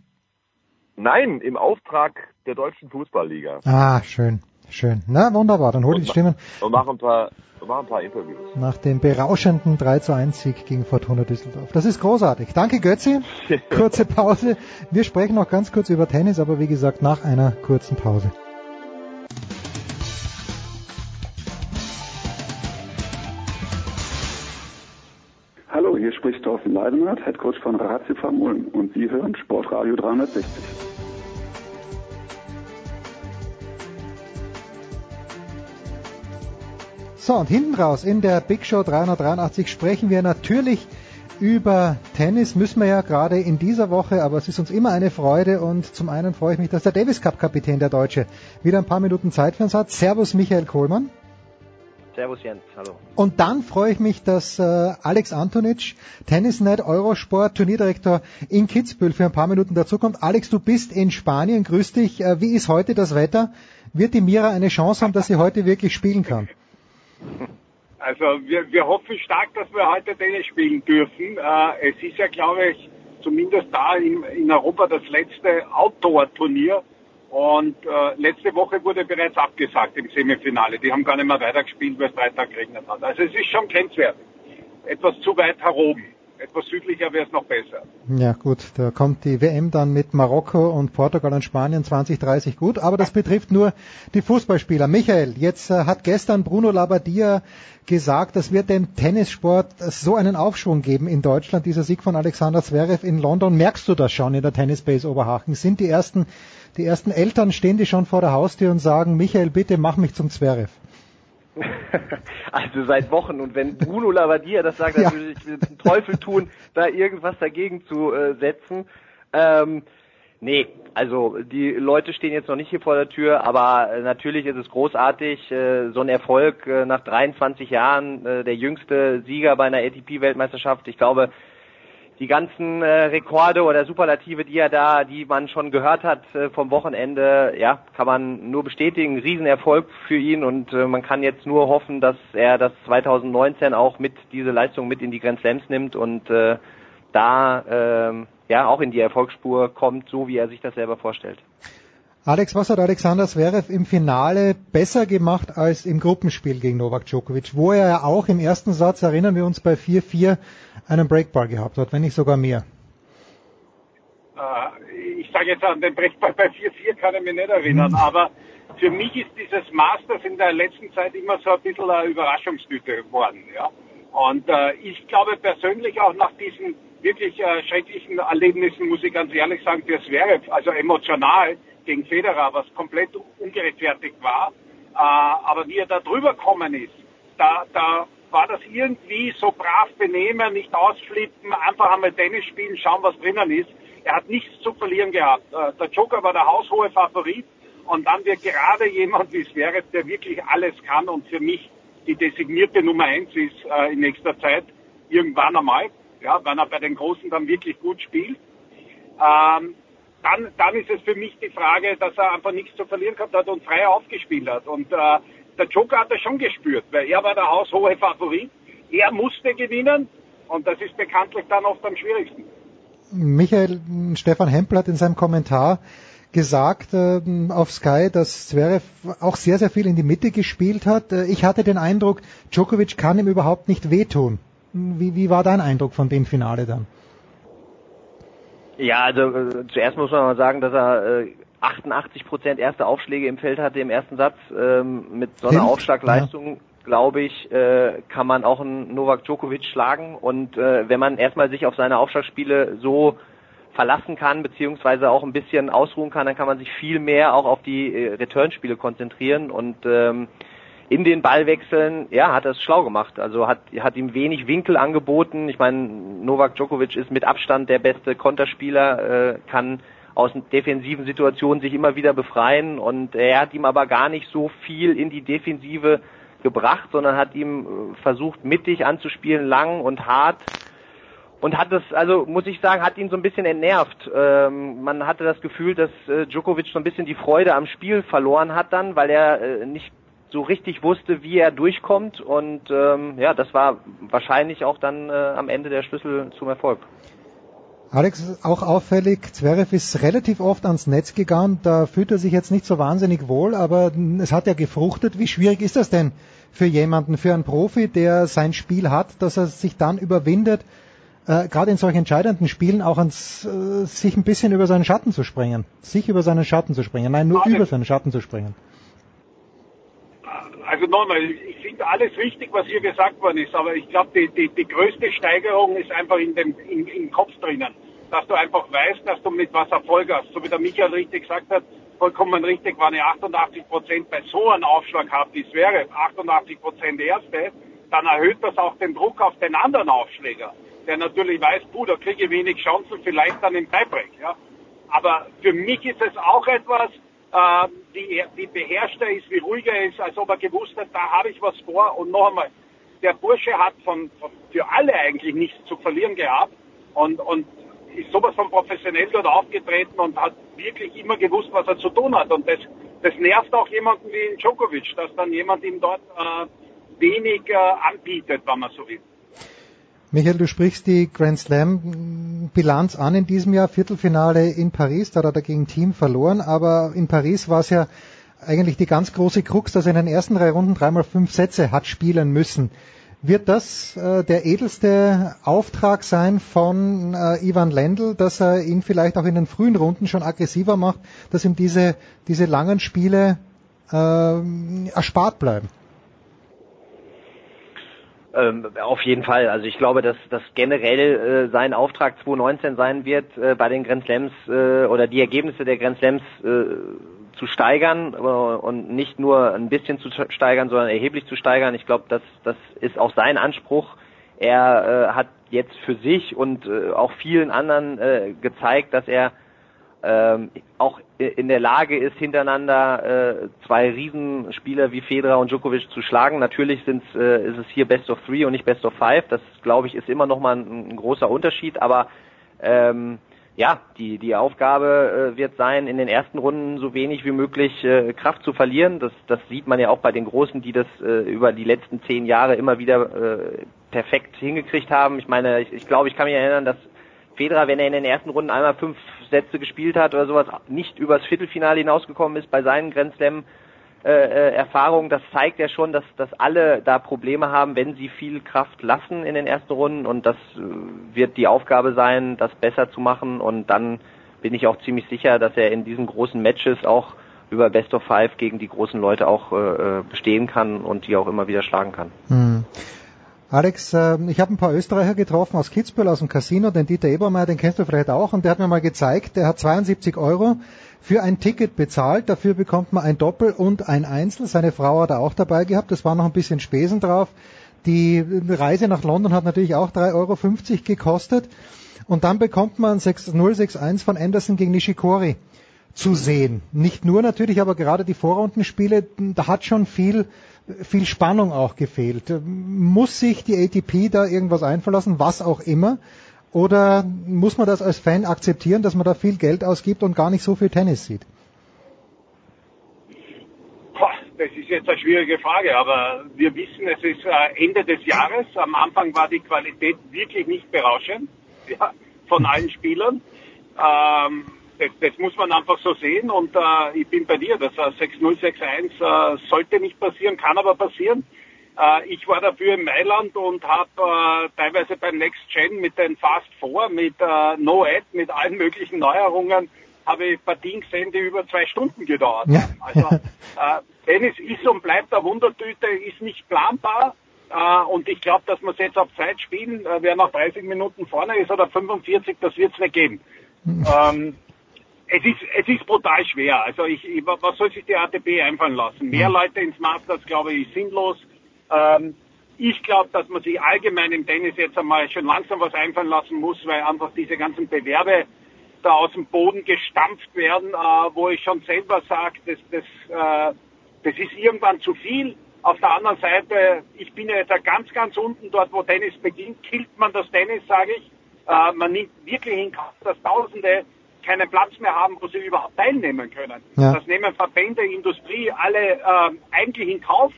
Nein, im Auftrag der deutschen Fußballliga. Ah, schön, schön. Na, wunderbar. Dann hol ich die Stimmen Und mache ein paar, mach ein paar Interviews. nach dem berauschenden 3 zu 1 Sieg gegen Fortuna Düsseldorf. Das ist großartig. Danke, Götzi. Kurze Pause. Wir sprechen noch ganz kurz über Tennis, aber wie gesagt, nach einer kurzen Pause. Hallo, hier spricht Thorsten Leidenhardt, Headcoach von Ratio Farm Ulm und Sie hören Sportradio 360. So, und hinten raus in der Big Show 383 sprechen wir natürlich über Tennis. Müssen wir ja gerade in dieser Woche, aber es ist uns immer eine Freude und zum einen freue ich mich, dass der Davis Cup Kapitän der Deutsche wieder ein paar Minuten Zeit für uns hat. Servus Michael Kohlmann. Servus Jens, hallo. Und dann freue ich mich, dass äh, Alex Antonic, Tennisnet Eurosport Turnierdirektor in Kitzbühel für ein paar Minuten dazukommt. Alex, du bist in Spanien, grüß dich. Äh, wie ist heute das Wetter? Wird die Mira eine Chance haben, dass sie heute wirklich spielen kann? Also wir, wir hoffen stark, dass wir heute Tennis spielen dürfen. Äh, es ist ja, glaube ich, zumindest da in, in Europa das letzte Outdoor-Turnier. Und äh, letzte Woche wurde bereits abgesagt im Semifinale. Die haben gar nicht mehr weitergespielt, weil es drei Tage geregnet hat. Also es ist schon grenzwertig. Etwas zu weit heroben. Etwas südlicher wäre es noch besser. Ja gut, da kommt die WM dann mit Marokko und Portugal und Spanien 2030 gut, aber das betrifft nur die Fußballspieler. Michael, jetzt äh, hat gestern Bruno Labbadia gesagt, das wird dem Tennissport so einen Aufschwung geben in Deutschland, dieser Sieg von Alexander Zverev in London. Merkst du das schon in der Tennisbase Oberhachen? Sind die ersten, die ersten Eltern, stehen die schon vor der Haustür und sagen, Michael, bitte mach mich zum Zverev? Also seit Wochen und wenn Bruno Labbadia das sagt, dann würde ich den Teufel tun, da irgendwas dagegen zu äh, setzen. Ähm, nee, also die Leute stehen jetzt noch nicht hier vor der Tür, aber äh, natürlich ist es großartig, äh, so ein Erfolg äh, nach 23 Jahren, äh, der jüngste Sieger bei einer ATP-Weltmeisterschaft. Ich glaube, die ganzen äh, Rekorde oder Superlative, die er da, die man schon gehört hat äh, vom Wochenende, ja, kann man nur bestätigen. Riesenerfolg für ihn und äh, man kann jetzt nur hoffen, dass er das 2019 auch mit diese Leistung mit in die Grand Slams nimmt und äh, da äh, ja auch in die Erfolgsspur kommt, so wie er sich das selber vorstellt. Alex, was hat Alexander Zverev im Finale besser gemacht als im Gruppenspiel gegen Novak Djokovic, wo er ja auch im ersten Satz, erinnern wir uns, bei 4-4 einen Breakball gehabt hat, wenn nicht sogar mehr? Äh, ich sage jetzt an den Brechtball bei 4-4 kann ich mich nicht erinnern, aber für mich ist dieses Masters in der letzten Zeit immer so ein bisschen eine Überraschungstüte geworden. Ja? Und äh, ich glaube persönlich auch nach diesen wirklich äh, schrecklichen Erlebnissen, muss ich ganz ehrlich sagen, für Zverev, also emotional gegen Federer, was komplett ungerechtfertigt war, äh, aber wie er da drüber gekommen ist, da, da war das irgendwie so brav benehmen, nicht ausflippen, einfach einmal Tennis spielen, schauen, was drinnen ist. Er hat nichts zu verlieren gehabt. Äh, der Joker war der haushohe Favorit und dann wird gerade jemand wie Zverev, der wirklich alles kann und für mich die designierte Nummer eins ist äh, in nächster Zeit, irgendwann einmal, ja, wenn er bei den Großen dann wirklich gut spielt. Ähm, dann, dann ist es für mich die Frage, dass er einfach nichts zu verlieren gehabt hat und frei aufgespielt hat. Und äh, der Joker hat er schon gespürt, weil er war der haushohe Favorit. Er musste gewinnen und das ist bekanntlich dann oft am schwierigsten. Michael, Stefan Hempel hat in seinem Kommentar gesagt äh, auf Sky, dass Zverev auch sehr, sehr viel in die Mitte gespielt hat. Äh, ich hatte den Eindruck, Djokovic kann ihm überhaupt nicht wehtun. Wie, wie war dein Eindruck von dem Finale dann? Ja, also äh, zuerst muss man mal sagen, dass er äh, 88 Prozent erste Aufschläge im Feld hatte im ersten Satz ähm, mit so einer Hilft, Aufschlagleistung. glaube ich, äh, kann man auch einen Novak Djokovic schlagen. Und äh, wenn man erstmal sich auf seine Aufschlagspiele so verlassen kann, beziehungsweise auch ein bisschen ausruhen kann, dann kann man sich viel mehr auch auf die äh, Returnspiele konzentrieren und ähm, in den Ballwechseln, ja, hat er es schlau gemacht. Also hat, hat ihm wenig Winkel angeboten. Ich meine, Novak Djokovic ist mit Abstand der beste Konterspieler, äh, kann aus defensiven Situationen sich immer wieder befreien und er hat ihm aber gar nicht so viel in die Defensive gebracht, sondern hat ihm äh, versucht mittig anzuspielen, lang und hart und hat das, also muss ich sagen, hat ihn so ein bisschen entnervt. Ähm, man hatte das Gefühl, dass äh, Djokovic so ein bisschen die Freude am Spiel verloren hat dann, weil er äh, nicht so richtig wusste, wie er durchkommt und ähm, ja, das war wahrscheinlich auch dann äh, am Ende der Schlüssel zum Erfolg. Alex, auch auffällig, Zverev ist relativ oft ans Netz gegangen, da fühlt er sich jetzt nicht so wahnsinnig wohl, aber es hat ja gefruchtet. Wie schwierig ist das denn für jemanden, für einen Profi, der sein Spiel hat, dass er sich dann überwindet, äh, gerade in solchen entscheidenden Spielen auch ans, äh, sich ein bisschen über seinen Schatten zu springen, sich über seinen Schatten zu springen, nein, nur über seinen Schatten zu springen. Also nochmal, ich finde alles richtig, was hier gesagt worden ist, aber ich glaube, die, die, die größte Steigerung ist einfach in dem in, im Kopf drinnen, dass du einfach weißt, dass du mit was Erfolg hast. So wie der Michael richtig gesagt hat, vollkommen richtig, wenn ich 88 Prozent bei so einem Aufschlag habe, wie es wäre, 88 Prozent erste, dann erhöht das auch den Druck auf den anderen Aufschläger, der natürlich weiß, puh, da kriege ich wenig Chancen, vielleicht dann im Tiebreak, ja. Aber für mich ist es auch etwas, äh, wie, wie beherrschter ist, wie ruhiger er ist, als ob er gewusst hat, da habe ich was vor. Und noch einmal, der Bursche hat von, von, für alle eigentlich nichts zu verlieren gehabt und, und ist sowas von professionell dort aufgetreten und hat wirklich immer gewusst, was er zu tun hat. Und das, das nervt auch jemanden wie Djokovic, dass dann jemand ihm dort äh, wenig äh, anbietet, wenn man so will. Michael, du sprichst die Grand Slam Bilanz an in diesem Jahr, Viertelfinale in Paris, da hat er gegen Team verloren, aber in Paris war es ja eigentlich die ganz große Krux, dass er in den ersten drei Runden dreimal fünf Sätze hat spielen müssen. Wird das äh, der edelste Auftrag sein von äh, Ivan Lendl, dass er ihn vielleicht auch in den frühen Runden schon aggressiver macht, dass ihm diese, diese langen Spiele äh, erspart bleiben? Ähm, auf jeden Fall. Also ich glaube, dass das generell äh, sein Auftrag 2019 sein wird, äh, bei den Grand äh, oder die Ergebnisse der Grand äh, zu steigern äh, und nicht nur ein bisschen zu steigern, sondern erheblich zu steigern. Ich glaube, das, das ist auch sein Anspruch. Er äh, hat jetzt für sich und äh, auch vielen anderen äh, gezeigt, dass er ähm, auch in der Lage ist, hintereinander äh, zwei Riesenspieler wie Federer und Djokovic zu schlagen. Natürlich sind, äh, ist es hier Best of Three und nicht Best of Five. Das, glaube ich, ist immer noch mal ein, ein großer Unterschied. Aber ähm, ja, die, die Aufgabe äh, wird sein, in den ersten Runden so wenig wie möglich äh, Kraft zu verlieren. Das, das sieht man ja auch bei den Großen, die das äh, über die letzten zehn Jahre immer wieder äh, perfekt hingekriegt haben. Ich meine, ich, ich glaube, ich kann mich erinnern, dass Federer, wenn er in den ersten Runden einmal fünf Sätze gespielt hat oder sowas, nicht übers Viertelfinale hinausgekommen ist bei seinen Grand Slam äh, äh, Erfahrungen, das zeigt ja schon, dass, dass alle da Probleme haben, wenn sie viel Kraft lassen in den ersten Runden und das äh, wird die Aufgabe sein, das besser zu machen und dann bin ich auch ziemlich sicher, dass er in diesen großen Matches auch über Best of Five gegen die großen Leute auch äh, bestehen kann und die auch immer wieder schlagen kann. Hm. Alex, äh, ich habe ein paar Österreicher getroffen aus Kitzbühel, aus dem Casino, den Dieter Ebermeier, den kennst du vielleicht auch, und der hat mir mal gezeigt, der hat 72 Euro für ein Ticket bezahlt, dafür bekommt man ein Doppel und ein Einzel. Seine Frau hat er auch dabei gehabt, das war noch ein bisschen Spesen drauf. Die Reise nach London hat natürlich auch 3,50 Euro gekostet. Und dann bekommt man 061 von Anderson gegen Nishikori zu sehen. Nicht nur natürlich, aber gerade die Vorrundenspiele, da hat schon viel viel Spannung auch gefehlt. Muss sich die ATP da irgendwas einverlassen, was auch immer? Oder muss man das als Fan akzeptieren, dass man da viel Geld ausgibt und gar nicht so viel Tennis sieht? Das ist jetzt eine schwierige Frage, aber wir wissen, es ist äh, Ende des Jahres. Am Anfang war die Qualität wirklich nicht berauschend ja, von allen Spielern. Ähm, das, das muss man einfach so sehen und äh, ich bin bei dir, das äh, 6-0, 6-1 äh, sollte nicht passieren, kann aber passieren. Äh, ich war dafür in Mailand und habe äh, teilweise beim Next Gen mit den Fast Four, mit äh, No Ad, mit allen möglichen Neuerungen habe ich Partien gesehen, die über zwei Stunden gedauert haben. Also äh, Tennis ist und bleibt eine Wundertüte, ist nicht planbar. Äh, und ich glaube, dass wir es jetzt auf Zeit spielen, äh, wer nach 30 Minuten vorne ist oder 45, das wird es nicht geben. ähm, es ist, es ist brutal schwer. Also ich, ich, was soll sich die ATP einfallen lassen? Mehr Leute ins Masters, glaube ich, ist sinnlos. Ähm, ich glaube, dass man sich allgemein im Tennis jetzt einmal schon langsam was einfallen lassen muss, weil einfach diese ganzen Bewerbe da aus dem Boden gestampft werden, äh, wo ich schon selber sage, das, das, äh, das ist irgendwann zu viel. Auf der anderen Seite, ich bin ja jetzt ganz, ganz unten, dort wo Tennis beginnt, killt man das Tennis, sage ich. Äh, man nimmt wirklich in Kauf, dass Tausende keinen Platz mehr haben, wo sie überhaupt teilnehmen können. Ja. Das nehmen Verbände, Industrie alle äh, eigentlich in Kauf,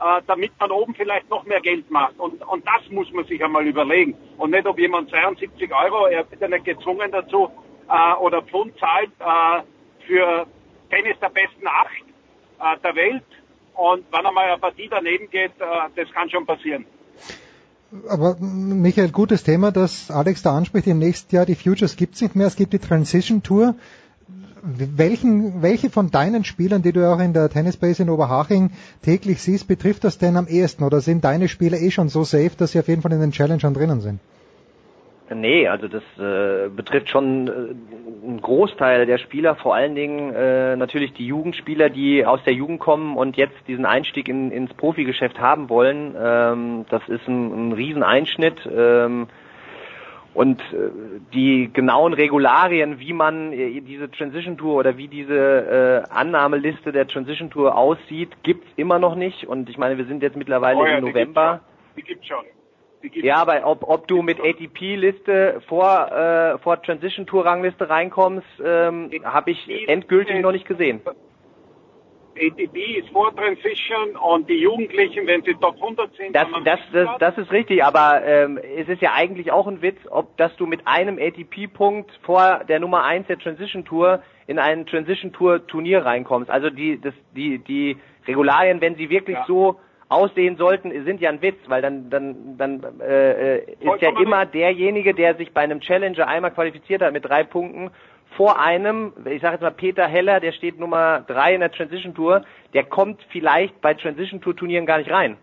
äh, damit man oben vielleicht noch mehr Geld macht. Und, und das muss man sich einmal überlegen. Und nicht, ob jemand 72 Euro, er wird ja nicht gezwungen dazu, äh, oder Pfund zahlt äh, für Tennis der besten acht äh, der Welt. Und wenn einmal eine Partie daneben geht, äh, das kann schon passieren. Aber Michael, gutes Thema, das Alex da anspricht. Im nächsten Jahr die Futures gibt es nicht mehr. Es gibt die Transition Tour. Welchen, welche von deinen Spielern, die du auch in der Tennisbase in Oberhaching täglich siehst, betrifft das denn am ehesten? Oder sind deine Spieler eh schon so safe, dass sie auf jeden Fall in den Challengern drinnen sind? Nee, also das äh, betrifft schon äh, einen Großteil der Spieler, vor allen Dingen äh, natürlich die Jugendspieler, die aus der Jugend kommen und jetzt diesen Einstieg in, ins Profigeschäft haben wollen. Ähm, das ist ein, ein Rieseneinschnitt. Ähm, und äh, die genauen Regularien, wie man äh, diese Transition Tour oder wie diese äh, Annahmeliste der Transition Tour aussieht, gibt's immer noch nicht. Und ich meine, wir sind jetzt mittlerweile oh ja, im November. Die gibt's schon. Ja, aber ob, ob du mit ATP-Liste vor, äh, vor Transition Tour Rangliste reinkommst, ähm, habe ich endgültig noch nicht gesehen. ATP ist vor Transition und die Jugendlichen, wenn sie Top 100 sind, das, das, das, das ist richtig, aber ähm, es ist ja eigentlich auch ein Witz, ob dass du mit einem ATP-Punkt vor der Nummer 1 der Transition Tour in ein Transition Tour Turnier reinkommst. Also die, das, die, die Regularien, wenn sie wirklich ja. so aussehen sollten, sind ja ein Witz, weil dann dann dann äh, äh ist ja immer derjenige, der sich bei einem Challenger einmal qualifiziert hat mit drei Punkten vor einem, ich sage jetzt mal Peter Heller, der steht Nummer drei in der Transition Tour, der kommt vielleicht bei Transition Tour Turnieren gar nicht rein.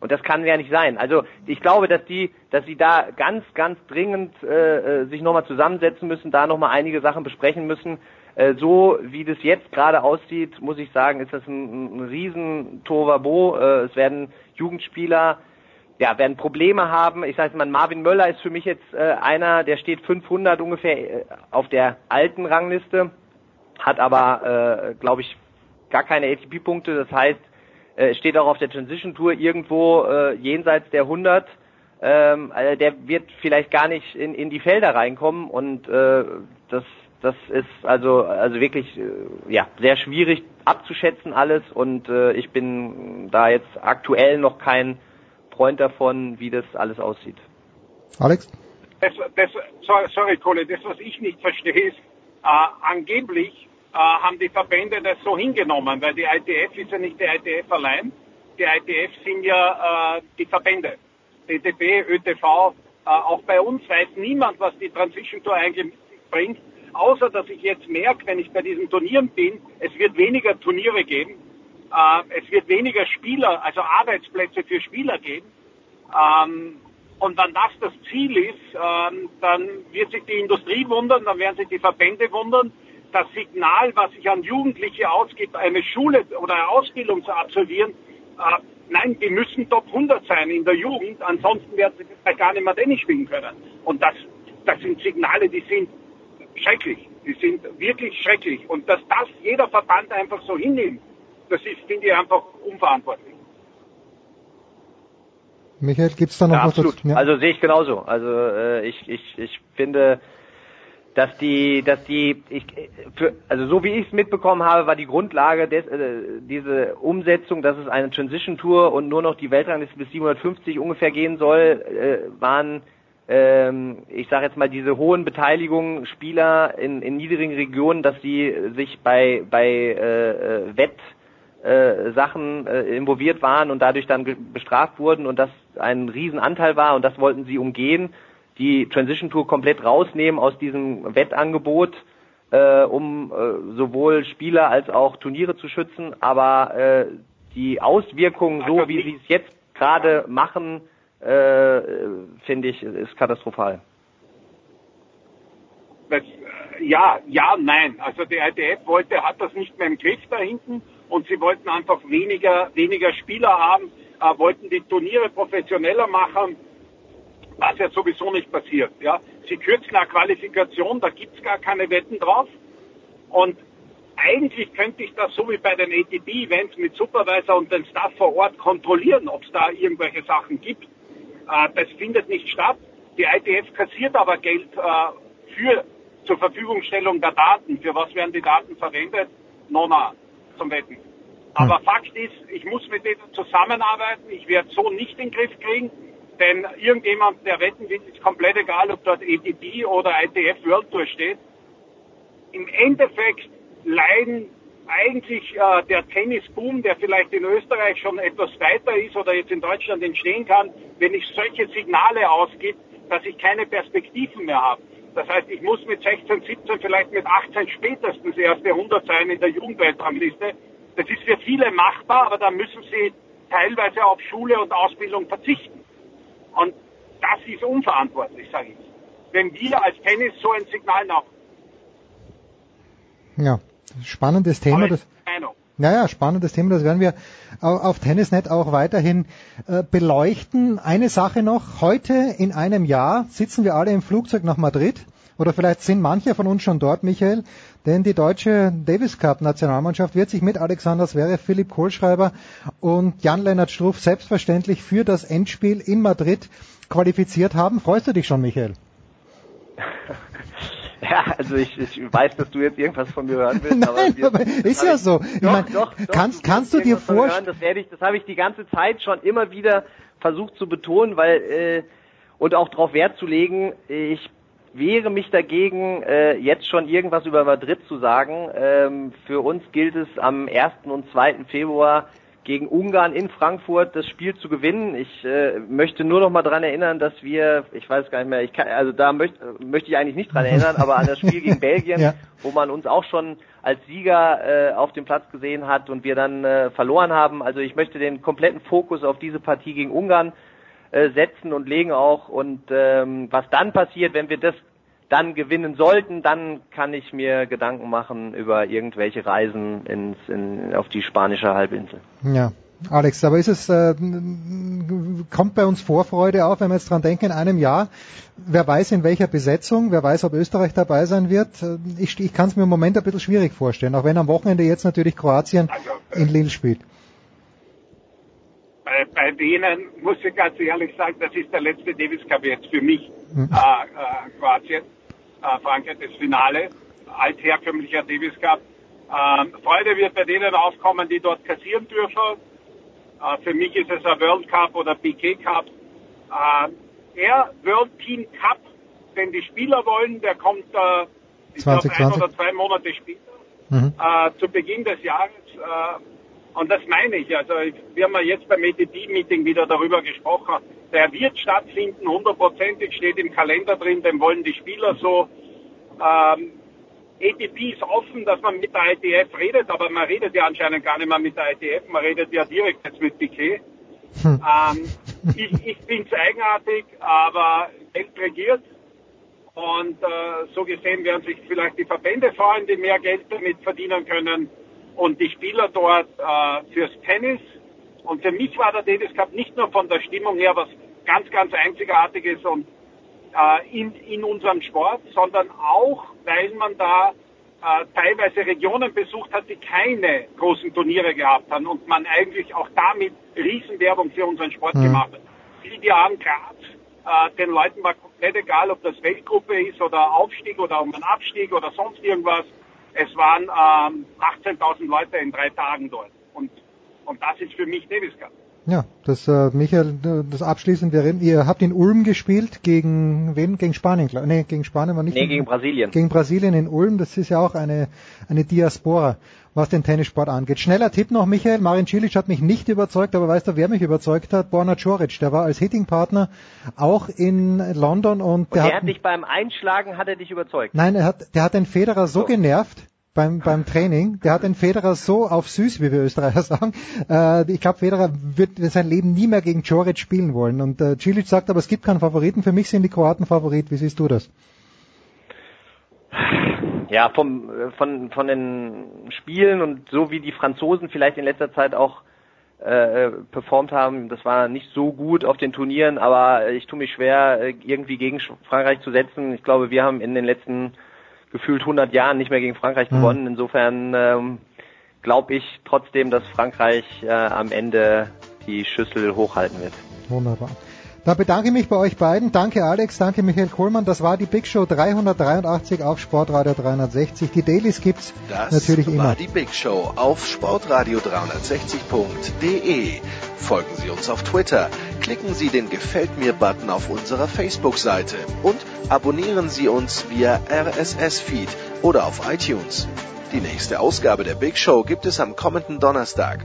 Und das kann ja nicht sein. Also ich glaube, dass die, dass sie da ganz, ganz dringend äh, äh sich nochmal zusammensetzen müssen, da nochmal einige Sachen besprechen müssen, äh, so wie das jetzt gerade aussieht, muss ich sagen, ist das ein, ein riesen Tovabo. Äh, es werden Jugendspieler, ja, werden Probleme haben. Ich sage mal, Marvin Möller ist für mich jetzt äh, einer, der steht 500 ungefähr auf der alten Rangliste, hat aber, äh, glaube ich, gar keine ATP-Punkte. Das heißt, äh, steht auch auf der Transition Tour irgendwo äh, jenseits der 100. Ähm, also der wird vielleicht gar nicht in, in die Felder reinkommen und äh, das das ist also also wirklich äh, ja sehr schwierig abzuschätzen alles und äh, ich bin da jetzt aktuell noch kein Freund davon, wie das alles aussieht. Alex? Das, das, sorry, Kohle, das was ich nicht verstehe ist, äh, angeblich äh, haben die Verbände das so hingenommen, weil die ITF ist ja nicht die ITF allein. Die ITF sind ja äh, die Verbände. DTB, ÖTV, äh, auch bei uns weiß niemand, was die Transition Tour eigentlich bringt außer dass ich jetzt merke, wenn ich bei diesen Turnieren bin, es wird weniger Turniere geben, äh, es wird weniger Spieler, also Arbeitsplätze für Spieler geben. Ähm, und wenn das das Ziel ist, ähm, dann wird sich die Industrie wundern, dann werden sich die Verbände wundern. Das Signal, was sich an Jugendliche ausgibt, eine Schule oder eine Ausbildung zu absolvieren, äh, nein, die müssen Top 100 sein in der Jugend, ansonsten werden sie gar nicht mehr Tennis spielen können. Und das, das sind Signale, die sind schrecklich. Die sind wirklich schrecklich. Und dass das jeder Verband einfach so hinnimmt, das ist, finde ich, einfach unverantwortlich. Michael, gibt's da noch ja, was absolut. dazu? Ja. Also sehe ich genauso. Also äh, ich, ich, ich finde, dass die, dass die, ich, für, also so wie ich es mitbekommen habe, war die Grundlage des, äh, diese Umsetzung, dass es eine Transition Tour und nur noch die Weltrangliste bis 750 ungefähr gehen soll, äh, waren ähm, ich sage jetzt mal, diese hohen Beteiligungen Spieler in, in niedrigen Regionen, dass sie sich bei, bei äh, äh Wett äh, Sachen äh, involviert waren und dadurch dann bestraft wurden und das ein Riesenanteil war und das wollten sie umgehen, die Transition Tour komplett rausnehmen aus diesem Wettangebot äh, um äh, sowohl Spieler als auch Turniere zu schützen, aber äh, die Auswirkungen, so wie sie es jetzt gerade machen, äh, finde ich, ist katastrophal. Das, äh, ja, ja, nein. Also die ITF wollte, hat das nicht mehr im Griff da hinten und sie wollten einfach weniger, weniger Spieler haben, äh, wollten die Turniere professioneller machen, was ja sowieso nicht passiert. Ja, sie kürzen eine Qualifikation, da gibt's gar keine Wetten drauf und eigentlich könnte ich das so wie bei den ATP-Events mit Supervisor und dem Staff vor Ort kontrollieren, ob es da irgendwelche Sachen gibt. Äh, das findet nicht statt. Die ITF kassiert aber Geld äh, für zur Verfügungstellung der Daten. Für was werden die Daten verwendet? Nona zum Wetten. Aber Fakt ist, ich muss mit denen zusammenarbeiten. Ich werde so nicht in den Griff kriegen, denn irgendjemand, der wetten will, ist komplett egal, ob dort ATP oder ITF World Tour steht. Im Endeffekt leiden eigentlich äh, der Tennisboom, der vielleicht in Österreich schon etwas weiter ist oder jetzt in Deutschland entstehen kann, wenn ich solche Signale ausgibt, dass ich keine Perspektiven mehr habe. Das heißt, ich muss mit 16, 17, vielleicht mit 18 spätestens erste 100 sein in der Jugendweltrangliste. Das ist für viele machbar, aber da müssen sie teilweise auf Schule und Ausbildung verzichten. Und das ist unverantwortlich, sage ich. Wenn wir als Tennis so ein Signal nach. Ja, spannendes Thema. Das, naja, spannendes Thema, das werden wir auf Tennisnet auch weiterhin äh, beleuchten. Eine Sache noch, heute in einem Jahr sitzen wir alle im Flugzeug nach Madrid oder vielleicht sind manche von uns schon dort, Michael, denn die deutsche Davis Cup Nationalmannschaft wird sich mit Alexander Zverev, Philipp Kohlschreiber und Jan-Lennart Struff selbstverständlich für das Endspiel in Madrid qualifiziert haben. Freust du dich schon, Michael? Ja, also ich, ich weiß, dass du jetzt irgendwas von mir hören willst, Nein, aber, wir, aber ist ja ich, so. Ich doch, mein, doch, doch, kannst, kannst du dir vorstellen, Das werde ich, das habe ich die ganze Zeit schon immer wieder versucht zu betonen, weil äh, und auch darauf Wert zu legen. Ich wehre mich dagegen, äh, jetzt schon irgendwas über Madrid zu sagen. Ähm, für uns gilt es am 1. und 2. Februar gegen Ungarn in Frankfurt das Spiel zu gewinnen. Ich äh, möchte nur noch mal dran erinnern, dass wir, ich weiß gar nicht mehr, ich kann, also da möchte möchte ich eigentlich nicht dran erinnern, aber an das Spiel gegen Belgien, Ja. wo man uns auch schon als Sieger äh, auf dem Platz gesehen hat und wir dann äh, verloren haben. Also ich möchte den kompletten Fokus auf diese Partie gegen Ungarn äh, setzen und legen auch. Und ähm, was dann passiert, wenn wir das dann gewinnen sollten, dann kann ich mir Gedanken machen über irgendwelche Reisen ins, in, auf die spanische Halbinsel. Ja, Alex, aber ist es, äh, kommt bei uns Vorfreude auf, wenn wir jetzt dran denken, in einem Jahr, wer weiß in welcher Besetzung, wer weiß, ob Österreich dabei sein wird. Äh, Ich, ich kann es mir im Moment ein bisschen schwierig vorstellen, auch wenn am Wochenende jetzt natürlich Kroatien in Lille spielt. Bei, bei denen muss ich ganz ehrlich sagen, das ist der letzte Davis Cup jetzt für mich. Äh, äh, Kroatien, äh, Frankreich, das Finale, altherkömmlicher Davis Cup. Ähm, Freude wird bei denen aufkommen, die dort kassieren dürfen. Äh, für mich ist es ein World Cup oder PK Cup. Äh, der World Team Cup, den die Spieler wollen, der kommt äh, ich glaub, ein 2020. oder zwei Monate später Mhm. äh, zu Beginn des Jahres. Äh, und das meine ich. Also wir haben ja jetzt beim ETP-Meeting wieder darüber gesprochen. Der wird stattfinden, hundertprozentig steht im Kalender drin, den wollen die Spieler so. Ähm, ATP ist offen, dass man mit der ITF redet, aber man redet ja anscheinend gar nicht mehr mit der ITF, man redet ja direkt jetzt mit Piquet. Ähm, ich ich finde es eigenartig, aber Geld regiert. Und äh, so gesehen werden sich vielleicht die Verbände freuen, die mehr Geld damit verdienen können. Und die Spieler dort äh, fürs Tennis. Und für mich war der Davis Cup nicht nur von der Stimmung her was ganz, ganz Einzigartiges und äh, in, in unserem Sport, sondern auch, weil man da äh, teilweise Regionen besucht hat, die keine großen Turniere gehabt haben und man eigentlich auch damit Riesenwerbung für unseren Sport Mhm. gemacht hat. Vivian Graz, äh, den Leuten war komplett egal, ob das Weltgruppe ist oder Aufstieg oder um einen Abstieg oder sonst irgendwas. Es waren ähm, 18.000 Leute in drei Tagen dort. Und, und das ist für mich Davis Cup. Ja, das äh, Michael, das abschließend, wir reden, ihr habt in Ulm gespielt gegen wen? Gegen Spanien, klar. Nee, gegen Spanien war nicht. Nee, gegen Brasilien. Gegen Brasilien in Ulm, das ist ja auch eine eine Diaspora, was den Tennissport angeht. Schneller Tipp noch, Michael, Marin Cilic hat mich nicht überzeugt, aber weißt du, wer mich überzeugt hat? Borna Coric, der war als Hittingpartner auch in London und, und der, der hat, hat dich beim Einschlagen hat er dich überzeugt. Nein, er hat der hat den Federer so, so. genervt, beim, beim Training. Der hat den Federer so auf süß, wie wir Österreicher sagen. Äh, ich glaube, Federer wird sein Leben nie mehr gegen Joric spielen wollen. Und äh, Cilic sagt aber, es gibt keinen Favoriten. Für mich sind die Kroaten Favorit. Wie siehst du das? Ja, vom, von, von den Spielen und so wie die Franzosen vielleicht in letzter Zeit auch äh, performt haben, das war nicht so gut auf den Turnieren, aber ich tue mich schwer, äh, irgendwie gegen Frankreich zu setzen. Ich glaube, wir haben in den letzten gefühlt 100 Jahren nicht mehr gegen Frankreich mhm. gewonnen. Insofern ähm, glaube ich trotzdem, dass Frankreich äh, am Ende die Schüssel hochhalten wird. Wunderbar. Da bedanke ich mich bei euch beiden. Danke Alex, danke Michael Kohlmann. Das war die Big Show 383 auf Sportradio 360. Die Dailies gibt's das natürlich immer. Das war die Big Show auf Sportradio 360.de. Folgen Sie uns auf Twitter, klicken Sie den Gefällt mir Button auf unserer Facebook-Seite und abonnieren Sie uns via RSS-Feed oder auf iTunes. Die nächste Ausgabe der Big Show gibt es am kommenden Donnerstag.